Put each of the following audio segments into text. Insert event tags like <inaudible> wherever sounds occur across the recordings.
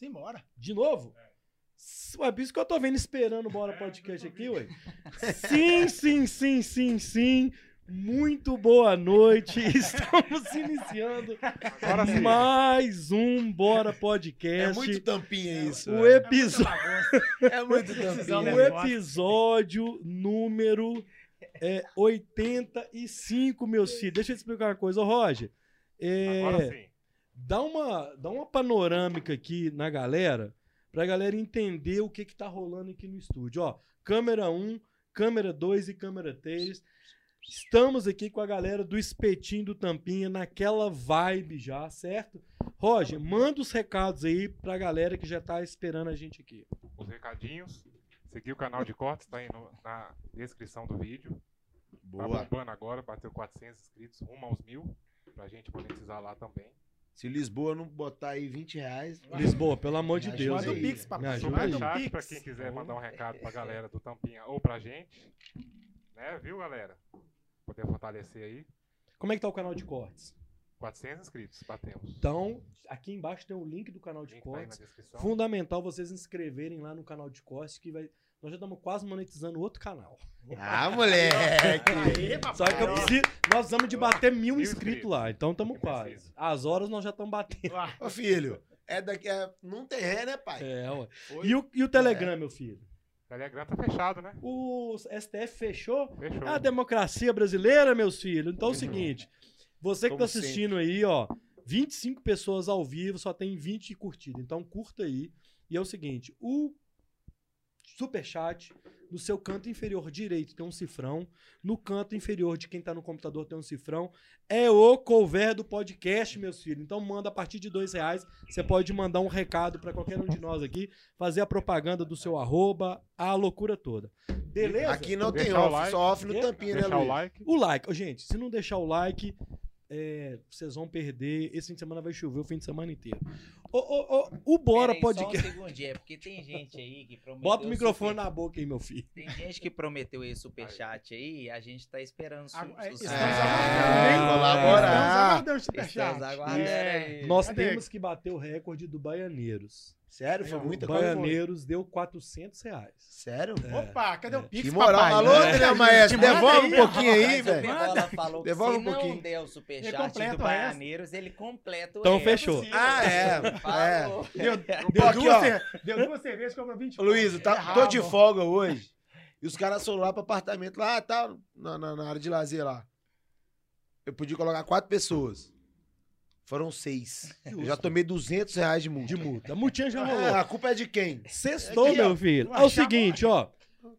Simbora. De novo? Ué, por isso que eu tô vendo esperando o Bora Podcast aqui, ué. Sim, sim, sim, sim, sim. Muito boa noite. <laughs> Estamos iniciando Agora sim. mais um Bora É Podcast. muito tampinha isso. o episódio, <laughs> É muito tampinha. o episódio número é, 85, meus filhos. Deixa eu te explicar uma coisa, Ô, Roger. É, Agora sim. Dá uma, dá uma panorâmica aqui na galera, pra galera entender o que que tá rolando aqui no estúdio. Ó, câmera 1, câmera 2 e câmera 3. Estamos aqui com a galera do Espetinho do Tampinha, naquela vibe já, certo? Roger, manda os recados aí pra galera que já tá esperando a gente aqui. Os recadinhos. Seguir o canal de cortes, tá aí no- na descrição do vídeo. Tá Boa. bombando agora, bateu 400 inscritos, rumo aos mil. Pra gente monetizar lá também. Se Lisboa não botar aí 20 reais. Lisboa, pelo amor de Deus. Manda o aí. Pix, papai. Manda Superchat Pix. pra quem quiser mandar um recado pra galera do Tampinha ou pra gente. Né, viu, galera? Poder fortalecer aí. Como é que tá o canal de cortes? 400 inscritos, batemos. Então, aqui embaixo tem o link do canal de Link tá aí na cortes. descrição. Fundamental vocês se inscreverem lá no canal de cortes que vai. Nós já estamos quase monetizando outro canal. Ah, moleque. Aê, papai. Só que eu preciso, nós precisamos de bater mil, Mil inscritos inscritos. lá. Então estamos Que quase. As horas nós já estamos batendo. Ah, Ô, filho, é daqui. É, não tem ré, né, pai? É, ué. E o, e o Telegram, meu filho? Telegram tá fechado, né? O STF fechou Fechou. a democracia brasileira, meus filhos. Então é o Fechou. seguinte: você que Como tá assistindo aí, ó, 25 pessoas ao vivo, só tem 20 curtidas. Então curta aí. E é o seguinte: o Superchat, no seu canto inferior direito tem um cifrão. No canto inferior de quem tá no computador tem um cifrão. É o cover do podcast, meus filhos. Então manda a partir de dois reais. Você pode mandar um recado pra qualquer um de nós aqui, fazer a propaganda do seu arroba, a loucura toda. Beleza? Aqui não tem Deixar off, like. só off no tampinha, né, Deixar o Luiz? like. O like, gente, se não deixar o like, é, vocês vão perder. Esse fim de semana vai chover o fim de semana inteiro. Ô, ô, ô, o Bora Peraí, Só Podcast. um segundinho, é porque tem gente aí que <laughs> prometeu. Bota o microfone super... na boca aí, meu filho. Tem gente que prometeu esse superchat aí e a gente tá esperando su... É, su- Estamos aguardando, hein? colaborar. Estamos aguardando o Estamos superchat. aguardando É. Nós Cadê? temos que bater o recorde do Baianeiros. Sério, foi muita O coisa. Baianeiros deu 400 reais. Sério? Opa, cadê o Pix, Que moral. papai? Alô, É. Daniel Maestro, Manda devolve um pouquinho aí, o velho. Pebola falou que Devolve se um não pouquinho. der o superchat do. Baianeiros, ele completa o Então resto. fechou. Ah, é. é. Falou. Deu, deu, aqui, duas, deu duas cervejas, comprou 20 Ô, Luiz, tá, É tô de folga hoje. E os caras foram lá pro apartamento lá, tá, na, na, na área de lazer lá. Eu podia colocar quatro pessoas. Foram seis. Eu já tomei 200 reais de multa. De multa. A multinha já rolou. É, a culpa é de quem? Sextou, ó. meu filho. Não É o seguinte, ó.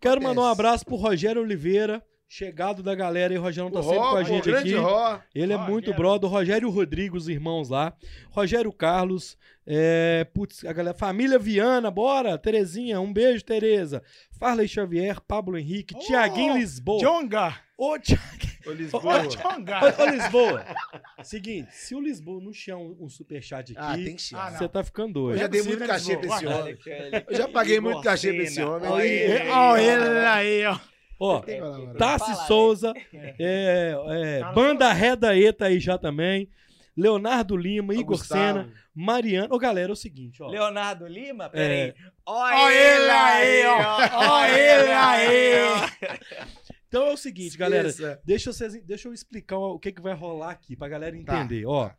Quero mandar um abraço pro Rogério Oliveira, chegado da galera aí. O Rogério tá O sempre com Ró, a pô, gente aqui. Ró. Ele é Rogério. muito brother. Rogério e os irmãos lá. Rogério Carlos. É, putz, a galera. Família Viana, bora. Terezinha, um beijo, Tereza. Farley Xavier, Pablo Henrique, Oh, Tiaguinho Lisboa. Jonga. Ô, Ti- Ô, Lisboa. Jonga. ô, ô, Lisboa. Seguinte, se o Lisboa não chiar um, um superchat Ah, aqui, tem que Ah, você tá ficando doido. Eu já é dei muito cachê pra esse homem. Eu já paguei muito cachê pra esse homem. Olha ele. Olha ele aí, ó. Ó, Tem que falar, mano. Tassi né? Souza, é, é, Tá no Banda Reda E tá aí já também. Leonardo Lima, Igor Gustavo. Sena, Mariano. Ô, galera, é o seguinte, ó. Leonardo Lima? É. Peraí. Olha ele aí, ó. Olha ele aí, ó. Então é o seguinte, galera. Deixa, vocês, deixa eu explicar o que, que vai rolar aqui pra galera Tá, entender. Ó,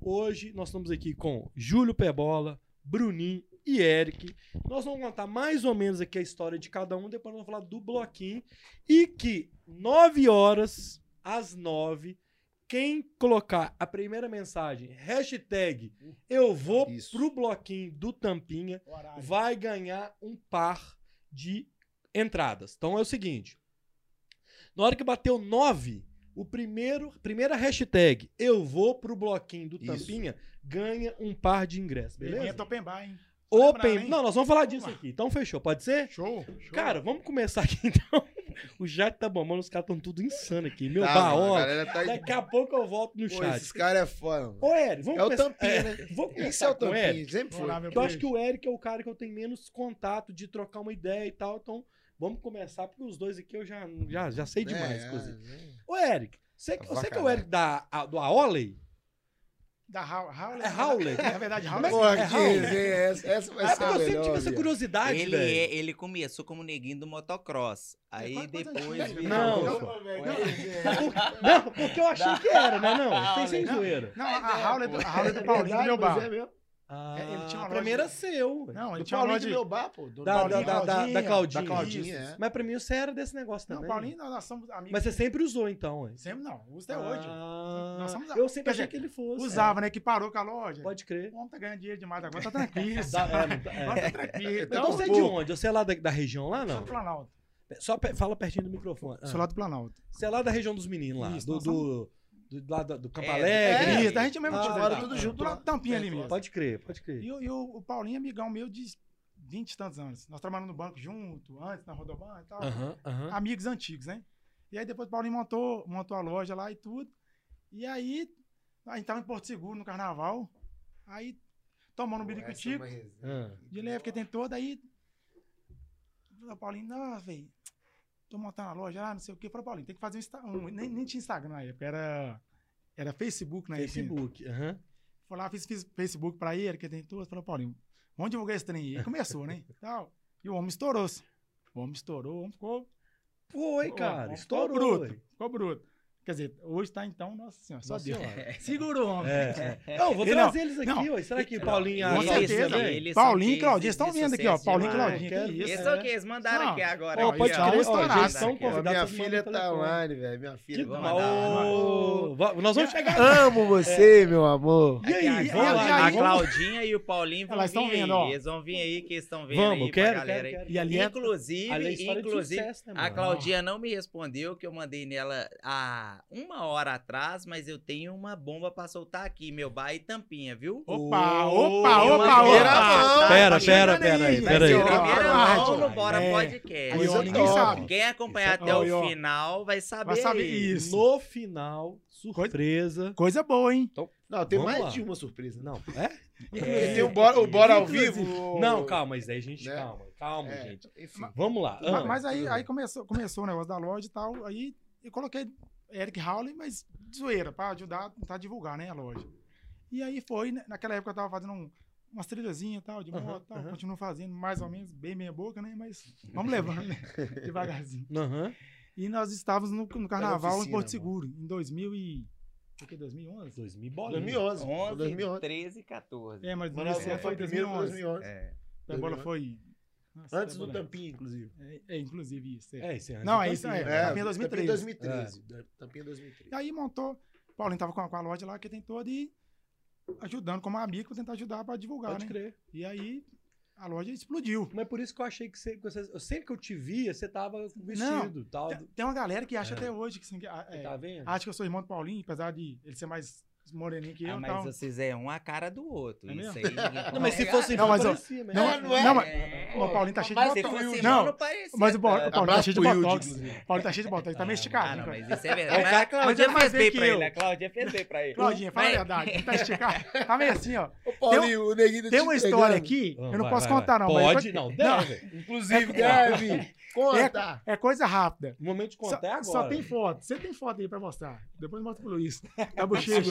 hoje nós estamos aqui com Júlio Pebola, Bruninho e Eric. Nós vamos contar mais ou menos aqui a história de cada um, depois nós vamos falar do bloquinho. E que 9 horas, às 9, quem colocar a primeira mensagem, hashtag eu vou Isso. pro bloquinho do Tampinha, vai ganhar um par de entradas. Então é o seguinte: na hora que bateu 9, o primeiro, primeira hashtag eu vou pro bloquinho do Isso. Tampinha ganha um par de ingressos, beleza? Evento open bar, hein? Open. Lembrar? Não, nós vamos falar disso Vamos aqui. Então fechou, pode ser? Show. show. Cara, vamos começar aqui <laughs> então. O chat tá bombando, os caras estão tudo insano aqui. Meu Tá, mano, a galera tá aí. Daqui a pouco eu volto no Pô, chat. esses caras é foda. mano. Ô, Eric, vamos É o começar. tampinha, né? Vou Esse começar é o o tampinha, sempre lá, foi. meu Eu acho que o Eric é o cara que eu tenho menos contato de trocar uma ideia e tal. Então, vamos começar, porque os dois aqui eu já, já, já sei demais, É, inclusive. é. Ô, Eric, você, Tá você que é o. Eric da, a- do Aoley? Da Howlett. É? Na verdade, Como é Howlett. que- Porra, é Raul. resenha é essa? Essa vai ser a eu sempre melhor. tive essa curiosidade, Ele, velho. é- ele começou como neguinho do motocross. Aí anos depois. virou- Não, Não, resenha. Não, porque eu achei que era, né? Não, sem sem Não. zoeira. Não, a é, do É Paulinho do verdade, meu mas é. Ah, ele tinha uma a loja primeira seu. Não, ele Do tinha uma Paulinho loja de meu bar, pô. Do Da, Paulinho, da, da, da Claudinha. Claudinha. Da Claudinha, é. Mas pra mim você era desse negócio Não, também. Paulinho, nós, nós somos amigos. Mas você sempre usou, então. hein? Sempre não, usa até hoje. Ah, Nós somos- eu sempre achei que ele fosse. Usava, né? Que parou com a loja. É, pode crer. O homem tá ganhando dinheiro demais agora, tá tranquilo. <laughs> É, não tá- é. Agora tá tranquilo. Então Então, você é de onde? Você é lá da, região lá, sou não? do Planalto. Só fala pertinho do microfone. Ah. Sou lá do Planalto. Você é lá da região dos meninos lá. Isso, do, do, do, lá da- do Campo É, Alegre. é, Isso, a gente mesmo Ah, ali. tudo É, junto do lado lá. da Tampinha ali mesmo. Pode crer, pode crer. E, o- e o, o Paulinho, é amigão meu de 20 e tantos anos. Nós trabalhamos no banco junto, antes, na Rodoban e tal. Amigos antigos, né? E aí depois o Paulinho montou, montou a loja lá e tudo. E aí, a gente tava em Porto Seguro no carnaval. Aí, tomando um é biricutico, resenha. Ah. de leve, que tem todo, aí. O Paulinho, não, velho, tô montando a loja lá, não sei o quê. Falei, Paulinho, tem que fazer um, um nem, nem tinha Instagram na época, era, era Facebook na época. Facebook. aham. Foi lá, fiz, fiz Facebook pra ele, que tem tudo. Falei, Paulinho, vamos divulgar esse trem. Aí <laughs> começou, né? Tal. E o homem estourou-se. O homem estourou, o homem ficou, Foi, cara. Estourou. ficou bruto. Ficou bruto. Quer dizer, hoje tá então, nossa senhora, só Deus. senhora. <laughs> Segura o homem. É, é. Não, vou trazer não- eles aqui, não. ué. Será que Paulinho a Com Claudinha certeza. eles Paulinho e Claudinha, estão vendo aqui, ó. Paulinho e. Claudinha, que. Eles É. são o quê? Eles mandaram Não. aqui agora. Ó, pode ó. crer, ó, estourados. eles são ó. Minha filha tá online, velho. Minha filha Que tá Vamos online. Nós vamos chegar. Amo você, meu amor. E aí, a, a Claudinha e o Paulinho vão vir estão aí. vendo, ó. Eles vão vir aí, que eles estão vendo Vamos, aí pra galera. E é- Inclusive, é inclusive, né, a mano? Claudinha não me respondeu, que eu mandei nela há uma hora atrás, mas eu tenho uma bomba pra soltar aqui, meu bar e tampinha, viu? Opa, opa, opa, primeira opa. mão. Pera, Tá pera, chegando pera aí, pera aí. primeira mão no Bora É. Podcast. Ninguém sabe. Quem acompanhar até o final vai saber, Vai saber aí. isso. No final, surpresa. Coisa boa, hein? Não, tem mais de uma surpresa. Não, <laughs> é? Inclusive, tem o Bora, o Bora ao vivo. Não, calma, mas aí, gente, Né? calma, calma, É, gente. Enfim. Vamos lá. Ma- Ah, Mas aí, aí começou, começou o negócio da loja e tal. Aí eu coloquei Eric Howley, mas de zoeira, pra ajudar, tentar divulgar, né, a loja. E aí foi, né, naquela época eu tava fazendo um, umas trilhazinhas e tal, de moto e tal. aham. Continuo fazendo mais ou menos, bem meia boca, né? Mas vamos levando, né? <laughs> Devagarzinho. Aham. E nós estávamos no, no carnaval em oficina, Porto mano. Seguro, em 2000 e... O que, 2011? 2000 bola. 2011. 11, 2011. 13 e 14. É, mas Mano, esse ano foi foi primeiro foi 2011. 2011. É. A bola foi... Nossa, Antes a do bola- Tampinha, inclusive. É, é, inclusive isso. é. É, esse ano. Não, é isso, Tampinha. é. Tampinha 2013. 2013. Tampinha 2013. E aí montou. Paulinho tava com a, com a loja lá que tem toda e ajudando como amigo tentar ajudar pra divulgar, Pode né? crer. E aí a loja explodiu. Mas por isso que eu achei que você, você- sempre que eu te via, você tava vestido e tal. Tem, tem uma galera que acha É. até hoje que, assim, que, ah, é, Tá vendo? acha que eu sou irmão do Paulinho, apesar de ele ser mais moreninho que eu Ah, e mas tal. vocês é um a cara do outro. É Isso aí. Não, mas se fosse. Não, mas, parecia mesmo. Não, É, não é? não, É. o Paulinho tá cheio Mas de botox. Não, não parecia. Mas o, o tanto. Paulinho tá Abraço cheio de botox. O Paulinho tá cheio de botox, ele tá meio Ah, esticado. não, né? mas isso é É, verdade. Mas a mas ele Claudinha é fez bem pra eu. ele. A Claudinha fez bem pra ele. Claudinha, fala a verdade. Ele tá esticado. Tá meio assim, ó. Ô, Paulinho, o neguinho tá Tem te uma história aqui, Ah, eu não posso contar, não. mas Pode, é não, deve. Inclusive, deve. Conta. É coisa rápida. O momento de Só, contar é agora. só tem foto. Você tem foto aí pra mostrar. Depois mostra pro Luiz. <laughs> Da bochecha.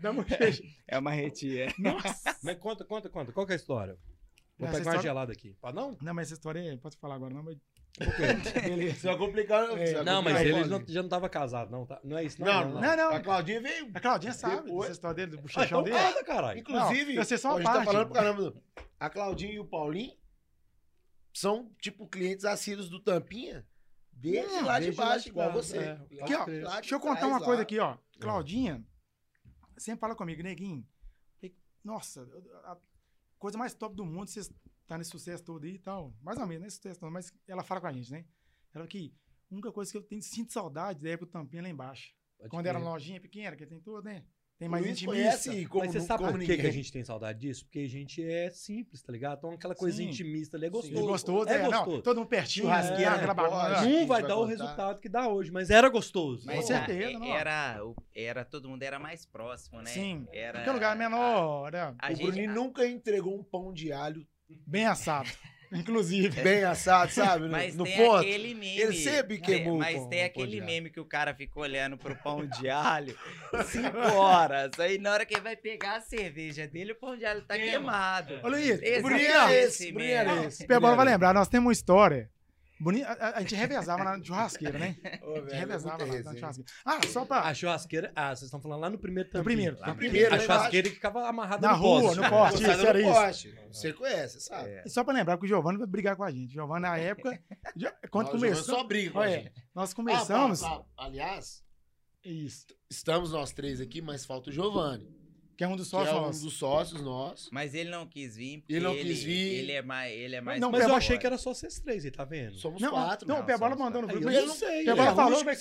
Da <laughs> bochecha. É uma retia. Nossa. Mas conta, conta, conta. Qual que é a história? Vou Essa pegar uma história- gelada aqui. Ah, não? Não, mas essa história é... Posso falar agora, não, mas... <laughs> Beleza. Você vai complicar. É. você vai Não, mas ele não- já não tava casado, não. Tá? Não é isso, não? Não, Não, não. A Claudinha veio. A Claudinha sabe Depois- dessa história dele, do Ah, bochechão então dele. casa, caralho. Inclusive, Não, vocês são a uma gente tá parte. falando pro caramba. A Claudinha e o Paulinho são, tipo, clientes assíduos do Tampinha desde Não, lá de baixo, igual você. é. Aqui, ó, de Deixa eu contar trás, uma lá. coisa aqui, ó. Claudinha sempre fala comigo, neguinho. Nossa, a coisa mais top do mundo, vocês tá nesse sucesso todo aí e tal. Mais ou menos, nesse sucesso todo, mas ela fala com a gente, né? Ela falou que a única coisa que eu tenho, sinto saudade da época do Tampinha lá embaixo. Pode Quando era lojinha pequena, que tem tudo, né? Tem mais Luiz intimista. conhece como, Mas você sabe por que, que a gente tem saudade disso? Porque a gente é simples, tá ligado? Então aquela coisa Sim. intimista ali é É gostoso. gostoso, É é, gostoso. Não, todo mundo pertinho, Churrasqueira, né? aquela pode. bagunça. Não vai vai dar o resultado que dá hoje, mas era gostoso. Mas Com certeza, a- não. era, era, todo mundo era mais próximo, né? Sim, Era, Porque o lugar é menor, né? A O gente, Bruninho nunca entregou um pão de alho bem assado. <laughs> Inclusive. bem assado, sabe? No, Mas no tem ponto. aquele meme. Ele sempre queimou Mas pão- tem aquele meme que o cara fica olhando pro pão de <laughs> alho cinco horas. Aí na hora que ele vai pegar a cerveja dele, o pão de alho tá queimado. Ô, Luiz, Esse Bruninho, é esse Bruninho era mesmo. esse. vai Bruninho era lembrar, nós temos uma história. Boni- a, a- a gente revezava na churrasqueira, né? <laughs> Ô, A gente velho, revezava lá na churrasqueira. Ah, só pra. A churrasqueira. Ah, vocês estão falando lá no primeiro No tampinho. primeiro. Lá no no primeiro. A churrasqueira que ficava amarrada Na no rua, poste. no poste. Isso, era isso. poste. Você conhece, sabe? É. E só pra lembrar que o Giovanni vai brigar com a gente. Giovanni, na época, quando começou. só briga com a gente. nós Ah, começamos. pá, pá, aliás, Isso. estamos nós três aqui, mas falta o Giovanni. Que é um dos Que é sócios um dos sócios nossos. Mas ele não quis vir. porque Ele não quis vir. Ele é mais. Ele é mais Não, Mas eu Pebola- achei que era só vocês três aí, tá vendo? Somos Não, quatro. não, né? o Pebola somos mandou no grupo. eu não sei. O ele Pebola é falou que é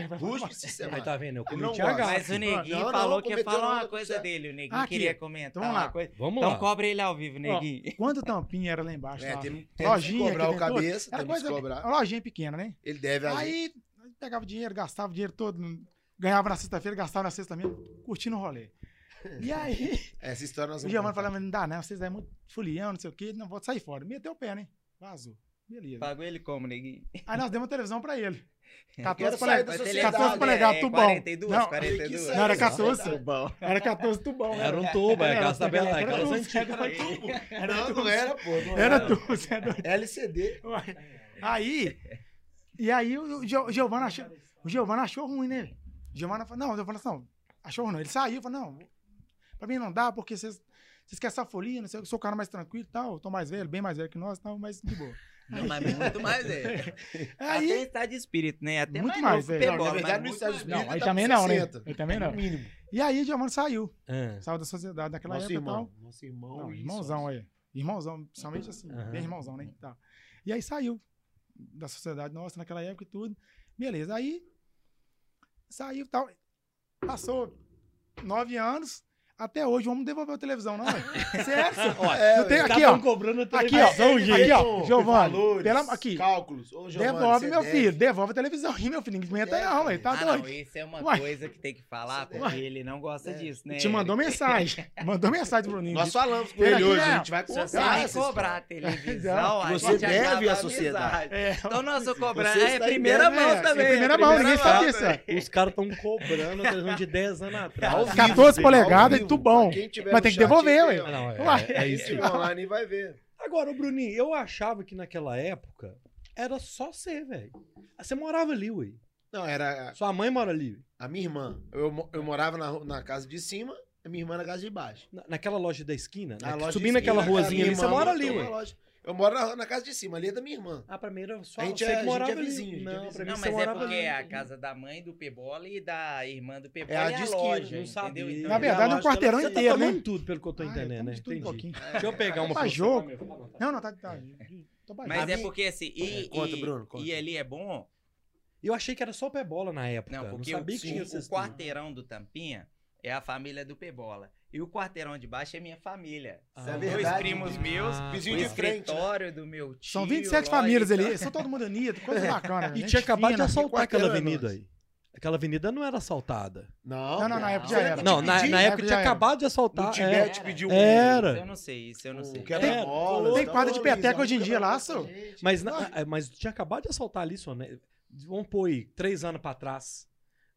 ele vai falar. Rústico Aí tá vendo? Eu Ele comi gosta. Mas o Neguinho falou que ia falar uma coisa dele. O Neguinho Aqui, queria comentar então vamos uma lá. coisa. Vamos Então lá. cobra ele ao vivo, Neguinho. <laughs> Quando o tampinha era lá embaixo, É, temos que lojinha cobrar o tem cabeça, temos que cobrar. uma lojinha pequena, né? Ele deve a. Aí pegava dinheiro, gastava o dinheiro todo, ganhava na sexta-feira, gastava na sexta mesmo, curtindo o rolê. E aí, <laughs> Essa história nós o vamos Giovanni contar. falava, não dá não, vocês é muito fulião, não sei o quê, não vou sair fora. Meteu o pé, né? Vazou. Beleza. Pagou ele como, Neguinho? Aí nós demos uma televisão pra ele. <laughs> Quero 14 sair da polegadas. sociedade. 14 polegadas, é, tubão. 42, Não, 42. Não, era Isso, 14. Tubão. Era 14 tubão. Era um tubo, é aquelas tabelas, era tubo, antigas. Era tubo. Era Não, tubo. não era, pô. Não Era era. tubo. você é doido. LCD. Aí, e aí o, Gio- o Giovanni achou, o Giovanni achou ruim, né? O Giovanni falou, não, o Giovanni falou, não, achou não. Ele saiu, falou, não, pra mim não dá, porque vocês, querem essa folia, não sei, eu sou o cara mais tranquilo e tal, eu tô mais velho, bem mais velho que nós e tal, mas de boa. <laughs> Não, mas muito mais, é. Até Aí, está de espírito, né? Até Muito mais, mais, é. Não, na verdade, no mais. espírita não, aí tá também não, né? 60. Aí também não. No mínimo. E aí o Giovanni saiu, Ah, saiu da sociedade naquela Nosso época e tal. irmão. Nosso irmão. Não, irmãozão aí. Irmãozão, principalmente assim, Aham. bem irmãozão, né? Tá. E aí saiu da sociedade nossa naquela época e tudo. Beleza. Aí saiu e tal. Passou nove anos. Até hoje, vamos devolver a televisão, não, ué. Sério? <laughs> É, tenho Os aqui, caras ó. cobrando a Aqui, ó. televisão, Aqui, ó. Giovanni, valores, pela- aqui. Cálculos. Ô, Giovanni, Devolve, meu deve. filho. Devolve a televisão aí, meu filho. Ninguém aguenta, não, ué. Tá Ah, não, doido. isso é uma Uai. coisa que tem que falar, Uai. porque ele não gosta É. disso, né? Te mandou mensagem. <laughs> Mandou mensagem pro Bruninho. Nós falamos com ele hoje. né? A gente vai Se contar você vai cobrar a <laughs> televisão, a Você gente deve à a sociedade. É, Então, nosso cobrar Você é primeira mão é, também. é primeira mão, ninguém sabe disso, é. Os caras estão cobrando a televisão de 10 anos atrás. Ao vivo, 14 ao polegadas Quem tiver Mas tem que devolver, ué. Ah, não, é, Uai. é Quem isso. online vai ver. Agora, o Bruninho, eu achava que naquela época era só você, velho. Você morava ali, ué. Não, era Sua mãe mora ali. ué. a minha irmã. Eu, eu morava na, na casa de cima, a minha irmã na casa de baixo. Na- naquela loja da esquina, Na né? loja de Subindo esquina, aquela ruazinha ali, você mora ali, ué. Eu moro na, na casa de cima, ali é da minha irmã. Ah, pra mim era só A gente você é- que a gente morava é ali. vizinho, a gente é Não, vizinho. pra mim Não, você mas é porque ali. é a casa da mãe do Pebola e da irmã do Pebola É a de a loja, Não entendeu? sabia. Então, Na verdade, é um quarteirão Você inteiro, tá né? tudo, pelo que eu tô Ah, eu entendendo, tomo né? de tudo um Entendi. pouquinho. Deixa eu pegar uma Pra porção. jogo. Não, não, tá. tá. Tô Mas é porque assim, e, É, conta, Bruno, conta. e ali é bom, Eu achei que era só pé bola na época. não, Não, porque sabia o, que tinha o, essas o quarteirão do Tampinha é a família do Pebola. E o quarteirão de baixo é minha família. Ah. São É dois primos meus, Ah, o Vizinho de frente, né? escritório do meu tio. São 27 loja famílias ali, são <laughs> todo mundo unido, coisa <laughs> bacana. E gente tinha acabado de assaltar aquela é avenida aí. Aquela avenida não era assaltada. Não, Não, não, na época já era. Não, na, pedir, na né? época tinha era. acabado de assaltar. Tibete é. Era. pediu um. Era. Eu não sei, isso eu não sei. Um quebra-mola. Tem tá quadra de peteca hoje em dia lá, só. Mas, na- é, mas tinha acabado de assaltar ali, só, né? Vamos pôr aí, três anos pra trás.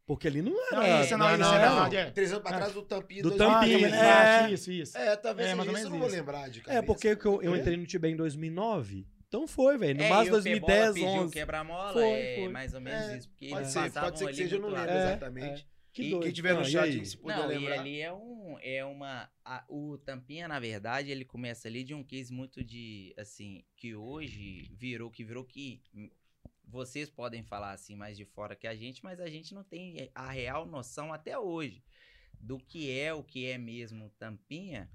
Porque ali não Não, era. isso Não, não, não, isso é não. verdade, é. Três anos pra trás do Tampinha. Do Ah, Tampinha, é. Isso, isso. É, talvez É, é, ou isso eu não vou lembrar de É, cabeça. porque que eu, eu É? entrei no Tibé em 2009. Então foi, velho. No É, máximo e o Pebola 2010, pediu 11. quebra-mola, Foi, é foi. mais ou menos É, isso. Porque Pode ser, pode ser que ali seja, eu não lembro. É, exatamente. Que E- doido. Quem tiver no Ah, e chat se puder Não, e lembrar. ali é um, é uma, a- o Tampinha, na verdade, ele começa ali de um case muito de, assim, que hoje virou, que virou que vocês podem falar assim mais de fora que a gente, mas a gente não tem a real noção até hoje do que é o que é mesmo Tampinha,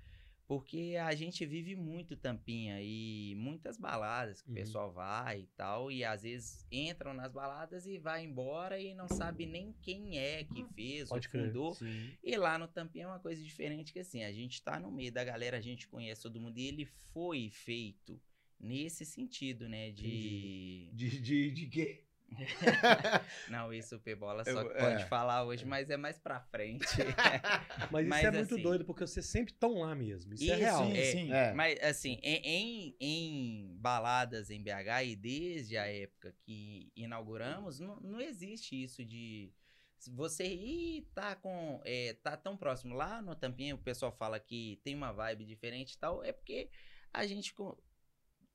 porque a gente vive muito Tampinha e muitas baladas que Uhum. o pessoal vai e tal, e às vezes entram nas baladas e vai embora e não sabe nem quem é que fez Pode ou crer. fundou. Sim. E lá no Tampinha é uma coisa diferente que assim, a gente tá no meio da galera, a gente conhece todo mundo e ele foi feito nesse sentido, né? De. De, de, de quê? <laughs> Não, isso o Pebola Eu- só é. pode falar hoje, mas é mais pra frente. Mas, <laughs> Mas, isso é muito assim- doido, porque vocês sempre estão lá mesmo. Isso, é Isso, real. Sim, é. sim. É. Mas, assim, em, em, baladas em BH e desde a época que inauguramos, não, não existe isso de você ir tá com é, tá tão próximo lá no Tampinha, o pessoal fala que tem uma vibe diferente e tal, é porque a gente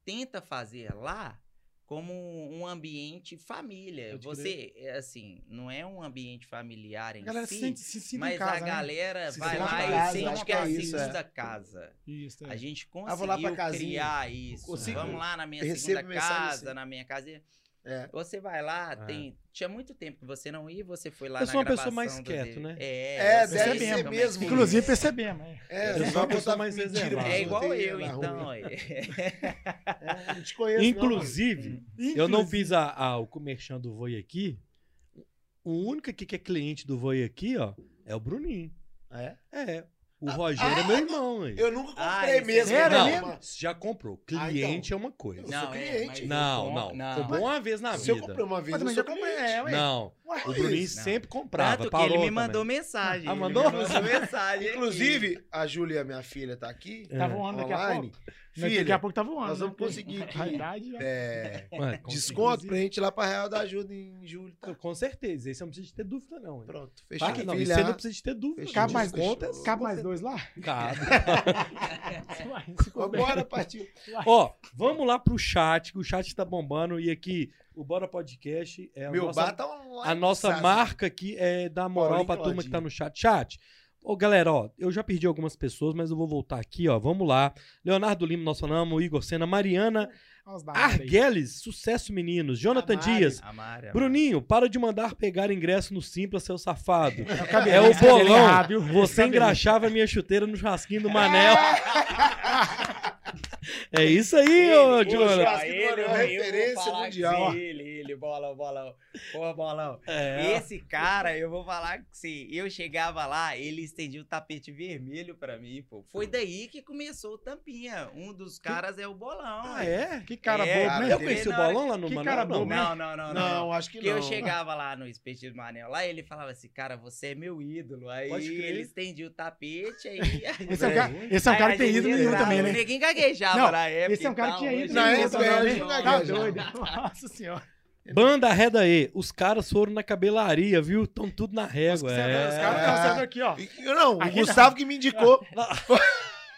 tenta fazer lá como um ambiente família. Você, é assim, não é um ambiente familiar em A galera se si, sente, se sente mas casa, a né? galera Se vai lá em e casa, sente que é que a é isso, é. segunda casa. Isso, é. A gente Ah, conseguiu criar isso. Consigo- Vamos lá na minha recebo segunda casa, assim. na minha casa. É. Você vai lá, É. tem. Tinha muito tempo que você não ia, você foi lá Eu na sou uma pessoa gravação mais do quieto, né? É, É, deve ser é mesmo. é. Inclusive percebemos. É. É, Eu sou vai uma pessoa mais reservada. É igual eu, então. É, não te conheço, Inclusive, eu não fiz a, a- o comercial do Voi aqui. O único aqui que é cliente do Voi aqui, ó, é o Bruninho. não. É? É. O Rogério é meu irmão, aí. Eu nunca Ah, comprei é mesmo. sério não. mesmo? Já comprou. Ah, Cliente é uma coisa. Eu sou cliente. mas Não, não. não. Comprou uma vez na Se eu vida. comprei uma vez, Mas eu também comprei. cliente. É, ué. Não. Ué, O Bruninho Não. sempre comprava. Tanto que parou ele me também. mandou mensagem. Ah, ele mandou? Me mandou mensagem. <laughs> Inclusive, a Júlia, minha filha, tá aqui. É. Tá voando daqui a Online. Pouco. Daqui a Filha, pouco tá voando. nós né? vamos conseguir A aqui. idade já- é, com desconto pra gente ir lá pra Real da Ajuda em julho. Tá? Com certeza. Esse não precisa de ter dúvida, não. hein? Pronto, fechou. Tá? Não, filha. isso você não precisa de ter dúvida. Fechou. Cabe não. mais, é- cabe mais dois lá? Cabe. <laughs> Vambora, partiu. Ó, vamos lá pro chat, que o chat tá bombando. E aqui, o Bora Podcast é a Meu nossa, bar tá online. a nossa sabe? marca aqui é dar moral Paulinho pra turma que tá no chat. Chat. Ô, galera, ó, eu já perdi algumas pessoas, mas eu vou voltar aqui, ó. Vamos lá. Leonardo Lima, nosso nome, Igor Sena, Mariana. Arguelles, sucesso, meninos. Jonathan. Dias. Bruninho, para de mandar pegar ingresso no Simpla, seu safado. É o cabelinho bolão. Esse Você engraxava minha chuteira no churrasquinho do Manel. É isso aí, ô Ele, Jonathan. é eu vou referência mundial. Ele, ele, bolão, bolão. Pô, bolão. É. Esse cara, eu vou falar que se eu chegava lá, ele estendia o tapete vermelho pra mim, pô. Foi daí que começou o Tampinha. Um dos caras é o bolão. Ah, é? Que cara É, bobo, né? Eu conheci o bolão lá no Que não. né? Não, não, não, não. Não, acho que Porque não. eu chegava lá no Espetinho do Manel, lá ele falava assim, cara, você é meu ídolo. Aí ele estendia o tapete, aí... <laughs> <laughs> Esse é, um cara, esse é um cara que tem ídolo nenhum também, né? neguinho gaguejava Não, na época. Esse é um cara que tinha ídolo Na época, ele né? não Tá gagueja. <laughs> doido. Nossa senhora. Banda Reda E, os caras foram na cabelaria, viu? Estão tudo na Os régua. caras É. os caras estão aqui, ó. E- Não, o Gustavo que me indicou. <laughs>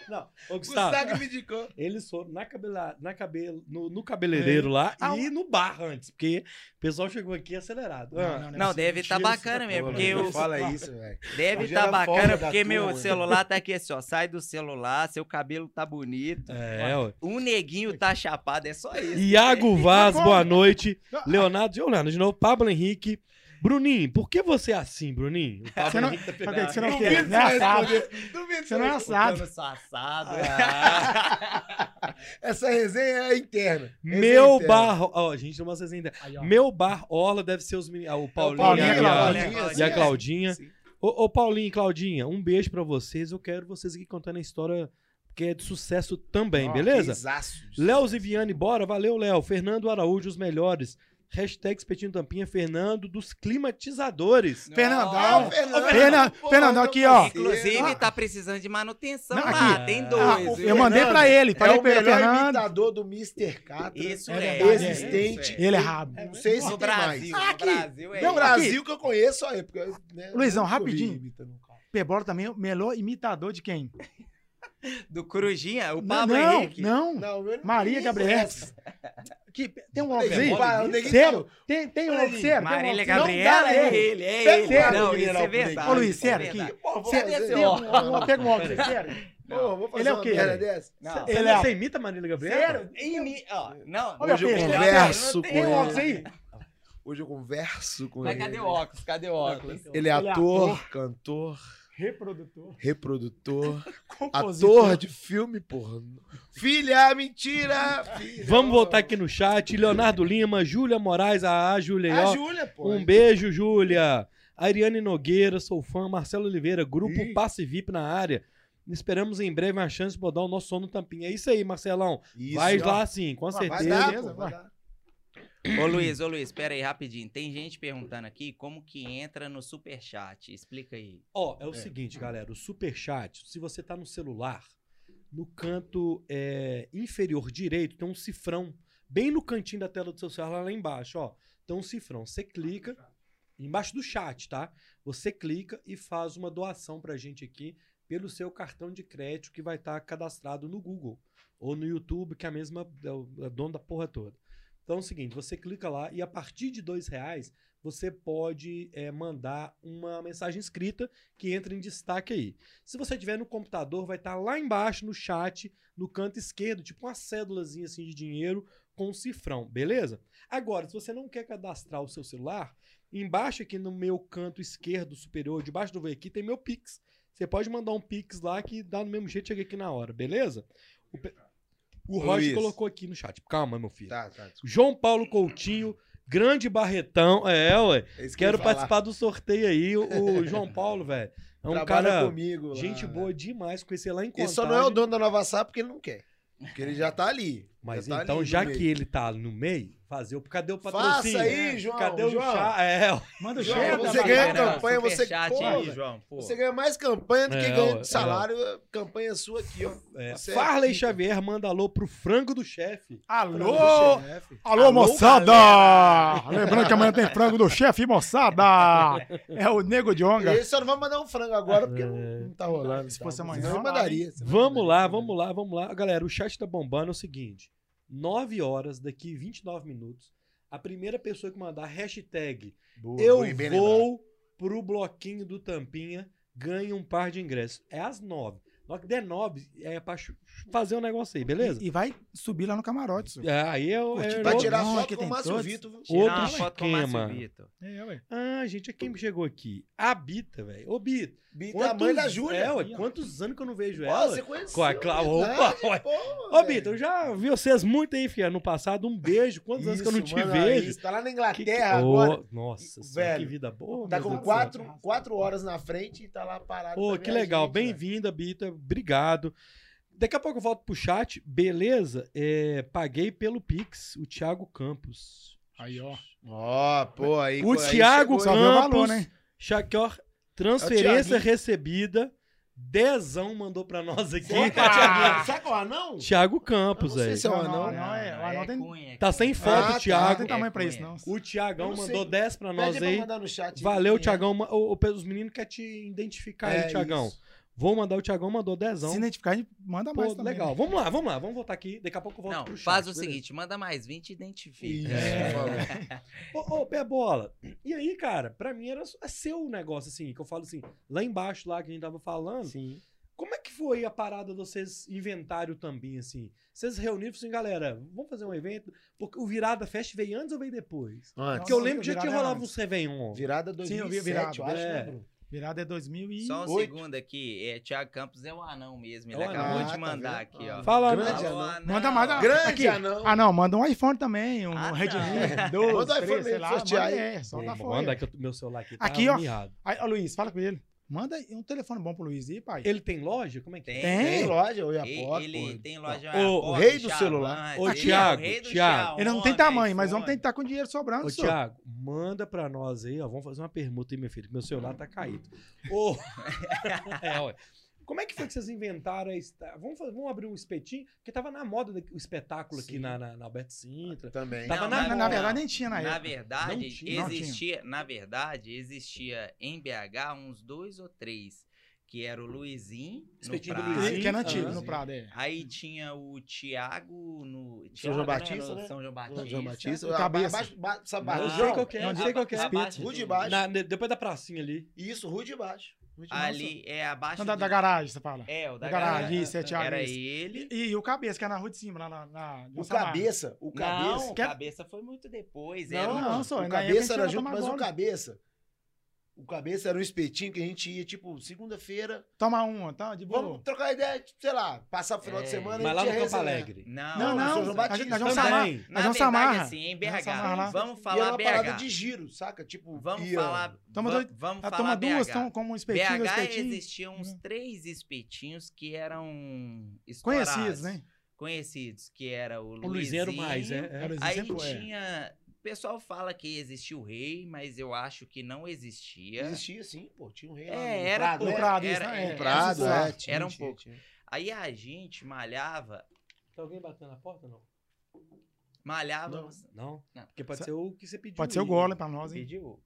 Não, ô O Gustavo, Gustavo me indicou. eles foram na cabela, na cabelo, no, no cabeleireiro lá Ah, e no bar antes, porque o pessoal chegou aqui acelerado. Ah, Não, deve estar mentira, bacana isso mesmo, tá porque. Não eu, fala isso, velho. deve estar folga bacana, porque meu né? celular tá aqui assim, ó. Sai do celular, seu cabelo tá bonito. É, ué. O neguinho tá chapado, é só isso. Iago <laughs> Vaz, como? boa noite. <laughs> Leonardo, Leonardo, de novo, Pablo Henrique. Bruninho, por que você é assim, Bruninho? O Você não- tá você não quer? Não é assado. responder. Duvido que Você não é assado. Ficando assado. Essa resenha é interna. Resenha Meu interna. bar. Ó, a gente não vai ainda. Aí, ó. Meu bar Orla deve ser os meninos. Ah, o Paulinho, Paulinho, e, a, Claudinha, e a. Claudinha. Sim. Ô, ô, Paulinho e Claudinha, um beijo pra vocês. Eu quero vocês aqui contando a história que é de sucesso também, Ó, beleza? Léo Ziviane, bora. Valeu, Léo. Fernando Araújo, os melhores. Hashtag Espetinho Tampinha, Fernando dos climatizadores. Fernandão. Ô, Fernando, pô, Fernandão meu aqui, ó. Inclusive, tá precisando de manutenção Não, lá. aqui. Tem Ah, dois. o- viu? eu mandei Fernando pra ele. É Falei o pra ele, melhor Fernando. imitador do Mr. Catra. Isso É é. verdade, existente. Ele é errado. Não sei se No tem mais. Brasil, Ah, no aqui. Brasil é No Não, isso. Brasil que eu conheço. Porque, né, Luizão, rapidinho. Pebola também é o melhor imitador de quem? Do Corujinha, o Não, Pablo não, Henrique. não. Não, não Maria Gabriela. <laughs> Que, tem um óculos aí, Sério? tá- Tem, tem um óculos aí, sério? Tem um Marília Gabriela Não, é dá, ele, é ele. o óculos Não, isso é verdade. Ô, Luiz, é sério, verdade. aqui. Tem um, pega um óculos aí, sério? Pô, vou fazer Ele é o quê? Não. Você, Ele é- você imita a Marília Gabriela? Sério? Imi- ó, não, Olha Hoje eu converso Não com Tem um ele. óculos aí? Hoje eu converso com Mas ele. cadê o óculos? Cadê o óculos? Ele é Ele é ator. cantor, Reprodutor. reprodutor, <laughs> Compositor. ator de filme pornô. Filha, mentira! Filha, Vamos voltar aqui no chat. Leonardo Lima, Júlia Moraes, a a Júlia. A. Júlia, pô. Um beijo, Júlia. Ariane Nogueira, sou fã. Marcelo Oliveira, grupo Ih. Passe VIP na área. Esperamos em breve uma chance de botar o nosso som no tampinha. É isso aí, Marcelão. Isso, vai ó. lá sim, com certeza. Vai dar, pô, vai. dar. Ô Luiz, ô Luiz, pera aí, rapidinho. Tem gente perguntando aqui como que entra no superchat. Explica aí. Ó, é o seguinte, galera. O superchat, se você tá no celular, no canto é, inferior direito tem um cifrão. Bem no cantinho da tela do seu celular, lá embaixo, ó. Tem um cifrão. Você clica, embaixo do chat, tá? Você clica e faz uma doação pra gente aqui pelo seu cartão de crédito que vai estar cadastrado no Google ou no YouTube, que é a mesma, é o é dono da porra toda. Então é o seguinte, você clica lá e a partir de dois reais você pode é, mandar uma mensagem escrita que entra em destaque aí. Se você tiver no computador, vai estar lá embaixo no chat, no canto esquerdo, tipo uma cédulazinha assim de dinheiro com um cifrão, beleza? Agora, se você não quer cadastrar o seu celular, embaixo aqui no meu canto esquerdo superior, debaixo do V aqui, tem meu Pix. Você pode mandar um Pix lá que dá no mesmo jeito, chega aqui na hora, beleza? O, pe- o Roger colocou aqui no chat. Calma, meu filho. Tá, tá. desculpa. João Paulo Coutinho, grande Barretão. É, ué. É que Quero participar do sorteio aí. O, o <laughs> João Paulo, velho. É um Trabalha cara. comigo lá, gente né? boa demais. Conhecer lá em Ele Contagem. só não é o dono da Nova Sá porque ele não quer. Porque ele já tá ali. Mas já tá então, ali no já que ele tá no meio, fazer o. Cadê o patrocínio? Faça aí, João. Cadê o João? chá? É, Manda o João, cheiro. você ganha galera. Campanha, você- Pô, aí. João. Pô. Você ganha mais campanha do que É, ganha de salário. Campanha sua aqui, ó. é. É Farley. Xavier manda alô pro frango do chefe. Alô! chefe. Alô, moçada! Lembrando que amanhã tem frango do chefe, moçada! É o Nego Dionga. Ele só não vai mandar um frango agora porque É. não, tá rolando. Se e tal. fosse amanhã, eu mandaria. Vamos lá, vamos lá, vamos lá. Galera, o chat tá bombando é o seguinte: 9 horas, daqui 29 minutos, a primeira pessoa que mandar hashtag Boa, eu bem lembrado. vou pro bloquinho do Tampinha, ganha um par de ingressos. É às 9. Na hora que der 9, é pra fazer um negócio aí, beleza? E, e vai subir lá no camarote. senhor. É, aí é, é pra Vai tirar foto aqui com o tem Márcio. Vitor. viu? Tirar outro com Márcio esquema. Vitor. É, ué. Ah, gente, quem chegou aqui? A Bita, velho. Ô, Bita. Bita é a mãe da Júlia. É, ué, quantos anos que eu não vejo Ó, ela? você conheceu. É, claro, verdade, opa, <laughs> ué. Ô. Bita, eu já vi vocês muito aí, filha, no passado. Um beijo. Quantos anos que eu não Isso, te mano, vejo? isso. Tá lá na Que- Inglaterra Ô, agora. Nossa, senhora, Velho, que vida boa. Tá com quatro, quatro horas na frente e tá lá parado. Ô, que a legal. Bem-vinda, Bita. Obrigado. Daqui a pouco eu volto pro chat. Beleza? É, paguei pelo Pix, o Thiago Campos. Aí, ó. Ó, pô, aí. O aí Thiago chegou, o Campos. valor, né? Chaquior, transferência Thiaguinho. recebida. Dezão mandou pra nós aqui. Opa, <laughs> Thiaguinho, Sabe é o anão? Thiago Campos, Eu não sei velho. se é Não, não, anão. não, é. O anão tem, cunha, Tá sem foto, Ah, tá, Thiago. não tem tamanho É pra isso, não. O não mandou sei. 10 pra nós Pede pra aí. mandar no chat. Valeu, é. Tiagão. Ma- o- o- Os meninos querem te identificar aí, É Tiagão. isso. Vou mandar o Tiagão, mandou dezão. Se identificar, a gente manda Pô, mais também. legal. Vamos lá, vamos lá. Vamos voltar aqui. Daqui a pouco eu volto Não, pro chat. faz o beleza? seguinte, manda mais 20 e identifica. É. Ô, ô, pé bola. E aí, cara, pra mim era é seu negócio, assim, que eu falo assim, lá embaixo, lá que a gente tava falando. Sim. Como é que foi a parada de vocês inventário também, assim? Vocês reuniram assim, galera, vamos fazer um evento? Porque o Virada Fest veio antes ou veio depois? Antes. Porque eu Nossa, lembro que já tinha rolado uns Réveillon. Virada Sim, 2007, eu vi virada. eu acho, É. né, Bruno? Virada é 2000 e... Só um segundo aqui, é, Thiago Campos é o anão mesmo, ele É o acabou anão. de Ah, tá mandar vendo? aqui, ó. Fala, Grande Alô, anão. Manda mais a- Grande aqui. anão. Ah, não, manda um iPhone também, um Ah, Redmi não. 12, Manda um 13, iPhone sei lá. sortear Manda, aí. é, só Pô, dá manda que eu- meu celular aqui tá Aqui, ó. Aí, ó, Luiz, fala com ele. Manda aí um telefone bom pro Luiz aí, pai. Ele tem loja? Como é que é? Tem, Tem. Tem loja, eu ia Ele, aposto. ele tem loja o Aposta, rei do celular. Ô, ele é o Thiago, Thiago. Ele não tem tamanho, mas vamos tentar com dinheiro sobrando, Ô, senhor. Thiago, manda pra nós aí, ó. Vamos fazer uma permuta aí, meu filho, que meu celular tá caído. Ô, <laughs> é, ué. Como é que foi que vocês inventaram a esta- vamos, fazer- vamos abrir um espetinho? Porque tava na moda o espetáculo aqui Sim. na, na, na Alberto Sintra. Também. Tava Não, na Na, na verdade, nem tinha na Na época. verdade, Não tinha. Não existia, na verdade, existia em BH uns dois ou três, que era o Luizinho, no Espetinho do Prado, Luizinho. que é na Ah, no. Prado, é. Aí tinha o Tiago no. São Thiago, João Batista, No né? São João Batista. João Batista. O cabeça. abaixo- ba- Não, sei qual que é, Onde- sei qual que é. Rua de baixo. Na- de- depois da pracinha ali. Isso, rua de baixo. Ali é abaixo Não, da, do- da garagem, você fala. É, o da, Da garagem, garagem. isso, é Thiago. Era isso. ele. E, e o cabeça, que é na rua de cima, lá na. na O cabeça, o Não, cabeça. o Quer- cabeça foi muito depois. Não, era um- não, só, o cabeça era junto, mas o cabeça. O cabeça era um espetinho que a gente ia, tipo, segunda-feira. Toma uma, tá? De boa. Vamos trocar ideia, tipo, sei lá, passar o final de É. semana Mas e lá no Campo. Alegre. Não, Não, Não, não. São Batista Nós vamos samar. Na Nós vamos samar. assim, em BH, vamos E falar era uma parada BH. de giro, saca? Tipo, Vamos ia- falar, Toma dois- vamos Ah, falar toma duas, BH. tão, como um espetinho, BH espetinhos. existiam uns Uhum. três espetinhos que eram estourados, Conhecidos, né? Conhecidos, que era o, O Luizinho mais, é. é. Era o Aí é. tinha pessoal fala que existiu o rei, mas eu acho que não existia. Existia sim, pô. Tinha um rei lá É, no era Prado, né? Era, né? é, É, Prado, era é. tinha, era um tinha, pouco. tinha. Aí a gente malhava, Tem alguém batendo na porta não? malhava. Não. Não? Não. Porque pode Sa- ser o que você pediu. Pode ser o aí. golem pra nós, hein? Pediu?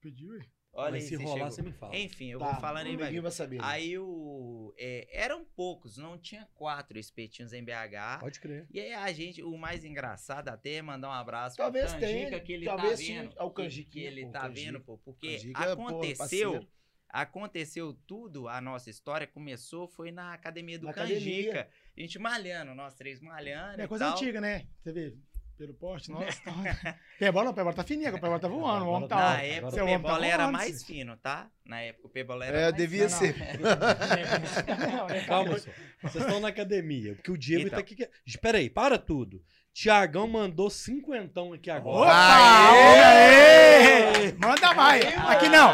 Pediu, hein? Olha Mas aí, se rolar, chegou. você me fala. Enfim, eu Tá, vou falando aí, o vai. vai saber. né? Aí o. é, eram poucos, não tinha quatro espetinhos em BH. Pode crer. E aí a gente, o mais engraçado até é mandar um abraço Talvez pro Canjica, tenha, que ele talvez tá vendo. O que- Canjiquinha, que ele pô, tá Canjica. vendo, pô. Porque Canjica, pô, aconteceu. parceiro. aconteceu tudo, a nossa história começou, foi na academia do Na Canjica. academia. A gente malhando, nós três malhando. É e coisa tal. antiga, né? Você vê, pelo poste, nossa. Tá... Pebola, o Pebola tá fininha, o Pebola tá voando, o homem tá Na época o tá Pebola era mais fino, tá? Na época o Pebola era É, mais devia Não, não. ser. Não, né, Calma só. Vocês estão na academia. Porque o Diego Então. tá aqui. Espera aí, para tudo. Tiagão mandou cinquentão aqui agora. Opa! Aê! Aê! Manda mais! Aqui não!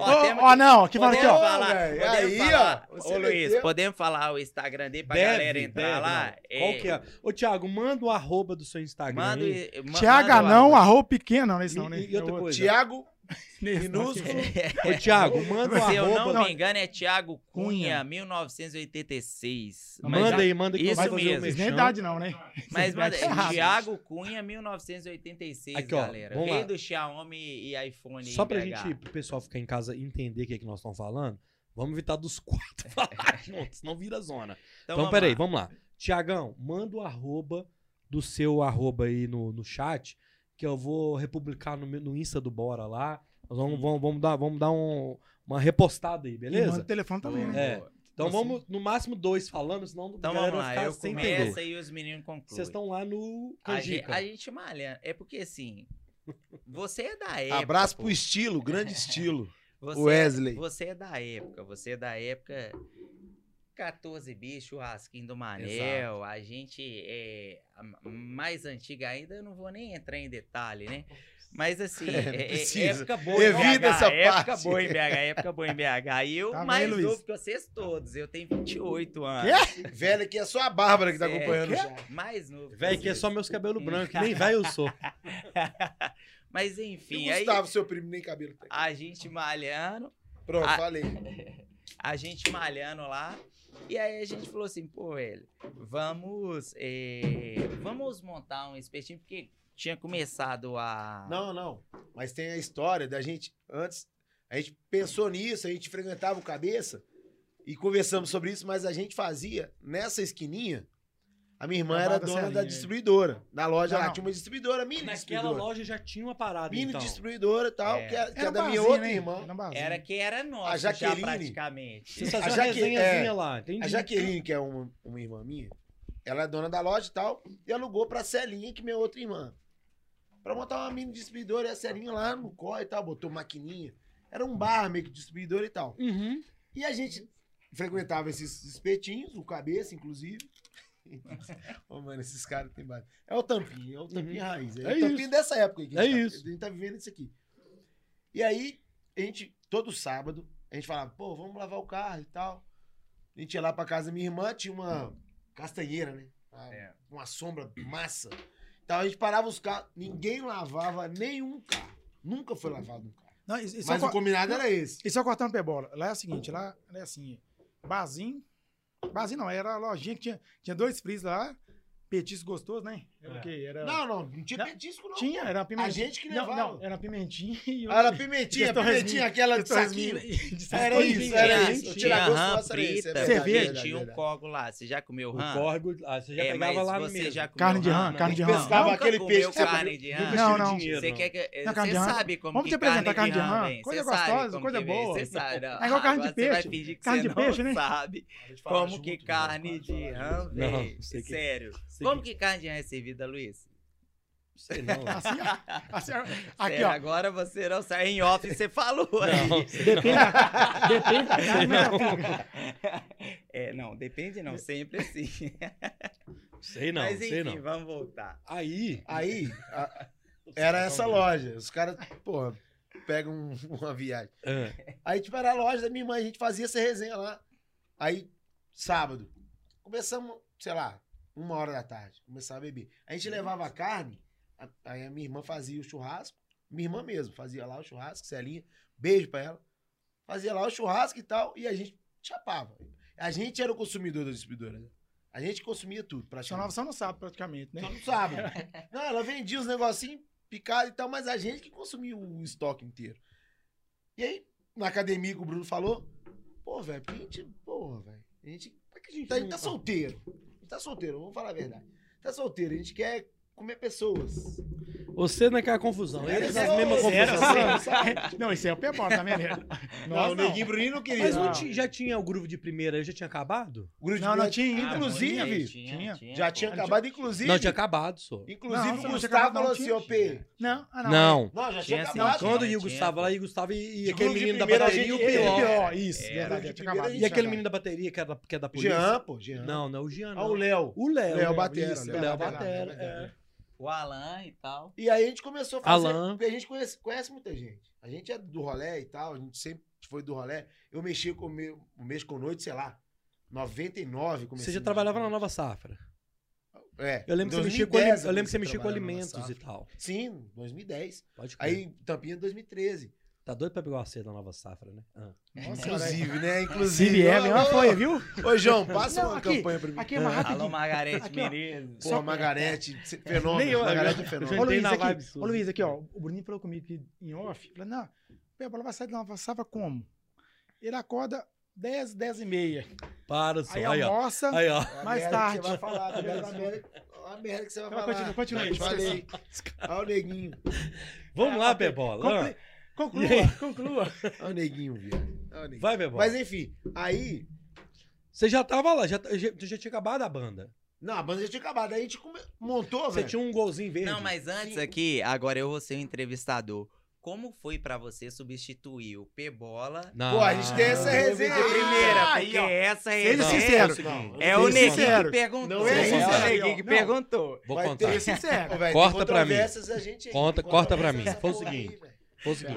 Ó, que- não, aqui manda aqui, Podemos ó. falar, podemos Aí, falar. ó, Ô Luiz, podemos falar o Instagram dele pra Deve, galera entrar deve, lá? não. Qual que é? Ô, Thiago, manda o arroba do seu Instagram. Manda, aí. e- ma- Tiaga manda o não, arroba. arroba pequeno, não, nesse não, né? E- e outra É coisa. Tiago <laughs> minúsculo. <laughs> Ô, Thiago, manda o Se eu arroba. não me engano, é Thiago Cunha, Cunha. 1986. Não, Mas, Manda aí, manda que Isso eu vou fazer mesmo. o Isso nem é idade não, né? mas <laughs> manda, é. Thiago Cunha, 1986, Aqui, ó, galera. Rei lá. do Xiaomi e iPhone Só pra BH. gente, pro pessoal ficar em casa entender o que, é que nós estamos falando, vamos evitar dos quatro falar juntos, senão vira zona. Então, vamos peraí, lá. vamos lá. Tiagão, manda o arroba do seu arroba aí no, no chat, que eu vou republicar no, no Insta do Bora lá. Nós vamos, vamos, vamos dar, vamos dar um- uma repostada aí, E manda beleza? o telefone também, né? É. Então Assim. vamos, no máximo, dois falando, senão Então a galera vamos lá, eu sem começo entender. e os meninos concluem. Vocês estão lá no a, gente, a gente malha. É porque assim, você é da época. Abraço pô. pro estilo, grande estilo. <laughs> Você, Wesley. Você é da época, você é da época 14 bichos, churrasquinho do Manel. A gente é a mais antiga ainda, eu não vou nem entrar em detalhe, né? Mas assim, <laughs> É, é, é- precisa. época boa em Evita BH, essa época parte. boa em BH, época boa em BH. E eu Tá bem, mais Luiz? novo que vocês todos, eu tenho 28 anos. Velho, aqui é só a Bárbara que tá É, acompanhando quê? já. Mais novo. que Velho, que é só meus cabelos <laughs> brancos, nem velho eu sou. <laughs> Mas E enfim, o aí Gustavo, seu primo, nem cabelo tem. a gente malhando, Pronto, Ah. falei. a gente malhando lá. E aí a gente falou assim, pô, velho, vamos, eh, vamos montar um espetinho, porque tinha começado a... Não, não. Mas tem a história da gente, antes, a gente pensou nisso, a gente frequentava o cabeça e conversamos sobre isso, mas a gente fazia nessa esquininha. A minha irmã Na era dona da distribuidora. Da loja Não, lá, não. tinha uma distribuidora, mini Naquela distribuidora. loja já tinha uma parada, Mini então. distribuidora e tal, É. que é, que é Era da minha barzinho, outra né? irmã. Era. Era que era nossa já Jaqueline. praticamente. Você fazia A Jaque- é, lá, entendi. A Jaqueline, que é uma, uma irmã minha, ela é dona da loja e tal, e alugou pra Celinha, que é minha outra irmã. Pra montar uma mini distribuidora, e a Celinha lá no corre e tal, botou maquininha. Era um bar meio que distribuidor e tal. Uhum. E a gente frequentava esses espetinhos, o cabeça, inclusive. <laughs> Ô, mano, esses caras tem base. É o tampinho, é o tampinho raiz. É, É o tampinho isso. dessa época que a É gente tá- isso. a gente tá vivendo isso aqui. E aí, a gente, todo sábado, a gente falava, pô, vamos lavar o carro e tal. A gente ia lá pra casa da minha irmã, tinha uma castanheira, né? Uma, É. uma sombra massa. Então a gente parava os carros, ninguém lavava nenhum carro. Nunca foi lavado um carro. Não, isso, isso Mas o combinado era esse. E só cortando pé bola. Lá é o seguinte, lá é assim, barzinho. Barzinho não, era a lojinha que tinha, tinha dois frios lá, petisco gostoso, né? Era É. o quê? Era, Não, não, não tinha Não, petisco, não. tinha, era pimentinha. A gente que não, levava. não, era uma pimentinha e Ah, Era pimentinha, pimentinha, aquela de saquinho. de Era isso, era isso. O Tinha tiragosto rã era é Cerveja. tinha um cogo lá. Você já comeu O rã? córrego, ah, você já É, pegava lá no você mesmo. já comeu Carne de rã, carne de Não, rã. Pescava aquele peixe carne de rã? Não, não. Você não. quer que. Não, carne Você de rã. sabe como Vamos que te apresentar carne de de rã. Coisa gostosa, coisa boa. Você sabe. É igual carne de Você vai peixe. Carne de não peixe, né? sabe como que carne de rã Não, vem. não Sério. Como que- que carne de rã é servida, Luiz? Sei não. <laughs> Assim. Assim. Aqui, Sério. Agora você não sabe. Em off você falou aí. Não, Depende da, depende da mas fica. <laughs> É, não, depende não. Sempre assim. <laughs> sei não, Mas sei enfim, não. vamos voltar. Aí, Aí, a- era essa loja. Os caras, porra, pegam um- uma viagem. ah, Aí, tipo, era a loja da minha irmã, a gente fazia essa resenha lá. Aí, sábado, começamos, sei lá, uma hora da tarde, começava a beber. A gente levava a carne A- Aí a minha irmã fazia o churrasco. Minha irmã mesmo fazia lá o churrasco, Celinha. Beijo pra ela. Fazia lá o churrasco e tal. E a gente chapava. A gente era o consumidor da distribuidora. né? A gente consumia tudo, Só praticamente. você não sabe praticamente, né? Só não sabe. <laughs> não, ela vendia os negocinhos picados e tal, mas a gente que consumia o estoque inteiro. E aí, na academia que o Bruno falou, pô, velho, a gente, porra, velho, a gente, Por que a gente tá, a gente tá solteiro. Tá solteiro, vamos falar a verdade. Tá solteiro, a gente quer comer pessoas. Você naquela confusão. Eles Era as mesmas confusões. Não, isso é o Pebol, tá vendo? Não, o Neguinho Bruninho não queria. Mas não Não. ti- já tinha o grupo de primeira, aí já tinha acabado? O grupo de Não, não tinha ainda. Inclusive, tinha, já pô. tinha acabado, inclusive. Não, tinha acabado, só. Inclusive, Não, o não tinha Gustavo acabado, falou não, assim, tinha, ô P. Não, ah, não. Não. Não, já tinha, Tinha sim, acabado. tinha. Quando ia o tinha, Gustavo lá, e o Gustavo e, e De aquele grupo de menino da primeira, bateria e o ele- pior. pior, isso, verdade, De tinha primeira acabado. E aquele menino da bateria que é da, que é da polícia? Jean, pô, Jean. Não, não é o Jean, Ah, não. o Léo. O Léo. Léo Batera, Isso, Léo o Léo Batera, Batera. verdade. é. O Alan e tal. E aí a gente começou a fazer. Alan. Porque a gente conhece, conhece muita gente. A gente é do rolé e tal, a gente sempre foi do rolé. Eu mexia com o mês com noite, sei lá. 99, comecei. Você já trabalhava na Nova Safra. É. Eu lembro que você 2010 mexia com, eu lembro que você mexia com alimentos e tal. Sim, 2010. Pode crer. Aí Tampinha 2013. Tá doido pra pegar uma cedo da Nova Safra, né? Ah. Nossa, Inclusive, né? Se <laughs> Inclusive. vier, vem uma Ô, folha, viu? Ô, João, passa Não, uma aqui, campanha pra mim. Aqui é mais Alô, rapidinho. Margarete Aqui, ó. Menezes. Porra, Margarete, fenômeno. Nem eu- Margarete é eu fenômeno. já Ô Luiz, aqui, ô Luiz, aqui, ó. O Bruninho falou comigo aqui em off. Falei, não, Pebol vai sair da Nova Safra como? Ele acorda 10, 10 e meia. Para só. Aí Aí, ó. almoça. Aí, ó. A Mais merda tarde. Que você vai falar? A merda, que você vai Então, falar. continua, continua aí, falei. Olha o neguinho. Vamos É, lá, ok. Conclua, aí? conclua. Olha o neguinho, viado. Olha o neguinho. Vai, Bebola. Mas enfim, aí. Você já tava lá, já, já, já tinha acabado a banda. Não, a banda já tinha acabado. Aí a gente come- montou, Você velho. tinha um golzinho verde. Não, mas antes Sim. aqui, agora eu vou ser o entrevistador. Como foi pra você substituir o P-Bola Não. Pô, a gente tem essa resenha de aí. primeira? aí, porque ó. essa Seja resenha sincero. Não, é o Seja Neguinho que perguntou. Não é é isso o aí, Neguinho que perguntou. Vou Vai contar. ter- Sincero. Corta pra mim. aí. Conta- corta pra mim. Foi o porra aí,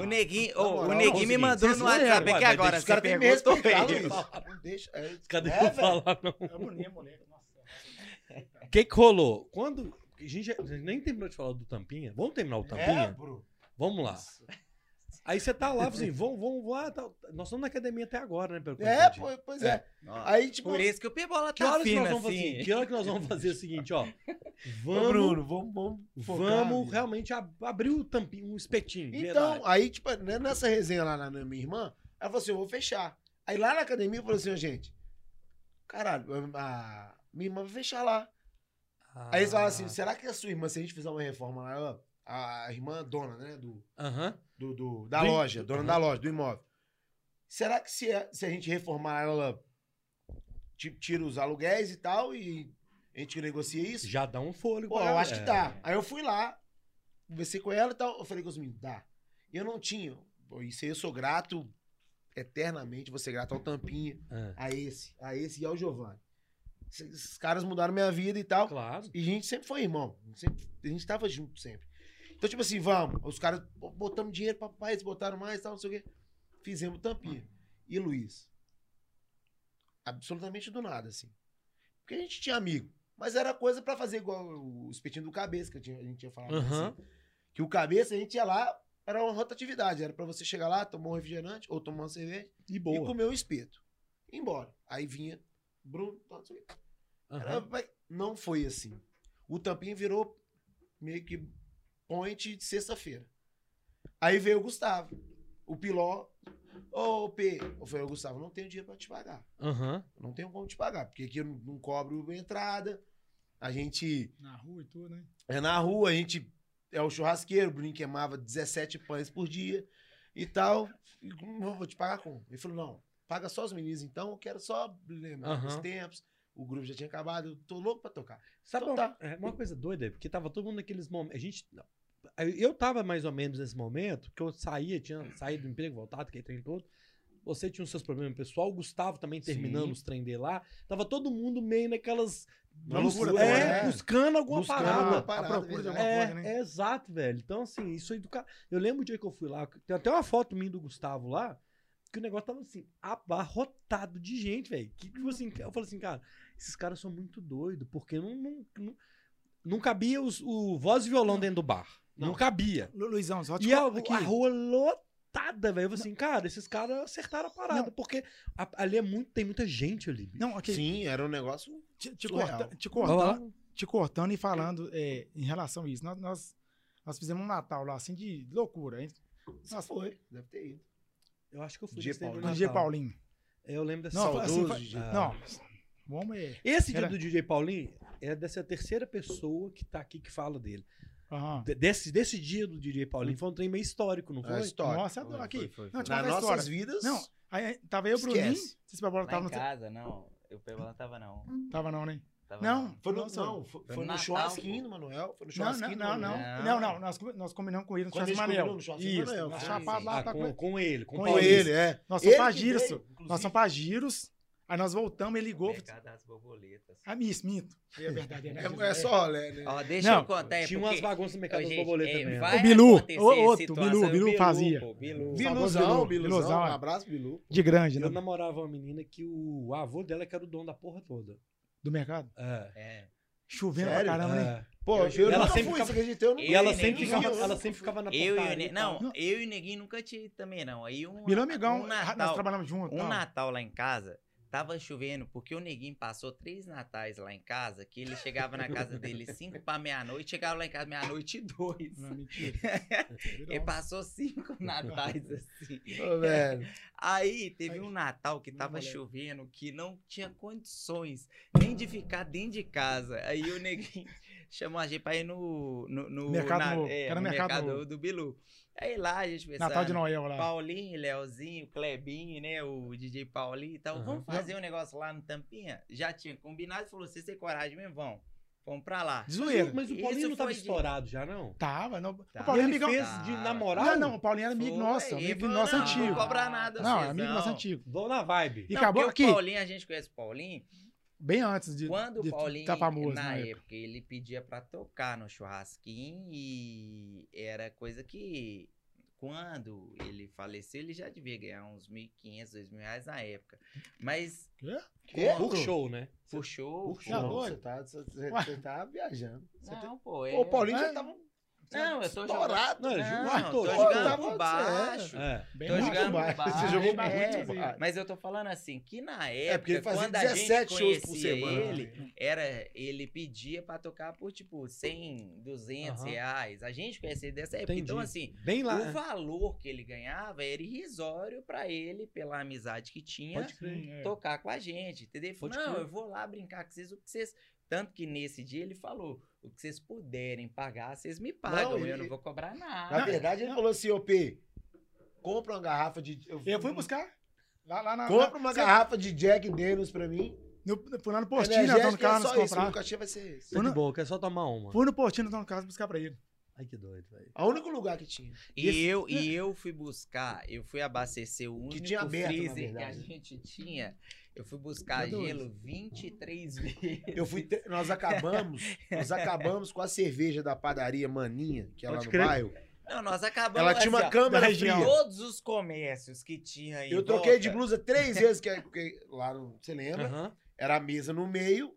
o Neguinho, ô, moral, o Neguinho me mandou vocês no não WhatsApp aqui agora. Os caras têm me respeitar. Luiz. Não deixa. é- Cadê é, eu falar, não? É moleque. Nossa. O que que rolou? Quando... A gente, já- a gente nem terminou de falar do Tampinha. Vamos terminar o É, Tampinha? bro. Vamos lá. Aí você tá lá, assim, vamos, vamos lá. tá- Nós estamos na academia até agora, né? Pelo É, pô, pois é. Ó, Aí, tipo. Por isso que o P-Bola Que tá que fino vamos fazer? assim. Que hora que nós vamos fazer o seguinte, ó. <laughs> Ô, Vamos, Bruno, vamos, vamos focar, vamos realmente ab- abrir o tampinho, um espetinho. Então, verdade. aí, tipo, né, nessa resenha lá na, minha irmã, ela falou assim: eu vou fechar. Aí lá na academia eu falei assim, ó, gente, caralho, a minha irmã vai fechar lá. Aí eles falaram assim: Ah, será que a sua irmã, se a gente fizer uma reforma lá, ela- a irmã dona, né, do, Aham. do, do- da Do- loja, dona Aham. da loja, do imóvel, será que se a, se a gente reformar ela, ti- tira os aluguéis e tal, e a gente negocia isso? Já dá um fôlego. Pô, eu ela. acho que É. dá. Aí eu fui lá, conversei com ela e tal. Eu falei com os meninos, dá. E eu não tinha. Pô, Isso aí eu sou grato eternamente. Vou ser grato ao Tampinha, É. a esse, a esse e ao Giovanni. Esses- caras mudaram minha vida e tal. Claro. E a gente sempre foi irmão. Sempre- a gente tava junto sempre. Então, tipo assim, vamos. Os caras botamos dinheiro pra pai, eles botaram mais e tal, não sei o quê. Fizemos Tampinha. E Luiz? Absolutamente do nada, assim. Porque a gente tinha amigo. Mas era coisa pra fazer igual o espetinho do cabeça, que a gente tinha falado. Aham. assim. Que o cabeça, a gente ia lá, era uma rotatividade. Era pra você chegar lá, tomar um refrigerante ou tomar uma cerveja E e boa. comer um espeto. E embora. Aí vinha Bruno, quê. Era- não foi assim. O Tampinha virou meio que point de sexta-feira. Aí veio o Gustavo. O Piló. Ô, P. Eu falei, ô, Gustavo, não tenho dinheiro pra te pagar. Aham. Não tenho como te pagar, porque aqui eu não, não cobro entrada. A gente Na rua e tudo, né? é na rua, a gente é o churrasqueiro. O Bruninho queimava 17 pães por dia e tal. E, vou te pagar como? Ele falou, não, paga só os meninos então, eu quero só lembrar dos Aham. tempos. O grupo já tinha acabado, eu tô louco pra tocar. Sabe Então uma, tá. é, uma coisa doida? Porque tava todo mundo naqueles momentos. A gente. Eu tava mais ou menos nesse momento, que eu saía, tinha saído do emprego, voltado, que trem todo. Você tinha os seus problemas pessoal, o Gustavo também terminando Sim. os trem dele lá. Tava todo mundo meio naquelas. Na bus- loucura é, né? buscando alguma Buscando parada. alguma A parada, procura de alguma É, coisa, né? é exato, velho. Então, assim, isso aí do cara. Eu lembro o dia que eu fui lá, tem até uma foto minha do Gustavo lá, que o negócio tava assim, abarrotado de gente, velho. Que, tipo assim, eu falei assim, cara, esses caras são muito doidos, porque não. não, não- não cabia os- o voz e violão dentro do bar. Não, Não. cabia. Lu- Luizão, só te E a, aqui. a rua lotada, velho. Eu falei assim, cara, esses caras acertaram a parada. Não. Porque a- ali é muito, tem muita gente ali. bicho. Não, aqui, Sim, era um negócio. te, te corta- te cortando, te cortando e falando é, em relação a isso. Nós, nós, nós fizemos um Natal lá, assim, de loucura. Hein? Nossa, foi. Deve ter ido. Eu acho que eu fui Dia do Paulinho. DJ. Paulinho. Eu lembro dessa Não, assim, Saudoso DJ. Ah. Não, o homem é... Esse dia Era- do DJ Paulinho é dessa terceira pessoa que tá aqui que fala dele. De- Desse, desse dia do DJ Paulinho foi um trem meio histórico, não É foi? a história. Nossa, Foi, aqui. foi, foi, Não, te Nas contar a nossas história. vidas. Não, aí, tava eu, Bruninho. Esquece. Vocês pra bola tava em no... casa, não. Eu pego lá tava não. Tava não, né? Tava Não. Foi no, não, foi, Foi foi no churrasquinho do Manuel. Foi no Não, churrasquinho não, não, Manuel. não. Não. Não, não. Nós, nós combinamos com ele no no Churrasco Isso. Nós chapado lá Ah, tá com, com ele, com, ele, é. Nós somos pra que Giros. veio, Nós somos pra Giros. Aí nós voltamos, ele ligou. Mercado das borboletas. Ah, isso, minto. É verdade, é verdade. <laughs> É, é só rolé, né? Ó, deixa Não, eu contar. é Tinha umas bagunças no mercado das borboletas é, mesmo. O Bilu, o outro, Bilu, Bilu fazia. pô, Bilu. Biluzão, Bilu, Biluzão. Biluzão, Um abraço, Bilu. De grande, Eu né? namorava uma menina que o avô dela que era o dono da porra toda. Do mercado. É. É. Chovendo Sério? pra caramba, né? Pô, Eu- eu, ela nunca sempre fui, ficava-? Eu não E ela Eu sempre, Neguinho, ficava, eu ela sempre ficava na Eu e o Ne... e. Não, eu e o Neguinho nunca tive também, não. Aí um, Bilão Amigão, um nós Natal, trabalhamos juntos. um tal. Natal lá em casa, tava chovendo, porque o Neguinho passou três natais lá em casa, que ele chegava na casa dele <laughs> cinco pra meia-noite, chegava lá em casa meia-noite e dois. Não, mentira. <laughs> Ele passou cinco <laughs> natais assim. Ô, velho. Aí teve um Natal que tava chovendo, que não tinha condições nem de ficar dentro de casa. Aí o neguinho chamou a gente pra ir no. no, no Mercado na- é, no Mercado mercado do Bilu. Aí lá a gente pensando. Natal de Noel lá. Paulinho, Leozinho, Clebinho, né? O DJ Paulinho e tal. Aham. Vamos fazer um negócio lá no Tampinha? Já tinha combinado, falou: vocês têm coragem mesmo? Vão. Vamos pra lá. Zoeira. Mas o Isso Paulinho não tava de- estourado já, não? Tava. Não. Tá. O Paulinho é ele amigão. fez de Ah, namorar? Não, não, o Paulinho era amigo Foi, nosso, amigo falou, nosso não, antigo. Não cobrar nada, Não, vocês amigo não. nosso antigo. Vou na vibe. E Não, acabou aqui, o Paulinho, a gente conhece o Paulinho. Bem antes de, Quando de o Paulinho, tá famoso na na época, época. ele pedia pra tocar no churrasquinho e era coisa que quando ele faleceu, ele já devia ganhar uns 1.500, 2.000 reais na época. Mas Quê? Por show, né? por show... Por Tá show, doido? Você tá, você, você- tá viajando. Você tá- Não, pô, Pô, o Paulinho já É. tava Não, eu tô jogando... estourado. Não, ele Não, jogou tô jogando por baixo. É. Bem Tô jogando baixo. por baixo. Você jogou é, muito baixo. Mas eu tô falando assim, que na época, É, porque ele fazia quando a 17 gente shows por conhecia semana. ele, era, ele pedia pra tocar por, tipo, 100, 200 Aham. reais. A gente conhecia ele dessa época. Entendi. Então, assim, Bem lá. o valor que ele ganhava era irrisório pra ele, pela amizade que tinha, Pode crer. Sim, é. tocar com a gente, entendeu? Pode não, crer. eu vou lá brincar com vocês, o que vocês... Tanto que nesse dia ele falou, o que vocês puderem pagar, vocês me pagam, Não, eu ele- não vou cobrar Na nada. verdade, ele não. falou assim, ô P, compra uma garrafa de... Eu fui buscar lá, lá na. Compra na- uma garrafa de Jack Daniels pra mim. No, fui lá no postinho, né, Energético Antônio Carlos é só isso, comprar. meu cachê vai ser esse. Tá de boa, quer só tomar uma. Fui no postinho do Antônio Carlos buscar pra ele. Ai, que doido, velho. É o único lugar que tinha. E eu, e eu fui buscar, eu fui abastecer o único tinha aberto, freezer que a gente tinha. Eu fui buscar Deus. gelo 23 <laughs> vezes. Eu fui, te- nós acabamos, nós acabamos com a cerveja da padaria Maninha, que é lá no crer. bairro. Não, nós acabamos Ela tinha uma assim, câmera região. Todos os comércios que tinha aí. Eu troquei de blusa três vezes, que, é- que lá no, você lembra? Aham. Era a mesa no meio,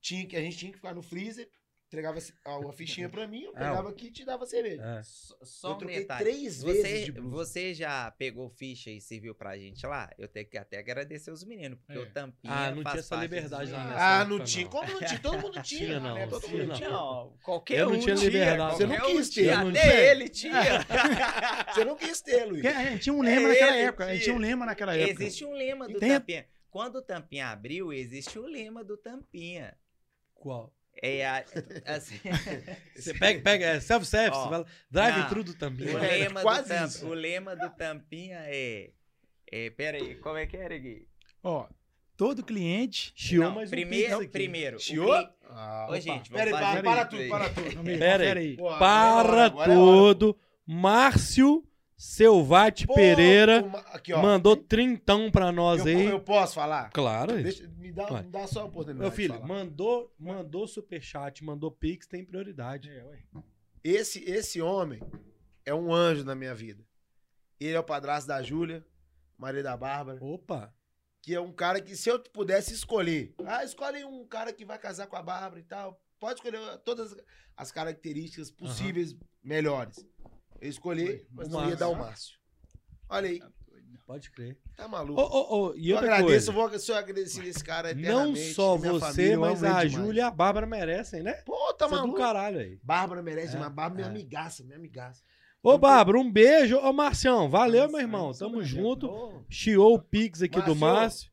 tinha que a gente tinha que ficar no freezer, entregava a, fichinha pra mim, eu <laughs> pegava aqui e te dava cerveja. É. Só, só Eu um troquei detalhe. três vezes Você, de blusa. você já pegou ficha e serviu pra gente lá? Eu tenho que até agradecer os meninos, porque É. o Tampinha Ah, não faz tinha essa liberdade lá nessa Ah, época, não tinha. Como não tinha? Todo mundo <laughs> tinha. Tinha, não, né? Todo tinha, mundo não. tinha. Não, qualquer Eu não um tinha tinha, liberdade, Você não um quis ter, tinha, eu não até tinha. ele tinha. <laughs> Você não quis ter, Luiz. Gente tinha um lema É naquela época. A gente tio. tinha um lema naquela época. Existe um lema do Tem- Tampinha. Quando o Tampinha abriu, existe o lema do Tampinha. Qual? É a, assim, <laughs> Você pega, pega, é self-service, Ó, você fala, drive não. thru do também. o, É, lema do quase Tamp- isso. o lema do Tampinha é, é. Pera aí, como é que era, Gui? Ó, todo cliente. Chiou mais um primeiro, aqui. primeiro. Chiou? cli- Ah, Ô, gente, Pera aí, vamos para, fazer para tudo, para tudo. Pera aí. pera aí. Pô, agora é Para agora é tudo. Márcio Selvati Pô, Pereira uma- aqui, ó. mandou trintão pra nós eu, aí. eu posso falar? Claro. Deixa, me, dá, Vai. me dá só a oportunidade. Meu filho, falar. mandou, mandou superchat, mandou pix, tem prioridade. É. Esse, esse homem é um anjo na minha vida. Ele é o padrasto da Júlia, Maria da Bárbara. Opa. que é um cara que, se eu pudesse escolher, ah, escolhe um cara que vai casar com a Bárbara e tal, pode escolher todas as características possíveis melhores. Eu escolhi, mas não ia dar o Márcio. Olha aí, Pode crer. tá maluco. ô, ô, e eu outra agradeço, coisa. vou sou agradecido esse cara Não só você, família, mas a. Júlia e a Bárbara merecem, né? Pô, tá Você é do maluco. caralho aí. Bárbara merece, É, mas Bárbara é minha é. amigaça, minha amigaça. Ô, Bárbara, um beijo. Ô, Marcião, valeu, Nossa, meu irmão. Tamo junto. Chiou o Pix aqui do Márcio. Márcio.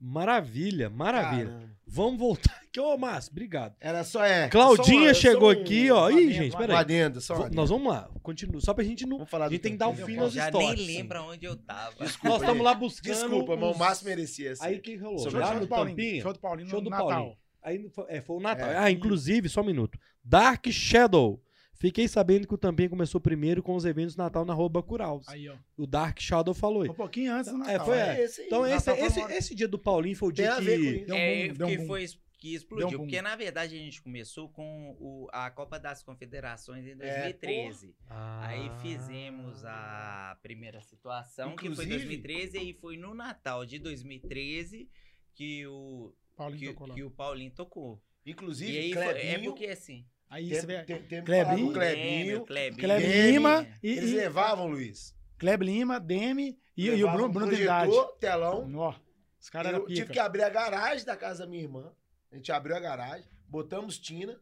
Maravilha, maravilha. Caramba. Vamos voltar aqui. Ô, Márcio, obrigado. Era só é. Claudinha só um- chegou um- aqui, ó. um Ih, gente, peraí. Adendo, só. Nós vamos lá. Continua. Só pra gente não. Vamos falar A gente tem que dar o fim nas Já histórias. nem lembra onde eu tava. Desculpa, Nós estamos lá buscando. Desculpa, mas o Márcio merecia essa. Aí o que rolou? Show Show do Paulinho. Tampinha. Show do Paulinho Show no do Natal. Paulinho. Aí foi, é, foi o Natal. É. Ah, inclusive, só um minuto. Dark Shadow. Fiquei sabendo que o Tampinha começou primeiro com os eventos de Natal na Rua Bacurau. Aí, ó. O Dark Shadow falou aí. Um pouquinho antes do Natal. É, foi, né? é. esse aí. Então, esse, foi esse, esse dia do Paulinho foi o dia com que. Deu um é, boom, deu um que boom. foi que explodiu, um porque na verdade a gente começou com o- a Copa das Confederações em É, 2013. Ah. Aí fizemos a primeira situação, que foi Inclusive- 2013, e foi no Natal de 2013 que o, Paulinho que, tocou que o Paulinho tocou. Inclusive, e aí Clebinho, é porque assim. Aí tem, você vê. tem, tem Clebinho. Clebinho, Clebinho. Clebinho. Lima e, Eles e levavam, Luiz. Kleber Lima, Demi e, e o Bruno, Bruno Trindade. telão. Ó, os caras eram Eu tive que abrir a garagem da casa da minha irmã. A gente abriu a garagem, botamos Tina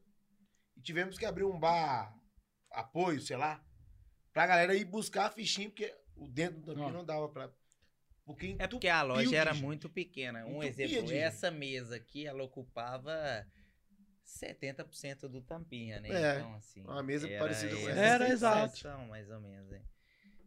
e tivemos que abrir um bar apoio, sei lá, pra galera ir buscar a fichinha, porque o dentro do tampinho não dava pra. Porque É porque a loja de era muito pequena. Um Entupia exemplo, de essa mesa aqui, ela ocupava 70% do tampinha, né? É, então, assim. uma mesa parecida com essa. Era, exato. situação, mais ou menos, né?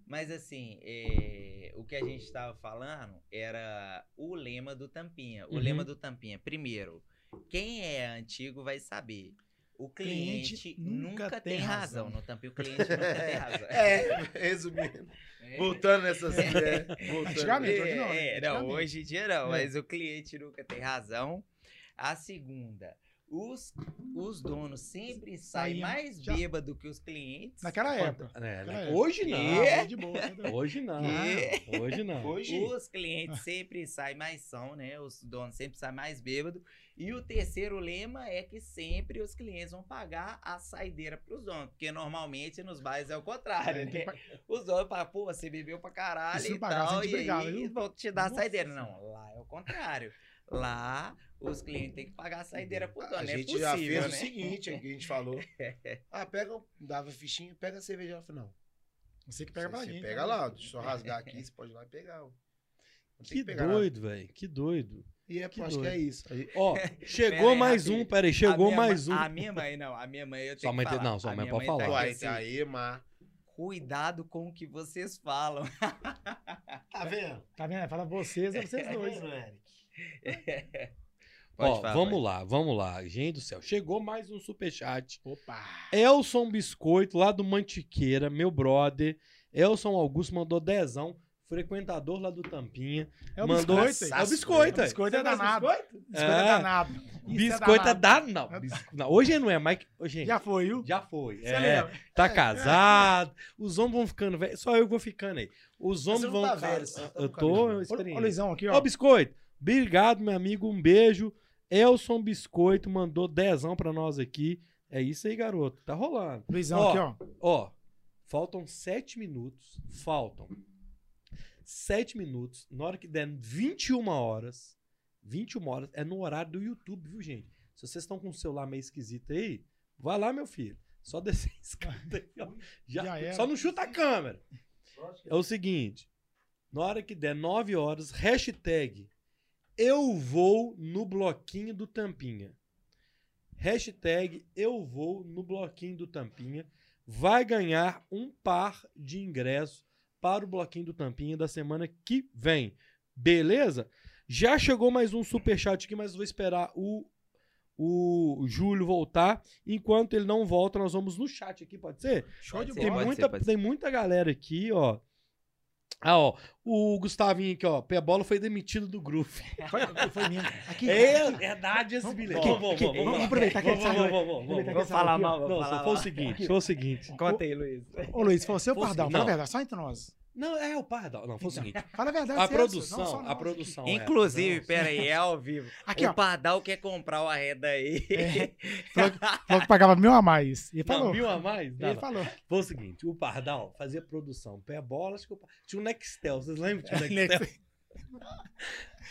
Mas assim, é, o que a gente estava falando era o lema do Tampinha. O Uhum. lema do Tampinha, primeiro, quem é antigo vai saber. O cliente, Cliente nunca, nunca tem tem razão. razão. No Tampinha, o cliente nunca tem <laughs> razão. <laughs> É, resumindo. É. Voltando nessas. <laughs> É, voltando. Antigamente, hoje não, É, né? é, não, hoje em dia não, É. mas o cliente nunca tem razão. A segunda, os, os donos sempre saem mais já- bêbado que os clientes. Naquela época. É, Naquela né? época. Hoje não. É? Ah, boa. tudo- <laughs> Hoje não. Que? Hoje não. Hoje. Os clientes sempre saem mais são, né? Os donos sempre saem mais bêbado. E o terceiro lema é que sempre os clientes vão pagar a saideira pros donos. Porque normalmente nos bares é o contrário, É, né? pa- Os donos falam, pô, você bebeu pra caralho E se não e pagar, tal, e brigava, aí vão te dar a saideira. Não, lá é o contrário. Lá, os clientes têm que pagar a saideira pro dono. A é gente já possível, fez o né? seguinte, é que a gente falou. <laughs> Ah, pega, dava fichinha, pega a cerveja. Eu falei, não. Você que pega pra você gente. pega né? lá, deixa eu rasgar aqui, você pode ir lá e pegar. Que pegar nada. doido, velho. Que doido. E é, Que acho doido. que é isso. Aí- Ó, <laughs> chegou aí, mais um, peraí, chegou mais mãe- um. A minha mãe, não. A minha mãe, eu Sua tenho mãe que falar. não, sua A mãe minha pode tá falar. Uai, assim, aí, Mar. Cuidado com o que vocês falam. Tá vendo? Tá vendo? Fala vocês, é vocês <laughs> dois. <laughs> Eric? Ó, falar, vamos pode. lá, vamos lá. Gente do céu, chegou mais um superchat. Opa! Elson Biscoito, lá do Mantiqueira, meu brother. Elson Augusto mandou dezão, frequentador lá do Tampinha. É o mandou... biscoito. É o biscoito, O é. biscoito é de danado. biscoito? Biscoito é É. danado. Isso Biscoito é danado. danado. <laughs> Não, bis- não, hoje não é, mas... Ô, gente, já, Já foi, viu? foi. Você É, tá casado. Os homens vão ficando velhos. Só eu vou ficando aí. Os homens vão... tá velho, tá eu tô experiente. ô, Luizão, aqui, ó. Ô, Biscoito, obrigado, meu amigo. Um beijo. Elson Biscoito mandou dezão pra nós aqui. É isso aí, garoto. Tá rolando. Luizão, Ó, aqui, ó. Ó, faltam sete minutos. Faltam sete minutos. Na hora que der 21 horas, 21 horas, é no horário do YouTube, viu, gente? Se vocês estão com o celular meio esquisito aí, vai lá, meu filho. Só descer a <laughs> escada aí, ó. Já, Já era. só não chuta a câmera. É o seguinte, na hora que der 9 horas, hashtag eu vou no bloquinho do Tampinha. Hashtag eu vou no bloquinho do Tampinha. Vai ganhar um par de ingressos para o bloquinho do Tampinha da semana que vem. Beleza? Já chegou mais um superchat aqui, mas vou esperar o, o Júlio voltar. Enquanto ele não volta, nós vamos no chat aqui, pode ser? Show de Tem bola. pode muita, ser, tem muita galera aqui, ó. Ah, ó. O Gustavinho aqui, ó. Pé bola foi demitido do grupo. <laughs> Foi, foi mesmo. Aqui, É aqui. verdade esse bilhete. Vamos, aqui, vamos, vamos. vamos aproveitar que ele Vamos, saiu. vamos, vamos, ó. vou Não, falar foi o mal. seguinte, foi o seguinte. Conta aí, Luiz. Ô, Luiz, foi você o Fosse- Pardal, não. fala a verdade, só entre nós. Não, é o Pardal. Não, foi o seguinte. Fala a verdade. A Celso, produção, não a produção. é- Inclusive, não, pera aí, é ao vivo. <laughs> Aqui, o ó. Pardal quer comprar o arreda aí. É. Falou que <laughs> pagava mil a mais. Ele Não, falou. mil a mais? Não, Ele não. falou. Foi o seguinte, o Pardal fazia produção, pé bola, acho que o Pa- tinha um Nextel, vocês lembram? Tinha um <laughs> Nextel.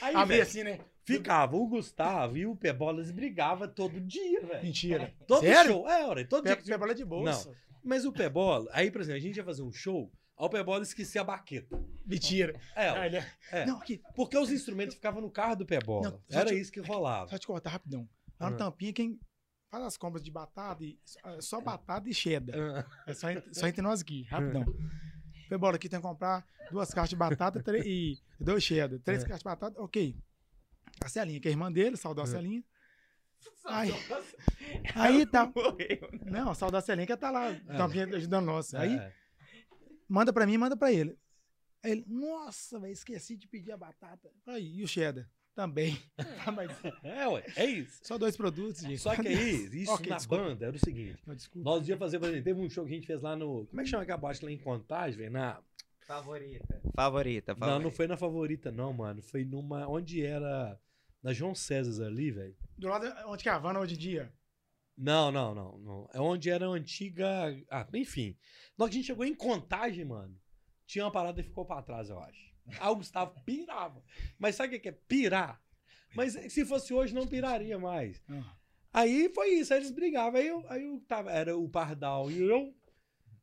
Aí, velho, assim, né? ficava o Gustavo e o pé bolas brigava todo dia, velho. Mentira. Todo Sério? show, é, ora, todo dia. Pé, pé bola de bolsa. Mas o pé bola, aí, por exemplo, a gente ia fazer um show, aí o pé bola esquecia a baqueta. Mentira. É, Ah, ele- é. Não, aqui, porque os instrumentos ficavam no carro do pé bola. Não, Era te- isso que rolava. só te cortar rapidão. Lá no Ah. Tampinha, quem faz as compras de batata, e, é só batata e cheddar. Ah, É só, entre- só entre nós aqui, rapidão. Foi bola aqui, tem que comprar duas caixas de batata três- e dois cheddar. Três É. caixas de batata, ok. A Celinha, que é irmã dele, saudou a É. Celinha. Aí, aí tá. Morreu. Não, saudou a Celinha que tá lá, Tampinha ajudando nós. Aí, é. Manda pra mim, manda pra ele. Aí ele, nossa, velho, esqueci de pedir a batata. Aí, e o cheddar? Também. <laughs> <laughs> Ah, Mas É, ué, é isso. só dois produtos, gente. Só que <laughs> aí, isso Ok, na desculpa. banda era o seguinte. Não, desculpa. Nós ia fazer, por exemplo, teve um show que a gente fez lá no. Como é que chama aquela boate lá em Contagem, velho? Na... Favorita. Favorita, favorita. Não, não foi na favorita, não, mano. Foi numa. Onde era. Na João César ali, velho. Do lado onde que é a Havana hoje em dia. Não, não, não, não. É onde era a antiga. Ah, enfim. Na hora que a gente chegou em contagem, mano, tinha uma parada e ficou pra trás, eu acho. Aí o Gustavo pirava. Mas sabe o que é pirar? Mas se fosse hoje, não piraria mais. Ah. Aí foi isso, aí eles brigavam. Aí eu, aí eu tava, era o Pardal e eu.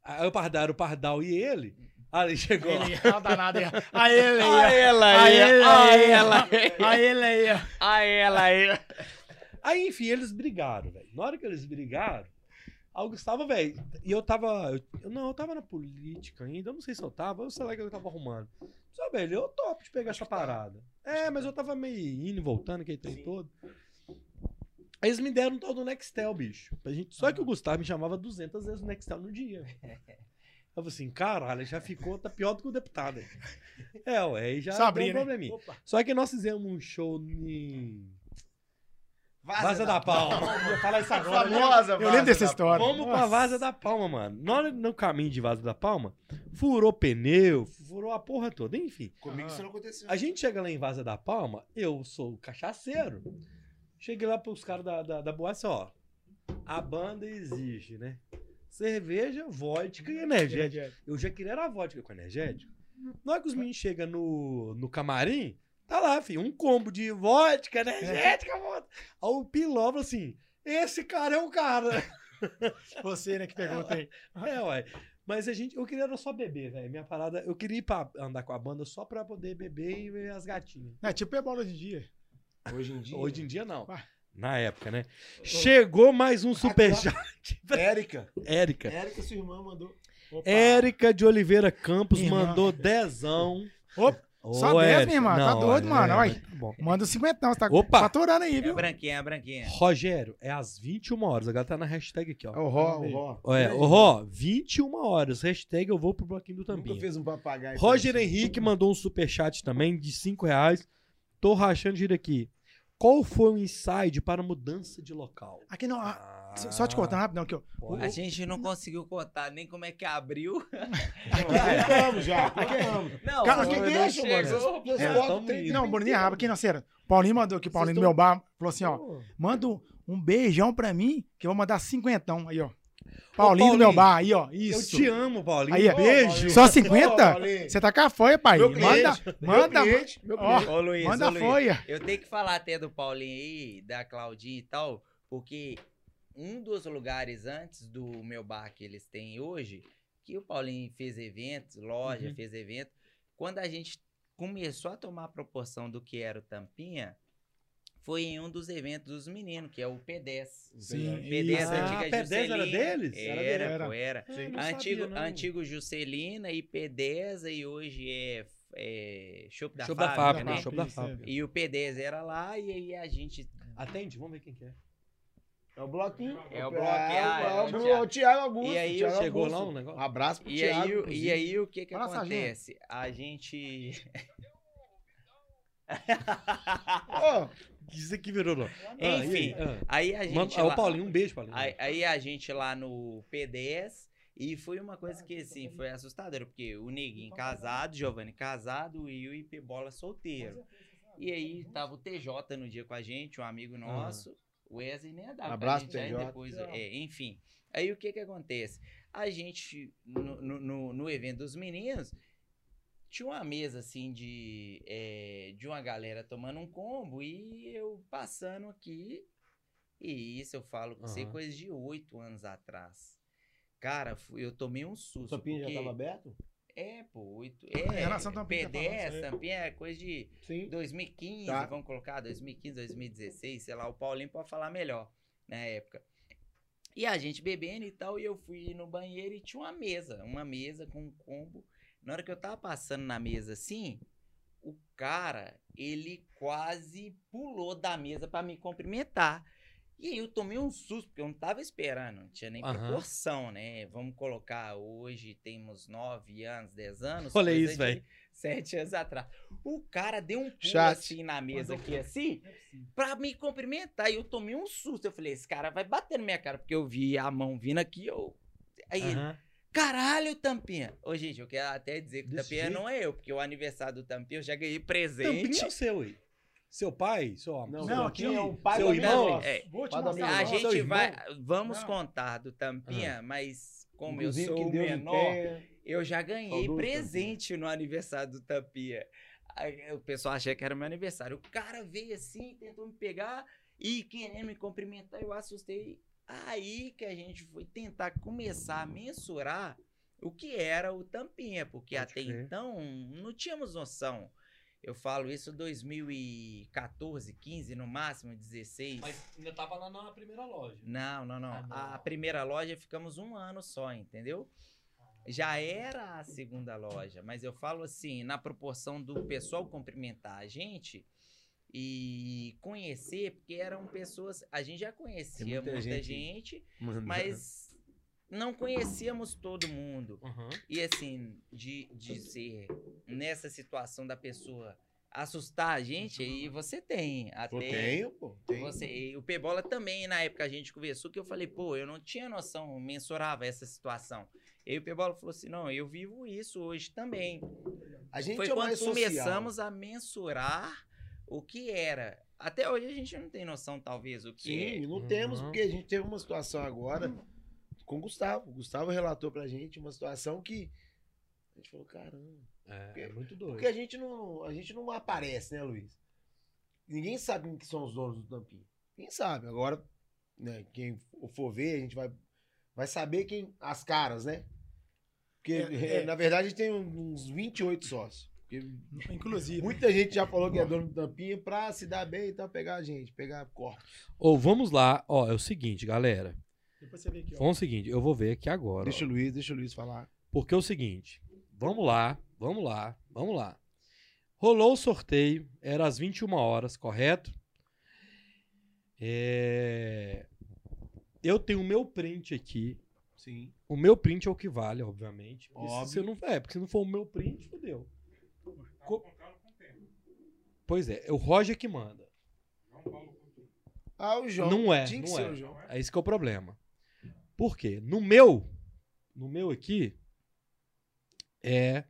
Aí o Pardal era o Pardal e ele. Aí ele chegou. Ele, ah, danado aí. A ele A aí. ela A aí, ele a aí. ela A ele aí. a ela aí. Aí, enfim, eles brigaram, velho. Na hora que eles brigaram, aí o Gustavo, velho, e eu tava. Eu, não, eu tava na política ainda, eu não sei se eu tava, eu sei lá que eu tava arrumando. Só, velho, eu topo de pegar essa parada. É, mas eu tava meio indo e voltando, aquele trem todo. Aí eles me deram um tal do Nextel, bicho. Pra gente... Só que o Gustavo me chamava 200 vezes no Nextel no dia. <laughs> Eu falei assim, caralho, já ficou, tá pior do que o deputado. <laughs> É, ué, aí já Só deu um né? probleminha. Só que nós fizemos um show em Vaza, Vaza da Palma. <laughs> Eu ia falar isso agora. né? Famosa Eu lembro dessa da história. Vamos pra Nossa. Vaza da Palma, mano. Na hora- no caminho de Vaza da Palma, furou pneu, furou a porra toda, enfim. Comigo isso não aconteceu. A gente chega lá em Vaza da Palma, eu sou cachaceiro. Cheguei lá pros caras da, da, da boate, ó. A banda existe, né? Cerveja, vodka e energético. Eu já queria era vodka com energético. Na hora que os meninos chegam no, no camarim, tá lá, filho, um combo de vodka, energética, vodka. Aí o Piló falou assim, esse cara é o cara. <laughs> Você, né, que pergunta aí. É, ué. Mas a gente, eu queria era só beber, velho. Minha parada, eu queria ir pra andar com a banda só pra poder beber e ver as gatinhas. É tipo é bola hoje em dia. Hoje em dia. Hoje em dia, não. Ué. Na época, né? Chegou mais um superchat. <laughs> Érica. Érica. Érica, sua irmã, mandou. Opa. Érica de Oliveira Campos Irmã. mandou dezão. Opa, Só Ô, 10, Érica. minha irmã, tá Não, doido, é, mano, é, olha. bom. manda o 50, você tá Opa. faturando aí, É viu? branquinha, é branquinha. Rogério, é às 21 horas. Agora tá na hashtag aqui, ó. É o Ró, o Ró. Olha, ô, Ró, 21 horas. Hashtag eu vou pro bloquinho do Nunca Tampinha. fez um papagaio. Roger Henrique mandou um superchat também de 5 reais. Tô rachando giro aqui. Qual foi o inside para mudança de local? Aqui não, ah, Ah, só- te cortando rapidão aqui, ó. pode. A gente não conseguiu contar nem como é que abriu. <laughs> Vamos já. Vamos. Não, Cara, não que deixa, mano. É. Não, Bruninho é rabo, aqui não, sério. Paulinho mandou aqui, Paulinho do meu bar, falou assim, ó, manda um, beijão pra mim, que eu vou mandar cinquentão, aí, ó. Paulinho do meu bar, aí, ó, Eu isso. te amo, Paulinho. Aí, ó. Beijo. Só Ô, 50? Paulinho. Você tá com a folha, pai. Meu Manda, cliente, manda, meu cliente, meu ó, cliente. Ô, Luiz, manda ô, a Luiz. folha. Eu tenho que falar até do Paulinho aí, da Claudinha e tal, porque um dos lugares antes do meu bar que eles têm hoje, que o Paulinho fez eventos, loja, Uhum. fez evento, quando a gente começou a tomar proporção do que era o Tampinha, foi em um dos eventos dos meninos, que é o P10. Sim, P10 isso. antiga Ah, P10 era deles? Era, Era. pô, era. Não Antigo, sabia, antigo Juscelina e P10 e hoje é, é Chopp da Show da Fábrica, fábrica, né? Show da fábrica. E o P10 era lá e aí a gente Atende, vamos ver quem que é. É o bloquinho. É o bloquinho, ah, É, é o, Bru- Thiago. o Thiago Augusto. E aí Thiago Chegou Augusto. lá um negócio? Um abraço pro E Thiago. aí, o- e aí o que que Sargento. acontece? A gente Ô, Isso aqui virou, não. Enfim, Ah, aí a gente Manda- ah, lá, o Paulinho, um beijo, Paulinho. aí, aí a gente lá no P10 E foi uma coisa que, assim, foi assustadora, porque o Neguinho casado, Giovanni casado e o IP Bola solteiro. E aí tava o TJ no dia com a gente, um amigo nosso. O Wesley nem dava Abraço, pra gente, depois, é, enfim. Aí o que que acontece? A gente, no, no, no- evento dos meninos, tinha uma mesa assim de, é, de uma galera tomando um combo e eu passando aqui. E isso eu falo com você Aham. coisa de oito anos atrás. Cara, eu tomei um O susto. Tampinha já porque- tava aberto? É, pô, oito. Em É, relação Tampinha que falando, P10, isso aí. Tampinha é coisa de Sim. 2015, Tá. vamos colocar 2015, 2016, sei lá, o Paulinho pode falar melhor na época. E a gente bebendo e tal, e eu fui no banheiro e tinha uma mesa, uma mesa com um combo. Na hora que eu tava passando na mesa assim, o cara, ele quase pulou da mesa pra me cumprimentar. E aí eu tomei um susto, porque eu não tava esperando, não tinha nem Aham. proporção, né? Vamos colocar, hoje temos 9 anos, 10 anos. Olha isso, velho. Sete anos atrás. O cara deu um pulo Chat. assim na mesa aqui, assim, pra me cumprimentar. E eu tomei um susto. Eu falei, esse cara vai bater na minha cara, porque eu vi a mão vindo aqui, eu... Aí ele, Aham. caralho, Tampinha. Ô, gente, eu quero até dizer que o Desse Tampinha jeito? não é eu, porque o aniversário do Tampinha eu já ganhei presente. Tampinha é o seu aí. Seu pai? Seu Não, Não, aqui, é um pai seu do irmão? É, Vou te mostrar. A gente irmão? vai... Vamos Não. contar do Tampinha, mas como eu sou o menor... Eu já ganhei presente no aniversário do Tampinha. Aí o pessoal achou que era meu aniversário. O cara veio assim, tentou me pegar e querendo me cumprimentar, eu assustei. Aí que a gente foi tentar começar a mensurar o que era o Tampinha, porque Pode até crer. então não tínhamos noção. Eu falo isso 2014, 15 no máximo, 16. Mas ainda tava lá na primeira loja. Não, não, não. Ah, não. A primeira loja ficamos um ano só, entendeu? Já era a segunda loja, mas eu falo assim, na proporção do pessoal cumprimentar a gente e conhecer, porque eram pessoas. A gente já conhecia Tem muita muita, gente- gente, mas <laughs> não conhecíamos todo mundo. Aham. E assim, de, de ser nessa situação da pessoa assustar a gente, aí você tem. Até Pô, tenho, pô. Tenho. você, e o Pebola também, na época a gente conversou, que eu falei, pô, eu não tinha noção, mensurava essa situação. E aí o Pebola falou assim, não, eu vivo isso hoje também. A gente Foi é quando mais social. começamos a mensurar o que era. Até hoje a gente não tem noção, talvez, o que é. Sim, não Uhum. temos, porque a gente teve uma situação agora com o Gustavo. O Gustavo relatou pra gente uma situação que a gente falou, caramba. É, é muito doido. Porque a gente não, a gente não aparece, né, Luiz? Ninguém sabe quem que são os donos do Tampinha. Quem sabe? Agora, né, quem for ver, a gente vai, vai saber quem as caras, né? Porque, É, é. na verdade, a gente tem uns 28 sócios. Porque Inclusive. muita gente já falou que é dono do Tampinha pra se dar bem e tal, pegar a gente, pegar corpo. Ou vamos lá, ó, é o seguinte, galera. Depois você vê aqui, ó. Vamos o seguinte, eu vou ver aqui agora. Deixa ó. o Luiz, deixa o Luiz falar. Porque é o seguinte, vamos lá, vamos lá, vamos lá. Rolou o sorteio, era às 21 horas, correto? É, Eu tenho o meu print aqui. Sim. O meu print é o que vale, obviamente. Se Óbvio. você não... É, porque se não for o meu print, fodeu. Co- Pois é, é o Roger que manda. Ah, o João. Não é, Tinha que não ser é. o João. É esse que é o problema. Por quê? No meu, no meu aqui, é...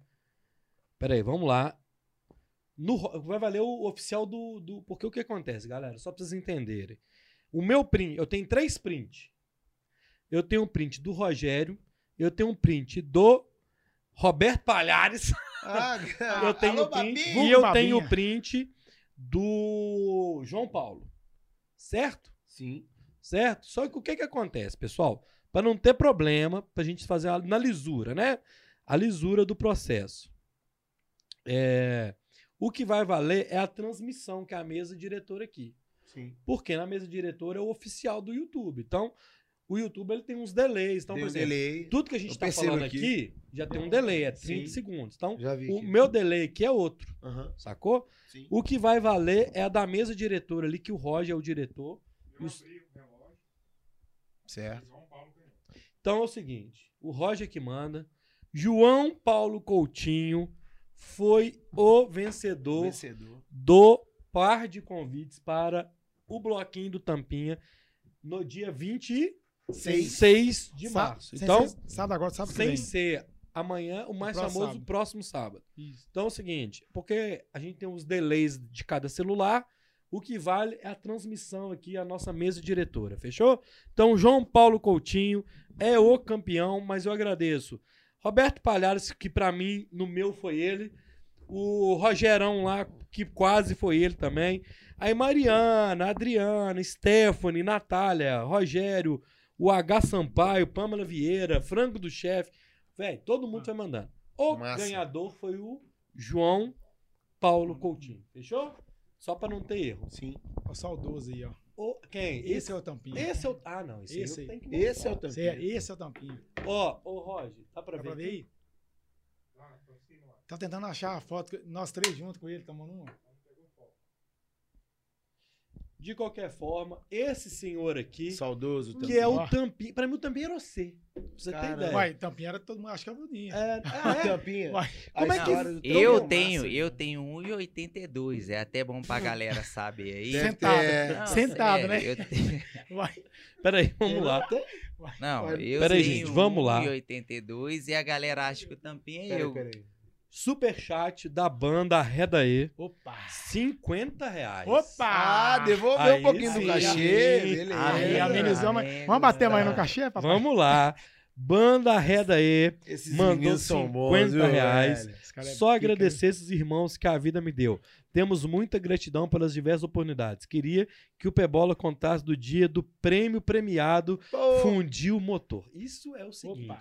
Peraí, vamos lá. No, vai valer o oficial do, do... Porque o que acontece, galera? Só pra vocês entenderem. O meu print, eu tenho três prints. Eu tenho um print do Rogério, eu tenho um print do Roberto Palhares, Ah, <laughs> <laughs> eu tenho alô, o print, e eu Babinha. tenho o print do João Paulo. Certo? Sim. Certo? Só que o que que acontece, pessoal? Para não ter problema, para a gente fazer a, na lisura, né? A lisura do processo. É, o que vai valer é a transmissão, que é a mesa diretora aqui. Sim. Porque na mesa diretora é o oficial do YouTube. Então, o YouTube ele tem uns delays. Então, Tem por um exemplo, delay. tudo que a gente está falando aqui. aqui. já tem um delay, é 30 Sim. segundos. Então, Já vi. o aqui. meu delay aqui é outro, Aham, sacou? sim. O que vai valer é a da mesa diretora ali, que o Roger é o diretor. Eu Os- abri o relógio, Certo. Então é o seguinte: o Roger que manda. João Paulo Coutinho foi o vencedor Vencedor. do par de convites para o bloquinho do Tampinha no dia 20 e Seis. 6 de março. sem Então, ser sábado agora, sábado sem vem. ser amanhã, o mais próximo famoso, sábado. próximo sábado. Isso. Então é o seguinte, porque a gente tem os delays de cada celular, o que vale é a transmissão aqui, a nossa mesa diretora, fechou? Então, João Paulo Coutinho é o campeão, mas eu agradeço. Roberto Palhares, que pra mim, no meu foi ele. O Rogerão lá, que quase foi ele também. Aí Mariana, Adriana, Stephanie, Natália, Rogério, o H Sampaio, Pamela Vieira, Franco do Chefe. Velho, todo mundo foi mandando. O Massa. ganhador foi o João Paulo Coutinho. Fechou? Só pra não ter erro. Sim. O saudoso aí, ó. O, quem? Esse, é o tampinha. Esse é o. Ah, não. Esse, Esse aí Esse é o. Esse é, esse é o tampinha. Ó, ô, Roger, dá pra Dá ver? pra ver aí? Tá tentando achar a foto, nós três juntos com ele, tomando uma. De qualquer forma, esse senhor aqui, Saudoso que também. é o. Tampinha. Pra mim, o Tampinha era você. Pra você ter Cara, ideia. Vai, tampinha era todo mundo, acho que era o Dudinho. É, <laughs> ah, é? Tampinha. Vai. Como é que- Eu Tampinha é tenho, massa. eu tenho 1,82. É até bom pra galera saber aí. Sentado. ter- Não, Sentado, sério, né? eu tenho- <laughs> Vai. Peraí, vamos lá. Não, eu peraí, tenho gente, vamos lá. 1,82 e a galera acha que o tampinha é Peraí, eu. peraí. Superchat da banda Reda E. Opa. 50 reais. Opa! Ah, devolveu Aí um pouquinho sim, do cachê. aí. Beleza. Aí, amigos, Vamos bater mais no cachê, papai? Vamos lá. Banda Reda E. Esses Mandou meninos são 50 bons, viu, reais. é Só pica, agradecer esses irmãos que a vida me deu. Temos muita gratidão pelas diversas oportunidades. Queria que o Pebola contasse do dia do prêmio premiado Pô, Fundiu Motor. Isso é o seguinte. Opa.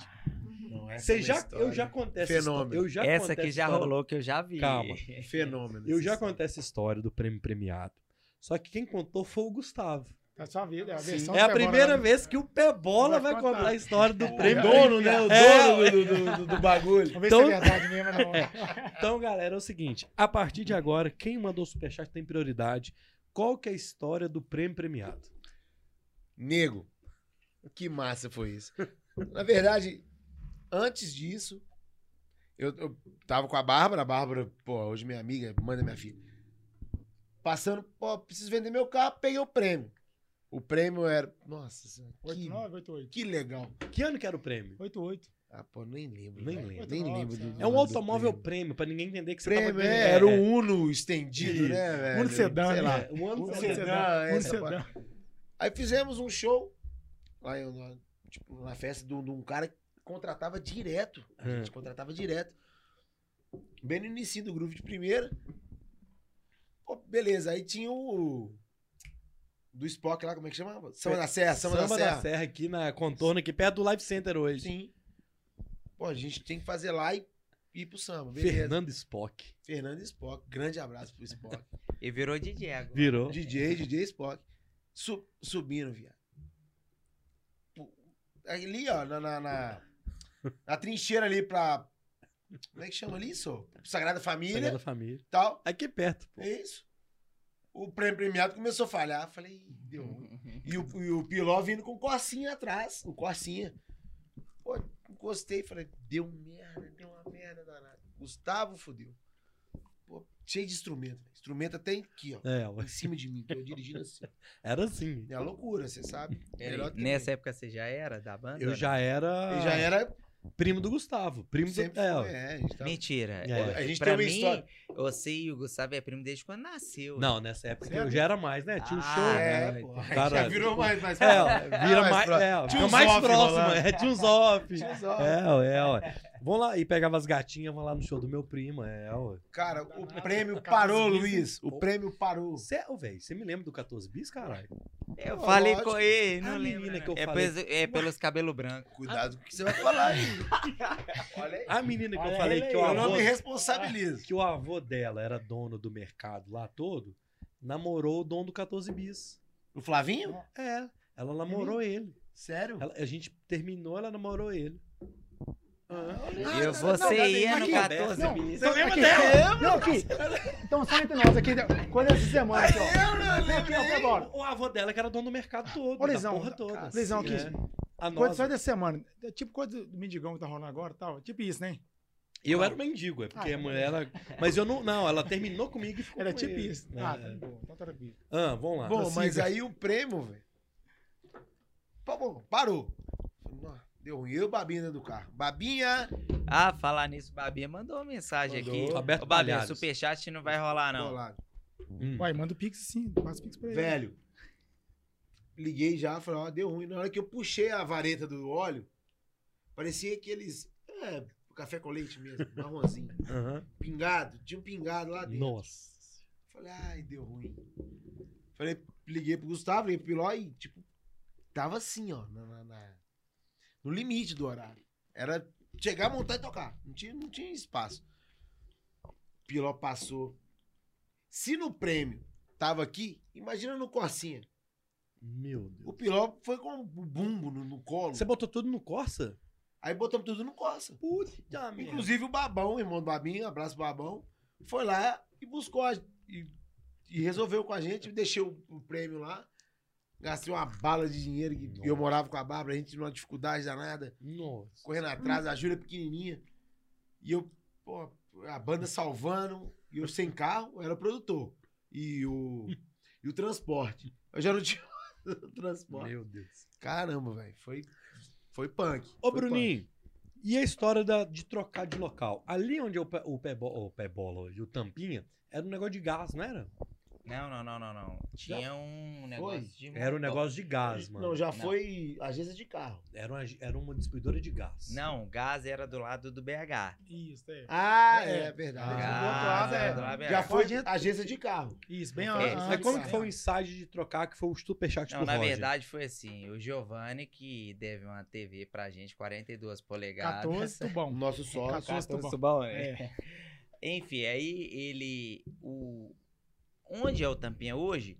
Não, Você é já, história. eu já contei essa Fenômeno. história. Eu já Essa que já história. rolou que eu já vi. Calma. <laughs> Fenômeno. Eu já história. contei essa história do prêmio premiado. Só que quem contou foi o Gustavo. Tá só vida, é a versão É a primeira vez que o Pebola vai Vai contar contar. a história do O prêmio. dono, né? O É, dono do, do, do- do bagulho. Vamos ver Então- se é verdade mesmo, não. <laughs> Então, galera, é o seguinte. A partir de agora, quem mandou superchat tem prioridade. Qual que é a história do prêmio premiado? Nego, que massa foi isso. Na verdade, antes disso, eu, eu tava com a Bárbara, a Bárbara, pô, hoje minha amiga, manda minha filha. Passando, pô, preciso vender meu carro, peguei o prêmio. O prêmio era. Nossa, senhora, que, 89, 88. que legal. Que ano que era o prêmio? 88. Ah, pô, nem lembro. Nem velho. lembro. Nem 89, lembro. do-. É um automóvel prêmio. prêmio, pra ninguém entender que você Prêmio, tava é, era um Uno estendido, né, velho? Uno sedã, Sei né? lá. É, um Um um essa sedã. pa- Aí fizemos um show lá tipo, na festa de um de um cara que contratava direto. A Hum. gente contratava direto. Bem no início do grupo de primeira. Pô, beleza, aí tinha o. Do Spock lá, como é que chama? Samba da Serra, Samba, Samba da Serra. aqui na contorno, aqui perto do Live Center hoje. Sim. Pô, a gente tem que fazer lá e ir pro samba. Beleza. Fernando Spock. Fernando Spock. Grande abraço pro Spock. <laughs> E virou DJ agora. Virou. DJ, DJ Spock. Su- subindo, viado. Ali, ó, na, na, na, na trincheira ali pra. Como é que chama ali, isso? Sagrada Família Sagrada Família. tal. Aqui perto. É isso. O prêmio premiado começou a falhar. Falei, "Ih, deu ruim. E o, e o Piló vindo com o Corsinha atrás. O Corsinha. Pô, encostei. Falei, deu merda, deu uma merda danada. Gustavo fodeu. Pô, cheio de instrumento. Instrumento até aqui, ó. É. Em cima de mim, tô eu dirigindo assim. <laughs> era assim. É loucura, você sabe. Que Nessa época você já era da banda? Eu já era. Ele já era. Primo do Gustavo. Primo Sempre do. É, é, a gente tava- Mentira. É. A gente pra tem uma mim, história. você e o Gustavo é primo desde quando nasceu. Não, nessa época Sério? eu já era mais, né? Tinha um Ah, show. É, não, pô. Cara, já virou mais, mais É, vira mais mais. próximo. É, Tinha uns mais off. É, tinha uns off. É, é, ó. Vamos lá. E pegava as gatinhas, vamos lá no show do meu primo. É, ó. Cara, o prêmio 14 parou, bis, Luiz. O prêmio parou. Cê, ô, velho, você me lembra do 14 bis, caralho? Eu Pô, falei lógico. com ele, A não lembro. menina não. que eu é, falei. pelos, é pelos cabelos brancos. Cuidado com o que você vai falar aí. <laughs> Olha aí. A menina que eu Olha falei ele que o, Eu não avô, me responsabilizo. que o avô dela era dono do mercado lá todo, namorou o dono do 14 bis. O Flavinho? É, ela namorou ele. Sério? Ela- a gente terminou, ela namorou ele. E você ia no aqui, 14 Não, bis. você lembra dela? Não, aqui. Então, só entre nós aqui. Coisa dessa semana aqui, ó. Vem aqui, ó. O avô dela que era dono do mercado todo, Ô, da Lisão, porra toda. Lisão, aqui. É. A Coisa só dessa semana. É tipo coisa do mendigão que tá rolando agora e tal. Tipo isso, né? eu era mendigo, é porque Ah, a mulher, ela, mas eu não, não, ela terminou comigo e ficou Era com tipo ele. isso. É. Ah, tá bom. Então tá. Ah, vamos lá. Bom, mas aí o prêmio, velho. Parou. Falei, "Nó, Deu ruim. Eu e o Babinha dentro do carro. Babinha! Ah, falar nisso, Babinha mandou uma mensagem Mandou. aqui. Roberto Ô, Babinha, Palhares. superchat não vai rolar, não. Hum. Uai, manda o Pix sim, passa o Pix pra ele. Velho, liguei já, falei, ó, deu ruim. Na hora que eu puxei a vareta do óleo, parecia aqueles. É, café com leite mesmo, <laughs> marronzinho. Aham. Pingado, tinha um pingado lá dentro. Nossa. Falei, ai, deu ruim. Falei, liguei pro Gustavo, liguei pro Piló e, tipo, tava assim, ó, na, na- na- no limite do horário. Era chegar, montar e tocar. Não tinha, não tinha espaço. Piló passou. Se no prêmio tava aqui, imagina no Corsinha. Meu Deus. O Piló foi com o bumbo no, no colo. Você botou tudo no Corsa? Aí botamos tudo no Corsa. Puta merda. Inclusive o Babão, o irmão do Babinho, abraço Babão, foi lá e buscou a- e, e resolveu com a gente, deixou o, o prêmio lá. Gastei uma bala de dinheiro que Nossa. eu morava com a Bárbara, a gente numa dificuldade danada, Nossa. correndo atrás, a Júlia pequenininha. E eu, pô, a banda salvando, e eu sem carro, eu era o produtor. E o, <laughs> e o transporte. Eu já não tinha o <laughs> transporte. Meu Deus. Caramba, velho, foi, foi punk. Ô, foi Bruninho, e a história da- de trocar de local? Ali onde é o pé, o pé, o pé bola e o tampinha, era um negócio de gás, não era? Não, não, não, não, não. Tinha um negócio de. Era um negócio de gás, mano. Não, já Não. foi agência de carro. Era, uma, era uma distribuidora de gás. Não, o gás era do lado do BH. Isso, é. Ah, É, é, verdade. Ah, Gás lado, é. era do lado do BH. Já foi Agência- agência de carro. Isso, bem É, antes. Mas como que foi o insight de trocar que foi o superchat Não, do na Roger? verdade foi assim, o Giovanni que deve uma TV pra gente, 42 polegadas. 14, O tubão. nosso sócio. 14 tubão. Tubão, É. Enfim, aí ele. O, onde é o Tampinha hoje,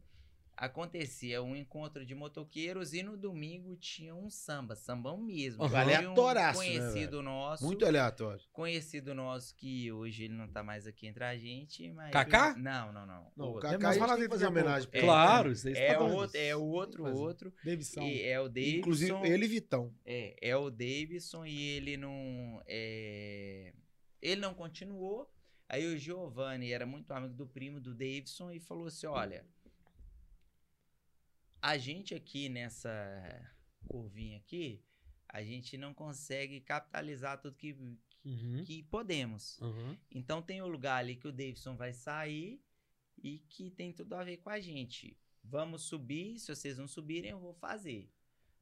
acontecia um encontro de motoqueiros e no domingo tinha um samba, sambão mesmo. Aham. De um Aleatoraço, né, conhecido nosso. Muito aleatório. Conhecido nosso que hoje ele não tá mais aqui entre a gente, mas. Kaká? Não, não, não. Não, o Outro. Kaká Nós a gente falamos tem que daqui fazer homenagem É, ele. Claro, isso aí É, o outro, é o outro, outro. Davidson. E é o Davidson. Inclusive, ele e Vitão. É, é o Davidson e ele não. é, ele não continuou. Aí o Giovanni era muito amigo do primo do Davidson e falou assim: olha, a gente aqui nessa curvinha aqui, a gente não consegue capitalizar tudo que, Uhum, que podemos. uhum. Então tem o lugar ali que o Davidson vai sair e que tem tudo a ver com a gente. Vamos subir, se vocês não subirem, eu vou fazer.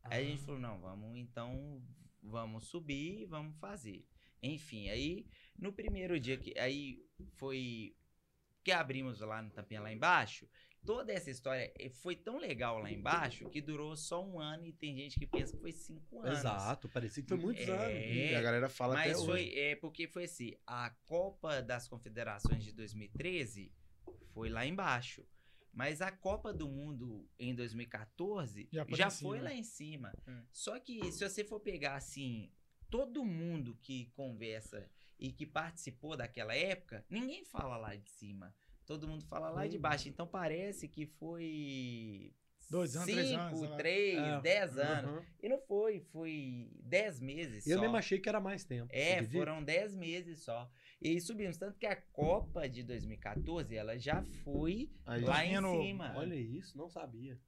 Aí a gente Ah. falou, não, vamos então, vamos subir vamos fazer. Enfim, aí no primeiro dia que aí foi que abrimos lá no Tampinha lá embaixo, toda essa história eh, foi tão legal lá embaixo que durou só um ano e tem gente que pensa que foi cinco anos. Exato, parecia que foi muitos É. anos. E a galera fala Mas até foi, hoje. é porque foi assim, a Copa das Confederações de 2013 foi lá embaixo. Mas a Copa do Mundo em 2014 Já já, foi lá em foi cima. lá em cima. Hum. Só que se você for pegar assim, todo mundo que conversa e que participou daquela época, ninguém fala lá de cima. Todo mundo fala lá de Hum. baixo. Então parece que foi Dois anos, três anos, cinco, lá. três, É, dez anos. uhum. E não foi, foi dez meses Eu só. mesmo achei que era mais tempo. É, foram 10 meses só. E subimos. Tanto que a Copa de 2014, ela já foi Aí, lá em no- cima. Olha isso, não sabia.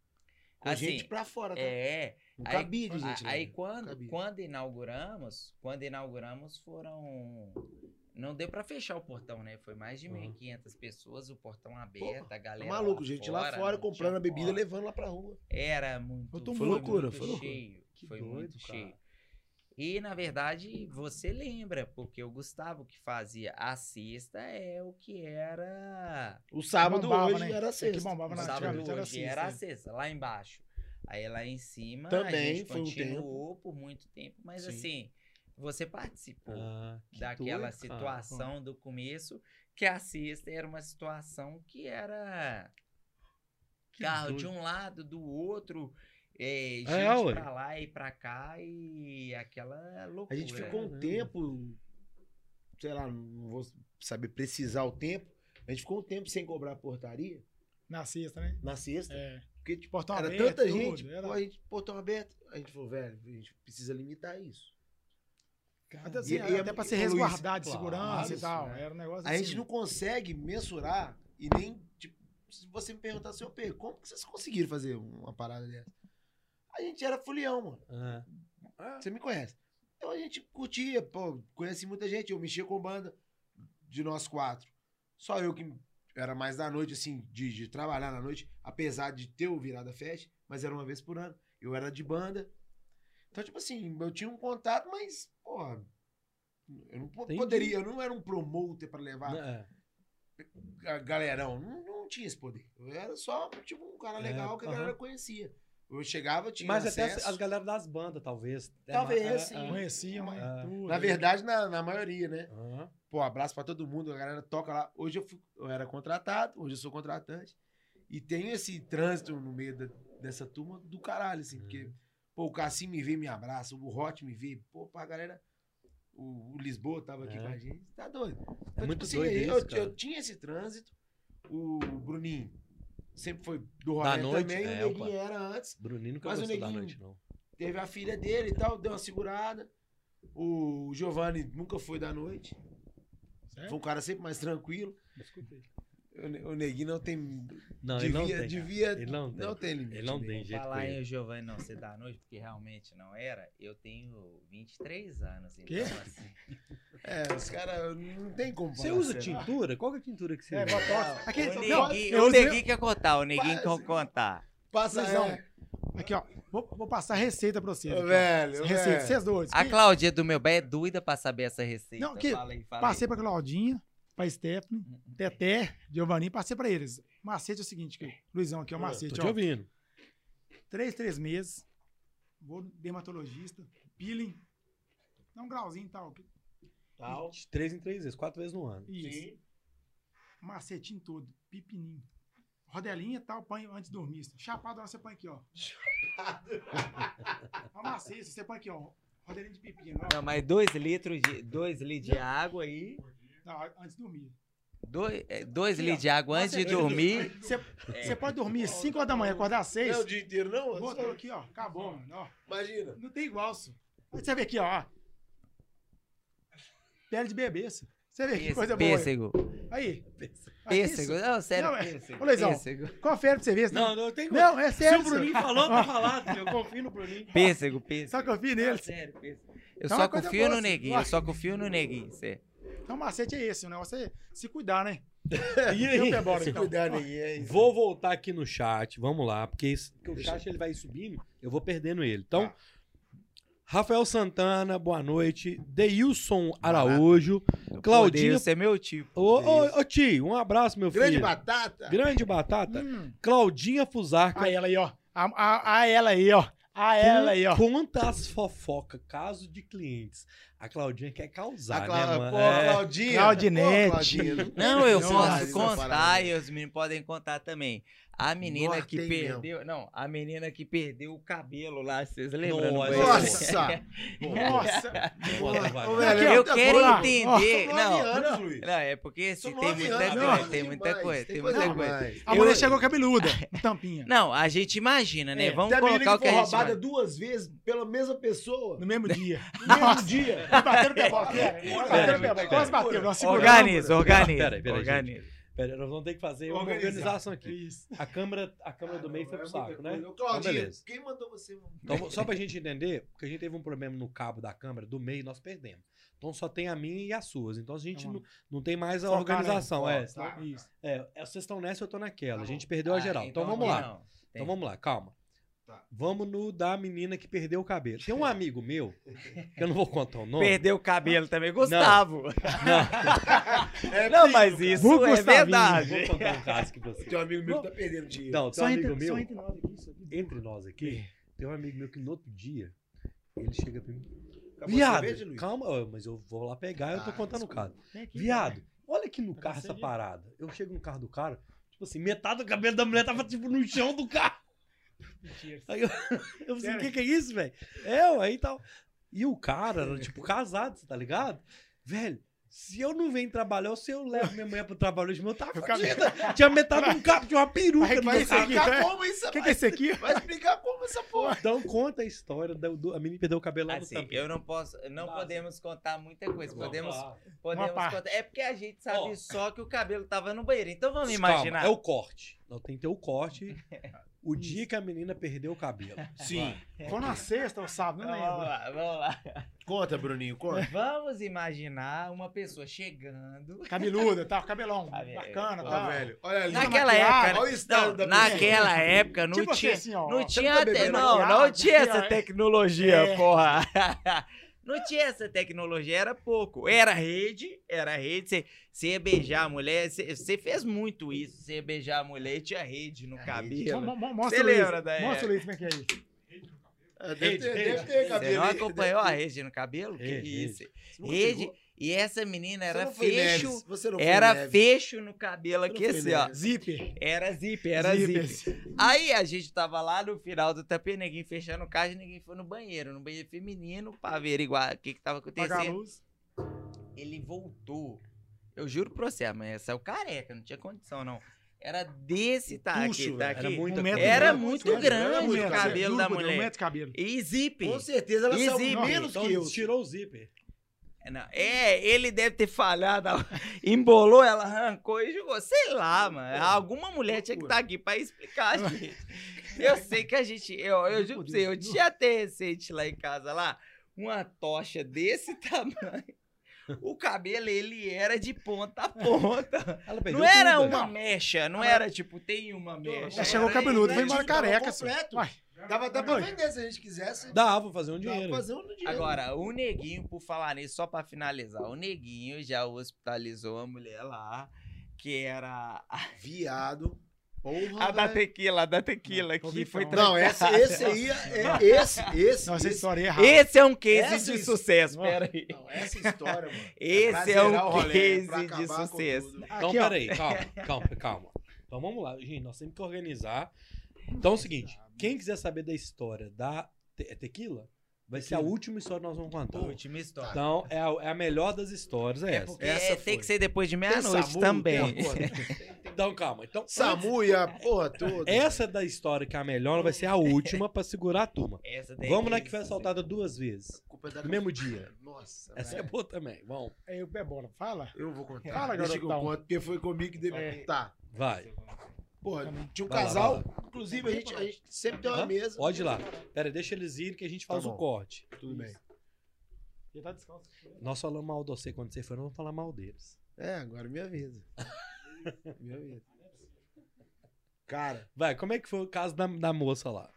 Com assim, gente pra fora, tá? É. Não aí- cabia de gente. aí né? quando, cabia. quando inauguramos, quando inauguramos foram... Não deu pra fechar o portão, né? Foi mais de Uhum. 1.500 pessoas, o portão aberto, a Tá galera maluco, gente lá fora comprando a bebida e porta. levando lá pra rua. Era muito, Foi foi tumulto. loucura, foi loucura. cheio. Que foi doido, muito cara. cheio. E, na verdade, você lembra, porque o Gustavo que fazia a sexta é o que era. O sábado bombava, hoje né? era É que sexta. bombava O na- sábado antigamente era hoje era a sexta, sexta, lá embaixo. Aí lá em cima a Também gente foi um continuou por muito tempo, mas Sim. assim, você participou Ah, que daquela doido, cara. situação do começo, que a sexta era uma situação que era Que carro doido. de um lado, do outro, é, gente É, ué. pra lá e pra cá e aquela A loucura. gente ficou um Caramba. tempo, sei lá, não vou saber precisar o tempo. A gente ficou um tempo sem cobrar portaria Na sexta, né? na sexta. É. Porque, tipo, Portão era aberto, tanta tudo, gente, era- a gente, portão aberto. A gente falou, velho, a gente precisa limitar isso. Até, assim, E- e é- até pra se resguardar de claro, segurança e tal. né? Era um negócio A assim. gente não consegue mensurar e nem, tipo, se você me perguntar assim, ô Pedro, como que vocês conseguiram fazer uma parada dessa? A gente era fulião, mano. Ah, Você me conhece. Então a gente curtia, pô, conheci muita gente, eu mexia com banda de nós quatro. Só eu que era mais da noite, assim, de, de trabalhar na noite, apesar de ter o Virada Fest, mas era uma vez por ano. Eu era de banda. Então, tipo assim, eu tinha um contato, mas, porra, eu não Entendi. poderia, eu não era um promoter pra levar é. galerão. Não, não tinha esse poder. Eu era só, tipo, um cara É, legal que a galera conhecia. Eu chegava, tinha Mas até acesso. as, as galera das bandas, talvez. É, Talvez, é, sim. é. Conheciam, né? Ah. Tudo. Na verdade, na, na maioria, né? Pô, abraço pra todo mundo, a galera toca lá. Hoje eu, fui- eu era contratado, hoje eu sou contratante. E tenho esse trânsito no meio da- dessa turma do caralho, assim, porque, pô, o Cassim me vê me abraça, o Hot me vê, pô, pra galera. O, o Lisboa tava aqui É. com a gente, tá doido. É muito assim, doido eu, isso, cara. eu tinha esse trânsito, o Bruninho sempre foi do Da rolê noite? também, É, o Neguinho opa. era antes. Bruninho nunca Mas o da neguinho- noite, não. Teve a filha dele e tal, deu uma segurada. O Giovanni nunca foi da noite. Certo? Foi um cara sempre mais tranquilo. Ne- o Neguinho não tem. Não, devia, ele não tem. devia. Ele não tem. não tem limite. Ele não né? tem jeito com Falar em Giovanni não ser da noite, porque realmente não era, eu tenho 23 anos. Então, Quê? assim, <laughs> É, os caras não tem como Você usa tintura? Qual que é a tintura que você É, usa? botox. Aqui, o não, neguinho, eu o neguinho quer contar, o neguinho quer contar. Passa Luizão, é, Aqui, ó. Vou, vou passar a receita pra vocês. Ô, velho, Receita, velho. vocês dois. A Que- Claudinha do meu bem é doida pra saber essa receita. Não, que- Fala aí, fala Passei pra Claudinha, pra Stephanie, aí. Teté, Giovanni, passei pra eles. Macete é o seguinte, aqui. Luizão, aqui é o macete, te ó. ouvindo. Três, três meses. Vou no dermatologista. Peeling. Dá um grauzinho e tal. Tal. De três em três vezes, quatro vezes no ano. Isso. Sim. Macetinho todo. Pipininho. Rodelinha e tal, põe antes de dormir. Chapado, você põe aqui, ó. Ó, macete, você põe aqui, ó. Rodelinha de pepino, ó. Não, mas dois litros de, dois litros de água aí. Não, antes de dormir. Dois, é, dois litros de água antes de dormir. Você, você pode dormir 5 horas da manhã, acordar às 6. Não é o dia inteiro, não? Botou aqui, ó. Acabou, mano. Ó. Imagina. Não tem igual. Aí Você vê aqui, ó. Pele de bebê. Você vê que coisa boa. Pêssego. Aí. Pêssego. Não, sério, Não, é- pêssego. Ô, Luizão. Pêssego. Confere pra você ver. Não, Não, não tem não é Se sério. o Bruninho falou, tá <laughs> falado. Eu confio no Bruninho. Pêssego, pêssego. Só confio nele. Sério, pêssego. Eu Então só confio boa, no assim. neguinho. Eu só confio no neguinho. Cê. Então o macete é esse. O negócio é se cuidar, né? <laughs> E aí? pego, Se então. cuidar. É isso. Vou voltar aqui no chat, vamos lá, porque, esse- porque o chat ele vai subindo, eu vou perdendo ele. Então, Tá. Rafael Santana, boa noite. Deilson Araújo. Claudinho. Poder ser meu tipo. Ô, ô, ô, tio, um abraço, meu Grande filho. batata. Grande batata. Hum. Claudinha Fusarca. A ela aí, ó. A, a, a ela aí, ó. A ela aí, ó. Conta as fofocas, caso de clientes. A Claudinha quer causar, A Cla- né, mano? Pô, É. Claudinha. Claudinete. Pô, Claudinha, Não, eu tem posso contar e os meninos podem contar também. A menina Nossa, que perdeu. Não, a menina que perdeu o cabelo lá, vocês lembram? no Nossa. <laughs> Nossa! Nossa. Eu quero entender. Não, anos, Luiz. não, é porque assim, São tem muita anos, coisa, não, tem muita demais, coisa, tem coisa muita coisa. A Eu- mulher chegou cabeluda. <laughs> Tampinha. Não, a gente imagina, né? É, Vamos colocar o que a gente roubada duas vezes pela mesma pessoa. No mesmo dia. No mesmo dia. Bateram o pé, Bateram o pé, Quase bateu. Organiza, organiza. Peraí, peraí, gente. organiza. Pera, nós vamos ter que fazer uma Organizar. organização aqui. Isso. A câmera, a câmera do meio foi pro saco, né? Ô, Então, beleza. quem mandou você? Então, só pra gente entender, porque a gente teve um problema no cabo da câmera do meio, nós perdemos. Então só tem a minha e as suas. Então a gente Então, não, não tem mais a focar, organização. né? É, Tá. Isso. é, vocês estão nessa, eu tô naquela. Tá a gente perdeu a Ah, geral. Então, vamos aqui lá. Então vamos lá, calma. Tá. Vamos no da menina que perdeu o cabelo. Tem um <laughs> amigo meu, que eu não vou contar o nome. Perdeu o cabelo também, Gustavo. <laughs> É Não, primo, mas cara. isso Vulgo é verdade. Vou contar um caso que você. <laughs> Tem um amigo meu que tá perdendo dinheiro. Não, tem um Só amigo entre, meu. só entre nós aqui. Isso aqui. Entre nós aqui, tem um amigo meu que no outro dia, ele chega pra mim. Acabou Viado, cerveja, calma, mas eu vou lá pegar, eu tô Ah, contando o caso. Viado, olha aqui no Tá carro essa parada. Eu chego no carro do cara, tipo assim, metade do cabelo da mulher tava tipo no chão do carro. Mentira. Aí eu, <laughs> eu falei, o Sério? que que é isso, velho? É, aí tal. E o cara era, tipo, casado, você tá ligado? Velho, se eu não venho trabalhar, ou se eu levo minha mulher pro trabalho hoje, meu tá fodida. <laughs> Tinha metade de um carro, tinha uma peruca isso carro. aqui, explicar tá? como isso O que, que é esse aqui? Vai explicar como essa porra. Então conta a história do, do- a menina perdeu o cabelo lá no Assim, eu não posso, não Nossa. podemos contar muita coisa. Vamos Podemos, podemos contar. É porque a gente sabe Ó. só que o cabelo tava no banheiro. Então vamos Calma, imaginar. é o corte. Não, tem que ter o corte. <laughs> O dia que a menina perdeu o cabelo. <laughs> Sim. Foi na sexta ou sábado, não Então, vamos lembro. lá, vamos lá. Conta, Bruninho, conta. Vamos imaginar uma pessoa chegando. Cabeluda, tá? Cabelão. <laughs> Velho. Bacana, Ó, tá? velho, olha ali. Naquela época, olha o estado não, da naquela <laughs> época não Tipo tinha, assim, ó. não ó, tinha, tá te- não, tinha essa ó. tecnologia, É. porra. Não tinha essa tecnologia, era pouco. Era rede, era rede. Você- Você ia beijar a mulher, você você fez muito isso. Você ia beijar a mulher e tinha rede no A cabelo. Mo- Mostra Você lembra da Mostra o? Luiz como é que é isso. Ah, Deve Rede, ter, rede. deve ter Você cabelo. não aí, acompanhou a deve ter. rede no cabelo? Que Rede, isso? Você nunca Rede. E essa menina era fecho. Era fecho no cabelo aqui, assim, ó. Zíper. Era zíper, era zíper. Zíper. Aí a gente tava lá no final do tapete, ninguém fechando o caixa, ninguém foi no banheiro, no banheiro feminino, pra averiguar o que que tava Apagar a acontecendo. luz. Ele voltou. Eu juro pra você, mas saiu careca, não tinha condição, não. Era desse tá velho. daqui. Era muita Um metro. Era muito grande muito o grande. cabelo da mulher. Um metro de cabelo. E zíper. Com certeza ela E saiu zíper. menos Então que eu. tirou o zíper. Não, é, ele deve ter falhado, ela <laughs> embolou, ela arrancou e jogou. Sei lá, mano. Alguma mulher tinha que estar aqui pra explicar, gente. Eu sei que a gente. Eu, eu juro pra você, eu tinha até recente lá em casa lá, uma tocha desse <laughs> tamanho. O cabelo, ele era de ponta a ponta. Ela Não era tudo, uma né? mexa, não era tipo, tem uma mecha. Já chegou cabeludo, foi embora careca. completo. só. Dava até pra vender se a gente quisesse. Dava fazer um Dava dinheiro. pra fazer um dinheiro. Agora, o Neguinho, por falar nisso, só pra finalizar, o Neguinho já hospitalizou a mulher lá, que era <laughs> Viado. Porra, a da tequila, a da tequila, que foi brincando. Não, esse, esse aí, é, esse, esse, Não, essa esse, história é errada. Esse é um case Essa de sucesso, pera aí. não, essa história, mano. Esse pra é zerar um rolê, case de sucesso. Então, peraí, calma, calma, calma. Então vamos lá, gente, nós temos que organizar. Então é o seguinte, quem quiser saber da história da te- é tequila, vai ser a última história que nós vamos contar. Última história. Então é a, é a melhor das histórias, é, essa. Porque Essa tem foi. que ser depois de Tem meia-noite também. tem a tem- <laughs> Então calma. Então, Samu e a porra toda. essa da história que é a melhor vai ser a última pra segurar a turma. Essa daí Vamos é na que foi assaltada duas vezes. A é No mesmo dia. Nossa, Essa é boa também. Vamos, Aí o pé bola. Fala. Eu vou contar. Fala, Deixa que eu garotão. conto, porque foi comigo que deve... É. Tá. vai. Porra, tinha um Vai lá, casal, vai inclusive a gente, a gente sempre tem uma Hã? mesa. Pode ir lá. Pera, deixa eles irem que a gente faz Tá o corte. Tudo bem. Ele tá descalço. Nós falamos mal de você quando você foi, nós vamos falar mal deles. É, agora me avisa. <laughs> me avisa. Cara, Vai, como é que foi o caso da, da moça lá?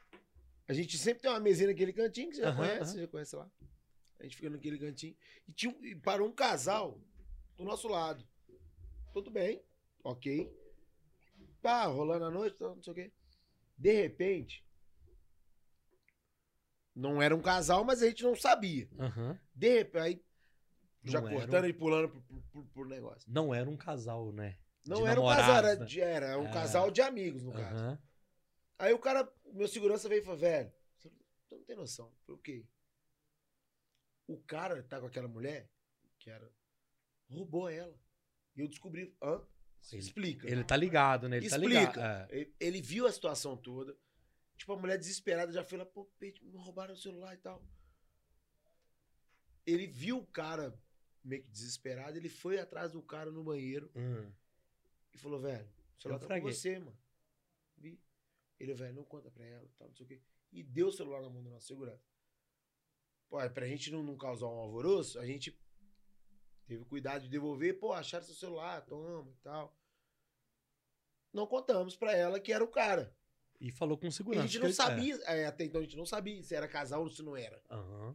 a gente sempre tem uma mesinha naquele cantinho que você já Aham, conhece, aham. você já conhece lá. A gente fica naquele cantinho. E, tinha, e parou um casal do nosso lado. Tudo bem, ok. Tá, rolando a noite, não sei o quê. De repente, não era um casal, mas a gente não sabia. Aham. De repente, aí, já Não cortando um- e pulando por, por- por- por negócio. Não era um casal, né? Não De era um casal, era, né? de- era um Ah. casal de amigos, no caso. Aham. Aí o cara, meu segurança veio e falou, velho, você não- não tem noção. O quê? O cara tá com aquela mulher, que era, roubou ela. E eu descobri, hã? Ele- Explica. Ele tá ligado, né? Ele tá ligado. Explica. É. Ele, viu a situação toda. Tipo, a mulher desesperada já foi lá, pô, Peito, me roubaram o celular e tal. Ele viu o cara meio que desesperado, ele foi atrás do cara no banheiro Hum. e falou, velho, o celular Eu tá com você, mano. Vi. Ele, velho, não conta pra ela, tal, não sei o quê. E deu o celular na mão do nosso segurança. Pô, aí pra gente não, não causar um alvoroço, a gente teve cuidado de devolver, pô, acharam seu celular, toma e tal. Não contamos pra ela que era o cara. E falou com E segurança. a gente não sabia, é, até então a gente não sabia se era casal ou se não era. É. Aham.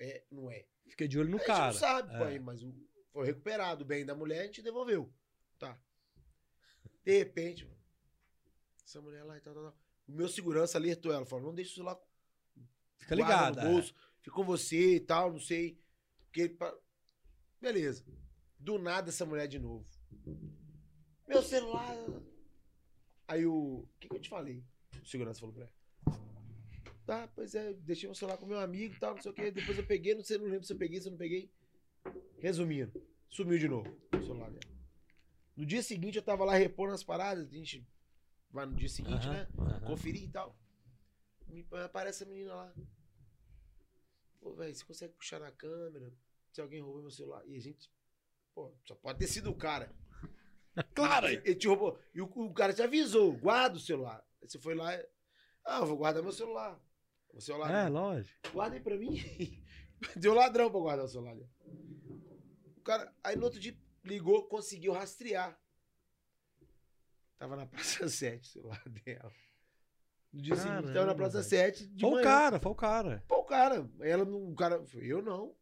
É, não é. Fiquei de olho no a gente cara. não sabe, É. mas o- foi recuperado o bem da mulher, a gente devolveu. Tá. De repente, mano, essa mulher lá e tal, tal, tal. O meu segurança alertou ela, falou, não deixa o celular Fica ligado. no bolso, fica com você e tal, não sei. Porque, beleza. Do nada essa mulher de novo. Meu celular. Aí o. O que, que eu te falei? O segurança falou pra ela. Tá, pois é, deixei meu celular com meu amigo e tal, não sei o quê. Depois eu peguei, não sei, não lembro se eu peguei, se eu não peguei. Resumindo, sumiu de novo o celular dela. No dia seguinte eu tava lá repondo as paradas, a gente vai no dia seguinte, né? aham. conferir e tal. Me aparece a menina lá. Pô, velho, você consegue puxar na câmera? Se alguém roubou meu celular. E a gente. Pô, só pode ter sido o cara. <laughs> Claro. Ele, te roubou. E o, o cara te avisou: guarda o celular. Aí você foi lá. Ah, eu vou guardar meu celular. O celular. É, lógico. Guarda aí pra mim. <laughs> Deu ladrão pra guardar o celular. O cara, aí no outro dia ligou, conseguiu rastrear. Tava na Praça <laughs> 7 o celular dela. No dia seguinte, tava na Caramba, Praça velho. 7 de Foi o manhã. cara, foi o cara. Pô, o cara, ela não, o cara, eu não.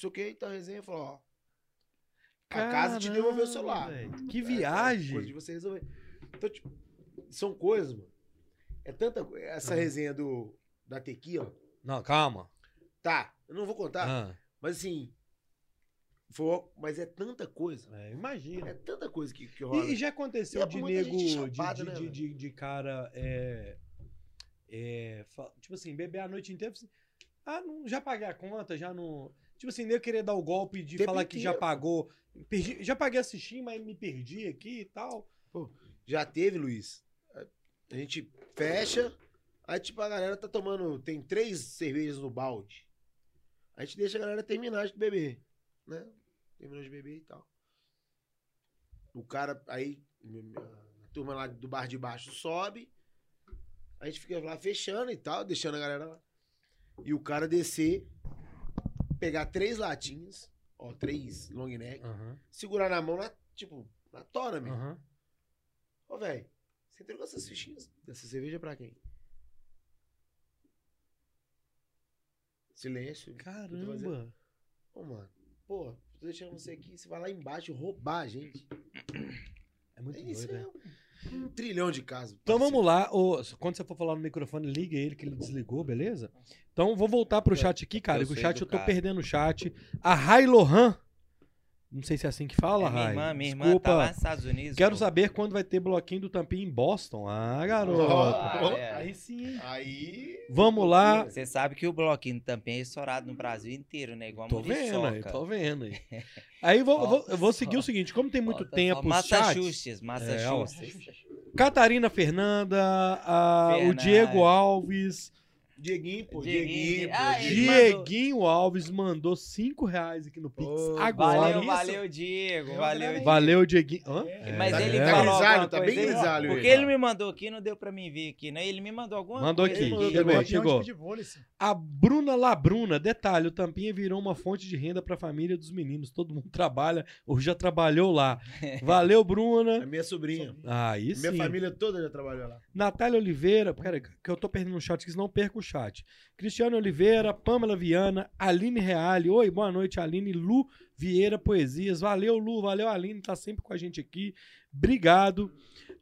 Sei o que, então a resenha falou, ó. A casa te devolveu o celular. Caramba, velho. Que É, viagem. Coisa de você resolver. Então, tipo, são coisas, mano. É tanta coisa. Essa resenha do, da Tequi, ó. Não, calma. Tá, eu não vou contar, Ah, mas assim. Foi, mas é tanta coisa. é, imagina. É tanta coisa que, que rola. E, e já aconteceu E é de nego, de, chapada, de, né, de, de- de cara, é, é, tipo assim, beber a noite inteira, assim, ah, não, já paguei a conta, já não... Tipo assim, nego querer dar o golpe de Tempo falar que já inteiro. pagou, perdi- já paguei assistir, mas me perdi aqui e tal. Já teve, Luiz. A gente fecha, aí tipo a galera tá tomando. Tem três cervejas no balde. A gente deixa a galera terminar de beber. Né? Terminou de beber e tal. O cara, aí, a turma lá do bar de baixo sobe. A gente fica lá fechando e tal, deixando a galera lá. E o cara descer, pegar três latinhas, ó, três long neck, Aham, segurar na mão, na, tipo, na tora mesmo. aham. Ô, velho, você entregou essas fichinhas dessa cerveja pra quem? Silêncio. Caramba. Ô, mano, pô, tô deixando você aqui, você vai lá embaixo roubar a gente. É muito Isso doido, é né? Um, trilhão de casos. Então parceiro. vamos lá. ô, quando você for falar no microfone, liga ele que ele desligou, beleza? Então vou voltar pro chat aqui, cara. eu o chat eu tô educado. perdendo o chat. A Rai Lohan. Não sei se é assim que fala, É, minha irmã, minha irmã Desculpa. tá lá nos Estados Unidos. Quero pô. saber quando vai ter bloquinho do Tampinha em Boston. Ah, garoto. Ah, é. Aí sim. Aí. Vamos lá. Você sabe que o bloquinho do Tampinha é estourado no Brasil inteiro, né? Igual a Tô vendo aí, tô vendo aí. <laughs> Aí vou, vou- eu vou seguir o seguinte: como tem muito Falta tempo, Massachusetts, Massachusetts. Catarina Fernanda, a- o Fernandes. Diego Alves, Dieguinho, pô, Dieguinho. Dieguinho. Ah, Dieguinho. mandou- Alves mandou 5 reais aqui no Pix. Ô, agora. Valeu, isso. valeu, Diego. Eu Valeu. Valeu, Dieguinho. Hã? É, Mas Tá- ele tá falou grisalho, alguma tá bem grisalho Porque ele. ele me mandou aqui, não deu pra mim ver aqui, né? Ele me mandou alguma Mandou coisa aqui, mandou chegou, também. chegou. A Bruna Labruna, detalhe, o Tampinha virou uma fonte de renda pra família dos meninos. Todo mundo trabalha ou já trabalhou lá. <laughs> Valeu, Bruna. minha sobrinha. Aí sim. Minha família toda já trabalhou lá. Natália Oliveira, pera, que eu tô perdendo o chat, que senão eu perco o chat. Cristiano Oliveira, Pamela Viana, Aline Reale. Oi, boa noite, Aline. Lu Vieira Poesias. Valeu, Lu. Valeu, Aline. Tá sempre com a gente aqui. Obrigado.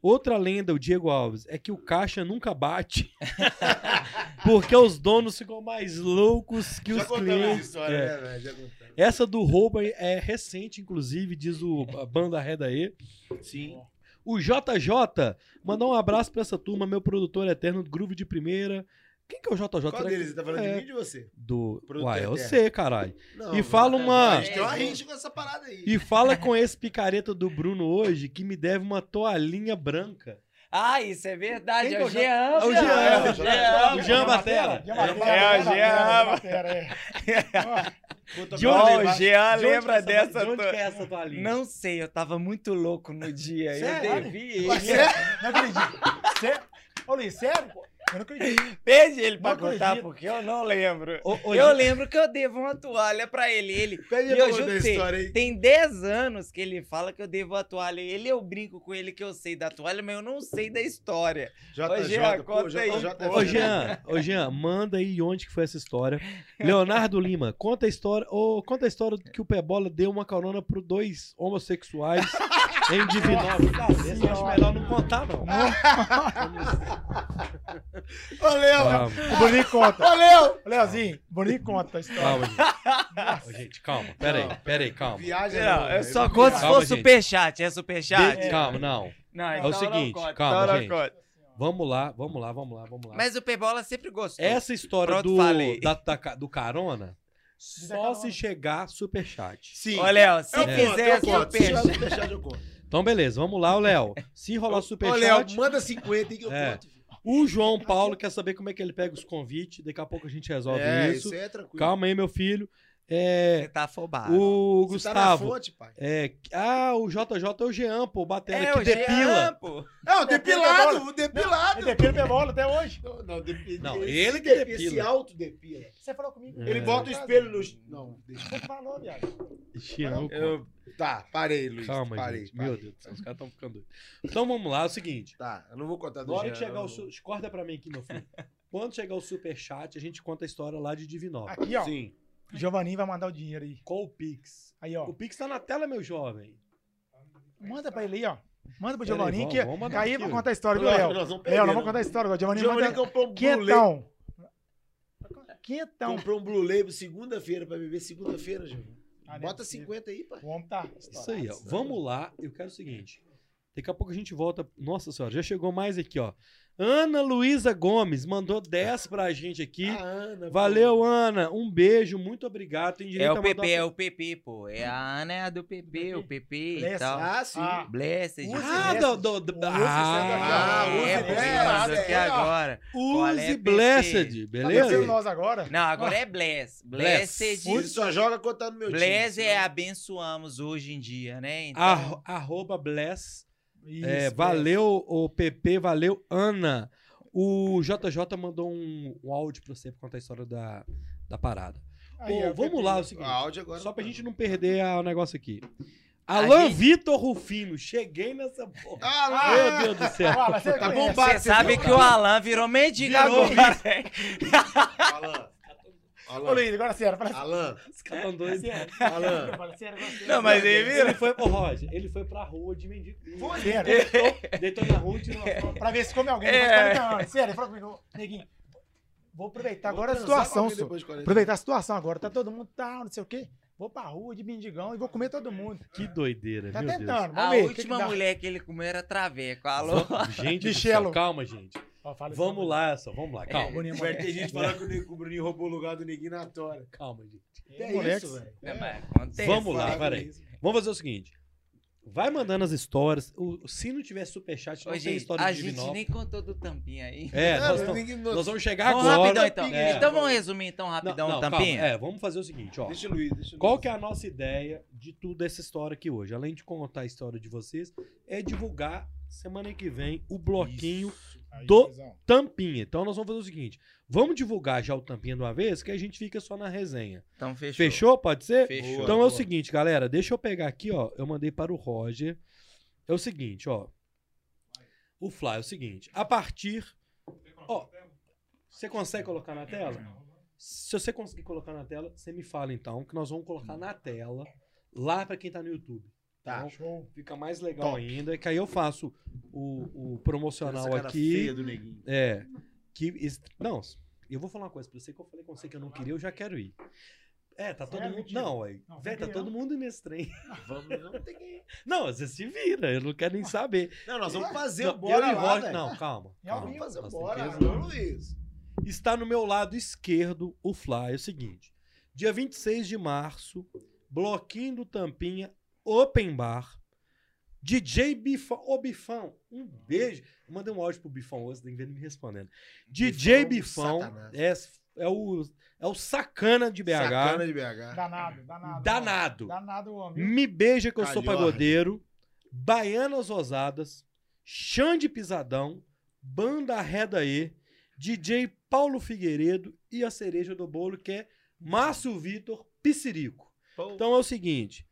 Outra lenda, o Diego Alves, é que o caixa nunca bate. <laughs> porque os donos ficam mais loucos que já os clientes. história, É. né? Já. Essa do roubo é recente, inclusive, diz o a banda Reda E. Sim. O JJ mandou um abraço pra essa turma, meu produtor eterno Groove de Primeira. Quem que é o JJ? Qual deles? Você tá falando É. de mim ou de você? Do. Uai, é eterno. você, caralho. Não, E fala não, uma- A gente tem uma rixa com essa parada aí. E fala com esse picareta do Bruno hoje que me deve uma toalhinha branca. Ah, isso é verdade. Quem É o é o Jean. É o. Jean, É o Jean. O Jean Batera. Jean É, é o Jean. Batera, é. Vai. Jean lembra é dessa. De onde é essa toalhinha? Não sei, eu tava muito louco no dia. Sério? Eu devi ele. Não acredito. Sério? Ô, Luiz, sério? Eu não acredito. Pede ele pra Não contar, acredito. porque eu não lembro. Ô, eu lembro que eu devo uma toalha pra ele. Ele <laughs> Pede E pra eu você- história aí. tem 10 anos que ele fala que eu devo a toalha. Ele, eu brinco com ele que eu sei da toalha, mas eu não sei da história. Ô, Jean, JJ, pô, conta aí. Ô, Jean, ô, Jean, manda aí onde que foi essa história. <laughs> Leonardo Lima, conta a história, ô, conta a história que o Pebola deu uma carona pro dois homossexuais <laughs> em Divinópolis. Esse eu acho melhor não contar, não. <laughs> Ô, Léo! O Boninho conta. Ô, Léo! Ô, Leozinho, Boninho conta a história. calma, gente. Gente, calma. Pera aí, pera aí, calma. Viagem Não, não, eu velho. só conto se for superchat. É superchat? De- Calma, não. Não, É o então seguinte, conta, calma, então gente. conta. Vamos lá, vamos lá, vamos lá, vamos lá. Mas o Pebola sempre gostou. Essa história Pronto, do, falei. da- da do carona, só se chegar superchat. Sim. Ô, Léo, se fizer eu conto. Se tiver superchat... superchat, eu conto. Então, beleza, vamos lá, o Léo. Se rolar Ô, superchat. Léo, manda 50 aí que eu É. conto. O João Paulo quer saber como é que ele pega os convites. Daqui a pouco a gente resolve É, isso. isso é tranquilo. Calma aí, meu filho. É, Você tá afobado. o Você tá na Gustavo. fonte, pai. é, ah, o JJ é o Jean, pô, batendo É, aqui, o Jean, depila. pô. Não, depilado, o depilado. Ele depila minha bola até hoje. Não, não, depi- Não, esse ele que depi- depila. Esse autodepila. Você falou comigo. É. Ele bota o espelho no... Não, deixa. Você falou, viado. Jean, Eu... Tá, parei, Luiz. Calma, parei, gente. parei. Meu Deus do céu, os caras estão ficando doidos. Então vamos lá, é o seguinte. Tá, eu não vou contar do Na hora Jean, que chegar não. o. Su... Corta pra mim aqui, meu filho. Quando chegar o superchat, a gente conta a história lá de Divinópolis. Aqui, ó. Sim. Giovanni vai mandar o dinheiro aí. Qual o Pix? Aí, ó. O Pix tá na tela, meu jovem. Manda pra ele aí, ó. Manda pro Giovanni vamos- que, vamos aí vai ó. contar a história, viu, Léo? vamos Léo, vamos não. contar a história agora. Giovanni Giovanni manda comprou um Blue Label. quentão. Quentão. Comprou um Blue Label segunda-feira pra beber segunda-feira, Giovanni. Ah, não é Bota possível. 50 aí, pai. O homem tá. Isso aí, ó. Vamos lá. Eu quero o seguinte. Daqui a pouco a gente volta. Nossa senhora, já chegou mais aqui, ó. Ana Luísa Gomes mandou 10 pra gente aqui. A Ana. Valeu, Ana. Um beijo, muito obrigado. Tem direito É o PP, é o PP, pô. É a Ana é a do PP, o PP e Bless. tal. Ah, sim. Ah. Blessed. Use Ah, do, do, do, Use ah, Ah, é, use é, Blessed, aqui é, ó. agora. É, Use PP? Blessed, Tá beleza? pensando nós agora? Não, agora é Bless. Bless. Blessed. Ele só joga contando meu Bless time. é abençoamos hoje em dia, né? Então, Arro- arroba Bless. Isso, É, valeu, o PP, valeu, Ana. O JJ mandou um, um áudio pra você pra contar a história da, da parada. Aí, vamos Pepe. lá, é o seguinte. áudio agora. Só pra não. gente não perder a- o negócio aqui. Alan gente- Vitor Rufino, cheguei nessa porra. Ah. Meu Deus do céu. Fala, você Tá bombado. você sabe que o Alan virou mendigo agora. né? Alan. Ô. Luiz, agora sério. Fala Alan. Os caras tão doidos. sério. <laughs> Alan. Agora sério. Não, mas ele Ele foi, ô Roger, ele foi pra rua de mendigo. Foi, sério. Deitou, deitou na rua e tirou uma foto. Pra ver se come alguém É. depois de 40 anos. Sério, ele falou comigo, neguinho, vou aproveitar agora a Vou transar com situação, senhor. depois de 40. Aproveitar a situação agora. Tá todo mundo tal, não sei o quê. Vou pra rua de mendigão e vou comer todo mundo. Que doideira, Tá meu tentando, vamos A ver. o que que última mulher que ele comeu era traveco. Alô? Deus. Gente, Michelo. céu, calma, gente. Isso Vamos lá, só, vamos lá, calma. Boninho, Vai moleque. ter gente falando que o Nego- o Bruninho roubou o lugar do Neguinho na tora. Calma, gente. É, É isso, velho. É, acontece. Vamos lá, peraí. isso. Vamos fazer o seguinte. Vai mandando as histórias. O, se não tiver superchat, não Ô, tem gente, história a de gente Divinópolis. nem contou do tampinha aí. É, É, nós, ninguém- não- nós vamos chegar Vamos agora. rapidão então. É. Então vamos resumir então Não, rapidão não, o calma. tampinha? É, vamos fazer o seguinte, ó. Deixa o Luiz, deixa o Qual Luiz. que é a nossa ideia de tudo essa história aqui hoje? Além de contar a história de vocês, é divulgar semana que vem o bloquinho Aí, do-. Tampinha. Então nós vamos fazer o seguinte: vamos divulgar já o Tampinha de uma vez, que a gente fica só na resenha. Então fechou. Fechou? Pode ser? Fechou. Então é o seguinte, galera, deixa eu pegar aqui, ó. Eu mandei para o Roger. É o seguinte, ó. O Fly é o seguinte. A partir. Ó, você consegue colocar na tela? Se você conseguir colocar na tela, você me fala então, que nós vamos colocar na tela lá para quem tá no YouTube. Tá. Show. fica mais legal Top. ainda, que aí eu faço o, o promocional Essa cara aqui. feia do Neguinho. É. Que, não, eu vou falar uma coisa pra você que eu falei com você que eu não queria, eu já quero ir. É, tá todo Sério? mundo. Mentira. Não, ué. Não, Véi, tá todo não. mundo nesse trem. Vamos, vamos <laughs> ter que... Não, você se vira, eu não quero nem saber. Não, nós vamos fazer Não, o bora eu e lá, Roger- velho. Não, calma. É calma. Vamos fazer o bora. Luiz. Está no meu lado esquerdo o Fly. É o seguinte: dia 26 de março, bloquinho do Tampinha, Open Bar. DJ Bifão. Ô, Bifão, um beijo. Eu mandei um áudio pro Bifão hoje, tem que ver ele me respondendo. DJ Bifão, Bifão é, é, o, é o sacana de BH. Sacana de BH. Danado, danado. Danado. Danado o homem. Me beija que eu sou Calhorda. pagodeiro. Baianas Rosadas. Xande Pisadão. Banda Reda E. DJ Paulo Figueiredo. E a cereja do bolo que é Márcio Vitor Piscirico. Então é o seguinte.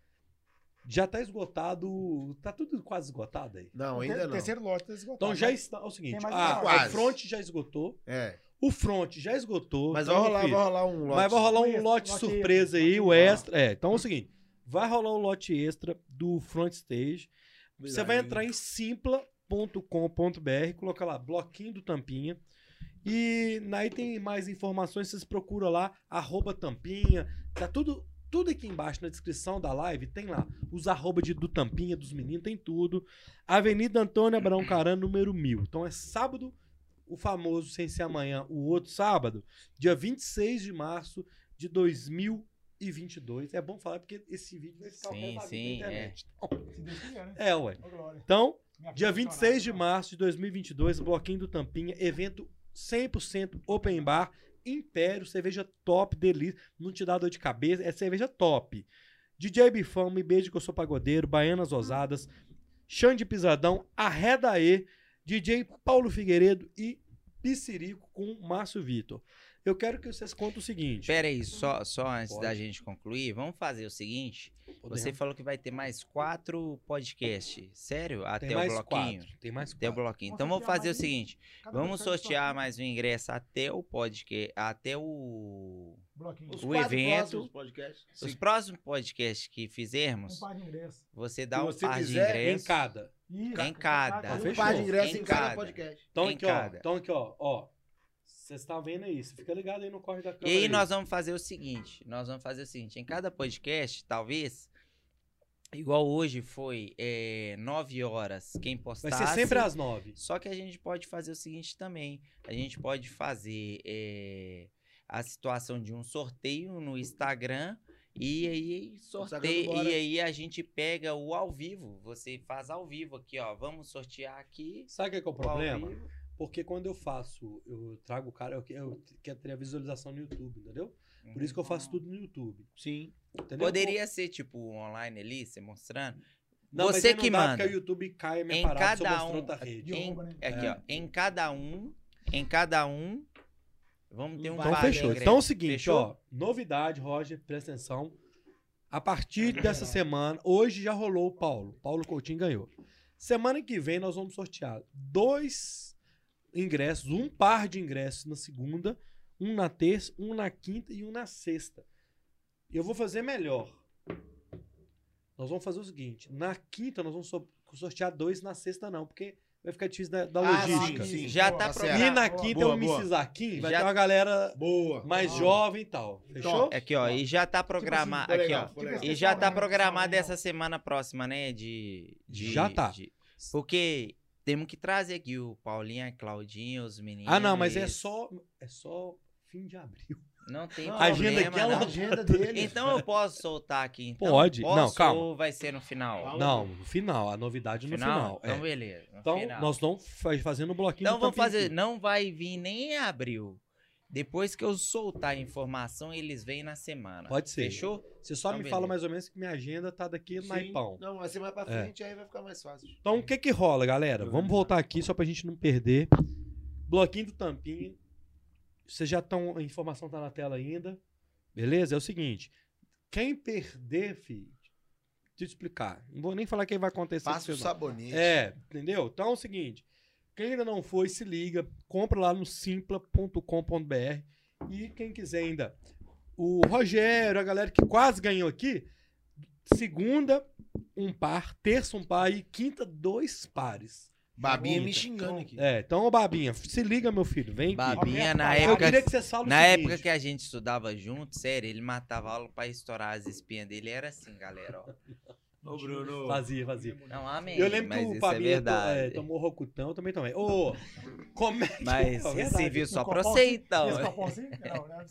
Já tá esgotado. Tá tudo quase esgotado aí. Não, ainda não. Terceiro lote tá esgotado. Então já né? está. É o seguinte. Ah, um o quase. front já esgotou. É. O front já esgotou. Mas Então, vai rolar, vai rolar um lote. Mas vai rolar um Extra, lote lote surpresa extra, aí, lote o extra. É, então é o seguinte: vai rolar o lote extra do front stage. Você vai entrar em simpla.com.br, colocar lá, bloquinho do Tampinha. E aí tem mais informações, vocês procuram lá, arroba Tampinha. Tá tudo, tudo aqui embaixo na descrição da live, tem lá. Os arroba de, do Tampinha, dos meninos, tem tudo. Avenida Antônio Abraão Caran, número 1000. Então é sábado, o famoso Sem Ser Amanhã, o outro sábado, dia 26 de março de 2022. É bom falar porque esse vídeo vai ficar Sim, sim, na internet. Se Deus quiser, né? É, ué. Então, Dia filha 26 de funcionária. março de 2022, Bloquinho do Tampinha, evento 100% open bar Império, cerveja top, delícia, não te dá dor de cabeça, é cerveja top. DJ Bifão, Me Beijo que eu sou pagodeiro, Baianas Ousadas, Xande Pisadão, Arredaê, DJ Paulo Figueiredo e Piscirico com Márcio Vitor. Eu quero que vocês contem o seguinte. Pera aí, só, só antes Pode. da gente concluir, vamos fazer o seguinte. Podemos- Você falou que vai ter mais quatro podcasts. Sério? Até tem o mais bloquinho? quatro. Tem mais Até o quatro. bloquinho. Então vamos fazer o um. seguinte. Cada Vamos sortear mais um ingresso até o podcast. Até o. Bloquinho. Os O quatro evento- próximos podcasts. Os próximos podcasts que Um fizermos, par de ingresso. você dá um você par de quiser, Em ingressos. cada. Isso, Em cada. Um Fechou. Um par de ingresso Em em cada cada. podcast. Então Em aqui, ó. cada. Então aqui, ó. Ó. Vocês estão vendo aí. Você fica ligado aí no corre da E câmera. aí nós vamos fazer o seguinte, nós vamos fazer o seguinte, em cada podcast, talvez, igual hoje foi é, 9 horas, quem Vai postasse... ser sempre às nove. Só que a gente pode fazer o seguinte também, a gente pode fazer é, a situação de um sorteio no Instagram e aí sorteio e aí a gente pega o ao vivo, você faz ao vivo aqui, ó, vamos sortear aqui Sabe o que é, é o problema? Porque quando eu faço, eu trago o cara, eu, eu quero ter a visualização no YouTube, entendeu? Por isso que eu faço tudo no YouTube. Sim. Entendeu? Poderia ser tipo online ali, você mostrando. Não, você que dá, manda. porque o YouTube cai minha Em parada cada um- outra rede. De Em, roubo, né? aqui, É. ó, em cada um, em cada um, vamos ter um Então fechou. Então é o seguinte, Fechou? ó. Novidade, Roger, presta atenção. A partir dessa semana, hoje já rolou o Paulo. Paulo Coutinho ganhou. Semana que vem nós vamos sortear dois ingressos, um par de ingressos na segunda, um na terça, um na quinta e um na sexta. Eu vou fazer melhor. Nós vamos fazer o seguinte: na quinta nós vamos so- sortear dois, na sexta não, porque vai ficar difícil da, da Ah, logística. sim, sim. Já Boa, tá tá programado. E na Boa, quinta boa, é o boa. Mrs. Aquim, vai Já- ter uma galera Boa. mais Ah. jovem e tal. Fechou? Aqui, ó, e já tá programado. ficou aqui, legal, ó. legal. E já tá programado essa semana próxima, né? De. de- Já tá. de- porque temos que trazer aqui o Paulinho, a Claudinha, os meninos. Ah, não, mas é só, é só fim de abril. Não tem Não, agenda problema, aqui, ela- não. A agenda dele. Então eu posso soltar aqui, então? Pode. Posso Não, calma. ou vai ser no final? Não, no final, a novidade no final. Então, é. beleza. Então, final. nós estamos fa- fazendo o bloquinho Então vamos fazer. aqui. Não vai vir nem em abril. Depois que eu soltar a informação, eles vêm na semana. Pode ser. Fechou? Você só Então, me fala beleza. mais ou menos que minha agenda tá daqui no Sim. naipão. Não, vai ser mais pra É. frente, aí vai ficar mais fácil. Então, o que que rola, galera? Vamos voltar aqui só pra gente não perder. Bloquinho do Tampinha. Vocês já estão. A informação tá na tela ainda. Beleza? É o seguinte. Quem perder, filho. Deixa eu te explicar. Não vou nem falar quem vai acontecer. Passa o sabonete. É, entendeu? Então é o seguinte: quem ainda não foi, se liga, compra lá no simpla.com.br. E quem quiser ainda, o Rogério, a galera que quase ganhou aqui, segunda, um par, terça, um par e quinta, dois pares. Babinha me xingando aqui. É, então, ô Babinha, se liga, meu filho, vem aqui. Babinha, na Eu Eu época. queria que vocês falem o Na seguinte, época que a gente estudava junto, sério, ele matava aula pra estourar as espinhas dele. Era assim, galera, ó. Ô, Bruno. Fazia, fazia. Não, amém. Eu lembro mas que o é verdade. é, tomou rocutão, eu também tomei. Ô, como é que Mas é verdade. serviu só pra você, então. Esse copão assim? <laughs> Não, não é.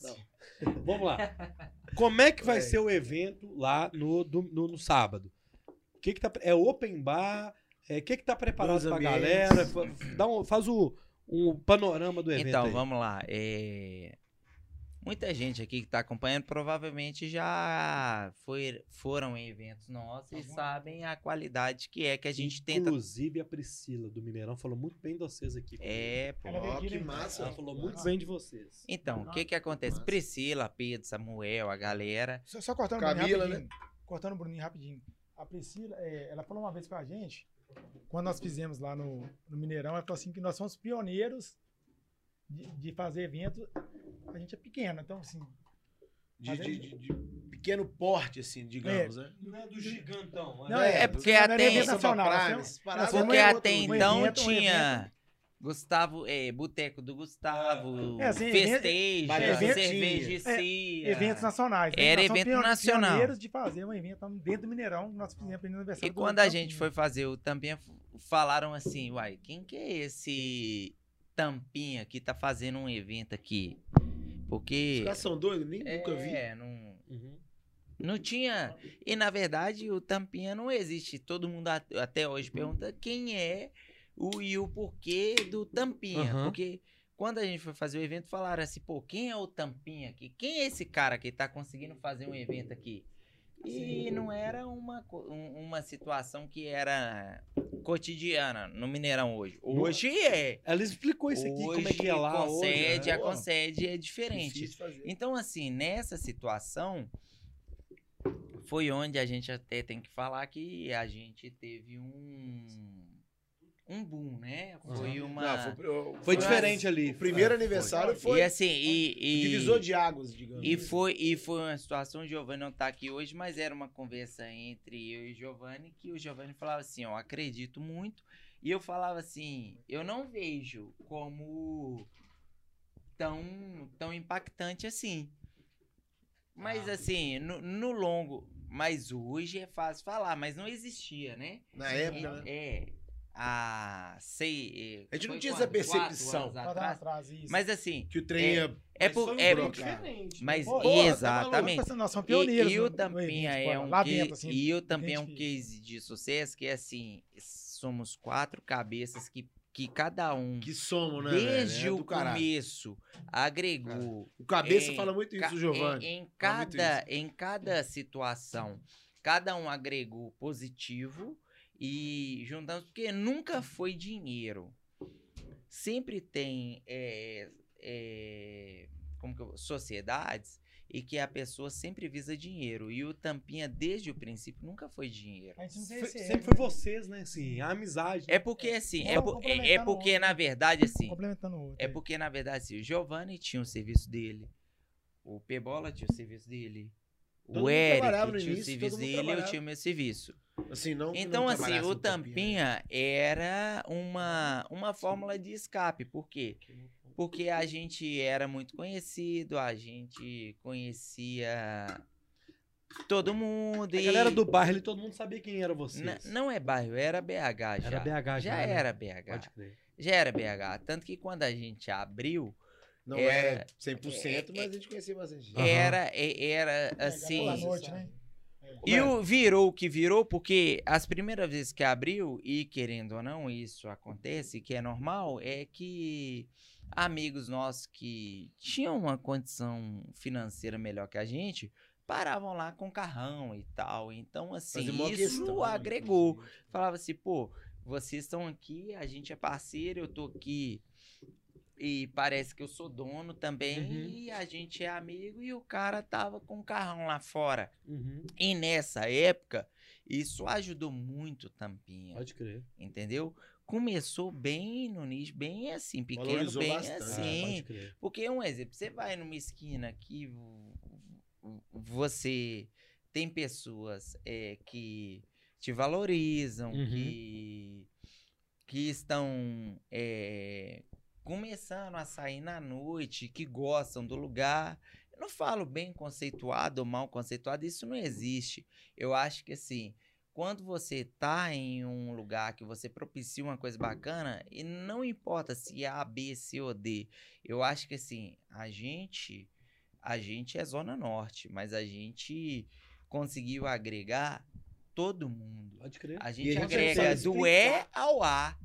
Vamos lá. Como é que vai ser o evento lá no, do- no, no sábado? O que que tá, é open bar? É, O que que tá preparado Bons pra ambientes. galera? Dá um, faz o, um panorama do evento Então, aí. vamos lá. é, Muita gente aqui que tá acompanhando provavelmente já foi, foram em eventos nossos e sabem a qualidade que é que a gente tenta. Inclusive a Priscila do Mineirão falou muito bem de vocês aqui. É, pô. Ó, aqui, que né? massa. Ela falou muito bem de vocês. Então, o que que acontece? Massa. Priscila, Pedro, Samuel, a galera. Só, só cortando Camila, o Bruninho rapidinho. Cortando o Bruninho rapidinho. A Priscila, é, ela falou uma vez pra gente, quando nós fizemos lá no, no Mineirão, ela falou assim que nós somos pioneiros de, de fazer evento. A gente é pequeno, então assim. De, de- de- de pequeno porte, assim, digamos, né? Não é do gigantão. Não, é porque até- paradas nós Porque é é até um então evento, um tinha Gustavo, é, Boteco do Gustavo, É, assim, festejo, evento- cerveja e é, eventos nacionais. né? Era evento pione- nacional. pioneiros de fazer um evento dentro do Mineirão, nós fizemos no aniversário E do quando a gente foi fazer o Tampinha, falaram assim, uai, quem que é esse Tampinha que tá fazendo um evento aqui? Os Porque... caras são doidos, nem nunca vi. É, não, Uhum. não tinha... E, na verdade, o Tampinha não existe. Todo mundo at- até hoje pergunta quem é o e o porquê do Tampinha. Aham. Porque Quando a gente foi fazer o evento, falaram assim, pô, quem é o Tampinha aqui? Quem é esse cara que tá conseguindo fazer um evento aqui? E não era uma, um- uma situação que era cotidiana no Mineirão hoje. Hoje é. Ela explicou isso aqui, como é que é lá concede, hoje. a né? Pô, concede é diferente. Então, assim, nessa situação, foi onde a gente até tem que falar que a gente teve um. Um boom, né? Foi uma. Não, foi, Foi diferente ali. O primeiro É, aniversário E foi, assim, e. e divisor de águas, digamos. E foi, e foi uma situação, o Giovanni não tá aqui hoje, mas era uma conversa entre eu e o Giovanni, que o Giovanni falava assim, ó, acredito muito. E eu falava assim, eu não vejo como tão, tão impactante assim. Mas assim, no, no longo, mas hoje é fácil falar, mas não existia, né? Na época, né? É, a sei, A gente não tinha essa percepção. Atrás? atrás, isso. Mas assim, Que o trem É, é por, um é, brocar. diferente. mas Pô, tá maluco? exatamente. Nossa, nós somos E, pioneiros. e o no- no Tampinha é um dentro, assim, e o Tampinha é um case de sucesso que é assim, somos quatro cabeças que, que cada um Que somos, né, desde velho? É o do caralho. começo agregou O cabeça em fala muito isso, o Giovanni. Em, em cada em cada situação, cada um agregou positivo e juntamos porque nunca foi dinheiro. Sempre tem é, é, como que eu- sociedades e que a pessoa sempre visa dinheiro. E o Tampinha, desde o princípio, nunca foi dinheiro. A gente não Foi- tem esse sempre ego, foi né? vocês, né? Assim, a amizade. É porque assim, é, é- é complementando porque outro. na verdade assim, Complementando o outro. é aí. porque na verdade assim, o Giovanni tinha o serviço dele, o Pebola tinha o serviço dele, Todo o Eric tinha o serviço dele e eu tinha o meu serviço. Assim, não Então, não assim, o Tampinha, né? Tampinha era uma, uma fórmula de escape. Por quê? Porque a gente era muito conhecido, a gente conhecia todo mundo. A e galera do bairro todo mundo sabia quem era vocês. não é bairro, era BH já. Era BH já, Já né? era BH. Pode crer. Já era BH. Tanto que quando a gente abriu, Não Era- é 100%, mas a gente conhecia bastante era, e- era É, assim. Boa noite, né? E o virou o que virou, porque as primeiras vezes que abriu, e querendo ou não, isso acontece, que é normal, é que amigos nossos que tinham uma condição financeira melhor que a gente, paravam lá com carrão e tal. Então, assim, isso questão, né? agregou. Falava assim, pô, vocês estão aqui, a gente é parceiro, eu tô aqui e parece que eu sou dono também, Uhum. e a gente é amigo, e o cara tava com o carrão lá fora. Uhum. E nessa época, isso ajudou muito Tampinha, Pode crer. entendeu? Começou bem no nicho, bem assim, pequeno, Valorizou bem bastante. Ah, assim. pode crer. Porque, um exemplo, você vai numa esquina que vo- vo- você tem pessoas é, que te valorizam, Uhum. que, que estão é, começando a sair na noite, que gostam do lugar. Eu não falo bem conceituado ou mal conceituado, isso não existe. Eu acho que assim, quando você tá em um lugar que você propicia uma coisa bacana, e não importa se é A, B, C ou D, eu acho que assim, a gente, a gente é Zona Norte, mas a gente conseguiu agregar todo mundo. Pode crer. A gente a gente agrega do E ao A.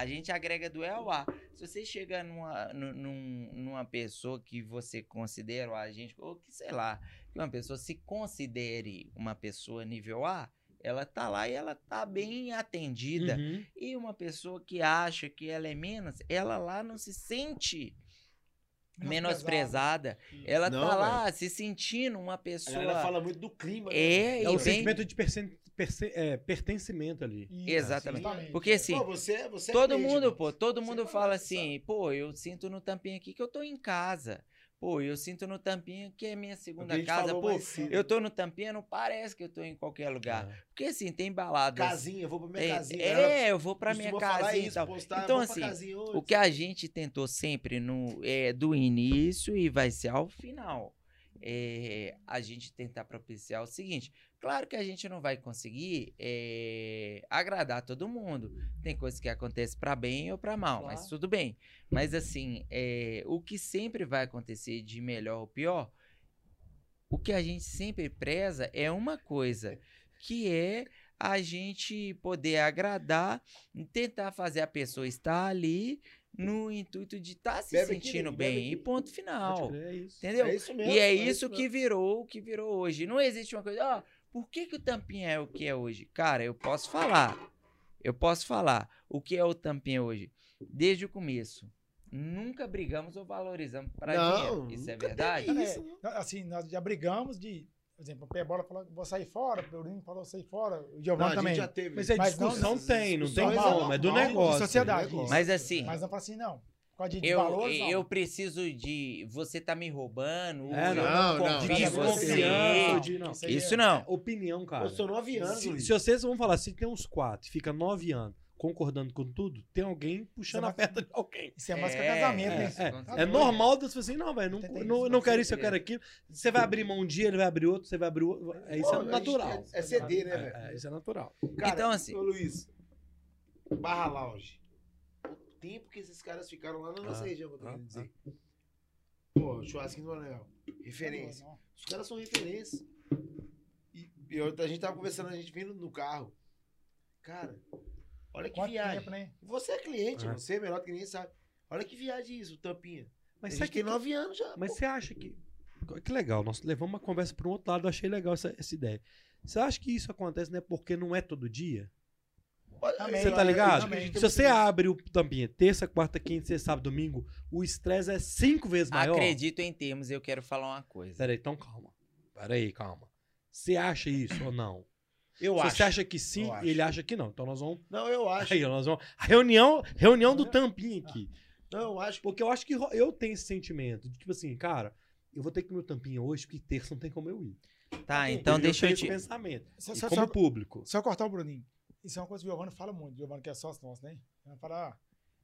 A gente agrega do E ao A. Se você chega numa, nu- num- numa pessoa que você considera a gente, ou que sei lá, que uma pessoa se considere uma pessoa nível A, ela tá lá e ela tá bem atendida. Uhum. E uma pessoa que acha que ela é menos, ela lá não se sente menosprezada. Ela Não, tá lá se sentindo uma pessoa. galera fala muito do clima. né? É, É e o vem- sentimento de é, pertencimento ali. Isso, Exatamente. justamente. Porque assim, Pô, você, você é Todo crente, mundo, pô, todo mundo fala sabe? assim, pô, eu sinto no tampinha aqui que eu tô em casa. Pô, eu sinto no tampinha que é minha É segunda casa. Pô, eu tô no tampinha, não parece que eu tô em qualquer lugar. É. Porque assim, tem baladas. Casinha, eu vou pra minha tem- casinha. é, eu vou pra minha casinha e isso, tal. postar, Então, assim, casinha hoje. O que a gente tentou sempre no, é, do início e vai ser ao final. É, a gente tentar propiciar o seguinte. Claro que a gente não vai conseguir é, agradar todo mundo. Tem coisas que acontecem para bem ou para mal, mas Claro. tudo bem. Mas assim, é, o que sempre vai acontecer de melhor ou pior, o que a gente sempre preza é uma coisa, que é a gente poder agradar, tentar fazer a pessoa estar ali no intuito de estar se Bebe aqui, sentindo bebe bem. E aqui. ponto final. crer, é isso. Entendeu? É isso mesmo. E é isso isso que virou o que virou hoje. Não existe uma coisa, ó, por que, que o Tampinha é o que é hoje? Cara, eu posso falar. Eu posso falar o que é o Tampinha hoje. Desde o começo. Nunca brigamos ou valorizamos pra Não, dinheiro. Isso é verdade? É, isso. nós, assim, nós já brigamos de. Por exemplo, o Pé Bola falou, vou sair fora, o Bruninho falou, sair fora, o Giovanni a também. gente já teve. Mas é Mas não- discussão não- tem, não tem é como, é do negócio. sociedade, negócio. Mas assim, Mas não fala assim, não. De, eu, valores, eu preciso de. Você tá me roubando. É, eu não, não, não, você. não, de- não. Isso é- não. Opinião, cara. Eu sou nove anos, Se, Luiz. se vocês vão falar, se tem uns quatro, fica nove anos concordando com tudo, tem alguém puxando Você a perna de alguém. Isso é mais que É, casamento, é, né? é. É normal das pessoas assim, não, velho, não, não, não quero isso, eu quero aquilo. Você vai abrir mão um dia, ele vai abrir outro, você vai abrir outro. É, isso Pô, é natural. É, é CD, né, velho? É, é, isso é natural. Cara, Então, assim- Ô, Luiz, Barra Lounge. Tempo que esses caras ficaram lá na nossa Ah, região, que eu tô ah, querendo dizer. Pô, churrasquinho do Anel. Referência. Não, Os caras são referência. E, e eu- a gente tava conversando, a gente vindo no carro. Cara, olha que Quanto viagem. tempo, né? Você é cliente, É. você é melhor que ninguém sabe. Olha que viagem isso, Tampinha. Mas gente tem nove anos já. Mas pô. você acha que. Que legal, nós levamos uma conversa para um outro lado, eu achei legal essa, essa ideia. Você acha que isso acontece né, porque não é todo dia? Também, Você tá ligado? Se você abre o tampinha terça, quarta, quinta, sexta, sábado, domingo, o estresse é cinco vezes maior. Acredito em termos, eu quero falar uma coisa. Peraí, então calma. Peraí, calma. Você acha isso ou não? Eu Se acho. você acha que sim, Eu acho. ele acha que não. Então nós vamos. Não, eu acho. Aí, nós vamos. A reunião, reunião do tampinha aqui. Não, eu acho. Porque eu acho que eu tenho esse sentimento de tipo assim, cara, eu vou ter que ir no tampinha hoje, porque terça não tem como eu ir. Tá, então deixa eu te. pensamento. Só, E só, como só, público. só cortar o Bruninho. Isso é uma coisa que o Giovanni fala muito. O Giovanni que é sócio nosso, né? Ele fala, ah,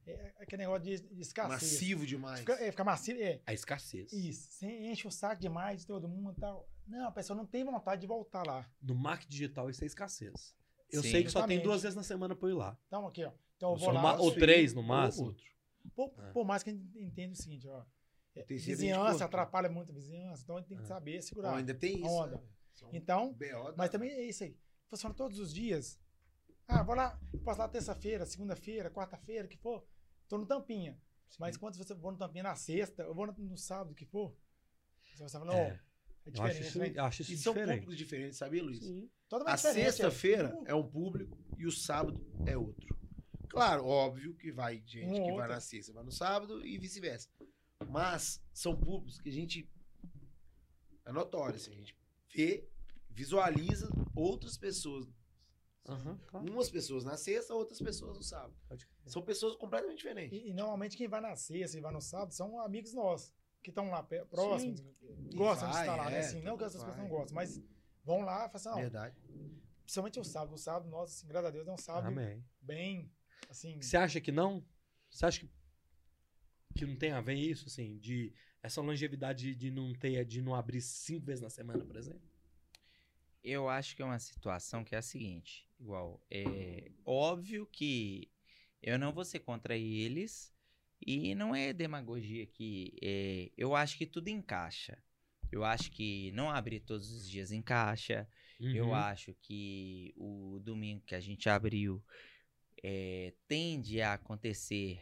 é, é aquele negócio de, de escassez. Massivo demais. Fica, é, fica massivo, é. A escassez. Isso. Você enche o saco demais de todo mundo e tal. Não, a pessoa não tem vontade de voltar lá. No marketing digital, isso é escassez. Eu Sim. sei que só tem duas vezes na semana pra eu ir lá. Então, aqui, ó. Então eu vou lá. uma- ou três no máximo. Por, É. por mais que a gente entenda o seguinte, ó. é, vizinhança atrapalha muito a vizinhança, então a gente tem que É. saber segurar. ainda tem isso. Onda. né? Então, mas também é isso aí. Funciona todos os dias. Ah, vou lá, posso lá terça-feira, segunda-feira, quarta-feira, que for. Tô no Tampinha. Mas quando você for no Tampinha na sexta, eu vou no, no sábado, que for. Você vai falar, não, É. é, Eu acho diferente, isso, né? acho isso E são diferente. públicos diferentes, sabia, Luiz? Sim. Totalmente A diferente, é. sexta-feira é um público e o sábado é outro. Claro, óbvio que vai gente Um que ou vai outro. na sexta, vai no sábado e vice-versa. Mas são públicos que a gente é notório, assim, a gente vê, visualiza outras pessoas, Aham, claro. umas pessoas na sexta, outras pessoas no sábado. São pessoas completamente diferentes. E, e normalmente quem vai na sexta e vai no sábado são amigos nossos, que estão lá próximos, gostam de vai, estar lá, né? é, Assim, não que essas vai. pessoas não gostam, mas vão lá e falam assim, não, Verdade. principalmente o sábado. O sábado, nossa, assim, graças a Deus, é um sábado Amém. bem, assim... Você acha que não? Você acha que, que não tem a ver isso, assim, de essa longevidade de não ter, de não abrir cinco vezes na semana, por exemplo? Eu acho que é uma situação que é a seguinte, igual, é óbvio que eu não vou ser contra eles e não é demagogia que é, eu acho que tudo encaixa. Eu acho que não abrir todos os dias encaixa. Eu Uhum. acho que o domingo que a gente abriu é, tende a acontecer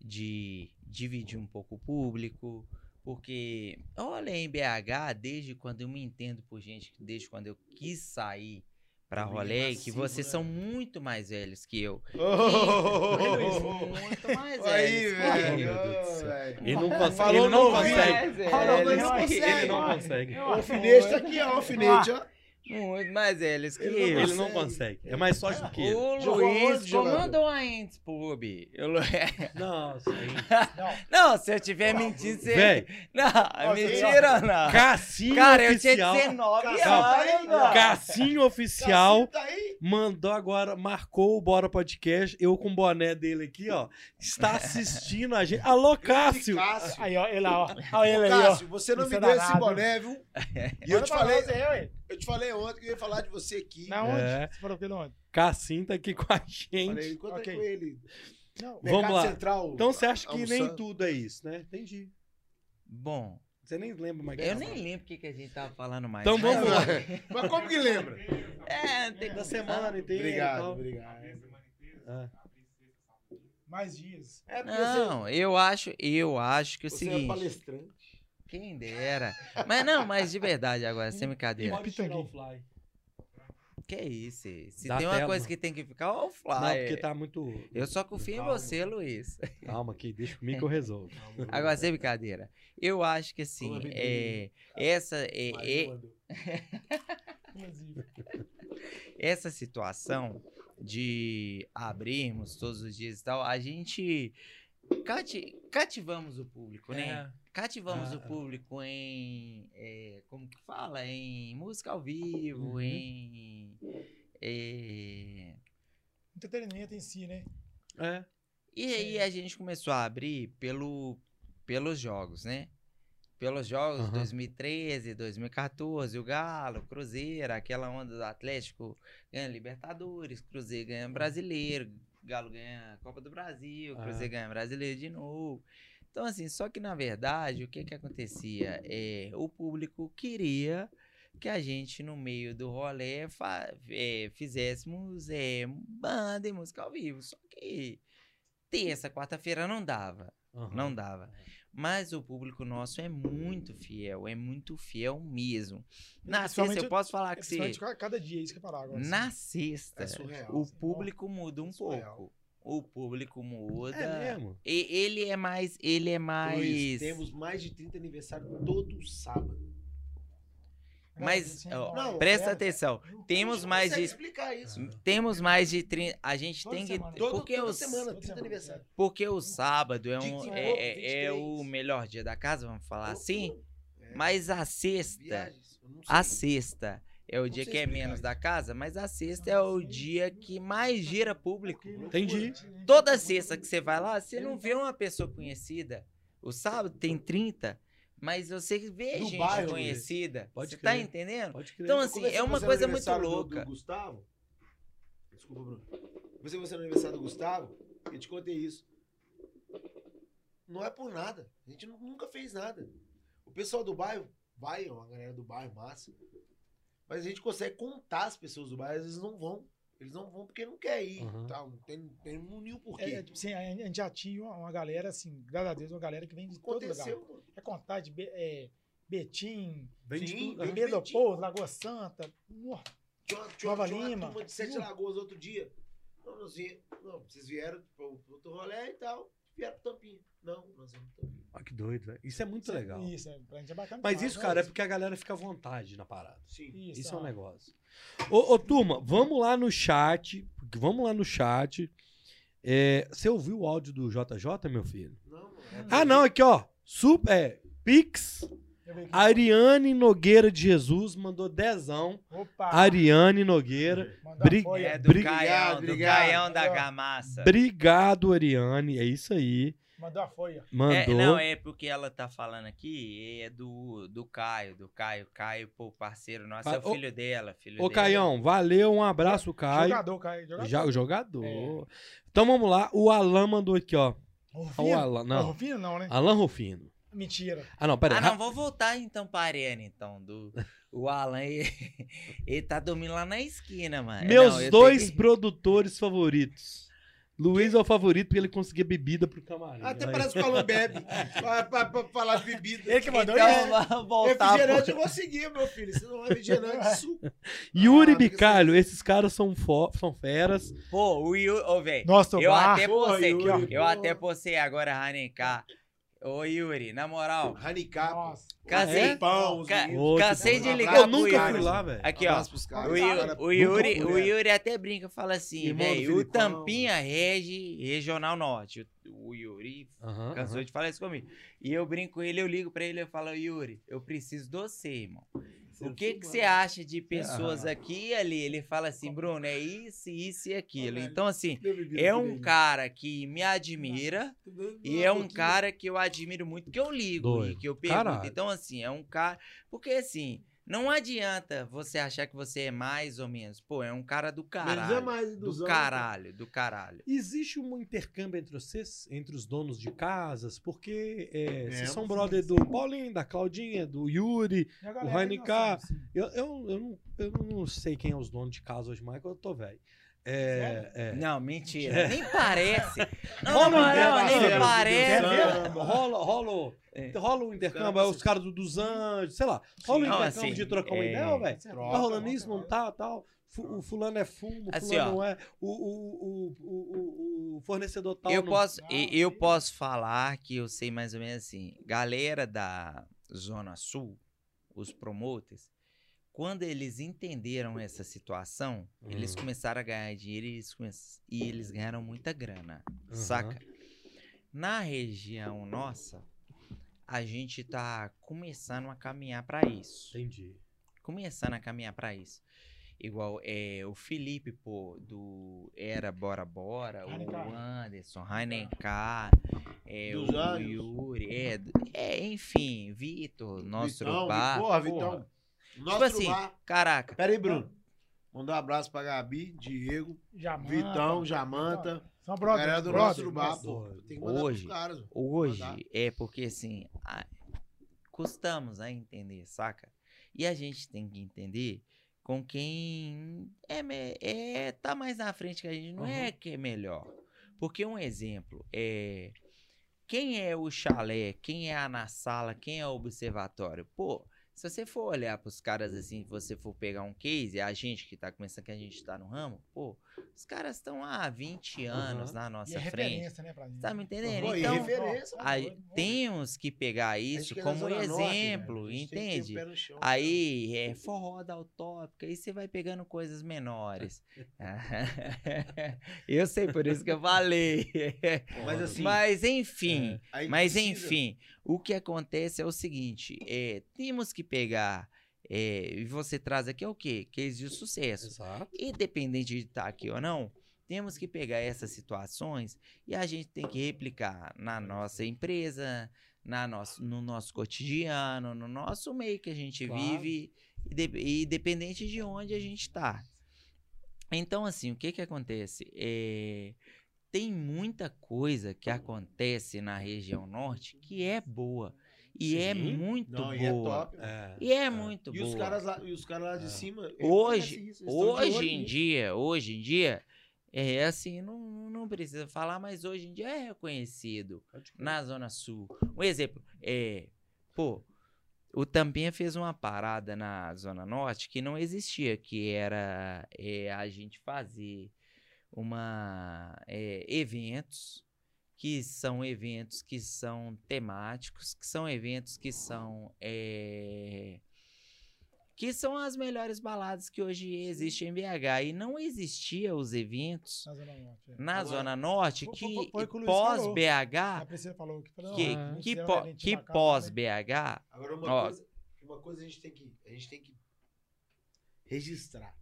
de dividir um pouco o público, porque olha em BH, desde quando eu me entendo por gente, desde quando eu quis sair é rolê, que vocês né? são muito mais velhos que eu. Oh, <laughs> muito mais Aí, velhos que velho. Ele não consegue. Falou ele não consegue. Mas não Ele consegue. Ele não consegue. O alfinete tá aqui, ó. O alfinete, ó. Muito mais velhos que Ele não. Ele não consegue. É mais sorte do que ele. O Luiz jogador? comandou a Ents Pub. Eu- <laughs> Nossa, hein? Não, <laughs> Não, se eu estiver mentindo, você. Velho, <laughs> Não, mentira não. Cassinho Cara, eu tinha oficial. 19 Cassinho anos. tá aí, mano. Cassinho oficial Tá aí. mandou agora, marcou o Bora Podcast. Eu com o boné dele aqui, ó. Está assistindo a gente. Alô, Cássio! Cássio. aí, ó, ele lá, ó. Olha ele aí, ó. Cássio, você não me deu esse danado. boné, viu? E eu te falei, aí. Eu te falei ontem que eu ia falar de você aqui. Na onde? É. Você falou que onde? Cassinho tá aqui com a gente. Falei, encontra Ok. com ele. Não, Vamos Mercado lá. Central. Então você acha que nem almoçando. tudo é isso, né? Entendi. Bom, Você nem lembra mais. eu nem lembro o que, que a gente tava falando mais. Então vamos lá. <laughs> Mas como que lembra? É, tem Da semana inteira. e Obrigado, tal. obrigado. Ah. Mais dias. É Não, eu acho, eu acho que é o você, você é seguinte. palestrante. Quem dera. Mas não, mas de verdade agora, sem brincadeira. Pode tirar o fly. Que é isso? Se Dá tem uma tela. coisa que tem que ficar, ó, o fly. Não, porque tá muito. Eu só confio em Calma. você, Luiz. Calma aqui, deixa comigo que eu resolvo. Agora, sem brincadeira. Eu acho que assim, vida é, essa, é, é- <laughs> essa situação de abrirmos todos os dias e tal, a gente cati- cativamos o público, né? É. Cativamos Ah, o público em. é, como que fala? Em música ao vivo, Uhum. em. é, Entretenimento em si, né? É. E aí a gente começou a abrir pelo, pelos jogos, né? Pelos jogos Aham. 2013, 2014, o Galo, o Cruzeiro, aquela onda do Atlético ganha Libertadores, Cruzeiro ganha Brasileiro, Galo ganha Copa do Brasil, Ah. Cruzeiro ganha Brasileiro de novo. Então, assim, só que na verdade, o que que acontecia? É, o público queria que a gente, no meio do rolê, é, fizéssemos é, banda e música ao vivo. Só que terça, quarta-feira não dava. Aham. Não dava. Mas o público nosso é muito fiel, é muito fiel mesmo. Na sexta, eu posso falar que se, Principalmente ca- cada dia, isso que ia falar agora. assim. na sexta, É surreal, o assim. público muda um É surreal. pouco. O público muda. É mesmo? E ele é mais. Ele é mais. Luiz, temos mais de 30 aniversários todo sábado. Mas, Assim, ó, Não, presta é, atenção. Temos mais de. explicar isso. Temos mais de 30. A gente Toda tem que. semana. Porque toda os, semana, Toda 30 semana, aniversário. porque o sábado é, um, 25, é, é- é o 23. melhor dia da casa, vamos falar assim. É, Mas a sexta. viagens, A sexta é o dia que é menos da casa, mas a sexta é o dia que mais gira público. Entendi. Toda sexta que você vai lá, você não vê uma pessoa conhecida. O sábado tem 30, mas você vê No gente bairro, conhecida. Pode Você tá crer. entendendo? Pode crer. Então, assim, é uma coisa muito aniversário do- louca. Do, Gustavo. Desculpa, Bruno. Você você no aniversário do Gustavo, eu te contei isso. Não é por nada. A gente nu- nunca fez nada. O pessoal do bairro vai, é uma galera do bairro, massa. Mas a gente consegue contar as pessoas do bairro, às vezes não vão. Eles não vão porque não quer ir. Uhum. Tal. Não tem, tem nenhum porquê. É, tipo assim, a gente já tinha uma, uma galera, assim, graças a Deus, uma galera que vem de todo lugar. Aconteceu, mano. É contar de Be- é, Betim. Leopoldo, Lagoa Santa. Uma- Nova uma Lima. turma de Sete. Lagoas outro dia. Não, não, vocês vieram pro pro outro rolê e tal. Vieram pro Tampinha. Não, nós vamos pro Tampinha. Olha que doido, velho. Isso é muito isso é- legal. Isso, é, pra gente é bacana. Mas isso, né? cara, é porque a galera fica à vontade na parada. Sim. Isso, Isso é um negócio. Ô, ô, turma, vamos lá no chat. Vamos lá no chat. É, você ouviu o áudio do JJ, meu filho? Não, mano. é Ah, não, aqui, ó. Super, é, Pix. Ariane Nogueira de Jesus mandou dezão. Opa! Ariane Nogueira. Bri-. É do Obrigado, Caião, do obrigado. Caião da. Gamaça. Obrigado, Ariane. É isso aí. Mandou a folha. Mandou. É, não, é porque ela tá falando aqui, é do, do Caio, do Caio. Caio, pô, parceiro nosso, é Ah, o ô- filho dela. Filho Ô, dela. Caião, valeu. Um abraço, Caio. Jogador, Caio. Jogador. Já, o jogador. É. Então vamos lá. O Alan mandou aqui, ó. O Rufino? O Alan, O não. Rufino não, né? Alan Rufino. Mentira. Ah, não, pera Ah, não, vou voltar então pra Ariane, então. Do, o Alan, ele, ele tá dormindo lá na esquina, mano. Meus Não, dois que- produtores favoritos. Luiz é o favorito porque ele conseguia bebida pro camarim. Até aí. parece que o Alan bebe. pra, pra- pra falar de bebida. Ele que mandou Então, voltar. Refrigerante pro- eu vou seguir, meu filho. Se não é refrigerante, suco. <laughs> Yuri Ah, Bicalho, esses caras são, fo- são feras. Pô, o Yuri, ô, velho. Nossa, Eu bar. até postei, Yuri, eu até postei agora, Ranecar. Ô, Yuri, na moral, Hanicap. Nossa. Cansei. Pão, Ca- que de ligar Eu nunca Yuri. fui lá, velho. Aqui, ó. O o, Yuri, o. Yuri até brinca, fala assim, velho, o Tampinha rege Regional Norte. O, o Yuri cansou de falar isso comigo. E eu brinco com ele, eu ligo pra ele e falo, Yuri, eu preciso de você, irmão. O que que você acha de pessoas aqui e ali? Ele fala assim, Bruno, é isso, isso e aquilo. Então, assim, é um cara que me admira e é um cara que eu admiro muito, que eu ligo e que eu pergunto. Então, assim, é um cara. Porque, assim, não adianta você achar que você é mais ou menos. Pô, é um cara do Menos caralho. é mais do ilusão, caralho, do caralho. Existe um intercâmbio entre vocês, entre os donos de casas, porque é, vocês são sim, brother sim. do Paulinho, da Claudinha, do Yuri. E a O galera Heineken- não sabe, sim. Eu, eu, eu, não, eu não sei quem é os donos de casa hoje mais, que eu tô velho. É, é. Não, mentira. Nem parece. Não, Rola não, um não, intercâmbio, nem parece. samba, Rola, rola, É. rola um intercâmbio, caras- aí os caras do, dos anjos, sei lá. Rola um Não, intercâmbio assim, de trocar uma é, ideia, velho. Tá rolando isso, não tá, tal. O fulano é fumo, o Assim, fulano ó. não é. O, o, o, o, o, o fornecedor tal. Eu não- posso, eu ok. posso falar que eu sei mais ou menos assim. Galera da Zona Sul, os promoters, quando eles entenderam essa situação, eles Hum. começaram a ganhar dinheiro e eles, come- e eles ganharam muita grana, Aham. saca? Na região nossa, a gente tá começando a caminhar para isso. Entendi. Começando a caminhar para isso. Igual é, o Felipe, pô, do Era Bora Bora, o Heineken. Anderson, Rainencar, é, Dos o. Yuri, é, é, enfim, Vitor, nosso Vitão, bar. Porra, porra. Nosso Tipo assim, bar. caraca, Pera aí, Bruno. Mandar um abraço pra Gabi, Diego, Jamanta. Vitão, Jamanta. São brothers. galera do brothers, nosso bar, pô. Tem que Hoje- caras. hoje Mandar. é porque assim, a- custamos a entender, saca? E a gente tem que entender com quem é, me- é tá mais na frente que a gente, não é que é melhor. Porque um exemplo é quem é o chalé, quem é a na sala, quem é o observatório. Pô, se você for olhar pros caras assim, você for pegar um case, a gente que tá começando, que a gente tá no ramo, pô, os caras estão há 20 anos na E é nossa frente. né, pra gente. Tá me entendendo? Então, referência, ó, Aí, doido, temos que pegar A isso que é da como Norte, exemplo. A que o entende? chão, Aí é forró da utópica, aí você vai pegando coisas menores. <laughs> eu sei, por isso que eu falei. Mas assim, Mas enfim, aí mas precisa- enfim, o que acontece é o seguinte: é, temos que pegar. É, e você traz aqui é o quê? Case de sucesso. Exato. Independente de estar aqui ou não, temos que pegar essas situações e a gente tem que replicar na nossa empresa, na nosso, no nosso cotidiano, no nosso meio que a gente Claro. vive, inde- independente de onde a gente está. Então, assim, o que que acontece? É, tem muita coisa que acontece na região norte que é boa. E é Sim. muito Não, boa. e é top. É. E é muito E boa. os caras lá, e os caras lá de É. cima. eles Hoje, isso, hoje em dia, hoje em dia, é assim, não, não precisa falar, mas hoje em dia é reconhecido na Zona Sul. Um exemplo, é, pô, o Tampinha fez uma parada na Zona Norte que não existia, que era é, a gente fazer uma é, eventos que são eventos que são temáticos, que são eventos que são é, que são as melhores baladas que hoje existem em BH e não existia os eventos Na Zona Norte. é. na Agora, Zona Norte foi- que foi- foi o que o Luiz pós falou. A BH Priscila falou que que, não, que, mentira, pó- né, gente que bacana, pós né? BH Agora, uma, Ó. coisa, uma coisa a gente tem que. A gente tem que registrar.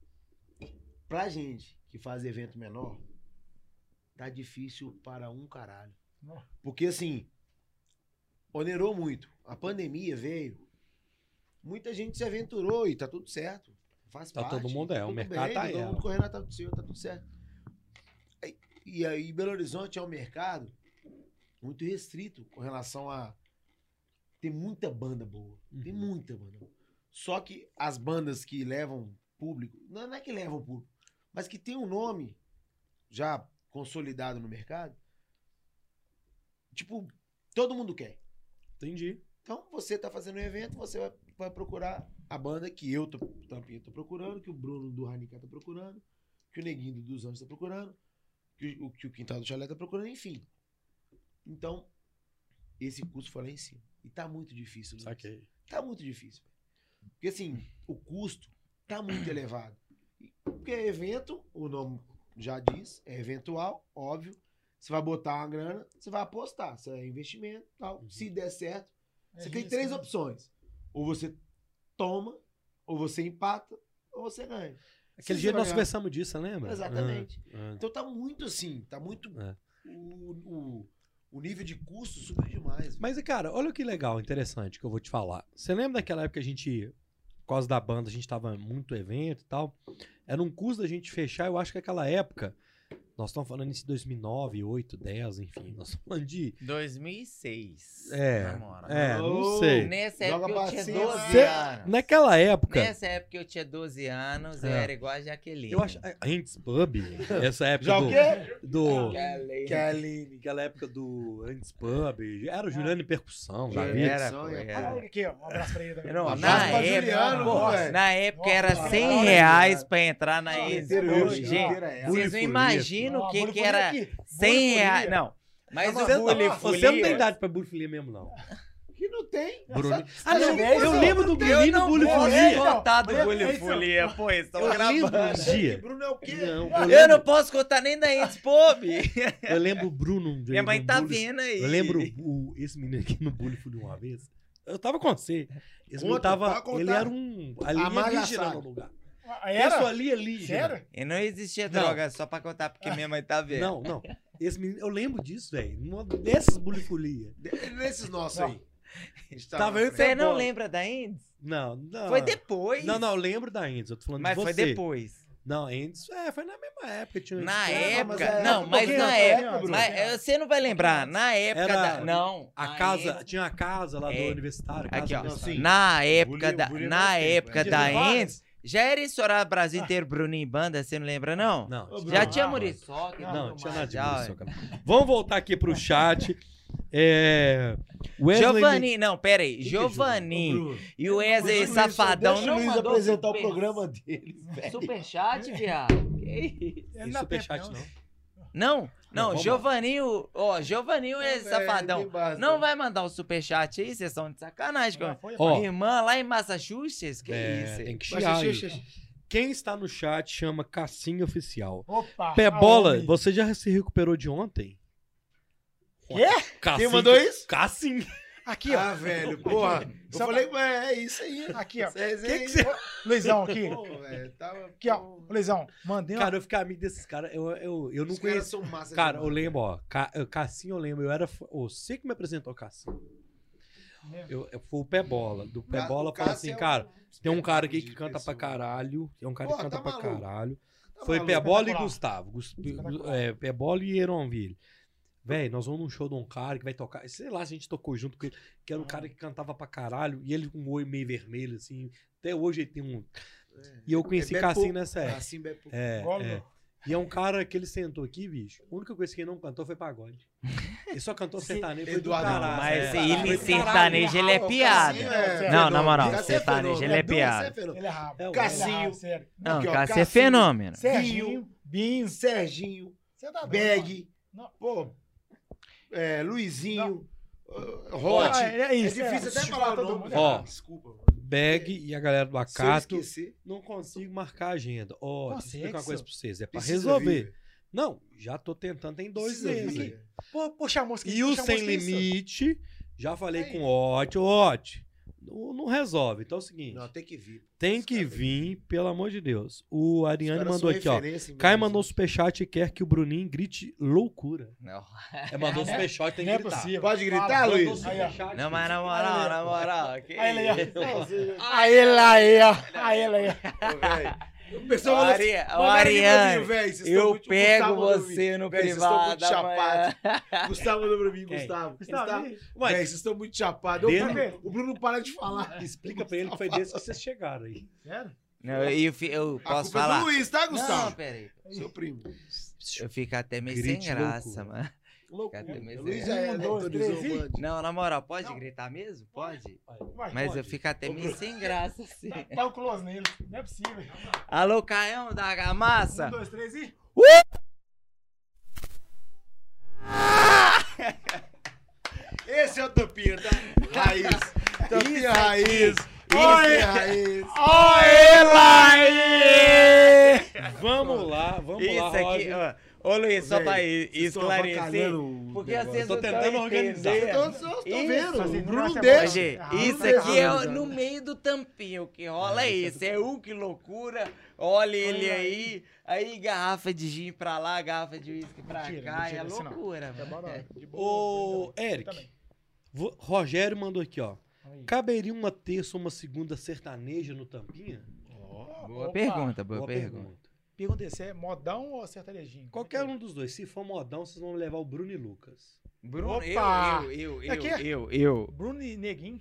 Pra gente que faz evento menor, tá difícil para um caralho. Porque assim, onerou muito. A pandemia veio. Muita gente se aventurou e tá tudo certo. Faz Tá parte. todo mundo, é, o mercado tá aí, Todo é. mundo correndo atrás do seu, tá tudo certo. E aí, Belo Horizonte é um mercado muito restrito com relação a. Tem muita banda boa. Tem Uhum. muita banda boa. Só que as bandas que levam público, não é que levam público, mas que tem um nome já consolidado no mercado, tipo, todo mundo quer. Entendi. Então, você tá fazendo um evento, você vai, vai procurar a banda que eu tô, Tampinha, tô procurando, que o Bruno do Ranica tá procurando, que o Neguinho do Dos Anjos tá procurando, que o, que o Quintal do Chalé tá procurando, enfim. Então, esse custo foi lá em cima. E tá muito difícil. Luiz. Saquei. Tá muito difícil. Porque assim, o custo tá muito <clears throat> elevado. Porque é evento, o nome já diz, é eventual, óbvio. Você vai botar uma grana, você vai apostar. Isso é investimento tal. Uhum. Se der certo, É você tem risco, três né? opções. Ou você toma, ou você empata, ou você ganha. Aquele Se dia nós conversamos disso, você lembra? Exatamente. Ah, ah. Então tá muito assim, tá muito. É. O, o, o nível de custo subiu demais. Mas, cara, olha que legal, interessante que eu vou te falar. Você lembra daquela época que a gente, por causa da banda, a gente tava muito evento e tal? Era um custo da gente fechar, eu acho que aquela época Nós estamos falando isso em 2009, 8, 10, enfim. Nós estamos falando de. 2006. É. É, não sei. Nessa Joga época eu pra tinha cima. 12 Cê- anos. Naquela época, Nessa época eu tinha 12 anos, eu É. era igual a Jaqueline. eu acho. A Ants Pub, essa <laughs> época Já o do. quê? do Jaqueline. Kelly. aquela época do Ants Pub, era o Juliano em percussão, já vi. Era, era. Olha aqui, ó. Um abraço pra ele também. Não, na época, Juliano, na época era cara, 100 olha, reais pra entrar na ex. eu, Gente, vocês não Bully imaginam o que, que era 100 reais. Não, mas Você, o bully você não tem folia- idade pra bulifolia mesmo, não. Que não tem. Bruno. Essa- Ah, não, essa- eu lembro do Eu Bruninho não do posso bulifolia. contar do Mulher- bully é isso. folia, pô, estão Eu lembro gravando. um dia. Bruno é o quê? Não, eu, Eu não posso contar nem da Ents Pob. <laughs> eu lembro o Bruno. um dia Minha mãe tá vendo aí. Eu lembro o, esse menino aqui no bullying Folia uma vez. Eu tava com você. Esse Conta, tava. Ele era um alienígena no lugar. Ah, Isso Era? ali alienígena. Sério? E não existia Não. droga, só pra contar porque minha mãe tá vendo. Não, não. Esse menino, eu lembro disso, velho. Dessas bulifolia. De- Nesses nossos Não. aí. A gente Tá na vendo? Você não lembra da Ents? Não, não. Foi depois. Não, não, eu lembro da Endes. Eu tô falando Mas de foi você. depois. Não, Endes, é, foi na mesma época. Tinha Na Endes. É, mas época. é não, época mas pouquinho na antes, época. Mas você não vai lembrar. Na época Era da. Não. A na casa, época- tinha a casa lá do É. universitário. Aqui, ó. universitária. Sim. Na época da, bullying na época é. da. Ents, já era estourar o Brasil inteiro Bruninho e Banda, você não lembra, não? Não, Ô, Já tinha ah, Muriçoca Não, tudo tinha nada de Muriçoca, não. Vamos voltar aqui pro chat. É, Wesley Giovanni, não, pera aí. É Giovanni e o Wesley Luiz- Safadão deixa o não Luiz mandou apresentar super- o programa dele, velho. Superchat, viado. Que isso? Tem não tem superchat, não. Não, Não, não, vamos Giovanninho, ó, Giovanninho e Velho, Safadão. base, Não né? vai mandar o superchat aí, vocês estão de sacanagem. Com foi, Ó, Irmã lá em Massachusetts? Que É, isso? tem que Mas, chiar xixi, aí. xixi. Quem está no chat chama Cassinho Oficial. Opa. Pé bola, aonde? você já se recuperou de ontem? Quê? Cassinho, Quem mandou isso? Cassinho. Aqui, ó. Ah, velho, porra. Eu Só falei, é, é isso aí. Aqui, ó. Resenha Que que você- <laughs> Luizão, aqui. Pô, velho, tava- Aqui, ó. Luizão, mandei uma... Cara, eu fiquei amigo desses caras. Eu, eu, eu não Os conheço. massa Cara, eu demais. lembro, ó. Ca- eu- Cassinho, eu lembro. Eu era. Você que me apresentou Cassinho. Eu, eu fui o Pé Bola. Do Pé Bola Cássio assim, é cara. um Tem um cara aqui que canta pra caralho. Tem um cara Pô, que canta tá pra maluco. caralho. Tá Foi. Pé Bola e. Gustavo. Gus- é, Pé Bola e Eronville. Véi, nós vamos num show de um cara que vai tocar. Sei lá se a gente tocou junto com ele. Que era um cara que cantava pra caralho. E ele com um olho meio vermelho, assim. Até hoje ele tem um. E eu conheci bebe Cassinho pouco. nessa época. Assim, bebe pouco. É, é. E é um cara que ele sentou aqui, bicho. A única coisa que ele não cantou foi pagode. Ele só cantou sertanejo. Foi do Eduardo, caralho. Mas é. ele sertanejo, ele é piada. É Não, na moral, Cássio sertanejo, ele é Edu, piada. Ele é rápido. É, o- Ele Cassinho. é rápido, sério. Não, Cássio é fenômeno. Serginho, Binho. Serginho, Você tá Beg, pô, é, Luizinho, uh. Ah, é É isso. difícil até falar todo mundo. Ó. Desculpa. mano. Bag e a galera do Se eu Acato. esquecer, Não consigo marcar a agenda. Ó, deixa eu explicar uma coisa pra vocês. É pra precisa resolver. vir, Não, já tô tentando tem dois meses. Pô, puxa a música. E o Sem Limite, já falei Aí. com o Ot. Ot, não, não resolve. Então é o seguinte, Não, tem que vir. tem que vir, pelo amor de Deus. O Ariane mandou aqui, ó. Caio Minas. mandou superchat e quer que o Bruninho grite loucura. Não. É, mandou superchat, tem que é gritar. possível. Pode gritar, Fala, Luiz? Não, mas na Aí, moral, na moral. Aí, ele, ó. isso? Aí ele aí, ó. Aí O pessoal assim, Ari- ô, "Mandaram aqui pra mim, Ariane, velho, vocês estão eu muito- pego Gustavo você no Véi, vocês estão muito privado chapados. <laughs> Gustavo mandou pra mim? Gustavo. Gustavo. Véi, vocês estão muito chapados. Dentro- O Bruno não para de falar. <laughs> Explica pra ele que foi desse que vocês chegaram aí. Sério? Não, eu, eu posso culpa é falar? do Luiz, tá, Não, Gustavo? pera aí. Seu primo. Eu fico até meio Grite sem graça, loucura. mano. Loucura. Luiz é, Um, né, dois, três. Não, na moral, pode Não. gritar mesmo? Pode. Vai, Mas pode. eu fico até meio sem graça, assim. Dá o close nele. Não é possível. Alô, Caião da Um, Gamassa? dois, três e... <laughs> Esse é o Tampinha, tá? Raiz. <laughs> Tampinha raiz. Oi. Tampinha raiz. Oi, Laí! <laughs> Vamos lá, vamos lá, Isso aqui, Roger. ó. Ô Luiz, só pra esclarecer. Porque negócio. vocês Tô tentando organizar. Eu tô, eu tô Isso, vendo. assim, O Bruno deixa. Ah, isso aqui é no meio do tampinho. O que rola é isso. É o que loucura. Olha ele aí. Aí garrafa de gin pra lá, garrafa de uísque pra Mentira, cá. mentira, é assim loucura, É mano. bora, de boa, Ô. Eric. Rogério mandou aqui, ó. Aí. Caberia uma terça ou uma segunda sertaneja no Tampinha? Boa pergunta, boa, pergunta. Perguntei, você é modão ou sertanejinho? Qualquer um dos dois. Se for modão, vocês vão levar o Bruno e Lucas. Bruno, Opa! eu, eu, eu, Aqui eu, é- eu, eu. Bruno e Neguinho.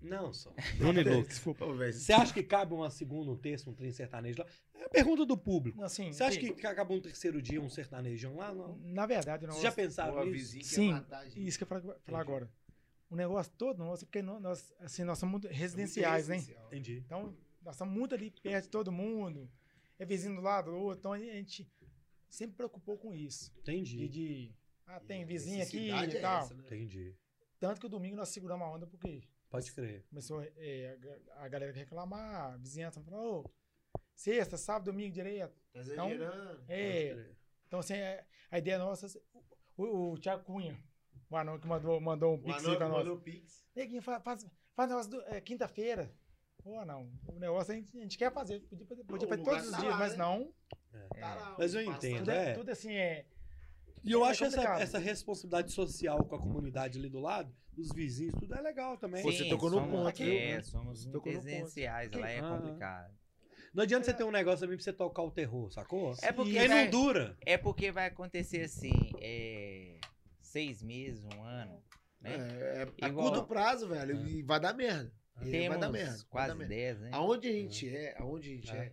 Não, só. <laughs> Bruno e Lucas. Desculpa. Velho. Você acha que cabe uma segunda, um terço, um trem sertanejo lá? É a pergunta do público. Assim, Você acha que acaba um terceiro dia um sertanejão lá? Não. Na verdade, não. Vocês já pensaram nisso? Sim. Isso que eu ia falar, agora. O negócio todo nosso, é porque nó- nós, assim, nós somos muito residenciais, né? Residencial. Entendi. Então, nós estamos muito ali perto de todo mundo. É vizinho do lado do outro. Então, a gente sempre preocupou com isso. Entendi. de ah, E tem vizinho aqui e é tal. essa, né? Entendi. Tanto que o domingo nós seguramos a onda porque Pode crer. começou é, a, a galera reclamar, a vizinhança falou, ô, sexta, sábado, domingo direto. Tá exagerando. Pode É, crer. então, assim, é- a ideia nossa, o, o Thiago Cunha, o anão que mandou, mandou um O pix aí pra nós. mandou Pix. Neguinho, faz, faz, faz negócio do- é, quinta-feira. Pô, não. O negócio a gente, a gente quer fazer. Podia, podia, fazer todos os tá dias, lá, mas né? não. Tá lá, Mas eu entendo, Tudo, é. é, tudo assim é. E eu É acho essa, complicado. essa responsabilidade social com a comunidade ali do lado, os vizinhos, tudo é legal também. Você tocou no somos, ponto, É, viu? somos residenciais, lá é Ah. complicado. Não adianta você ter um negócio também pra você tocar o terror, sacou? É porque aí vai- não dura. É porque vai acontecer assim, é, seis meses, um ano, né? É, é a Igual- curto prazo, velho. É. E vai dar merda. E aí vai dar merda. Temos quase dar merda. 10, né? Aonde a gente é, aonde a gente É.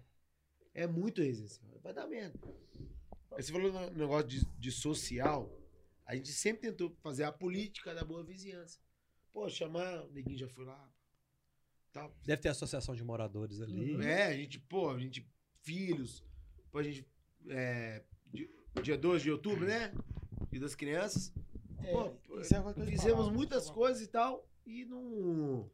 é, é muito residencial. Vai dar merda. Você falou no negócio de, de social, a gente sempre tentou fazer a política da boa vizinhança. Pô, chamar, o neguinho já foi lá. Tal. Deve ter associação de moradores ali. É, a gente, pô, a gente, filhos, pô, a gente, é, di- dia 2 de outubro, né? Dia das crianças. é, Pô, é Fizemos falava. muitas coisas e tal, e não.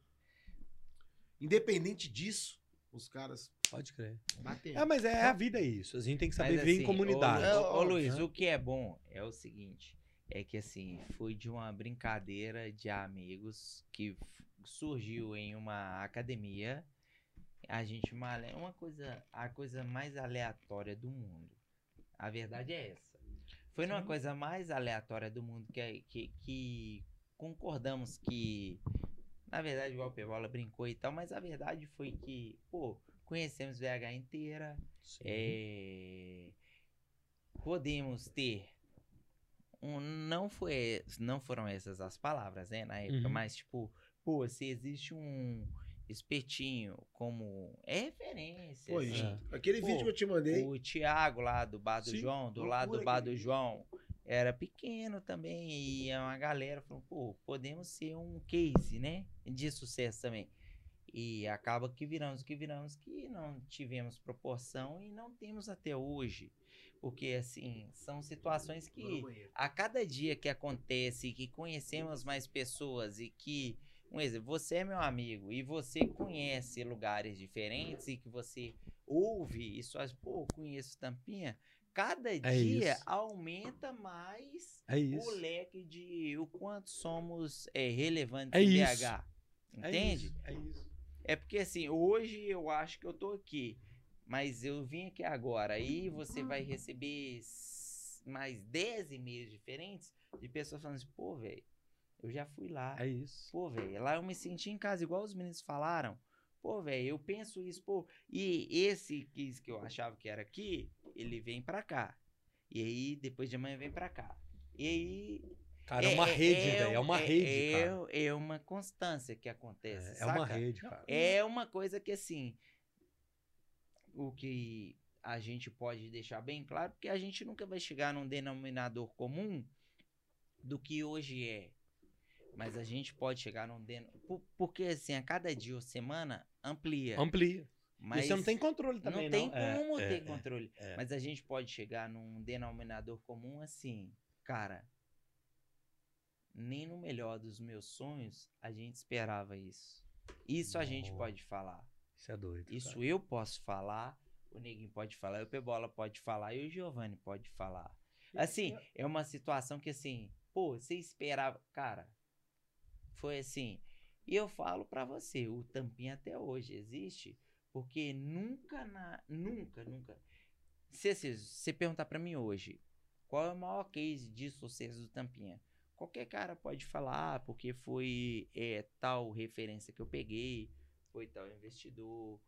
Independente disso, os caras Pode crer. bateram. É, mas é a vida é isso. A gente tem que saber Mas, viver assim, em comunidade. Ô, É, ô, ó, Luiz, né? o que é bom é o seguinte: é que assim, foi de uma brincadeira de amigos que surgiu em uma academia. A gente uma, uma coisa, a coisa mais aleatória do mundo. A verdade é essa. Foi numa Sim. coisa mais aleatória do mundo que, que, que concordamos que, na verdade, o Pevola brincou e tal, mas a verdade foi que, pô, conhecemos VH inteira, Sim. é, podemos ter um, não foi não foram essas as palavras né na época Uhum. mas tipo pô se existe um espetinho como é referência Pô, assim, gente, aquele Pô, vídeo que eu te mandei. o Thiago lá do bar do Sim, João do lado do bar do. João era pequeno também e é uma galera falou pô podemos ser um case né de sucesso também. E acaba que viramos que viramos que não tivemos proporção e não temos até hoje. Porque, assim, são situações que a cada dia que acontece, que conhecemos mais pessoas e que, um exemplo, você é meu amigo e você conhece lugares diferentes e que você ouve e só, pô, conheço Tampinha, cada dia isso. aumenta mais É o leque de o quanto somos é, relevantes É em isso. BH. É Entende? isso, É isso. É porque assim, hoje eu acho que eu tô aqui, mas eu vim aqui agora. Aí você vai receber mais 10 e-mails diferentes de pessoas falando assim, pô, velho, eu já fui lá. É isso. Pô, velho, lá eu me senti em casa, igual os meninos falaram. Pô, velho, eu penso isso, pô. E esse quiz que eu achava que era aqui, ele vem pra cá. E aí, depois de amanhã, vem pra cá. E aí. Cara, é, uma rede, velho. É uma é- rede, é, cara. É uma constância que acontece. É, é uma rede, cara. É uma coisa que, assim, o que a gente pode deixar bem claro, porque a gente nunca vai chegar num denominador comum do que hoje é. Mas a gente pode chegar num denominador. Porque, assim, a cada dia ou semana amplia. Amplia. mas e você não tem controle também, não não. tem É, como é, ter é. controle. é. Mas a gente pode chegar num denominador comum assim, cara. Nem no melhor dos meus sonhos a gente esperava isso. Isso a gente pode falar. Isso é doido. Isso cara. eu posso falar, o Neguinho pode falar, o Pebola pode falar e o Giovanni pode falar. Assim, é uma situação que assim, pô, você esperava. Cara, foi assim. E eu falo pra você, o Tampinha até hoje existe, porque nunca na. Nunca, nunca. Se se você perguntar pra mim hoje, qual é o maior case de sucesso do Tampinha? Qualquer cara pode falar, ah, porque foi é, tal referência que eu peguei, foi tal investidor,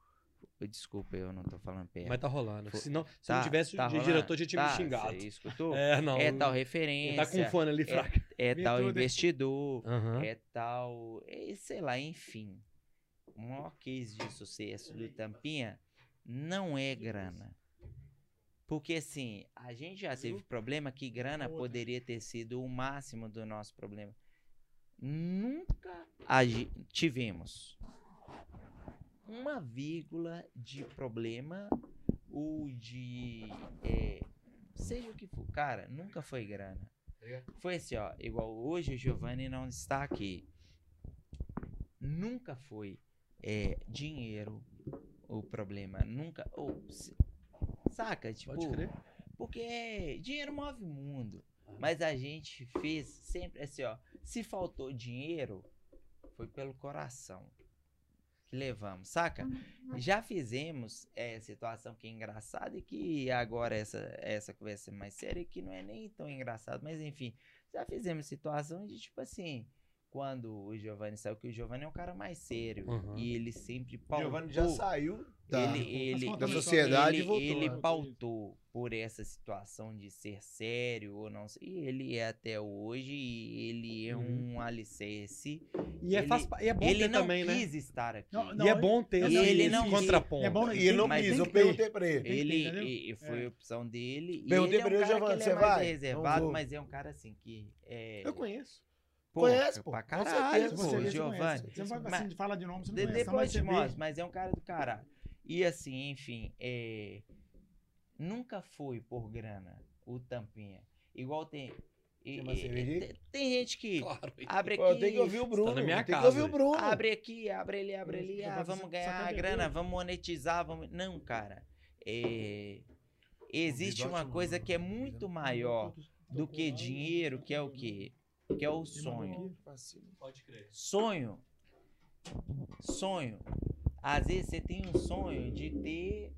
Desculpa, eu não tô falando perto. Mas tá rolando. Se não, se Tá, não tivesse tá rolando? diretor, já tinha Tá, me xingado. Você escutou? É, não. É tal referência. tá com fone ali, fraco. É tal Virtude. investidor. Aham. É tal. É, sei lá, enfim. O maior case de sucesso do Tampinha não é grana. Porque assim, a gente já teve problema que grana poderia ter sido o máximo do nosso problema. Nunca agi- tivemos uma vírgula de problema ou de. é, seja o que for. Cara, nunca foi grana. Foi assim, ó. Igual hoje o Giovanni não está aqui. Nunca foi é, dinheiro o problema. Nunca. Ou, se- saca? Tipo. Pode crer. Porque dinheiro move o mundo. Mas a gente fez sempre assim, ó. Se faltou dinheiro, foi pelo coração que levamos, saca? Já fizemos é, situação que é engraçada e que agora essa, essa conversa é mais séria que não é nem tão engraçado, mas enfim, já fizemos situação de tipo assim, quando o Giovanni saiu, que o Giovanni é um cara mais sério Uhum. e ele sempre O pautou. Giovanni já saiu da, Ele, ele, da a sociedade ele, voltou. ele né? pautou por essa situação de ser sério ou não. E ele é até hoje, e ele é Uhum. um alicerce. E é, Ele- faz pa- e é bom ele ter não também, né? quis estar aqui. Não, E é bom ter E esse, ele não quis. contraponto. É bom, E ele não quis, eu perguntei pra ele. Ele entendeu? e- e foi É. opção dele. E Perguntei ele é um pra ele, cara Giovanni, que você ele é mais vai? reservado, Não mas é um cara assim que. É, Eu conheço. pô, conhece, pô, Pra caralho, certeza. pô, Giovanni. Você não vai assim, de fala de nome, você não De- conhece. depois te mostro, mas é um cara do caralho. E assim, enfim, é, nunca foi por grana o Tampinha. Igual tem. e- e- tem, tem gente que <laughs> Claro. abre Pô, aqui. tem que ouvir o Bruno. na minha tem casa, que ouvir o. Bruno. Abre aqui, abre ali, abre ali. Ah, vamos ganhar grana, vamos monetizar, vamos. Não, cara. É, existe uma coisa que é muito maior do que dinheiro, que é o quê? Que é o sonho. Pode crer. Sonho. Sonho. Às vezes você tem um sonho de ter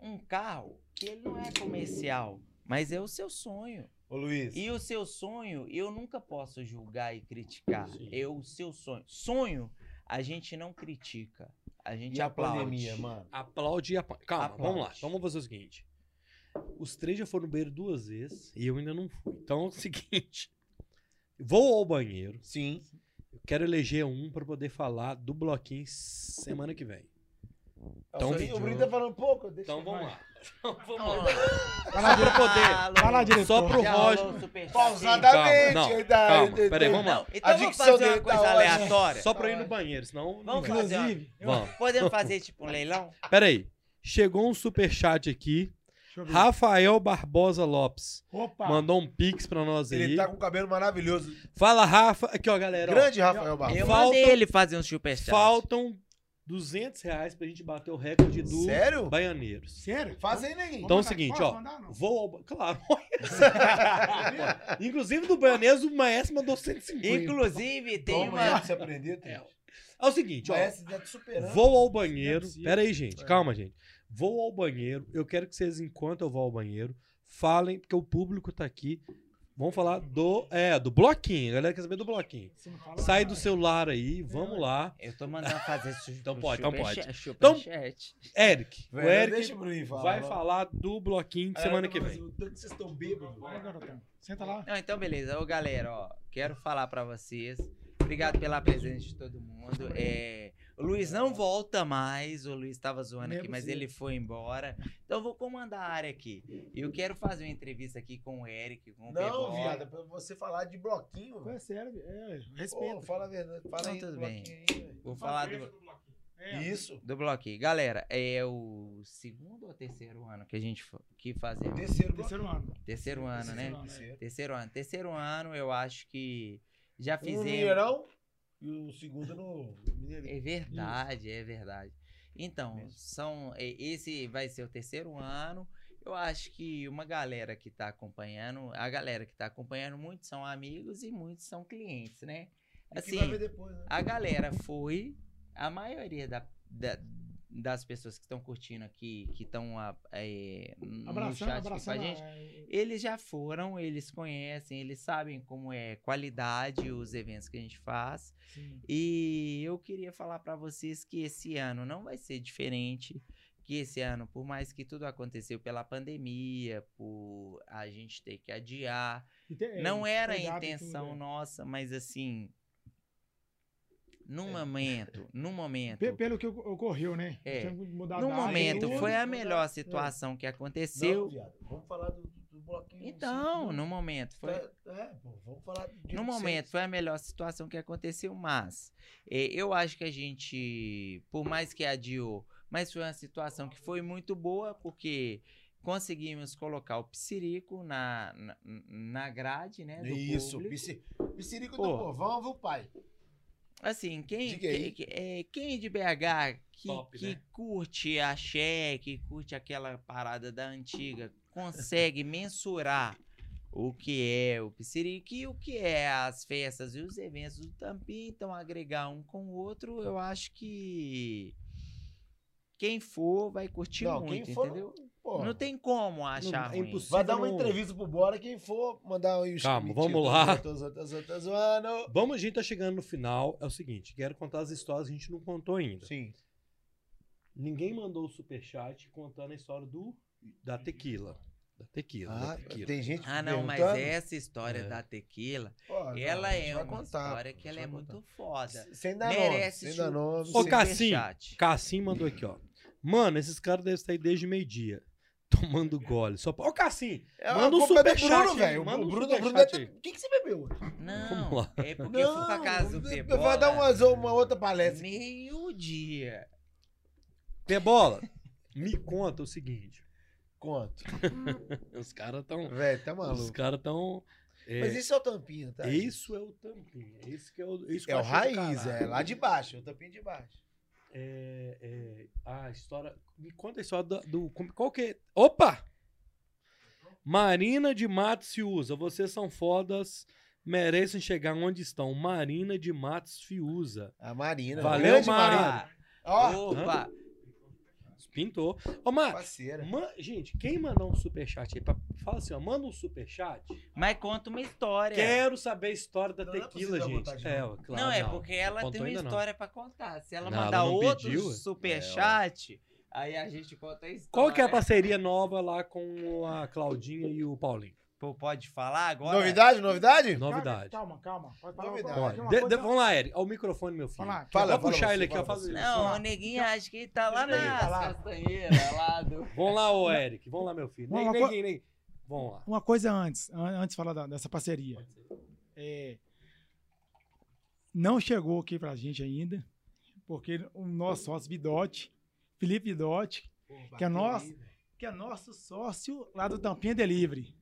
um carro que ele não é comercial, mas é o seu sonho. Ô, Luiz. E o seu sonho, eu nunca posso julgar e criticar. Sim. É o seu sonho. Sonho, a gente não critica. A gente E a aplaude. pandemia, mano? Aplaude e apa... Calma, Aplaude. vamos lá. Então vamos fazer o seguinte. Os três já foram no banheiro duas vezes e eu ainda não fui. Então é o <laughs> seguinte. Vou ao banheiro. Sim. Eu quero eleger um pra poder falar do bloquinho semana que vem. Então, Então, o Bruno tá falando pouco. Deixa Então eu- vamos <laughs> lá. Então, vamos lá. Vai lá, diretor. Alô. Vai lá, diretor. Só pro Roger. Pausadamente. Calma, não, aí tá- calma, aí- peraí, vamos lá. Não, então A vamos fazer uma tá coisa aleatória. Só pra ir no banheiro, senão. Vamos fazer Vamos. Podemos fazer tipo um leilão? Pera aí. Chegou um superchat aqui. Rafael Barbosa Lopes. Opa. Mandou um pix pra nós aí. Ele tá com o cabelo maravilhoso. Fala, Rafa. Aqui, ó, galera. ó. Grande Rafael Barros. Eu Falta- mandei ele fazer um superchat. Faltam 200 reais pra gente bater o recorde do Sério? Baianeiros. Sério? Faz aí, neguinho. Então é o seguinte, ó. mandar? Vou ao. Claro. Inclusive do Baianês, o maestro mandou 150. Inclusive, tem Toma uma. você aprender, tem. É, É o seguinte, ó. Tá. Vou ao banheiro. possível. Pera aí, gente. É. Calma, gente. Vou ao banheiro. Eu quero que vocês, enquanto eu vou ao banheiro, falem, porque o público tá aqui. Vamos falar do. É, do bloquinho. A galera quer saber do bloquinho. Sai do celular aí, vamos lá. Eu tô mandando fazer su <laughs> Então pode, então pode. Então-. Eric. O Eric vai falar do bloquinho de semana que vem. Tanto vocês estão bêbados. Senta lá. Não, então beleza. Ô, galera, ó, quero falar pra vocês. Obrigado pela presença de todo mundo. É, o Luiz não volta mais. O Luiz tava zoando é aqui, mas possível. ele foi embora. Então eu vou comandar a área aqui. Eu quero fazer uma entrevista aqui com o Eric, com o Não, Pebola. é pra você falar de bloquinho. Pô. É sério, é, Pô, respeito. fala a verdade. Fala Não, aí tudo do bem. bloquinho aí, velho. Vou falar do, É. Isso. do bloquinho. Galera, é o segundo ou terceiro ano que a gente que fazemos? Terceiro Terceiro ano. Terceiro ano, né? Terceiro ano, é. Terceiro. Ano. Terceiro ano, eu acho que já Um fizemos. Mineirão e o segundo no Mineirinho. É verdade, é verdade. Então, Mesmo. são é, esse vai ser o terceiro ano. Eu acho que uma galera que tá acompanhando, a galera que tá acompanhando, muitos são amigos e muitos são clientes, né? Assim, depois, né? a galera foi, a maioria da, da, das pessoas que estão curtindo aqui, que estão é, no Abraçando, chat aqui com a gente, é, eles já foram, eles conhecem, eles sabem como é qualidade os eventos que a gente faz. sim. E eu queria falar pra vocês que esse ano não vai ser diferente. Que esse ano, por mais que tudo aconteceu pela pandemia, por a gente ter que adiar, tem- é, não era a intenção tudo, é. nossa, mas assim, num É. momento, num momento, Pe- Pelo que oc- ocorreu, né? É. Que e momento tudo. foi a melhor é. situação que Não, aconteceu. viado, vamos falar do, do bloquinho. Então, sim, no momento foi É, é, pô, vamos falar de No momento, seis. foi a melhor situação que aconteceu, mas eh, eu acho que a gente, por mais que adiou, mas foi uma situação que foi muito boa, porque conseguimos colocar o Psirico na, na, na grade, né, do Isso, público. Psi- Psirico do povão, viu, pai? Assim, quem, Diga aí. quem, quem de BH que, Top, que né? curte axé, que curte aquela parada da antiga, consegue <laughs> mensurar o que é o Psirico e o que é as festas e os eventos do Tampi, então agregar um com o outro, eu acho que quem for vai curtir Não, muito, quem for, entendeu? Pô, Não tem como achar é ruim. impossível. Vai dar uma não- entrevista pro Bora, quem for mandar um Calma, vamos lá. Tô zoando. Vamos, a gente tá chegando no final. É o seguinte, quero contar as histórias que a gente não contou ainda. Sim. Ninguém mandou o superchat contando a história do da tequila. Da tequila. da Ah, tequila. tem gente Ah, não, mas essa história É. da tequila, Pô, não, ela gente é uma contar, história que ela é muito foda. Sem dar Merece nome, sem dar nome. Ô, Cassim. Cassim mandou aqui, ó. Mano, esses caras devem estar aí desde meio-dia. Tomando gole. Só... pra- Ô, Cassim! É, Manda um é superchat velho. manda O Bruno, Bruno O que, que você bebeu hoje? Não, Vamos lá. é porque eu fui pra casa do Pebola. Vai dar umas, uma outra palestra. Meio-dia. Pebola, me conta o seguinte. Conto. <laughs> Os caras tão... Velho, tá Os maluco. caras tão... é, Mas isso é o tampinha, tá? Isso é o tampinha. Esse que é o... Isso que É o raiz, é lá de baixo, é o tampinha de baixo. É, é, a história. Me conta a história do. do- qual que é? Opa! Marina de Matos Fiuza. Vocês são fodas. Merecem chegar onde estão. Marina de Matos Fiuza. A Marina. Valeu. Marina. Ó, Opa! Pintou. Ô, Mar, parceira. man- gente, quem mandar um superchat aí? Pra, fala assim, ó, manda um superchat. Mas conta uma história. Quero saber a história da Não, não tequila, precisa gente. botar de É, ó, claro. não, é porque ela tem uma não. história pra contar. Se ela Não, ela mandar não outro pediu, é? superchat, aí a gente conta a história. Qual que é a parceria nova lá com a Claudinha e o Paulinho? Pô, pode falar agora? Novidade, novidade? Novidade. Calma, calma. Pode falar Novidade. uma de- de- vamos lá, Eric. Ao microfone, meu filho. Falar. Fala, Vou puxar fala ele aqui, ó. fala Fazer isso. Não, o neguinho acha que ele tá lá nas vai lá. do... Vamos lá, ô Eric. Vamos lá, meu filho. Nem, Uma nem, co- nem. Vamos lá. Uma coisa antes, an- antes de falar da- dessa parceria. É, não chegou aqui pra gente ainda, porque o nosso sócio Vidotti, Felipe Vidotti, que é nosso, que é nosso sócio lá do Tampinha Delivery.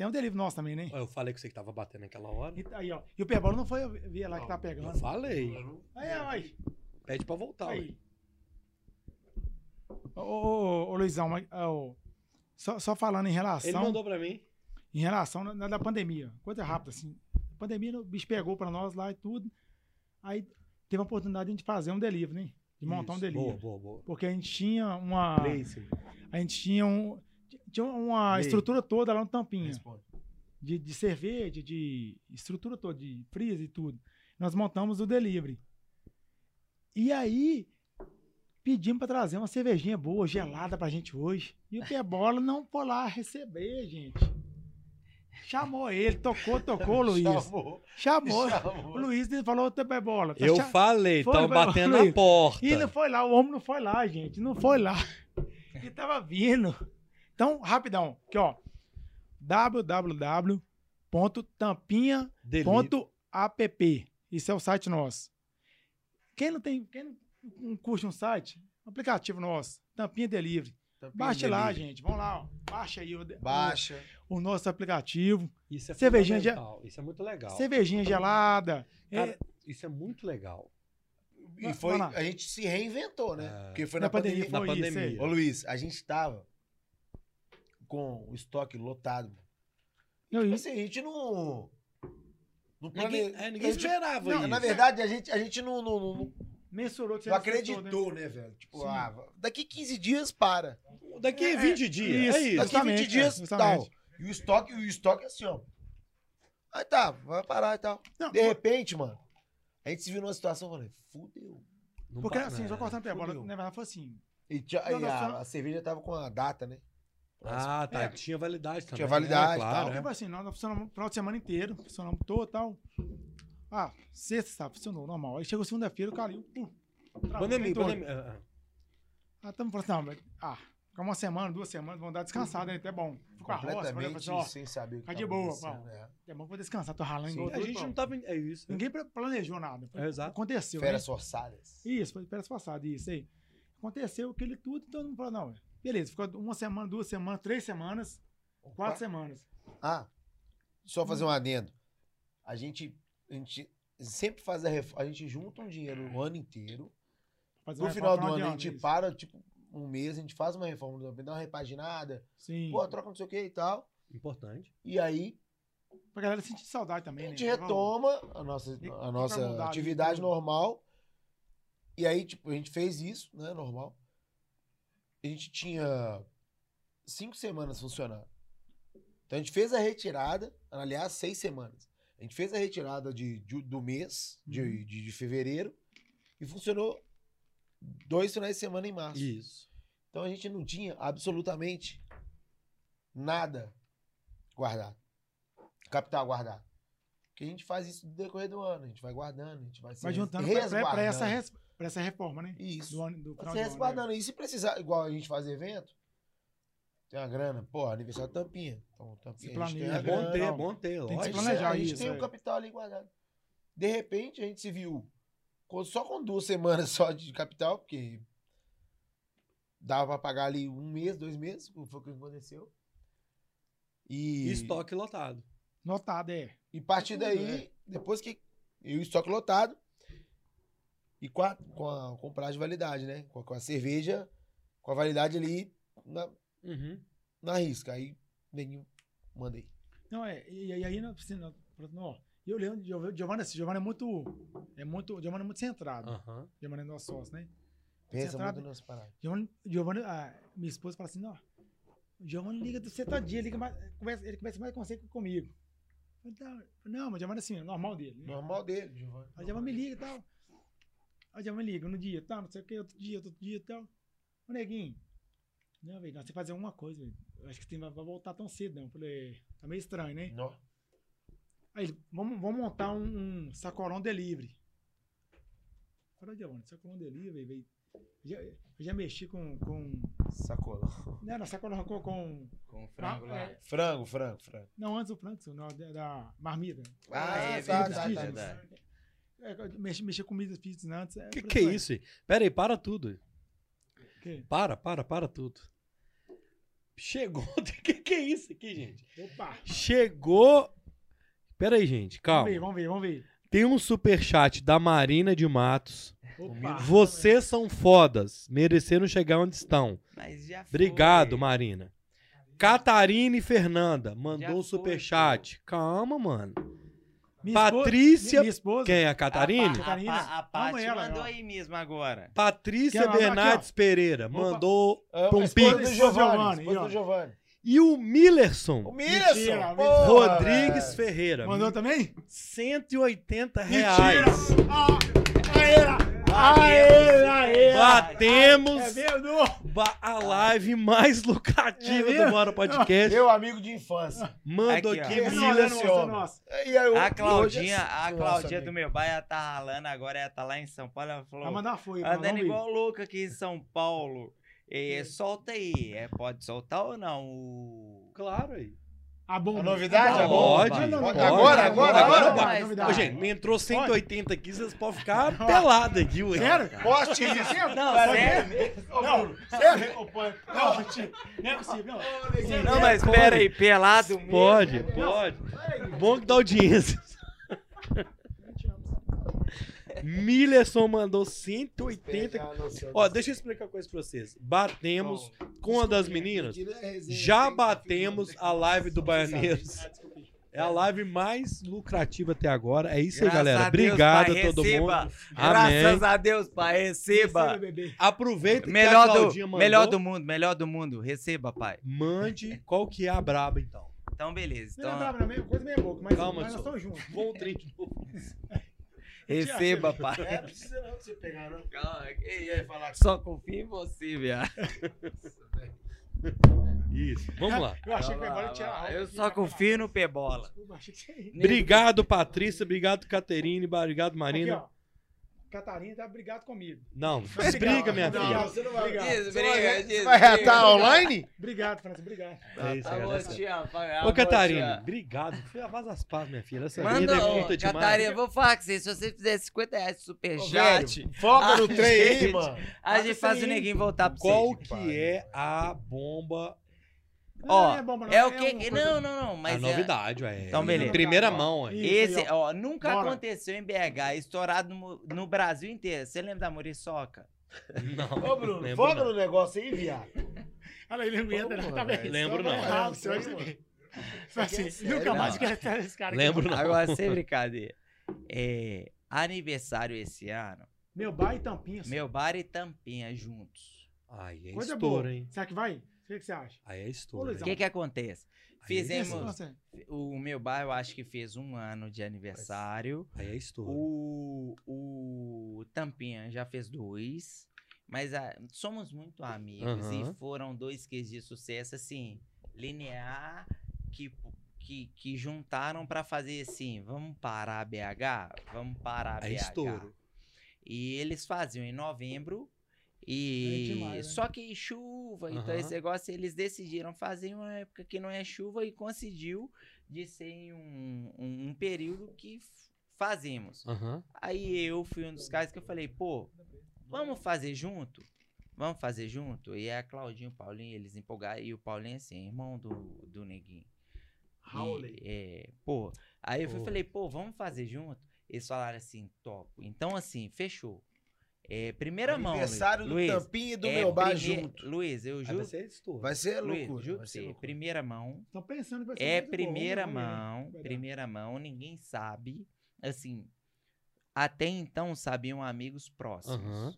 Tem um delivery nosso também, né? Ó, Eu falei que você que tava batendo naquela hora. E, aí, ó. E o Pebolo não foi ver lá que tá Eu pegando. falei. Aí, aí. Pede pra voltar. aí. Ô, ô, ô, ô, Luizão, mas, ó, só, só falando em Ele relação. mandou pra mim. em relação na, na da pandemia. Coisa rápida, assim. A pandemia, o bicho pegou pra nós lá e tudo. Aí teve a oportunidade de a gente fazer um delivery, né? De montar um Isso. delivery. Boa, boa, boa. Porque a gente tinha uma. Lace. A gente tinha um. Tinha uma Lei. estrutura toda lá no Tampinha. De, de cerveja, de estrutura toda, de freezer e tudo. Nós montamos o delivery. E aí, pedimos para trazer uma cervejinha boa, gelada pra gente hoje. E o Pebola não foi lá receber, gente. Chamou ele, tocou, tocou, <laughs> Luiz. Chamou. Chamou. Chamou. O Luiz ele falou, Pebola. tá Eu cha- falei, foi, batendo na porta. E não foi lá, o homem não foi lá, gente. Não foi lá. Ele tava vindo. Então, rapidão, aqui, ó. www.tampinha.app. Isso é o site nosso. Quem não tem, quem não, curte um site, aplicativo nosso, Tampinha Delivery. Tampinha Baixe lá, gente. Vamos lá, ó. Baixa aí o, Baixa. o, o nosso aplicativo. Isso é Cervejinha fundamental. Isso é muito legal. Cervejinha gelada. Cara, É, isso é muito legal. E foi, a gente se reinventou, né? É. Porque foi Na na, pandemia pandemia. Na foi aí. pandemia. Ô Luiz, a gente tava com o estoque lotado. eu, Tipo assim, a gente não. Não Ninguém, plane- é, ninguém gente- esperava Não, isso. na verdade, a gente, a gente não, não, não- mensurou que você Não acreditou, né, velho? Tipo, Sim. ah, daqui 15 dias para. Daqui É, 20 dias. é isso. Daqui Justamente, 20 dias, é, tal. E o estoque, o estoque é assim, ó. Aí tá, vai parar e tal. Não, De repente, mano, a gente se viu numa situação, eu falei, fudeu. Não Porque pa- assim, só é. cortando a bola, fudeu. na verdade foi assim. E, tinha- Não, e não, a, só- a cerveja tava com a data, né? Ah, tá. É. Tinha validade também. Tinha validade né? e claro. tal. É. assim, nós funcionamos o final de semana inteiro, funcionamos todo e tal. Ah, sexta, funcionou, normal. Aí chegou segunda-feira, o cara, travou, Pandemia, pandemia. ah, ah. Ah, estamos falando assim, não, mas, ah, ficar uma semana, duas semanas, vão dar descansada, né? Até bom. A roça, Completamente assim, ó, sem saber o que fica de boa, pô. né? é bom que eu vou descansar, tô ralando igual A gente pô. não tava. É isso. é. Ninguém planejou nada. É, exato. Aconteceu, Férias né? forçadas. Isso, foi férias passadas, isso aí. Aconteceu aquele tudo, todo mundo falou, não, beleza, ficou uma semana, duas semanas, três semanas, quatro semanas. Ah, só fazer um adendo. A gente, a gente sempre faz a reforma. A gente junta um dinheiro o ano inteiro. Fazer No final do ano a gente isso. para, tipo, um mês, a gente faz uma reforma do dá uma repaginada, Sim. pô, troca não sei o que e tal. Importante. E aí Pra galera sentir saudade a também, gente né? retoma a nossa, a nossa atividade normal. E aí, tipo, a gente fez isso, né? Normal. A gente tinha cinco semanas funcionando. Então a gente fez a retirada, aliás, seis semanas. A gente fez a retirada de, de- do mês, de, Uhum. de, de fevereiro, e funcionou dois finais de semana em março. Isso. Então a gente não tinha absolutamente nada guardado. Capital guardado. Porque a gente faz isso no decorrer do ano. A gente vai guardando, a gente vai se Vai res- juntando pra essa, pra essa reforma, né? Isso. Do, ano, do final se do ano, resguardando. E se precisar, igual a gente faz evento, tem uma grana. Pô, aniversário da Tampinha. Então, Tampinha, Se planeja, É bom ter, é bom ter, Tem que A se planejar a gente isso, tem é. o capital ali guardado. De repente, a gente se viu só com duas semanas <laughs> só de capital, porque dava pra pagar ali um mês, dois meses, foi o que aconteceu. E, estoque lotado. Notado, é. e a partir daí, depois que. E o estoque lotado. E com a, com a compragem de validade, né? Com a, com a cerveja, com a validade ali na, Uhum. na risca. Aí, neguinho, mandei. Não, é. E, e aí, na piscina, ó, eu lembro de Giovanni, Giovanni, assim, Giovanni é muito. É muito. Giovanni é muito centrado. Aham. Giovanni é nosso sócio, né? Pensa Centrado- muito nas paradas. Giovanni, Giovanni a minha esposa fala assim, não, o Giovanni liga do dia, liga mais, conversa, ele conversa mais com que comigo. Falei, "Não, Não, mas o Giovanni é assim, é normal dele. Né? Normal dele, Giovanni. Aí o Giovanni me liga e tal. Aí o Giovanni me liga no dia, tá, não sei o que, outro dia, outro dia e tal. Ô, neguinho, não, velho, nós temos que fazer alguma coisa, velho. Acho que você não vai voltar tão cedo, não. Eu falei, tá meio estranho, né? Nó. Aí ele, vamos, vamos montar um, um sacolão delivery. Falei, Giovanni, sacolão delivery, velho. Já, eu já mexi com. com Sacolão. não, não, sacolão com. com Com frango não, lá. é, Frango, frango, frango. não, antes do frango, não, da, marmita. Ah, é tá, verdade, tá, tá. É, mexi com comida pizza antes. é, Que que é "Ué, isso? Pera aí, para tudo. que? Para, para, para tudo. Chegou. <laughs> Que que é isso aqui, gente? Opa! Chegou. Pera aí, gente, Vamos calma. ver, vamos ver, vamos ver. Tem um superchat da Marina de Matos. Opa! Vocês são fodas, mereceram chegar onde estão. Mas já foi. Obrigado, Marina. Catarina e Fernanda mandou Já um foi, superchat. Calma, mano. Patrícia- Minha esposa. Quem é a A, Catarina? A, Catarina? A Calma Paty ela, mandou ó. aí mesmo agora. Patrícia mandar aqui, Bernardes Pereira Opa. mandou Ah, um a pix. do Giovanni. Giovanni. E o Millerson O Mentira, Millerson. mentira. porra, Rodrigues velho. Ferreira. Mandou também? 180 reais. Aê, aê! Batemos É mesmo? ba- a live mais lucrativa É do? Bora Podcast. Meu amigo de infância. Mandou Aqui, aqui não é é. E A Claudinha, é- a Claudinha do meu pai, ela tá ralando agora, ela tá lá em São Paulo. Ela falou, Vai mandar foi. andando vamos ver. igual louca aqui em São Paulo. É, solta aí, é, pode soltar ou não? O... Claro aí. A bomba. A novidade, a bomba. Pode, pode. não. Agora, agora, agora, mas- novidade. Ô, gente, me entrou 180 aqui, vocês podem ficar pelado aqui, ué. Sério? Poste isso. Não, sério? Não, sério? Não, é possível. Não, Não, mas Pode. pera aí, pelado mesmo? Pode, pode. Bom que dá audiência. <laughs> Millerson mandou 180. Ó, deixa eu explicar uma coisa pra vocês. Batemos com uma das meninas. Já batemos a live do <laughs> Baianeiros. É a live mais lucrativa até agora. É isso aí, Graças galera. a Deus, Obrigado pai, a todo receba. mundo. Graças Amém. a Deus, pai, receba. bebê. Aproveita que a Melhor Claudinha do, mandou. melhor do mundo, melhor do mundo. Receba, pai. Mande qual que é a braba, então. Então, beleza. É Então, não, meio- coisa meio louca, mas, Calma, mas nós estamos juntos. Bom de novo. Receba, pai. É, não precisa não você pegar, não. Calma, vai falar que Só confia em você, viado. Isso. Vamos lá. Eu achei que agora tinha algo Eu aqui só pra confio no ia. Obrigado, Patrícia. Obrigado, Caterine. Obrigado, Aqui, Marina. ó. Catarina tá brigado comigo. Não, Obrigado. explica, minha filha. Não, você não vai. Você vai, briga, diz, vai briga. retar online? Obrigado, França, obrigado. É isso, Tá bom, galera. tia, vai, Ô, Catarina, tia. obrigado. Foi a vaza as paz, minha filha. Essa Manda, vida é curta demais. Catarina, vou falar com você. Se você fizer 50 reais de superchat, Foca no trem aí, mano. a gente faz o neguinho voltar pra Qual você. que é a bomba, Ó, Não é É o uma que. coisa- Não, não, não. Mas a é- novidade, ué. Então, beleza. Primeira mão, ué. Isso Esse, aí, ó, nunca Bora. aconteceu em BH, estourado no, no Brasil inteiro. Você lembra da Muriçoca? Não. Ô, Bruno, lembro não. no negócio aí, viado. Olha aí, lembro Pô, tá velho, vendo? lembro não. errado, Não, você vai sério, ver. Foi assim, é nunca mais quero ter esse cara aqui. Lembro não. Agora, sem brincadeira. É, aniversário esse ano, Meu bar e tampinha. meu bar e Tampinha juntos. Aí é Coisa estouro, boa. hein? Será que vai? O que, que você acha? Aí é estouro. O que que acontece? Aí é Fizemos-. Nossa, O meu bar, eu acho que fez um ano de aniversário. Aí é estouro. O, o Tampinha já fez dois. Mas ah, somos muito amigos Aham. e foram dois cases de sucesso, assim, linear, que, que, que juntaram pra fazer assim, vamos parar BH? Vamos parar Aí é BH. estouro. E eles faziam em novembro. É E demais, né? só que chuva, então Aham. esse negócio eles decidiram fazer em uma época que não é chuva e coincidiu de ser em um, um, um período que fazemos. Aham. Aí eu fui um dos caras que eu falei, pô, vamos fazer junto? Vamos fazer junto? E a Claudinho e o Paulinho, eles empolgaram. E o Paulinho, assim, irmão do, do Neguinho. Howley. E, é, pô, aí eu Pô. falei, pô, vamos fazer junto? Eles falaram assim, top. Então, assim, fechou. É, primeira mão, Luiz. Aniversário do Luiz, Tampinha e do é meu bar prime- junto. Luiz, eu Aí juro, vai ser estouro. Vai ser Luiz, loucura. juro vai ser loucura. primeira mão, Tô pensando que vai ser é primeira né? mão, primeira mão, ninguém sabe. Assim, até então sabiam amigos próximos. Aham.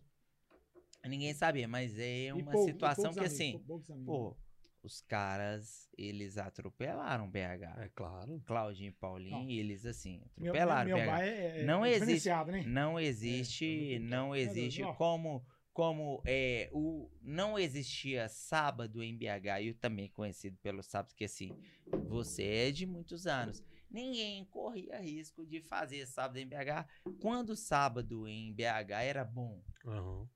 Ninguém sabia, mas é uma pou- e situação que amigos, assim, amigos. pô, os caras, eles atropelaram BH. É claro. Claudinho e Paulinho, Não. eles assim, meu, meu, atropelaram meu BH. é, é Não é existe- né? Não existe, não Meu Deus, existe como como é o não existia sábado em BH, eu também conhecido pelo sábado que assim, você é de muitos anos. Ninguém corria risco de fazer sábado em BH quando sábado em BH era bom. Aham.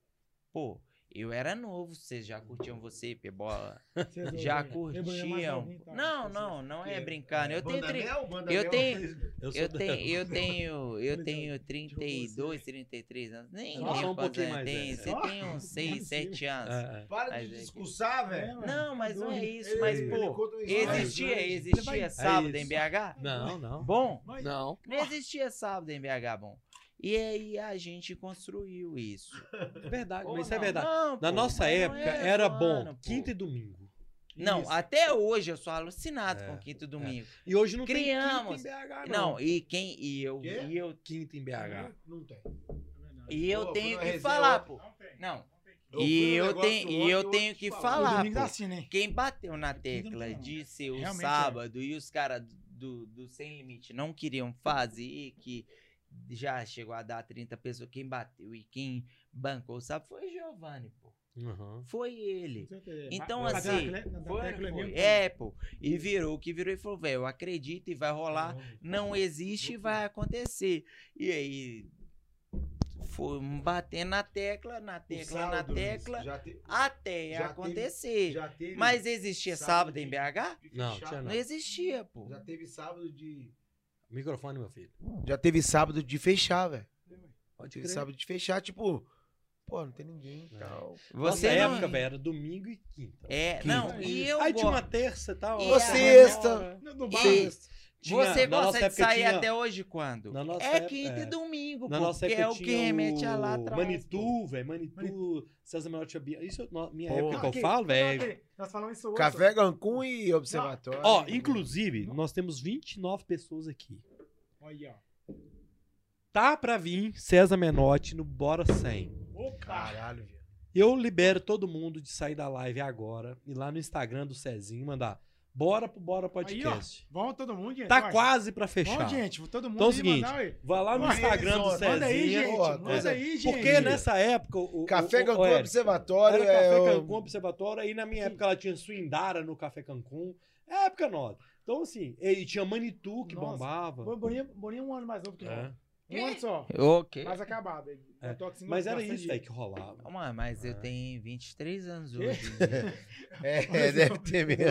Pô, eu era novo, vocês já curtiam você, Pebola? Dois <laughs> Já né? Eu, é curtiam? tal, Não, não, não é Que- brincando. Eu tenho Banda <laughs> tri- eu tenho- Eu eu tenho, eu tenho, eu tenho só, 32, 33 anos. Nem lembro um pouquinho mais tem. velho. Você tem uns 6, Não é 7 anos. É, é. Para de é discursar, É, velho. Não, mas não é isso. Mas, pô, existia, existia É sábado em. BH? Não, não. Bom, Não. não existia sábado em BH bom. E aí a gente construiu isso. É <laughs> verdade, mas isso é não, verdade. não, Na pô, nossa não época é era zoando, bom pô. quinta e domingo. Não, Isso. até hoje eu sou alucinado É, com quinto e domingo. E hoje não Criamos. tem quinta em BH, Não, não. e quem e eu Quê? e eu Quinta em BH. Não tem. e eu Pô, tenho que falar, pô. Não. Eu fui E no eu tenho e eu eu tenho que falar. Pô. é assim, né? Quem bateu na Quinta não tecla tem, não. de ser o Realmente é. sábado e os caras do, do Sem Limite não queriam fazer, que já chegou a dar 30 pessoas, quem bateu e quem bancou o sábado foi o Giovanni, pô. Uhum. Foi ele. Então, Mas- assim, na Foi, tecla não foi? É, pô. E virou o que virou e falou, velho, eu acredito e vai rolar. Não existe e vai acontecer. E aí, foi batendo na tecla, na tecla, na sábado, Luiz, tecla, te- até já acontecer. já teve Mas existia sábado sábado de- em BH? Não, tinha Não existia, pô. Já teve sábado de. Microfone, meu filho. Já teve sábado de fechar, velho. Pode Teve crer. sábado de fechar, tipo. Pô, não tem ninguém e É. tal. Nossa Você não... época, velho, era domingo e quinta. É, Quinta. não, e eu Aí tinha uma terça e tal. Uma sexta. No, E- bar, Tinha- Você gosta de sair tinha- até hoje quando? Na nossa é época- quinta é. e domingo, Na porque é o que remete a lá atrás. Manitu, velho, Manitu, César Menor tinha Bia. Isso, no- minha Pô. época que eu falo, velho. Nós falamos isso hoje. Café Cancún e Observatório. Ó, inclusive, nós temos 29 pessoas aqui. Olha, ó. Tá pra vir César Menotti no Bora 100. Opa! Caralho, viado. Eu libero todo mundo de sair da live agora e lá no Instagram do Cezinho mandar bora pro Bora Podcast. Vamos todo mundo, gente. tá vai. quase pra fechar. Vamos, gente. Todo mundo Então é o aí seguinte, mandar, vai lá no Instagram do Manda Manda aí, gente. Ó, Manda aí, gente. Porque nessa época. O, Café o, Cancún o, Eric, Observatório Era é. Café o- Cancún Observatório, aí na minha época ela tinha Swindara no Café Cancún. É época nova. Então, assim, e tinha Manitou que Nossa. bombava. Bo- Boninho, Boninho é um ano mais novo que É. nós. Um ano só. Ok. Mais acabado. Ele É. Mas era isso, velho, que rolava. Mano, mas eu É. tenho 23 anos <laughs> hoje. É, deve ter mesmo.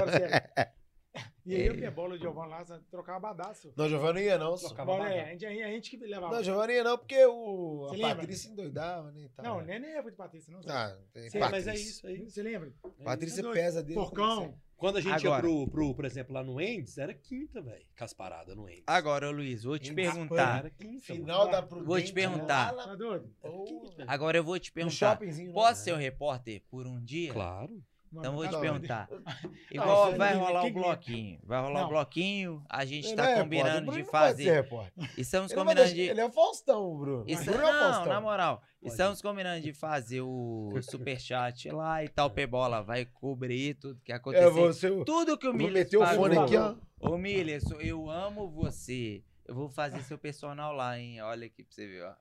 E aí É. eu que é bola de Giovanni lá, trocava badaço. Não, Giovanni não ia, não. Trocava Bola, é, a gente, a gente que levava. Não, Giovanni ia, não, porque o, Você a lembra? Patrícia endoidava, né? tal. Não, nem nem época de Patrícia, não. Ah, tem Patrícia. mas é isso aí. Você lembra? Patrícia É pesa dele. Porcão. Quando a gente Agora. ia pro, pro, por exemplo, lá no Endes, era quinta, velho. Casparada no Endes. Agora, Luiz, vou te Em perguntar. Era quinta. mano. Final da Prudente. Vou te perguntar. lá, Tá. Agora eu vou te perguntar. shoppingzinho. né? Posso ser o repórter por um dia? Claro. Então vou tá te perguntar. <laughs> <laughs> Igual aí vai rolar o bloquinho. Vai rolar o Não. bloquinho. A gente tá não é combinando o de não ser fazer. repórter. Estamos Ele, não combinando deixar- de. ele é o Faustão, Bruno. Isso, Bruno é o não, Faustão. na moral. Pode. Estamos combinando de fazer o superchat lá e tal. P-Bola vai cobrir tudo que. É, você, eu Tudo que o vou Milho meter o fone aqui, ó. Ô, Milha, eu amo você. Eu vou fazer seu personal lá, hein? Olha aqui pra você ver, ó.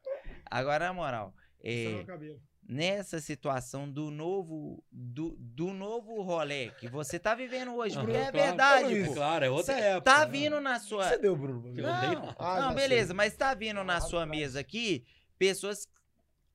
Agora, na moral, Isso no é, cabelo. Nessa situação do novo, do, do novo rolê que você tá vivendo hoje, porque Aham, é claro. verdade, É, pô. Claro, é outra Cê época. Tá né? vindo na sua... Você deu, Bruno? Eu Não, não, não. Ah, beleza, sei. mas tá vindo na Ah, sua atrás. mesa aqui pessoas...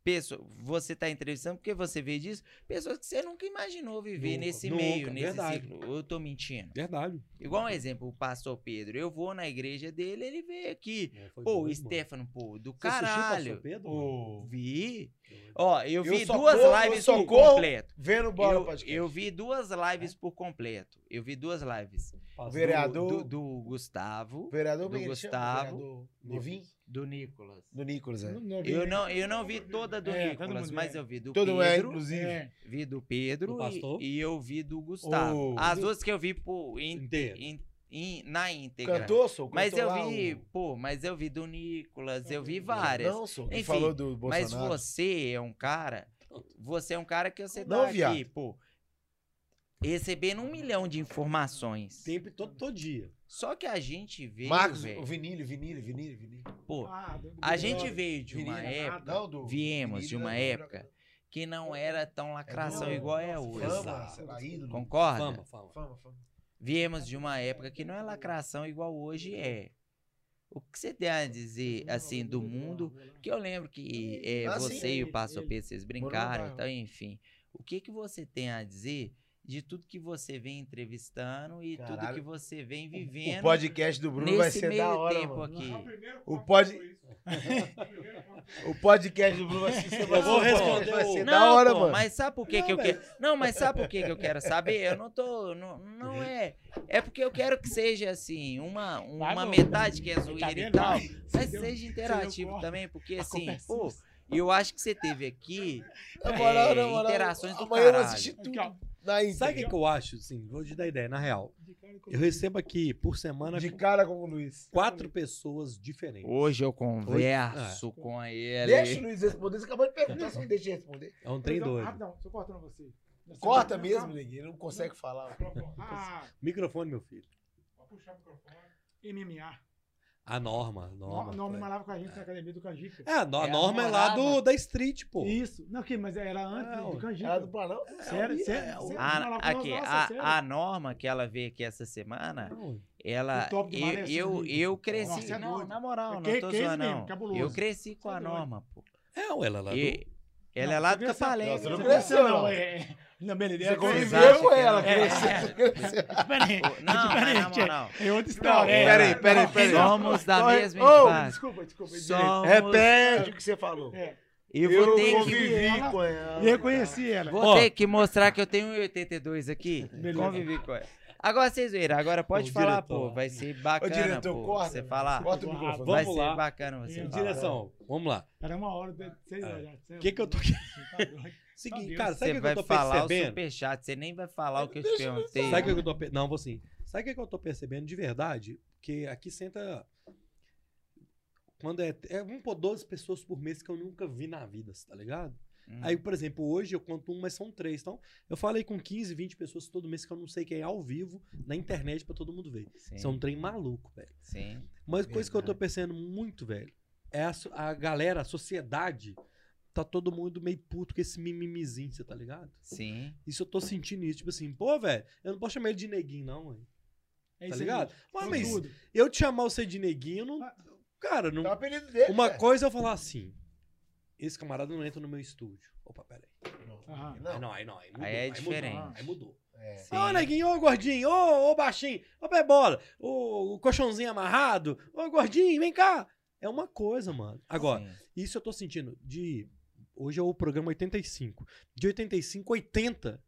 Pessoa, você tá entrevistando porque você vê disso, pessoas que você nunca imaginou viver Nunca, nesse nunca, meio, nesse verdade. ciclo. Eu tô mentindo. Verdade. Igual um exemplo, o pastor Pedro. Eu vou na igreja dele, ele veio aqui. É, Pô, o doido. Stefano, pô, do Você caralho. Pedro? Ô, Vi. Ó, eu vi Eu duas corro, lives por completo. Vendo bola Eu, podcast. eu vi duas lives por completo. Eu vi duas lives. Vereador. Do, do Gustavo, Vereador do é? Gustavo. Vereador Novinho? do Nicolas. Do Nicolas, é. Não vi, Eu não, eu não vi toda do É, todo Nicolas, mas é. eu vi do Todo é, Pedro. inclusive. É. Vi do Pedro Do e, e eu vi do Gustavo. O- As outras que eu vi in- Inteiro. in- in- na íntegra. Cantor, sou? Mas Cantou eu vi, o- pô, mas eu vi do Nicolas, eu vi várias. Não, sou. Quem Enfim, falou do mas Bolsonaro. você é um cara, você é um cara que você Não, tá viado. aqui, pô, recebendo um milhão de informações. Sempre, todo, todo dia. Só que a gente veio, Marcos, velho, o Vinílio, Vinílio, Vinílio, Vinílio. pô, Ah, a gente veio de uma Vinílius, época Não, do viemos de uma do- época que não era tão lacração bom. igual é hoje. Concorda? Fama, fama. Fama, fama. Viemos de uma época que não é lacração igual hoje é. O que você tem a dizer, assim, do mundo? Que eu lembro que é, Ah, sim. você e o Pastor Pedro, vocês brincaram, então, enfim. O que que você tem a dizer de tudo que você vem entrevistando e tudo Caralho. que você vem O vivendo podcast do Bruno vai ser meio da hora, tempo mano. aqui? O pod... <laughs> o podcast do Bruno vai ser, vai vou responder vai o- ser Não, da hora, pô, mano. mas sabe por que, Não, que eu velho. quero? Não, mas sabe por que, que eu quero saber? Eu não tô. Não, não é. É porque eu quero que seja assim, uma, uma Vai, metade que é Tá zoeira e tal, Vai. mas seja interativo também, porque assim, é pô, eu acho que você teve aqui é, interações do amanhã eu vou caralho. assistir tudo Sabe o que, que eu acho? Assim, vou te dar ideia, na real. Eu recebo aqui por semana De cara como o Luiz. quatro pessoas diferentes. Hoje eu converso com ele. Deixa o Luiz responder. Você acabou de perguntar, você não deixa ele responder. É um trem Então, doido. Rapidão, tô cortando você. Corta Não, mesmo, neguinho. Ele não consegue falar. Ah, Microfone, meu filho. vou puxar o microfone. MMA. A norma. Norma. Norma malhava com a gente na academia do Canjica. É, a no- a É a norma é lá do, da Street, pô. Isso. Não, que, mas era antes É, do. Canjica. Era do Planalto? Sério, É, sério. é, sério, A, malhava com aqui, a, sério. a norma que ela veio aqui essa semana, Não, ela. Eu, é eu, assim, eu cresci. Nossa, é não, na moral, É não que- tô zoando, não. cabuloso. Eu cresci com é a norma, pô. É, ela é lá do... Ela é lá do Capalenga. Você não cresceu, não. É, não, beleza. Você é conviveu ela, ela- cresceu, cresceu. <laughs> diferente. Não, diferente, é. É outra Não, história. é. peraí, peraí, peraí. Somos da mesma Ô, infância. Desculpa, desculpa. Somos... Repete o que você falou. É. Eu Eu vou ter que. ela- com ela. E eu conheci ela. Vou Ó. ter que mostrar que eu tenho 1,82 aqui. Beleza. Convivi com ela. Agora vocês viram, agora pode Ô, falar, diretor. pô. Vai ser Ô, bacana, diretor, pô. corta. Você falar. Corta o Vamos microfone. Vai Vamos ser lá. bacana você falar. Direção, vamos lá. Era uma hora de seis É. horas. O que que eu tô... Seguinte, Deus. cara, sabe o Você que, vai eu tô falar o percebendo? superchat, você nem vai falar o que eu te eu perguntei. Sabe o que, eu tô Não, vou assim. Sabe o que, eu tô percebendo de verdade? Que aqui senta. Quando é. é vamos pôr 12 pessoas por mês que eu nunca vi na vida, tá ligado? Hum. Aí, por exemplo, hoje eu conto um, mas são três. Então, eu falei com 15, 20 pessoas todo mês que eu não sei quem é ao vivo, na internet, pra todo mundo ver. Sim, Isso é um trem maluco, velho. sim. Uma coisa que eu tô percebendo muito, velho, é a, a galera, a sociedade, tá todo mundo meio puto com esse mimimizinho, você tá ligado? Sim. Isso eu tô sentindo isso. Tipo assim, pô, velho, eu não posso chamar ele de neguinho, não, velho. É Tá isso aí. ligado? Mas, mas tudo. eu te chamar você de neguinho, eu não. Ah. Cara, não. É o apelido dele. Uma velho. coisa é eu falar assim. Esse camarada não entra no meu estúdio. Opa, peraí. Aham. Aí Não. não, aí não. Aí mudou. Aí é mudou, diferente. Aí mudou. É. Ô, neguinho, ô, gordinho, ô, ô, baixinho, ô, pé bola, ô, o colchãozinho amarrado, ô, gordinho, vem cá. É uma coisa, mano. Agora, Sim. isso eu tô sentindo de. Hoje é o programa 85. De 85, 80.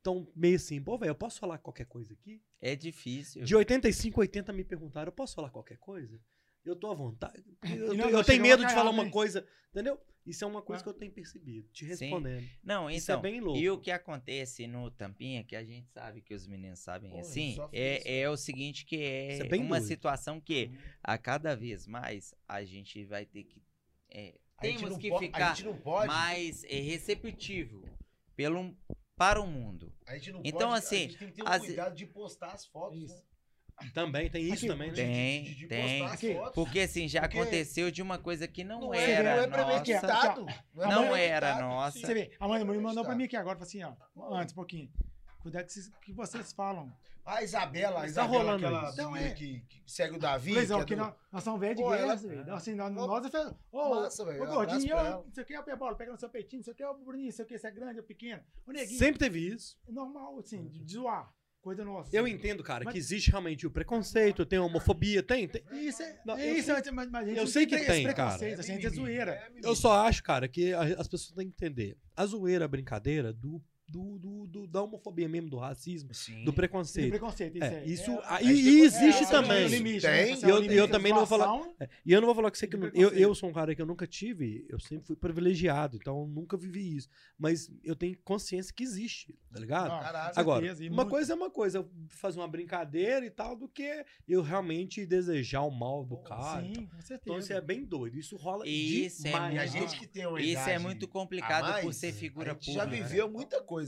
Então, meio assim, pô, velho, eu posso falar qualquer coisa aqui? É difícil. De 85, 80 me perguntaram, eu posso falar qualquer coisa? Eu tô à vontade. Eu, não- eu tenho medo de falar uma coisa, entendeu? Isso é uma coisa Ah. que eu tenho percebido, te Sim. respondendo. Não, Isso é então. bem louco. E o que acontece no Tampinha, que a gente sabe que os meninos sabem assim, é, é o seguinte que é, é bem uma doido. situação que a cada vez mais a gente vai ter que é, temos não que ficar não pode. mais é, receptivo pelo para o mundo. A gente não Então, pode, assim, a gente tem que ter um as- cuidado de postar as fotos. Isso. né? Também, tem isso Aqui, também, né? De- de- Tem, de, de tem. postar as Aqui, fotos. Porque assim, já Porque aconteceu de uma coisa que não, não é, era não é nossa. premeditado. Não é era premeditado. nossa. Você vê, a mãe do Murilo mandou pra mim aqui agora, assim, ó, antes um pouquinho. Cuidado que vocês, que vocês falam. A Isabela, a Tá Isabela, rolando aquela isso. Então, é. que, que segue o Davi. Luizão, que é que do- nós, nós somos velhos de guerra, ela- velho. Assim, nós, nós é Ô, Massa, velho. ô, gordinho, ela. não sei o que, ó, bola, pega no seu peitinho, não sei o que, ó, Bruninho, não sei o que, se é grande ou pequeno. Ô, neguinho, Sempre teve isso. é normal, assim, de de zoar. Coisa nossa. Eu assim. entendo, cara, Mas- que existe realmente o preconceito, tem a homofobia, tem, tem. Isso é, Não, é eu isso, sei- mas, mas, a eu sei que tem, cara. preconceito, assim, a gente é mimimi, zoeira. é. Eu só acho, cara, que a- as pessoas têm que entender. A zoeira, a brincadeira do, do, do- do- da homofobia mesmo, do racismo, Sim. do Tem preconceito. preconceito, isso É, é. isso, é, a gente e tem- existe é, também. o limite, Tem. né? E é o eu- limite eu também não vou falar-. É, E eu não vou falar que você que eu, Do não- eu, sou um cara que eu nunca tive, eu sempre fui privilegiado, então eu nunca vivi isso. Mas eu tenho consciência que existe, tá ligado? Não, Caralho. Agora, certeza, e uma muito. coisa é uma coisa, eu fazer uma brincadeira e tal, do que eu realmente desejar o mal do cara. Sim, com certeza. Então isso é bem doido. Isso rola Isso é demais. E a gente que tem uma Isso é muito complicado por mais, ser figura a gente pública. já viveu muita coisa.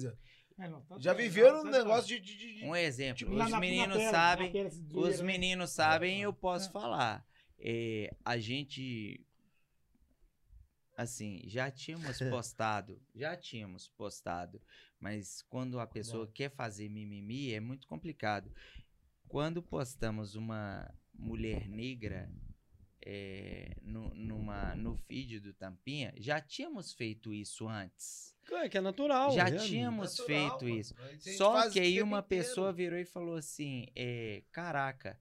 É, não, tá- Já tá- viveu tá- tá- negócio de... de, de- Um exemplo, Tipo, os na- na meninos tela, sabem, na tela, essa zoeira, os né? meninos sabem, eu posso É. falar. É, a gente assim, já tínhamos <laughs> postado, já tínhamos postado, mas quando a pessoa quer fazer mimimi é muito complicado. Quando postamos uma mulher negra é, no, numa, no feed do Tampinha, já tínhamos feito isso antes. É que é natural. Já é, tínhamos natural, feito mano. isso. Só que aí uma inteiro. pessoa virou e falou assim: é, Caraca,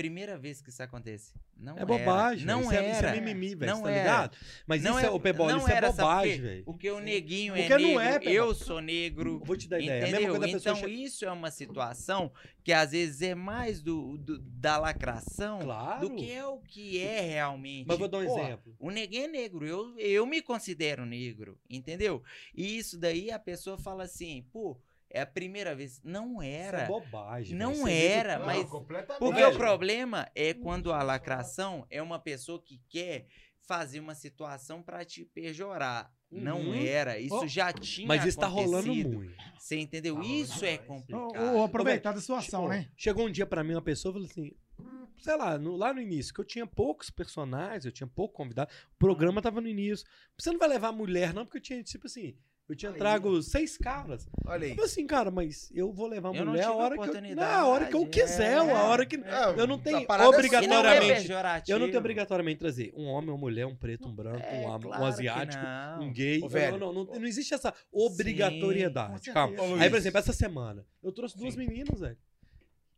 primeira vez que isso acontece. Não É era. bobagem. Não velho. isso é, isso era. é mimimi, velho. Não tá era. ligado? Mas não isso é, o Pebola, não isso é era, bobagem, velho. Porque o neguinho Porque é não negro, é, Pebola. eu sou negro. Eu Vou te dar ideia. É a mesma Entendeu? pessoa Então, che- isso é uma situação que às vezes é mais do, do- da lacração Claro. do que é o que é realmente. Mas vou dar um Pô, exemplo. O neguinho é negro, eu, eu me considero negro, entendeu? E isso daí a pessoa fala assim, pô, é a primeira vez. Não era. Isso é bobagem. Não é era, Não, mas-. Porque o problema é quando a lacração é uma pessoa que quer fazer uma situação pra te pejorar. Não Uhum. era, isso Oh, já tinha Mas isso tá rolando muito. Você entendeu? Rolando isso é complicado. Ou, aproveitar da situação, Pô, né? Chegou um dia pra mim uma pessoa e falou assim, "Hum, sei lá, no- lá no início, que eu tinha poucos personagens, eu tinha pouco convidado, o programa tava no início. Você não vai levar mulher não, porque eu tinha, tipo assim, eu tinha Aí, trago seis caras. Olha aí. Eu falei assim, cara, mas eu vou levar Eu não mulher a hora que eu, oportunidade, não, a hora que eu quiser, é. a hora que... É, Eu não tenho a parada é não é obrigatoriamente-. Eu não tenho obrigatoriamente trazer um homem, uma mulher, um preto, um branco, É, um, um claro que asiático, um gay. Ô, velho. Não, não, não, não existe essa obrigatoriedade. certeza. Calma. Aí, por exemplo, essa semana, eu trouxe duas Sim. meninas, velho.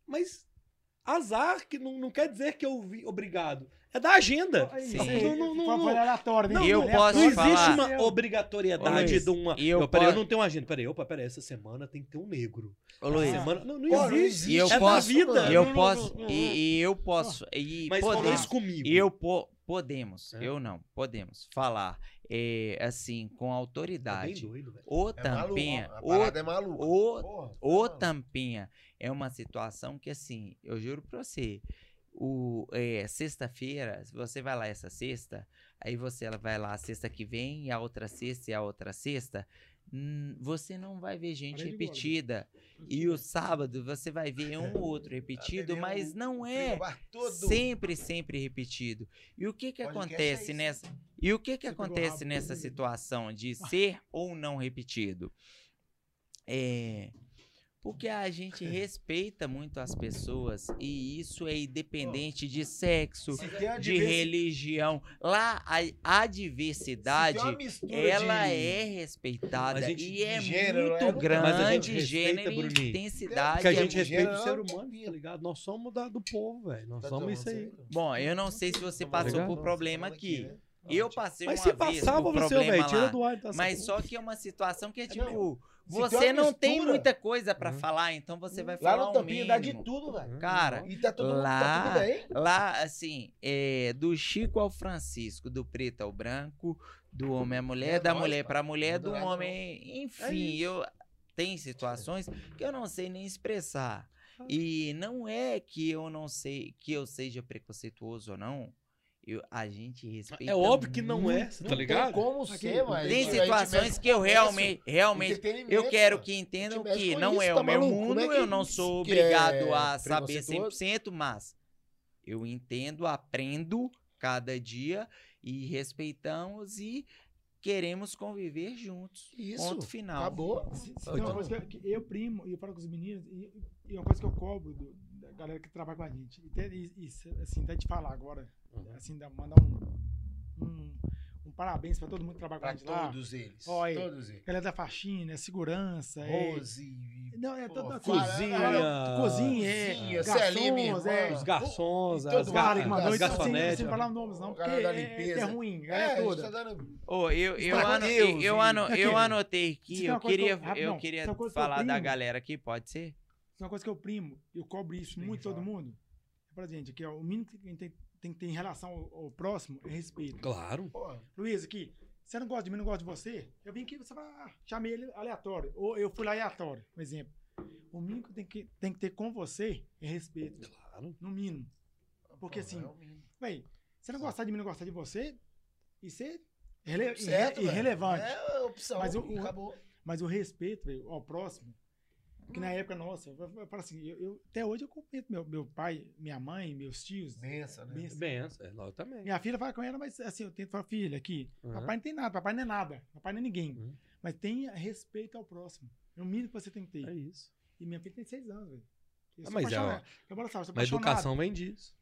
Mas azar que não, não quer dizer que eu vi obrigado. É da agenda. Sim. aí, Não, não, não, não. foi aleatório? Não, Eu não, posso não existe falar- uma obrigatoriedade Luiz, de uma. eu Eu, peraí, eu não tenho agenda. Peraí, opa, peraí, essa semana tem que ter um negro. Ô, Luiz, Essa semana. Não, não Pô, existe. e eu é posso, da vida. e eu posso, e, e eu posso, e Mas podemos, isso comigo. eu po- podemos, É. eu não, podemos falar, é, assim, com Tá bem autoridade. doido, velho. O É maluco, tampinha, a o, é maluca. o, Porra, tá o maluco. tampinha é uma situação que, assim, eu juro pra você, o é, sexta-feira, se você vai lá essa sexta, aí você vai lá a sexta que vem, e a outra sexta e a outra sexta, hum, você não vai ver gente de gordo. repetida. E o sábado você vai ver um ou outro repetido, mas não é sempre, sempre repetido. E o que que é acontece nessa E o que que acontece nessa situação de <laughs> ser ou não repetido? É porque a gente <laughs> respeita muito as pessoas e isso é independente de sexo, de religião. Lá a, a diversidade ela de- é respeitada gente- e é gênero, muito é, grande, a gente respeita, gênero e Bruninho. intensidade. Porque a é gente muito- respeita o ser humano, tá ligado? Nós somos da- do povo, velho. Nós Tá somos isso aí. Bom, eu não sei se você Tá passou ligado? por problema aqui. né? Eu passei Mas uma se vez passava por você, problema velho, tira lá. do ar. Tá Mas só que é uma situação que é É, tipo, você tem não tem mistura- muita coisa pra Uhum. falar, então você vai Lá falar no o Tampinha dá de mínimo. tudo, velho. Cara, E tá todo mundo, lá- tá tudo bem. Lá, assim, é, do Chico ao Francisco, do preto ao branco, do homem à mulher, É da nóis, mulher pai. pra mulher, do homem. Enfim, eu. Tem situações que eu não sei nem expressar. E não é que eu não sei que eu seja preconceituoso ou não. Eu, a gente respeita. É óbvio que não é, você Não tá ligado? tem como Aqui, ser, mano. Tem situações que eu realmente, realmente eu quero que entendam mexe que com não isso, é tá o meu maluco? mundo, é que- eu não sou que obrigado é a saber preconceituoso? 100%, mas eu entendo, aprendo cada dia e respeitamos e queremos conviver juntos. Isso, Ponto final. Acabou. Se- se tem uma coisa que, que eu primo, e eu falo com os meninos, e, e uma coisa que eu cobro do- da galera que trabalha com a gente. E, até- e- e assim, até te falar agora. Assim, dá- mandar um, um, um parabéns pra todo mundo que trabalha com a Pra gente lá. todos eles. Ó, aí. Todos eles. Galera da faxina, segurança, é, Rose. Não, é toda cozinha, cozinha, é, cozinha, garçons, é, Os garçons, as, que garçonetes. sem falar nomes, não, O porque cara da é, é, limpeza. é ruim, É, galera a gente toda. dando... Ô, eu, eu, ano- Deus, eu, ano- eu anotei aqui, eu que queria, eu- queria que falar da galera aqui, pode ser? Isso é uma coisa que eu primo, eu cobro isso que muito todo mundo. Pra gente, aqui, ó, o mínimo que tem, tem, tem que ter em relação ao, ao próximo é respeito. Claro. Pô, Luiz, aqui, você não gosta de mim, não gosta de você, eu vim aqui, você vai, ah, chamei ele aleatório. Ou eu fui lá aleatório, por exemplo. O mínimo que tem que, tem que ter com você é respeito, Claro. no mínimo. Porque pô, assim, é o mínimo. Véi, você não gostar de mim, não gostar de você, isso é irre- velho. irrelevante. É a opção. Mas o- e o- acabou. Mas o respeito véio, ao próximo, que na época nossa, eu, eu, falo assim, eu, eu- até hoje eu cumprimento meu, meu pai, minha mãe, meus tios. Benção, né? benção. Benção, é, nós também. Minha filha fala com ela, mas assim, eu tento falar, filha, aqui, Uhum. papai não tem nada, papai não é nada, papai não é ninguém. Uhum. Mas tenha respeito ao próximo. É o mínimo que você tem que ter. É isso. E minha filha tem seis anos, velho. Ah, mas é, apaixonado. Eu falo, sabe, educação vem disso.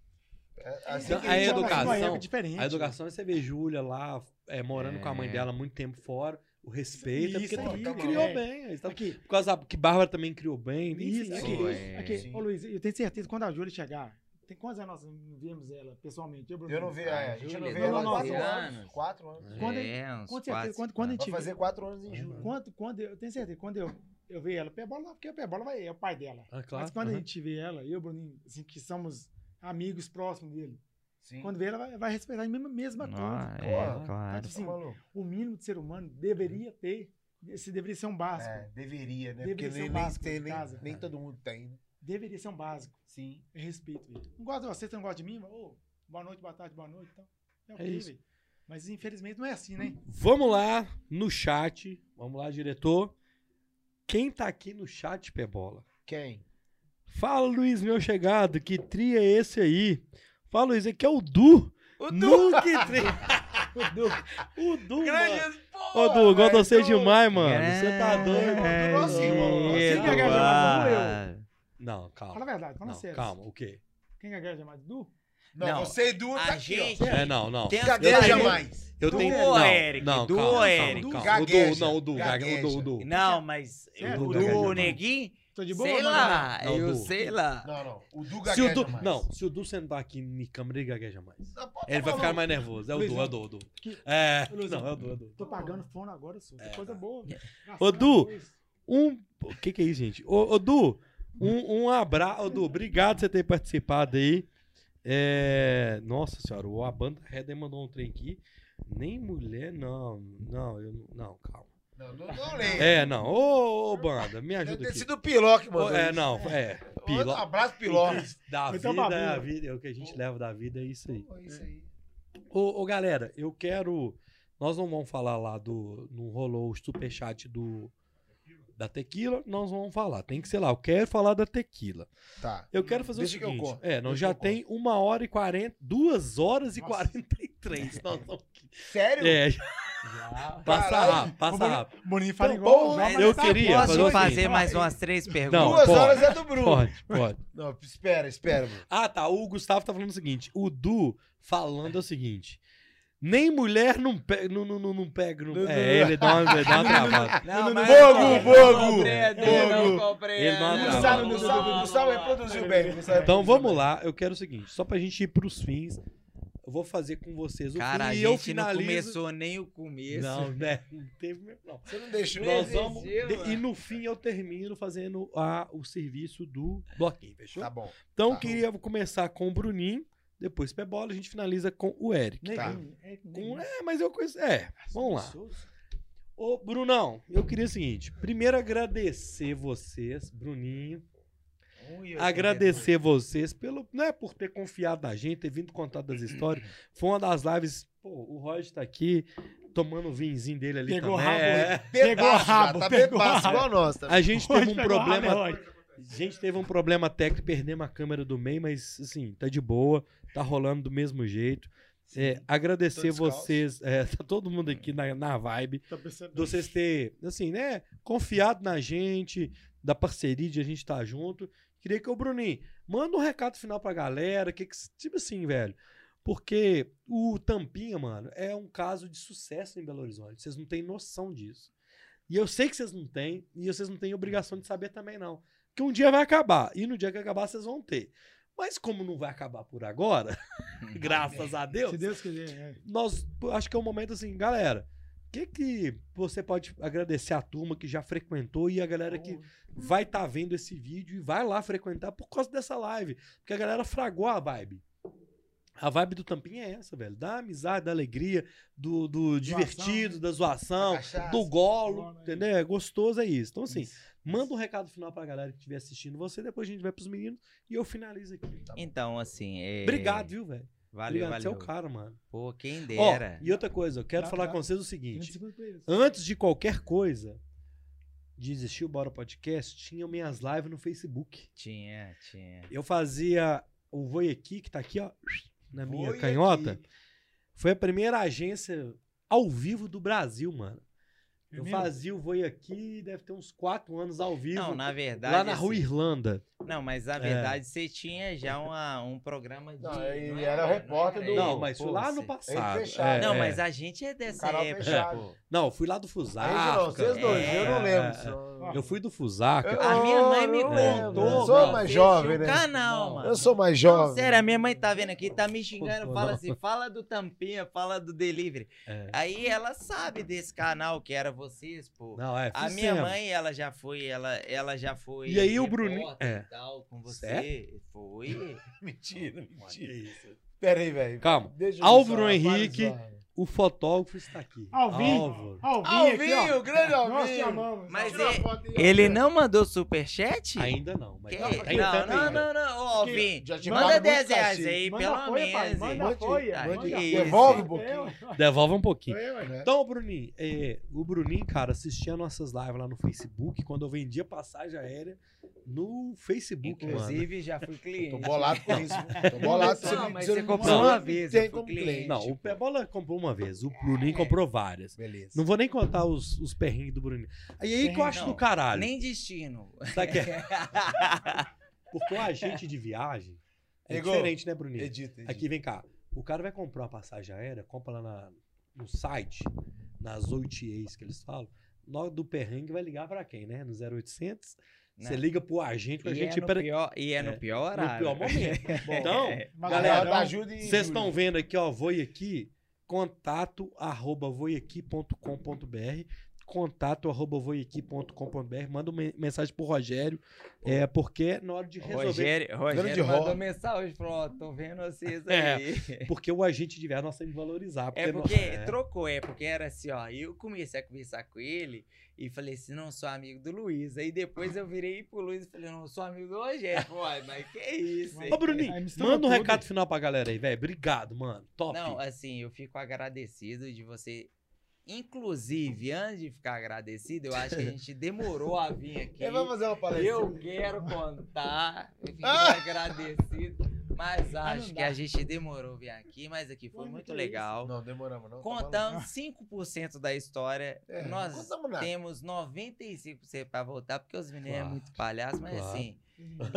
É, assim Então, a educação- uma época diferente. A educação é você ver Júlia lá, é, morando com a mãe É. dela muito tempo fora. O respeito é Isso porque aí, tá criou bom. bem. aí tá- Aqui, Por causa da- que Bárbara também criou bem. isso, é aqui, isso. é. aqui. Sim. Ô Luiz, eu tenho certeza que quando a Júlia chegar, tem quantos anos nós não vimos ela pessoalmente? Bruno? Eu não vi, é, a gente não Júlia, vê ela quatro anos. Quatro anos. Quando- é, uns certeza, quatro, quando, quando a Vai gente fazer quatro anos em julho. Quando, quando eu, eu tenho certeza, quando eu, eu ver ela, Pebola, porque o Pebola vai, é o pai dela. Ah, claro. Mas quando aham. a gente vê ela, eu e o Bruninho, assim, que somos amigos próximos dele, Sim. quando vê ela, vai, vai respeitar a mesma, mesma Ah, coisa. é, claro. Tá Assim, maluco? O mínimo de ser humano deveria ter, esse deveria ser um básico. É, deveria, né? Deveria Porque ser nem, um básico tem, nem, casa. nem todo mundo tem, né? Deveria ser um básico. Sim. É respeito, velho. Não gosta de você, você não gosta de mim? Ô, boa noite, boa tarde, boa noite. Então, é É ok, isso. velho. Mas infelizmente não é assim, né? Vamos lá no chat. Vamos lá, diretor. Quem tá aqui no chat, Pebola? Quem? Fala, Luiz, meu chegado. Que tria é esse aí? Fala, Luiz, aqui é o Du. O Nunca tri... <laughs> O Du, O Du, mano. Grande Ô, Du, gosto de você Du. demais, mano. Você tá doido. É, Do nosso irmão. Você Eduardo. quer ganhar mais Não, calma. fala a verdade, fala sério. calma, o quê? Quem gagueja mais? Du? Não, Não, você e Du a tá aqui, gente- ó. É, não, não. Tem Gagueja mais. Eu Du tenho. ou não, Eric? Não, Du calma, ou Eric? calma. O Du, não, o Du, o Du, o. Du. Não, mas o Du o. Neguinho, Tô de boa? Sei mano? lá, Não, eu Du. sei lá. Não, não. O Du Se o gagueja Du, mais. não, se o Du sentar aqui em câmera, ele gagueja mais. Não, Ele vai ficar mais nervoso. É o Du, é o Du, é o Du. Que- É, não, é o Du, é o Du. Tô pagando fone agora, só. É, coisa boa. Ô, Du, Um. O que, que é isso, gente? Ô, ô Du, um, um abraço. Ô, Du, obrigado por você ter participado aí. É, Nossa senhora, o a banda Redder mandou um trem aqui. Nem mulher, não. Não, eu não. Não, calma. Não, não. É, não. Ô, ô, banda, me Deve ajuda ter aqui. sido o Piló que Ô, mandou É, isso. não, é. Outro Pilo... abraço, Piló. <laughs> Da Então, vida, é a vida. É o que a gente leva da vida, é isso aí. Pô, isso aí. Ô, ô, galera, eu quero. Nós não vamos falar lá do. Não rolou o superchat do. Da tequila, nós vamos falar. Tem que ser lá. Eu quero falar da tequila. Tá. Eu quero fazer Deixa o que eu seguinte. conto. É, nós Deixa já eu tem uma hora e quarenta. Duas horas e quarenta e três. <laughs> Sério? É, passa Caralho. rápido, passa rápido. Boninho fala Então, igual. bom, Mas João, eu tá queria bom. fazer Posso fazer seguinte. mais umas três Não, perguntas? Duas pode. horas é do Bruno. Pode, pode. Não, espera, espera, Bruno. Ah, tá. O Gustavo tá falando o seguinte: o Du falando é o seguinte. Nem mulher não pega. Não, não, não, não pega. Não, Não, é, não. ele dá uma, ele dá uma <laughs> travada. Não, Bogo, não, bogo, bogo. não. Ele não Tá Gustavo, bom. reproduziu bem. Então vamos lá. Eu quero o seguinte: só pra gente ir pros fins, eu vou fazer com vocês o Cara, a fim e eu gente não finalizo. começou nem o começo. Não, <laughs> né? Não teve mesmo, não. Você não deixou. Nós Desistiu, vamos. mano. E no fim eu termino fazendo a, o serviço do bloquinho, fechou? Tá bom. Então tá. eu queria começar com o Bruninho, depois Pebola, a gente finaliza com o Eric. Neguinho, é, Com- é, mas eu conheço. É, vamos lá. Ô, Brunão, eu queria o seguinte: primeiro agradecer vocês, Bruninho. Agradecer vocês pelo. Não é por ter confiado na gente, ter vindo contar das histórias. <clears throat> Foi uma das lives. Pô, o Roger tá aqui tomando o vinzinho dele ali Pegou também. rabo, É. Pegou já, rabo, Tá pegou rabo. igual nós. Tá? A gente teve um rabo, problema. A gente teve um problema técnico, perdemos a câmera do meio, mas assim, tá de boa, tá rolando do mesmo jeito. É, agradecer vocês, é, <laughs> tá todo mundo aqui na, na vibe, Tá vocês ter, assim, né, confiado na gente, da parceria de a gente estar junto. Queria que o Bruninho manda um recado final pra galera, que, que tipo assim, velho, porque o Tampinha, mano, é um caso de sucesso em Belo Horizonte. Vocês não têm noção disso. E eu sei que vocês não têm, e vocês não têm obrigação de saber também, não. Que um dia vai acabar, e no dia que acabar vocês vão ter. Mas como não vai acabar por agora, <laughs> graças a Deus, Se Deus quiser. é. nós acho que é um momento assim, galera. O que que você pode agradecer a turma que já frequentou e a galera que vai estar vendo esse vídeo e vai lá frequentar por causa dessa live? Porque a galera fragou a vibe. A vibe do Tampinha é essa, velho. Da amizade, da alegria, do, do divertido, da zoação, Cachaça. do golo, Golo, entendeu? É gostoso, é isso. Então, assim, manda um recado final pra galera que estiver assistindo você, depois a gente vai pros meninos e eu finalizo aqui. Então, assim. É... Obrigado, viu, velho? Valeu, Obrigado, você é valeu. o cara, mano. Pô, quem Ó, dera. e outra coisa, eu quero falar com vocês o 30 seguinte. Antes de qualquer coisa de existir o Bora Podcast, tinha minhas lives no Facebook. Tinha, tinha. Eu fazia o Voi Aqui, que tá aqui, ó, na minha canhota. aqui. Foi a primeira agência ao vivo do Brasil, mano. Eu fazia o Voi Aqui, deve ter uns quatro anos ao vivo. Não, na verdade. lá na Rua assim, Irlanda. Não, mas na verdade você tinha já uma, um programa de. Não, ele é- era o repórter do- Não, mas pô, foi lá no passado. fechado. É, Não, é. mas a gente é dessa época, fechado. Não, eu fui lá do não, Fusarca. vocês dois, eu não É, lembro. Eu fui do Fusarca. Eu- A minha mãe me não contou. Eu sou mano, mais jovem, né? canal, mano. Eu sou mais Não, jovem. sério, a minha mãe tá vendo aqui, tá me xingando, Pô, fala não. assim, fala do Tampinha, fala do Delivery. É. Aí ela sabe desse canal que era vocês, pô. Não, é, A minha sempre. mãe, ela já foi, ela, ela já foi. E aí o Bruninho- e é. tal, com você. Sério? Foi. <laughs> Mentira, mentira. isso. Pera aí, velho. Calma. Álvaro Henrique. O fotógrafo está aqui. Alvinho. Álvaro. Alvinho aqui, ó. Alvinho, grande Nós te Alvinho. amamos. Mas Tira uma ele- aí, Ele Alvinho. não mandou superchat? Ainda não, mas Que? tá- não, não, não, não, Ô, Alvin, Já te manda pago 10 muito reais cachê. aí, Manda pelo apoio, pai, menos. manda Tá manda isso. Devolve um É, pouquinho. Devolve um pouquinho. É, né? Então, Bruninho, é, o Bruninho, cara, assistia nossas lives lá no Facebook, quando eu vendia passagem aérea no Facebook, mano. Inclusive, já fui <laughs> cliente. Tô bolado com isso. <laughs> Tô bolado com Não, você. mas você não- comprou não uma vez, Tem eu fui como cliente. cliente. Não, o Pebola comprou uma vez, o Bruninho comprou várias. Beleza. Não vou nem contar os, os perrengues do Bruninho. Aí, aí que eu acho Não, do caralho. Nem destino. Sabe que é? <laughs> Porque o agente de viagem é diferente, né, Bruninho? Edita, edita. Aqui, vem cá. O cara vai comprar uma passagem aérea, compra lá na- no site, nas OTAs que eles falam. Hora do perrengue vai ligar pra quem, né? No 0800 Você Não. liga pro agente, o E agente é no pera- pior, e é É, no pior no horário. pior momento. <laughs> Então, Mas Galera, Galerão, ajuda e Vocês estão vendo aqui, ó, Voi aqui, contato arroba voiaqui.com.br contato arroba voiaqui.com.br manda uma mensagem pro Rogério, é, porque na hora de resolver, Rogério, Rogério mandou Ró. mensagem falou, ó, tô vendo vocês É, aí. porque o agente de viagem nós temos que valorizar. É não- porque é. trocou, é porque era assim, ó. Eu comecei a conversar com ele e falei assim: não, sou amigo do Luiz. Aí depois eu virei pro Luiz e falei: não, sou amigo do Rogério. Pô, mas que isso? hein? Ô, Bruninho, manda um tudo. recado final pra galera aí, velho. Obrigado, mano. Top. Não, assim, eu fico agradecido de você. Inclusive, antes de ficar agradecido, eu acho que a <laughs> gente demorou a vir aqui. Ele vai fazer uma palestra. Eu quero contar, eu fico Ah! agradecido, mas acho não que a gente demorou vir aqui, mas aqui foi Ué, muito legal. Não, demoramos, não. tá Contamos 5% da história. É, não Nós temos 95% para voltar, porque os meninos é Claro, muito palhaço, mas claro. assim,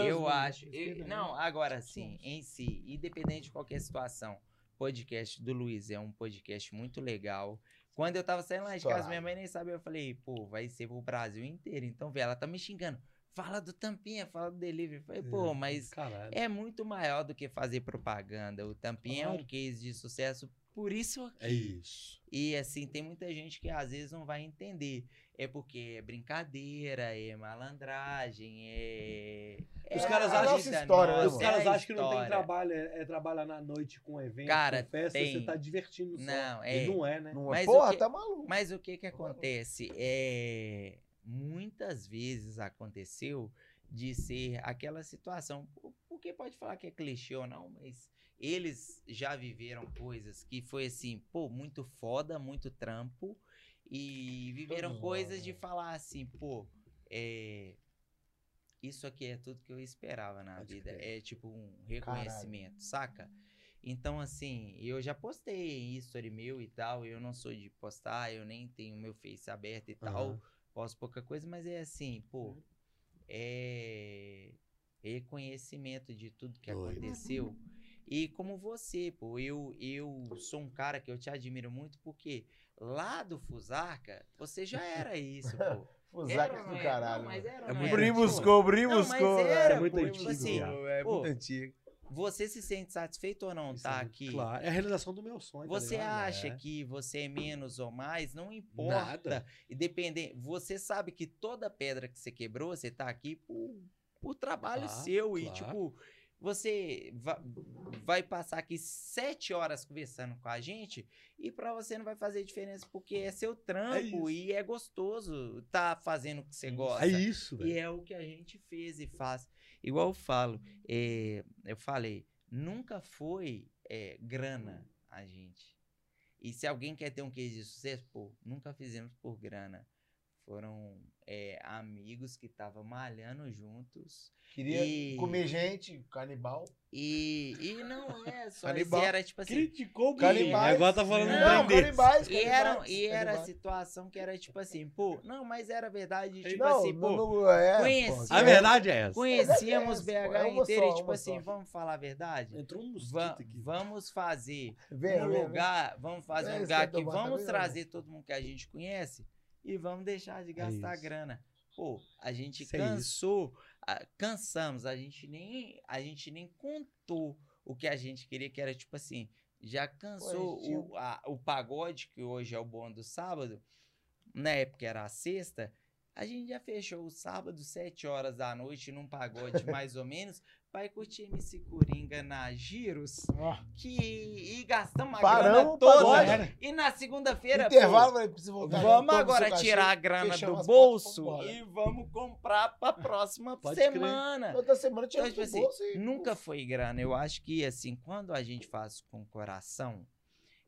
eu acho. eu- não, agora sim, em si, independente de qualquer situação, podcast do Luiz é um podcast muito legal. Quando eu tava saindo lá de casa, minha mãe nem sabia, eu falei, pô, vai ser pro Brasil inteiro. Então, vê, ela tá me xingando. Fala do Tampinha, fala do Delivery. Eu falei, pô, mas Caralho. é muito maior do que fazer propaganda. O Tampinha é um Claro. case de sucesso, por isso aqui. É isso. E assim, tem muita gente que às vezes não vai entender. É porque é brincadeira, é malandragem, é. Os é caras a acham- Nossa história, né, nossa, Os é caras acham que não tem trabalho, é, é trabalhar na noite com evento, Cara, com festa, tem. você tá divertindo só. Não, E é. não é, né? Não, Mas porra, o que- tá maluco. Mas o que que acontece? É, muitas vezes aconteceu de ser aquela situação, por- porque pode falar que é clichê ou não, mas eles já viveram coisas que foi assim, pô, muito foda, muito trampo, e viveram coisas de né? falar assim, pô, é, isso aqui é tudo que eu esperava na Pode vida. crer. É tipo um reconhecimento, saca? Então, assim, eu já postei em history meu e tal. Eu não sou de postar, eu nem tenho meu Face aberto e tal. Aham. Posto pouca coisa, mas é assim, pô. É reconhecimento de tudo que Doido. aconteceu. E como você, pô, eu, eu sou um cara que eu te admiro muito porque lá do Fusarca, você já era isso, pô. <laughs> Fusaca Era, do é? caralho. Não, mas mano. era, É muito Brim antigo. buscou, o Brim Não, mas buscou. era, É muito pô, antigo, tipo assim, viado. É pô, muito antigo. Você se sente satisfeito ou não Isso tá é aqui? Claro, é a realização do meu sonho. tá Você ligado? acha É. que você é menos ou mais, não importa. Nada. E dependendo, você sabe que toda pedra que você quebrou, você tá aqui por, por trabalho Claro, seu. E, claro. tipo, você va- vai passar aqui sete horas conversando com a gente e pra você não vai fazer diferença porque é seu trampo isso. e é gostoso tá fazendo o que você gosta. É isso, E velho. é o que a gente fez e faz. Igual eu falo, é, eu falei, nunca foi é, grana a gente. E se alguém quer ter um case de sucesso, pô, nunca fizemos por grana. Foram é, amigos que estavam malhando juntos. Queria E- comer gente, canibal. E, e não é <laughs> só isso, era tipo assim. Criticou o Canibais. Agora tá falando Não, um desse. canibais, E era, canibais, e era a canibais. situação que era tipo assim, pô, não, mas era verdade, tipo não, assim, pô, não, não, é, conheci- pô, A é- verdade é essa. conhecíamos é, BH é uma inteiro e tipo assim, só. vamos falar a verdade? Entrou um Va- aqui. vamos fazer Vem, um vem, vem. lugar, vamos fazer um lugar que vamos trazer todo mundo que a gente conhece e vamos deixar de gastar isso. grana. Pô, a gente é cansou, a- cansamos, a gente nem a gente nem contou o que a gente queria que era tipo assim, já cansou tinha- o, a- o pagode que hoje é o bom do sábado, na época era a sexta, a gente já fechou o sábado, sete horas da noite, num pagode <laughs> mais ou menos, vai curtir MC Coringa na Giros, que e gastamos a Paramos grana o toda. pagode. Era. E na segunda-feira, Intervalo, pô, vai precisar voltar. vamos agora tirar a grana fechamos do bolso portas, e vamos comprar pra próxima Pode crer. semana. Outra semana tinha Então, tipo assim, bolso e- nunca foi grana. Eu acho que, assim, quando a gente faz com coração,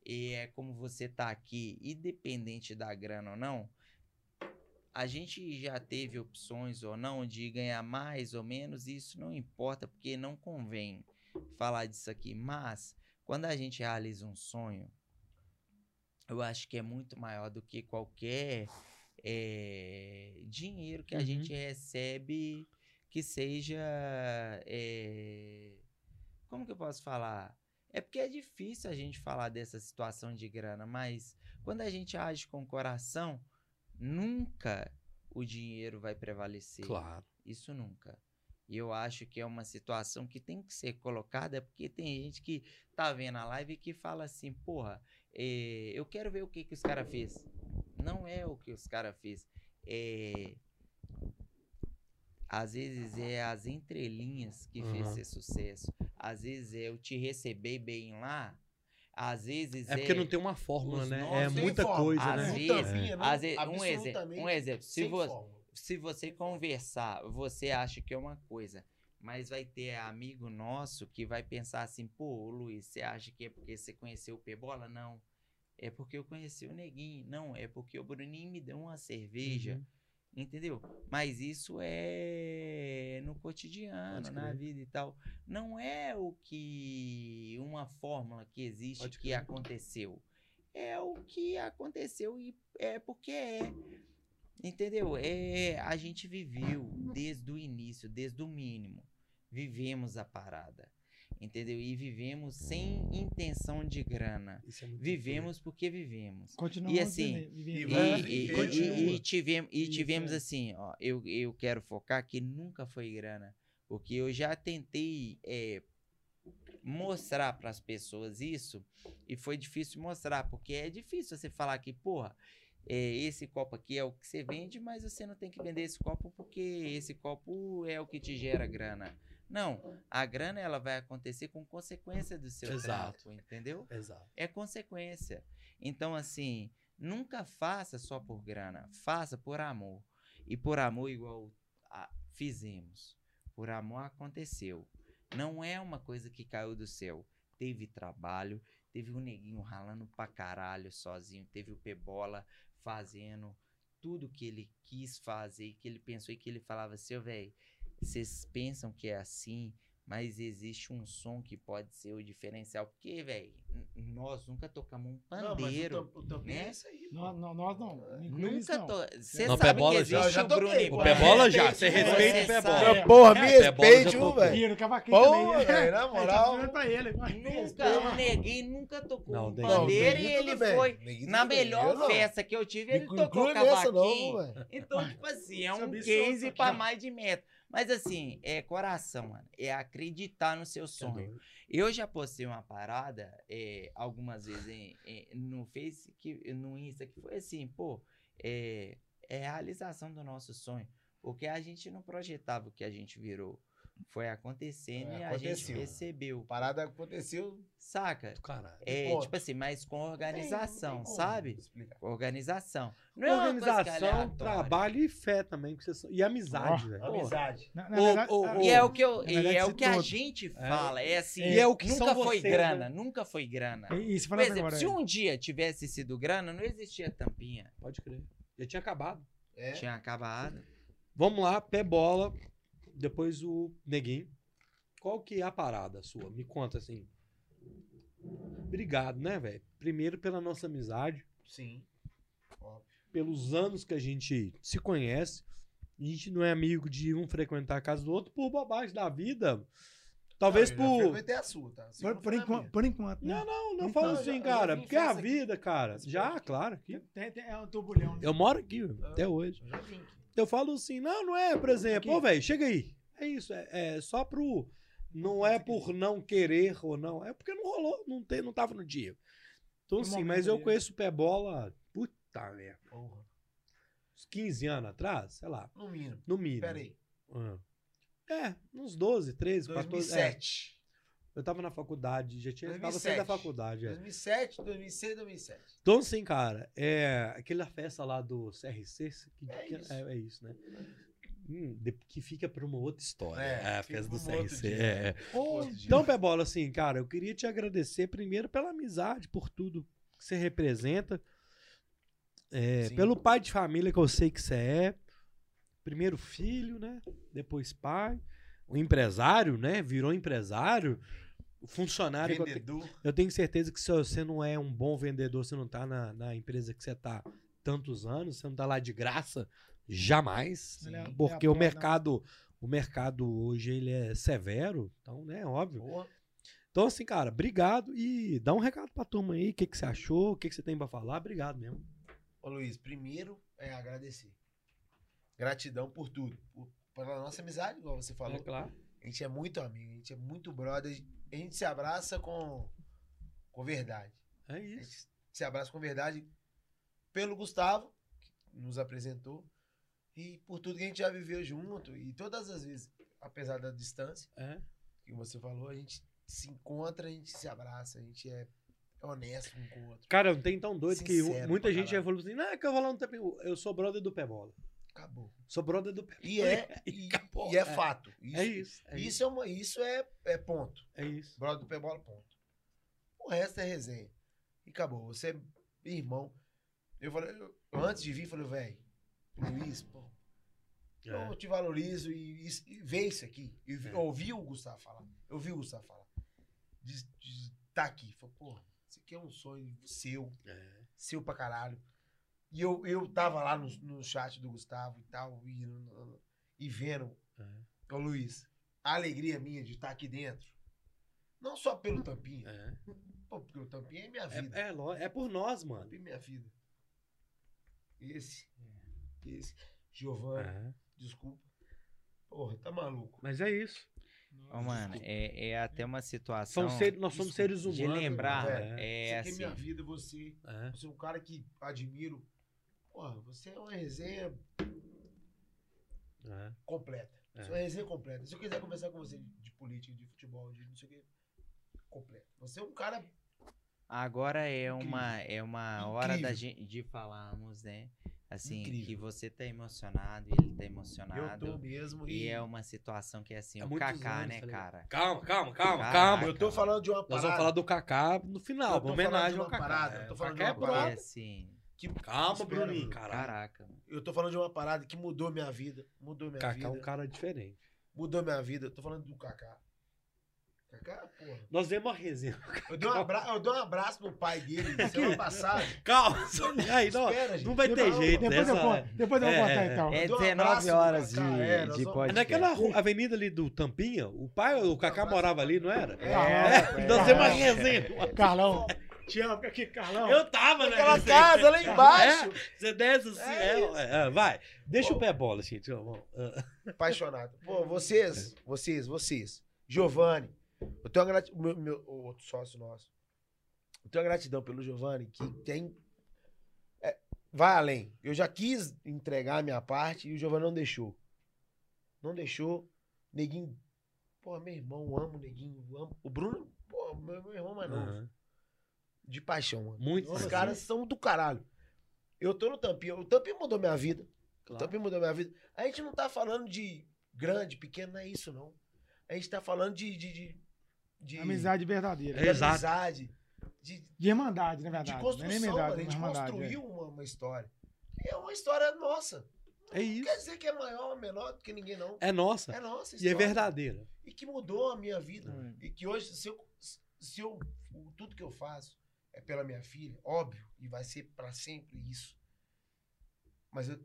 e é como você tá aqui, independente da grana ou não, a gente já teve opções ou não de ganhar mais ou menos, e isso não importa, porque não convém falar disso aqui. Mas, quando a gente realiza um sonho, eu acho que é muito maior do que qualquer eh, dinheiro que a Uhum. gente recebe que seja. eh, como que eu posso falar? É porque é difícil a gente falar dessa situação de grana, mas quando a gente age com o coração, nunca o dinheiro vai prevalecer. Claro. Isso nunca. E eu acho que é uma situação que tem que ser colocada, porque tem gente que tá vendo a live e que fala assim, porra, eh, eu quero ver o que, que os caras fez. Não é o que os caras fez. É... Às vezes é as entrelinhas que fez Aham. ser sucesso. Às vezes é eu te receber bem lá. Às vezes É é. porque não tem uma fórmula, os né? É muita fórmula. coisa, Às né? Vezes- não, às vezes- um, exemplo, um exemplo. Se, vo- fórmula. se você conversar, você acha que é uma coisa, mas vai ter amigo nosso que vai pensar assim, pô, Luiz, você acha que é porque você conheceu o Pebola? Não. É porque eu conheci o Neguinho. Não, é porque o Bruninho me deu uma cerveja. Uhum. Entendeu? Mas isso é no cotidiano, na vida e tal. Não é o que uma fórmula que existe que aconteceu. É o que aconteceu e é porque é. Entendeu? É, a gente viveu desde o início, desde o mínimo. Vivemos a parada. Entendeu? E vivemos sem intenção de grana. Isso é muito Vivemos porque vivemos. Continuamos E assim, vivendo- e E, e- e- e tivemos, e tivemos é. assim, ó, eu, eu quero focar que nunca foi grana. Porque eu já tentei é, mostrar para as pessoas isso e foi difícil mostrar, porque é difícil você falar que, porra, é, esse copo aqui é o que você vende, mas você não tem que vender esse copo porque esse copo é o que te gera grana. Não, a grana ela vai acontecer com consequência do seu Exato. trampo, entendeu? Exato. é consequência. Então, assim, nunca faça só por grana, faça por amor. E por amor, igual a- fizemos. Por amor aconteceu. Não é uma coisa que caiu do céu. Teve trabalho, teve o neguinho ralando pra caralho sozinho, teve o Pebola fazendo tudo que ele quis fazer, que ele pensou e que ele falava assim, velho, vocês pensam que é assim, mas existe um som que pode ser o diferencial. Porque, velho, nós nunca tocamos um Não, mas o pandeiro. tam- o né? é isso aí. Nós, não- nós não. não Nunca não. to... Você Não, sabe Pebola que já. existe Já o toquei, Bruno. O. Pebola já, Respeite, você né? respeita o. É, Porra, me É, o Pebola já respeite, velho. Também. velho, na moral. Nunca, o neguinho nunca tocou Não, um pandeiro e ele foi. Na melhor não. festa que eu tive, ele tocou cavaquinho. não, velho. Então, tipo assim, é um case pra mais de metro. Mas assim, é coração, mano. É acreditar no seu Tá sonho. Eu já postei uma parada é, algumas vezes em- em- no Face, que, no Insta, que foi assim, pô, é, é a realização do nosso sonho. Porque a gente não projetava o que a gente virou. Foi acontecendo É, e a gente aconteceu. percebeu. A parada aconteceu. Saca? Caralho. É, ponto. tipo assim, mas com organização, Tem- tem sabe? organização. Não é uma coisa que é Organização, trabalho e fé também. E amizade, Ó. velho. Amizade. Na, na verdade, E é o que, eu, e é o que a gente fala. É assim, E é o que nunca são foi vocês, grana, né? nunca foi grana. E, e Por exemplo, agora, se um dia tivesse sido grana, não existia tampinha. Pode crer. Já tinha acabado. É. Tinha acabado. Vamos lá, pé bola. Depois o neguinho. Qual que é a parada sua? Me conta assim. Obrigado, né, velho? Primeiro pela nossa amizade, Sim. Óbvio. pelos anos que a gente se conhece. A gente não é amigo de um frequentar a casa do outro por bobagem da vida. Talvez Não, já por. frequentei a sua, tá? A por, por enquanto, por enquanto, né? Não, não, não Então, falo já- assim, já cara. vi Porque é a festa aqui. vida, cara. Já, claro. aqui. Tem, tem, é um turbulhão. né? Eu moro aqui, até hoje. Eu já vim aqui. Eu falo assim, não, não é, por exemplo, ô, velho, chega aí. É isso, é, é só pro. Não é por não querer ou não, é porque não rolou, não, tem, não tava no dia. Então, No sim, momento mas eu conheço o pé bola, puta merda, Porra. uns 15 anos atrás, sei lá, No mínimo. no mínimo. Pera aí. Ah. É, uns 12, 13, 14. 2007. É, eu tava na faculdade, já tinha, tava saindo da 2007. faculdade. É. 2007, 2006, 2007. Então, sim, cara, é aquela festa lá do CRC, que, É que- isso. é, é isso, né? Hum, de- que fica pra uma outra história. É, É, a festa do CRC. é, é. Dia. Então, Pebola, assim, cara, eu queria te agradecer primeiro pela amizade, por tudo que você representa, é, pelo pai de família que eu sei que você é, primeiro filho, né? Depois pai, o empresário, né? Virou empresário, funcionário. te- Vendedor. eu tenho certeza que se você não é um bom vendedor, você não tá na, na empresa que você tá tantos anos, você não tá lá de graça, jamais. É- ele é Porque o né? mercado, o mercado hoje ele é severo, então, né, óbvio. Porra. Então, assim, cara, obrigado e dá um recado pra turma aí, o que, que você achou, o que, que você tem pra falar, obrigado mesmo. Ô Luiz, primeiro é agradecer. Gratidão por tudo. Por pela nossa amizade, igual você falou. É claro. A gente é muito amigo, a gente é muito brother. A gente se abraça com, com verdade. É A isso. gente se abraça com verdade pelo Gustavo, que nos apresentou, e por tudo que a gente já viveu junto. E todas as vezes, apesar da distância, É. que você falou, a gente se encontra, a gente se abraça, a gente é honesto um com o outro. Cara, não tem tão doido que Sincero muita pra gente já falou assim, não, é que eu vou lá no tempo. Eu sou brother do pé bola. Acabou. Sou brother do pé E é, <laughs> e, acabou. e é É. fato. Isso, É isso. É isso. isso é, uma, isso é, é ponto. É isso. Brother do pé bola, ponto. O resto é resenha. E acabou. Você é irmão. Eu falei, eu- antes de vir, falei, velho, Luiz, pô, É. eu te valorizo e, e, e ver isso aqui. E vi- É. eu ouvi o Gustavo falar. Eu ouvi o Gustavo falar. De estar aqui. Falei, pô, isso aqui é um sonho seu, É. seu pra caralho. E eu, eu tava lá no, no chat do Gustavo e tal, e, e vendo, É. ô Luiz, a alegria minha de estar aqui dentro. Não só pelo Tampinha. É. Pô, porque o Tampinha é minha vida. É, é, é por nós, mano. É minha vida. Esse. Esse. Giovanni, É. desculpa. Porra, tá maluco. Mas é isso. Ô, mano, é, é até uma situação São ser- nós somos seres de humanos. lembrar. mano. velho. É Você quer assim. minha vida, você. É. Você é um cara que admiro. Porra, você é uma resenha É. completa. É. Você é uma resenha completa. Se eu quiser conversar com você de, de política, de futebol, de não sei o quê, completa. Você é um cara. Agora é Incrível. uma, é uma hora da gente de falarmos, né? Assim, Incrível. que você tá emocionado e ele tá Eu emocionado. tô mesmo. E E, é uma situação que é assim, Há o Kaká, anos, né, tá ligado? cara? Calma, calma, calma, Caraca. calma. eu tô falando de uma Nós parada. vamos falar do Kaká no final, Eu tô uma homenagem falando ao de uma Kaká. parada, É, eu tô o falando Kaká de é uma Porque parada. brother. assim, que- Calma, Espera, Bruninho, caraca. Eu tô falando de uma parada que mudou minha vida. Mudou minha Kaká é vida. um cara diferente. Mudou minha vida. Eu tô falando do Kaká. Kaká, porra. Nós demos uma resenha. Eu dei um, abra... eu dei um abraço no pai dele <laughs> semana passada. Calma, só- <laughs> aí, não, Espera, não vai ter Depois- jeito. Depois eu essa- conto. Depois eu vou É, contar é, então. É dou um 19 abraço pro horas de, é, nós de vamos- podcast. É naquela avenida ali do Tampinha, o pai, o Kaká abraço. morava ali, não era? É, É, nós é. demos uma resenha. Carlão. Te amo aqui, Carlão. Eu tava Aquela resenha. casa lá embaixo. É, você desce assim, É é, é, é, vai. Deixa Pô. o pé bola, gente. vamos. Ah, Apaixonado. Pô, vocês, vocês, vocês. Giovanni. Eu tenho uma gratidão. Meu, meu, o outro sócio nosso. Eu tenho uma gratidão pelo Giovanni, que tem. é, vai além. Eu já quis entregar a minha parte e o Giovanni não deixou. Não deixou. Neguinho. Pô, meu irmão, amo o Neguinho. Amo. O Bruno, pô, meu, meu irmão mais novo. aham. De paixão, mano. Muito Os caras são do caralho. Eu tô no Tampinha. O Tampinha mudou minha vida. O Claro. Tampinha mudou minha vida. A gente não tá falando de grande, pequeno, não é isso, não. A gente tá falando de. de, de, de Amizade verdadeira. de Exato. amizade, de, De irmandade, na verdade. de Não é construção. nem mano. irmandade, a gente é construiu é. uma, uma história. E é uma história nossa. É Não isso. quer dizer que é maior ou menor do que ninguém, não. É nossa. É nossa E é história. verdadeira. E que mudou a minha vida. Hum. E que hoje, se eu, se eu. o- Tudo que eu faço é pela minha filha, óbvio, e vai ser pra sempre isso. Mas eu,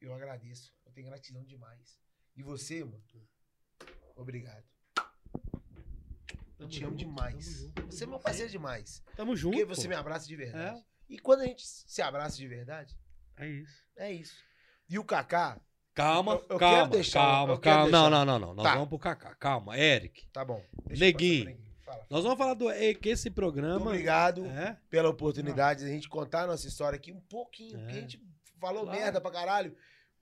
eu agradeço. Eu tenho gratidão demais. E você, mano? Obrigado. Eu te amo demais. Você é meu parceiro demais. Tamo junto. Porque você pô. me abraça de verdade. É. E quando a gente se abraça de verdade, É isso. é isso. E o Kaká, Calma, Eu- eu quero calma, deixar- calma, eu quero calma. Não, deixar. não, não, não. Nós Tá. vamos pro Kaká. Calma, Eric. tá bom. eu Neguinho. Fala. Nós vamos falar do é, que esse Muito programa. obrigado. É, pela oportunidade de a gente contar a nossa história aqui um pouquinho. É. Porque a gente falou Claro. merda pra caralho,